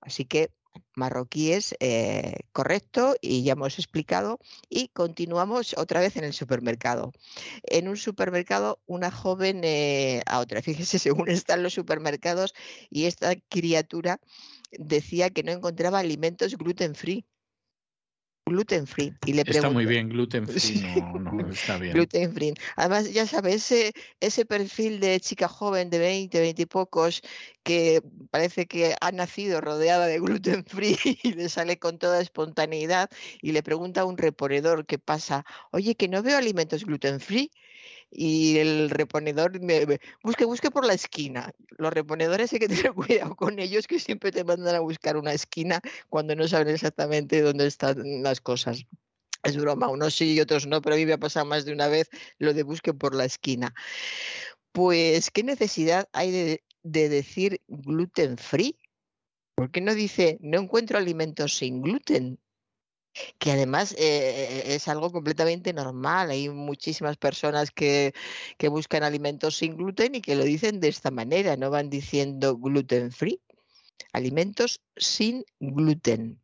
[SPEAKER 5] Así que marroquíes, eh, correcto, y ya hemos explicado. Y continuamos otra vez en el supermercado. En un supermercado, una joven eh, a otra. Fíjese, según están los supermercados, y esta criatura decía que no encontraba alimentos gluten free gluten free. Y le
[SPEAKER 1] está muy bien, gluten free, no, no está bien.
[SPEAKER 5] gluten free. Además, ya sabes, ese, ese perfil de chica joven de 20, 20 y pocos que parece que ha nacido rodeada de gluten free y le sale con toda espontaneidad y le pregunta a un reponedor qué pasa, oye, que no veo alimentos gluten free y el reponedor me, busque, busque por la esquina. Los reponedores hay que tener cuidado con ellos que siempre te mandan a buscar una esquina cuando no saben exactamente dónde están las cosas. Es broma, unos sí y otros no, pero a mí me ha pasado más de una vez lo de busque por la esquina. Pues, ¿qué necesidad hay de, de decir gluten free? ¿Por qué no dice no encuentro alimentos sin gluten? Que además eh, es algo completamente normal. Hay muchísimas personas que, que, buscan alimentos sin gluten y que lo dicen de esta manera, no van diciendo gluten free, alimentos sin gluten.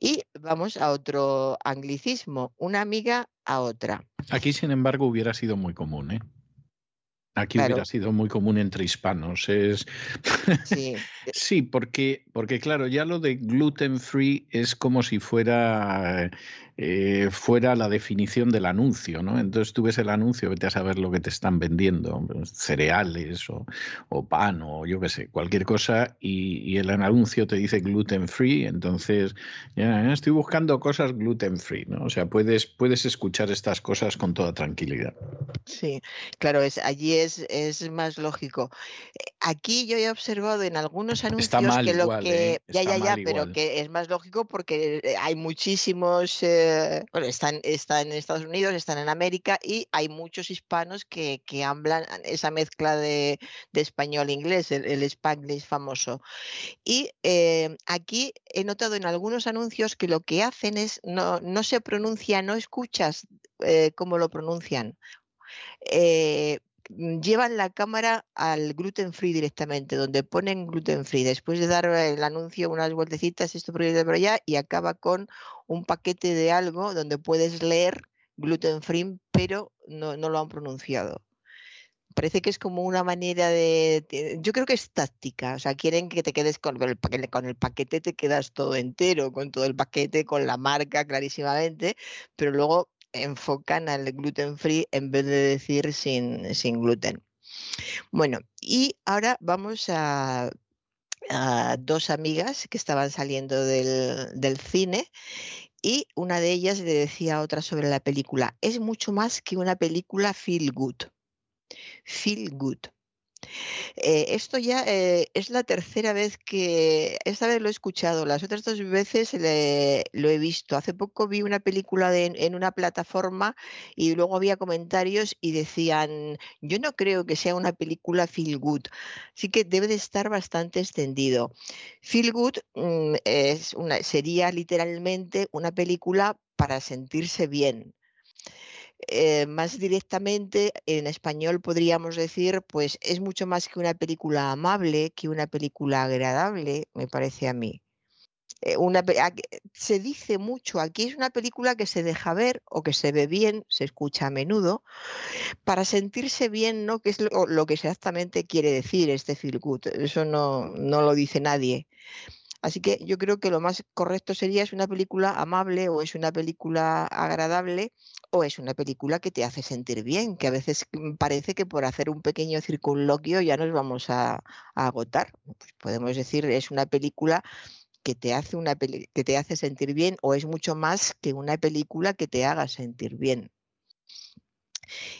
[SPEAKER 5] Y vamos a otro anglicismo, una amiga a otra.
[SPEAKER 1] Aquí, sin embargo, hubiera sido muy común, ¿eh? Aquí hubiera sido muy común entre hispanos. Es... Sí. sí, porque, porque claro, ya lo de gluten free es como si fuera eh, fuera la definición del anuncio, ¿no? Entonces tú ves el anuncio, vete a saber lo que te están vendiendo, cereales o, pan o yo qué sé, cualquier cosa, y, el anuncio te dice gluten free, entonces ya estoy buscando cosas gluten free, ¿no? O sea, puedes, puedes escuchar estas cosas con toda tranquilidad.
[SPEAKER 5] Sí, claro, es, allí es, es más lógico. Aquí yo he observado en algunos anuncios que lo que. ¿eh? ya, ya, ya, pero que es más lógico porque eh, hay muchísimos. Eh, bueno, están, están en Estados Unidos, están en América y hay muchos hispanos que, que hablan esa mezcla de, de español-inglés, el, el, Spanglish famoso. Y aquí he notado en algunos anuncios que lo que hacen es no, no se pronuncia, no escuchas cómo lo pronuncian. Eh, Mm, llevan la cámara al gluten free directamente, donde ponen gluten free, después de dar el anuncio unas vueltecitas, esto por allá, y acaba con un paquete de algo donde puedes leer gluten free, pero no, lo han pronunciado. Parece que es como una manera de, Yo creo que es táctica. O sea, quieren que te quedes con el, paquete, con el paquete, te quedas todo entero, con todo el paquete, con la marca clarísimamente, pero luego enfocan al gluten free en vez de decir sin, sin gluten. Bueno, y ahora vamos a, dos amigas que estaban saliendo del, del cine y una de ellas le decía a otra sobre la película, es mucho más que una película feel good. Feel good. Eh, esto ya eh, es la tercera vez que, esta vez lo he escuchado, las otras dos veces lo he visto. Hace poco vi una película en una plataforma y luego había comentarios y decían, yo no creo que sea una película feel good, así que debe de estar bastante extendido. Feel good mm, es sería literalmente una película para sentirse bien. Eh, más directamente, en español podríamos decir, pues es mucho más que una película amable, que una película agradable, me parece a mí. Eh, se dice mucho, aquí es una película que se deja ver o que se ve bien, se escucha a menudo, para sentirse bien, ¿no? Que es lo, que exactamente quiere decir este feel good. Eso no, no lo dice nadie. Así que yo creo que lo más correcto sería es una película amable o es una película agradable o es una película que te hace sentir bien, que a veces mm, parece que por hacer un pequeño circunloquio ya nos vamos a, agotar. Pues podemos decir es una película que te hace una que te hace sentir bien o es mucho más que una película que te haga sentir bien.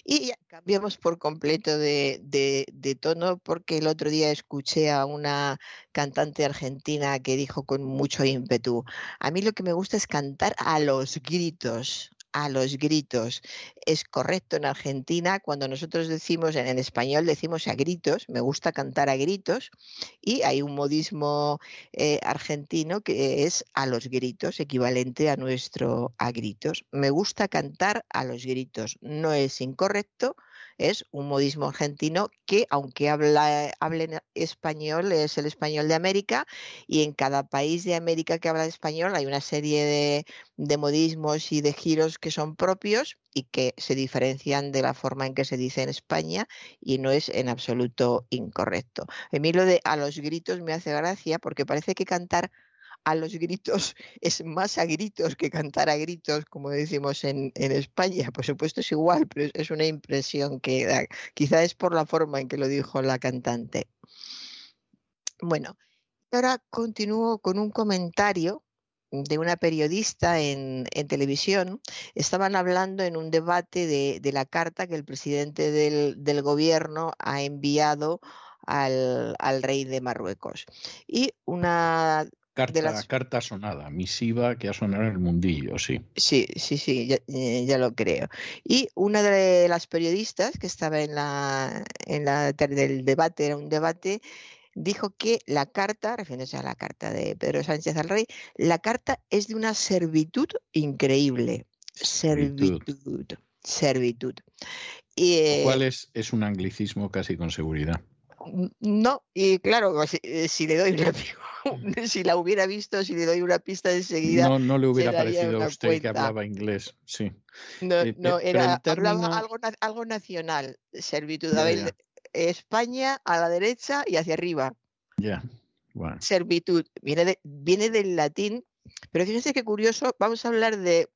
[SPEAKER 5] Y ya cambiamos por completo de, de, tono porque el otro día escuché a una cantante argentina que dijo con mucho ímpetu, a mí lo que me gusta es cantar a los gritos, a los gritos. Es correcto en Argentina, cuando nosotros decimos, en, español decimos a gritos, me gusta cantar a gritos, y hay un modismo eh, argentino que es a los gritos, equivalente a nuestro a gritos. Me gusta cantar a los gritos. No es incorrecto, es un modismo argentino que, aunque habla, hablen español, es el español de América y en cada país de América que habla español hay una serie de, de modismos y de giros que son propios y que se diferencian de la forma en que se dice en España y no es en absoluto incorrecto. A mí lo de a los gritos me hace gracia porque parece que cantar a los gritos es más a gritos que cantar a gritos, como decimos en, España. Por supuesto es igual, pero es, una impresión que da. Quizá es por la forma en que lo dijo la cantante. Bueno, ahora continúo con un comentario de una periodista en, televisión. Estaban hablando en un debate de, la carta que el presidente del, gobierno ha enviado al, al, rey de Marruecos. Y una,
[SPEAKER 1] Carta, carta sonada, misiva que ha sonado en el mundillo, sí.
[SPEAKER 5] Sí, sí, sí, eh, ya, lo creo. Y una de las periodistas que estaba en la, en la del debate, era un debate, dijo que la carta, refiriéndose a la carta de Pedro Sánchez al rey, la carta es de una servitud increíble. Servitud. Servitud.
[SPEAKER 1] ¿Cuál eh, es, es un anglicismo casi con seguridad?
[SPEAKER 5] No, y claro, si, eh, si le doy una si la hubiera visto, si le doy una pista enseguida.
[SPEAKER 1] No, no le hubiera parecido a usted que hablaba inglés, sí.
[SPEAKER 5] No, eh, no era, hablaba algo, algo nacional, servitud. España a la derecha y hacia arriba.
[SPEAKER 1] Ya, bueno.
[SPEAKER 5] Servitud. Viene, viene del latín, pero fíjense qué curioso, vamos a hablar de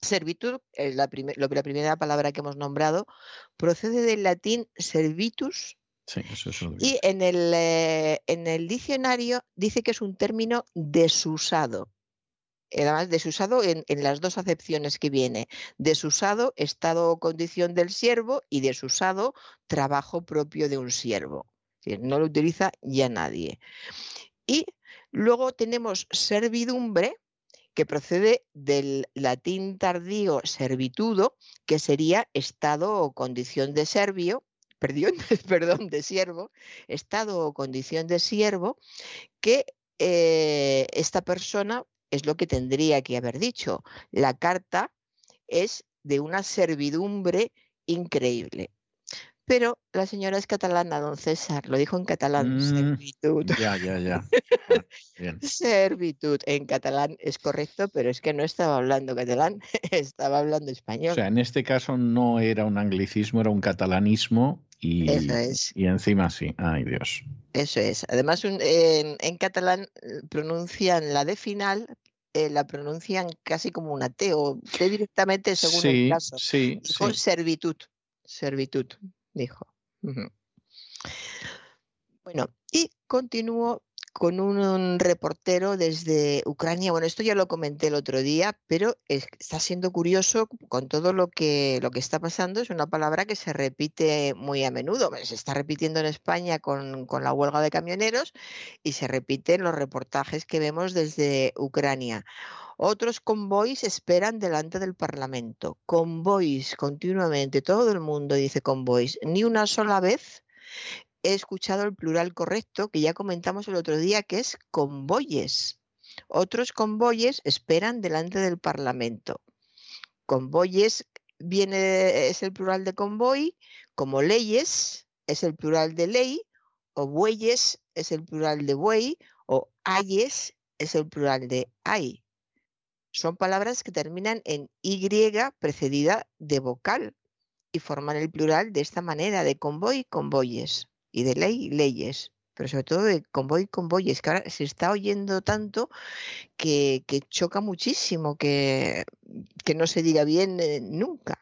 [SPEAKER 5] servitud, la, lo, la primera palabra que hemos nombrado, procede del latín servitus, y en el, eh, en el diccionario dice que es un término desusado. Además, desusado en, en, las dos acepciones que viene. Desusado, estado o condición del siervo, y desusado, trabajo propio de un siervo. No lo utiliza ya nadie. Y luego tenemos servidumbre, que procede del latín tardío servitudo, que sería estado o condición de servio, perdón, perdón, de siervo, estado o condición de siervo, que eh, esta persona es lo que tendría que haber dicho. La carta es de una servidumbre increíble. Pero la señora es catalana, don César, lo dijo en catalán, mm, servitud.
[SPEAKER 1] Ya, ya, ya.
[SPEAKER 5] Ah, servitud en catalán es correcto, pero es que no estaba hablando catalán, estaba hablando español.
[SPEAKER 1] O sea, en este caso no era un anglicismo, era un catalanismo y, y encima sí, ay Dios.
[SPEAKER 5] Eso es. Además, en, catalán eh, pronuncian la de final, eh, la pronuncian casi como una T o T directamente según el caso.
[SPEAKER 1] Sí,
[SPEAKER 5] Con servitud. Servitud dijo. Bueno, y continúo con un, reportero desde Ucrania. Bueno, esto ya lo comenté el otro día, pero está siendo curioso con todo lo que, lo que está pasando. Es una palabra que se repite muy a menudo. Se está repitiendo en España con, con la huelga de camioneros y se repite en los reportajes que vemos desde Ucrania. Otros convoys esperan delante del Parlamento. Convoys continuamente, todo el mundo dice convoys. Ni una sola vez he escuchado el plural correcto que ya comentamos el otro día, que es convoyes. Otros convoyes esperan delante del Parlamento. Convoyes viene, es el plural de convoy, como leyes es el plural de ley, o bueyes es el plural de buey, o ayes es el plural de ay son palabras que terminan en Y precedida de vocal y forman el plural de esta manera, de convoy, convoyes, y de ley, leyes, pero sobre todo de convoy, convoyes, que ahora se está oyendo tanto que, choca muchísimo que, que, no se diga bien eh, nunca.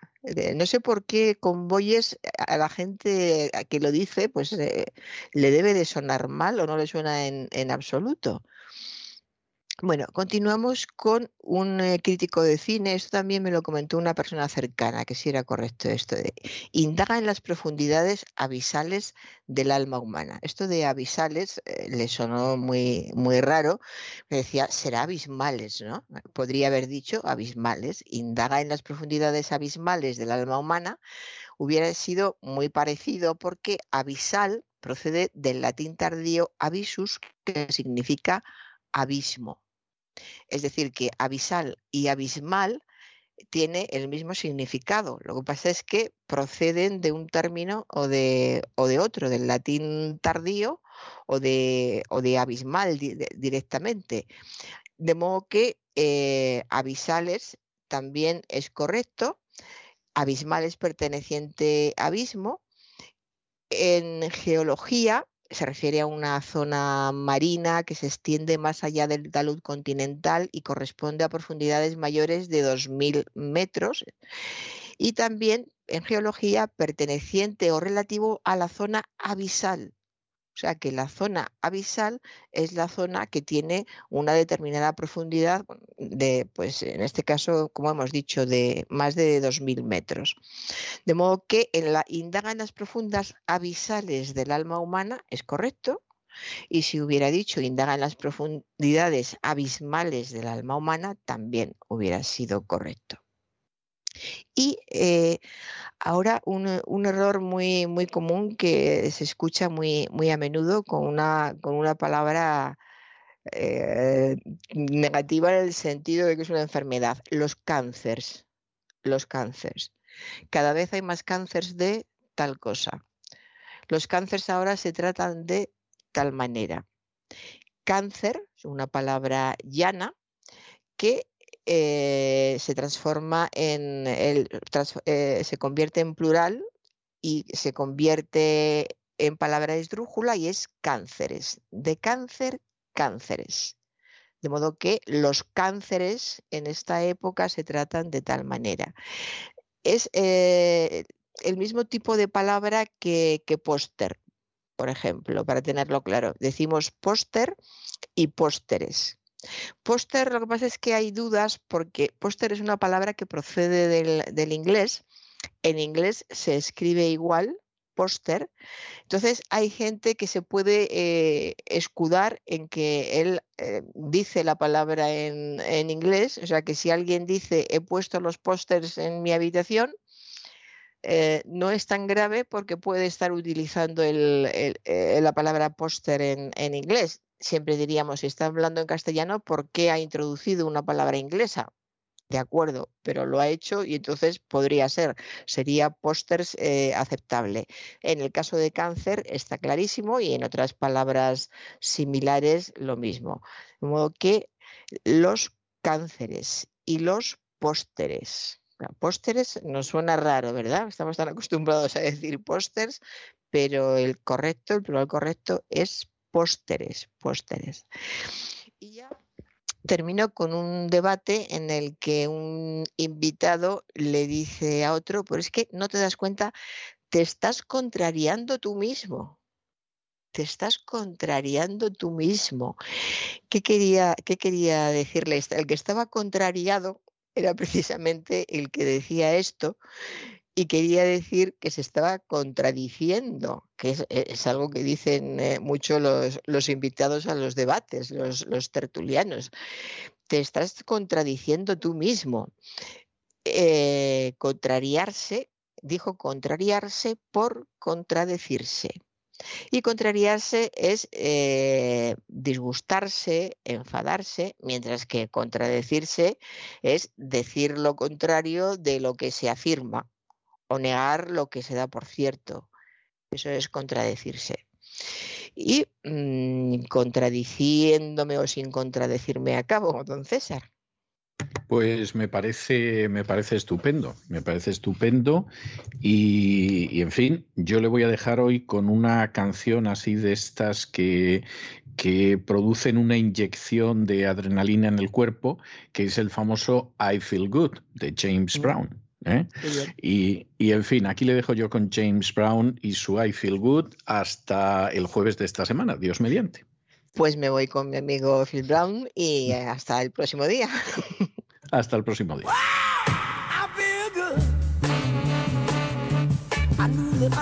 [SPEAKER 5] No sé por qué convoyes a la gente que lo dice, pues eh, le debe de sonar mal o no le suena en, en absoluto. Bueno, continuamos con un eh, crítico de cine. Esto también me lo comentó una persona cercana, que sí era correcto esto de indaga en las profundidades abisales del alma humana. Esto de abisales eh, le sonó muy, muy raro. Me decía, será abismales, ¿no? Podría haber dicho abismales. Indaga en las profundidades abismales del alma humana. Hubiera sido muy parecido porque abisal procede del latín tardío abisus, que significa abismo. Es decir, que abisal y abismal tiene el mismo significado. Lo que pasa es que proceden de un término o de, o de otro, del latín tardío o de, o de abismal directamente. De modo que eh, abisales también es correcto, abismal es perteneciente a abismo. En geología se refiere a una zona marina que se extiende más allá del talud continental y corresponde a profundidades mayores de 2.000 metros. Y también en geología perteneciente o relativo a la zona abisal, o sea que la zona abisal es la zona que tiene una determinada profundidad de, pues en este caso, como hemos dicho, de más de 2.000 metros. De modo que en la indaga en las profundas abisales del alma humana es correcto, y si hubiera dicho indaga en las profundidades abismales del alma humana, también hubiera sido correcto. Y eh, ahora un, error muy, muy común que se escucha muy, muy a menudo con una, con una palabra eh, negativa en el sentido de que es una enfermedad, los cánceres. Los cánceres. Cada vez hay más cánceres de tal cosa. Los cánceres ahora se tratan de tal manera. Cáncer es una palabra llana que eh, se transforma en el, eh, se convierte en plural y se convierte en palabra esdrújula y es cánceres. De cáncer, cánceres. De modo que los cánceres en esta época se tratan de tal manera. Es eh, el mismo tipo de palabra que, que póster, por ejemplo, para tenerlo claro. Decimos póster y pósteres. Póster, lo que pasa es que hay dudas porque póster es una palabra que procede del, inglés. En inglés se escribe igual, póster. Entonces hay gente que se puede eh, escudar en que él eh, dice la palabra en, inglés, o sea que si alguien dice he puesto los pósters en mi habitación, eh, no es tan grave porque puede estar utilizando la palabra póster en, inglés siempre diríamos, si está hablando en castellano, ¿por qué ha introducido una palabra inglesa? De acuerdo, pero lo ha hecho y entonces podría ser, sería pósters eh, aceptable. En el caso de cáncer está clarísimo y en otras palabras similares lo mismo. De modo que los cánceres y los pósteres. Pósteres nos suena raro, ¿verdad? Estamos tan acostumbrados a decir pósters, pero el correcto, el plural correcto es pósteres, pósteres. Y ya termino con un debate en el que un invitado le dice a otro, pero es que no te das cuenta, te estás contrariando tú mismo. Te estás contrariando tú mismo. ¿Qué quería, qué quería decirle? El que estaba contrariado era precisamente el que decía esto y quería decir que se estaba contradiciendo, que es, e, algo que dicen eh, mucho los, invitados a los debates, los, tertulianos. Te estás contradiciendo tú mismo. Eh, contrariarse, dijo contrariarse por contradecirse. Y contrariarse es eh, disgustarse, enfadarse, mientras que contradecirse es decir lo contrario de lo que se afirma o negar lo que se da por cierto. Eso es contradecirse. Y mm, contradiciéndome o sin contradecirme a cabo, don César.
[SPEAKER 1] Pues me parece, me parece estupendo, me parece estupendo y, y, en fin, yo le voy a dejar hoy con una canción así de estas que, que producen una inyección de adrenalina en el cuerpo, que es el famoso I Feel Good de James mm. Brown. ¿Eh? Y, y, en fin, aquí le dejo yo con James Brown y su I Feel Good hasta el jueves de esta semana, Dios mediante.
[SPEAKER 5] Pues me voy con mi amigo Phil Brown y hasta el próximo día.
[SPEAKER 1] Hasta el próximo día.
[SPEAKER 6] I feel good. I knew that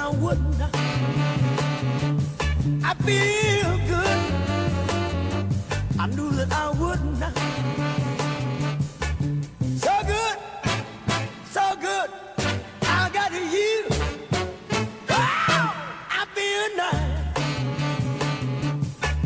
[SPEAKER 6] I wouldn't. I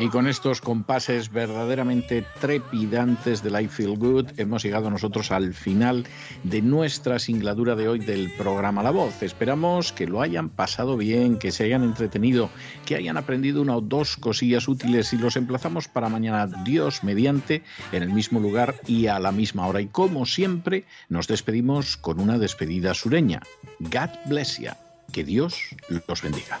[SPEAKER 1] Y con estos compases verdaderamente trepidantes del I Feel Good, hemos llegado nosotros al final de nuestra singladura de hoy del programa La Voz. Esperamos que lo hayan pasado bien, que se hayan entretenido, que hayan aprendido una o dos cosillas útiles y los emplazamos para mañana, Dios mediante, en el mismo lugar y a la misma hora. Y como siempre, nos despedimos con una despedida sureña. God bless you. Que Dios los bendiga.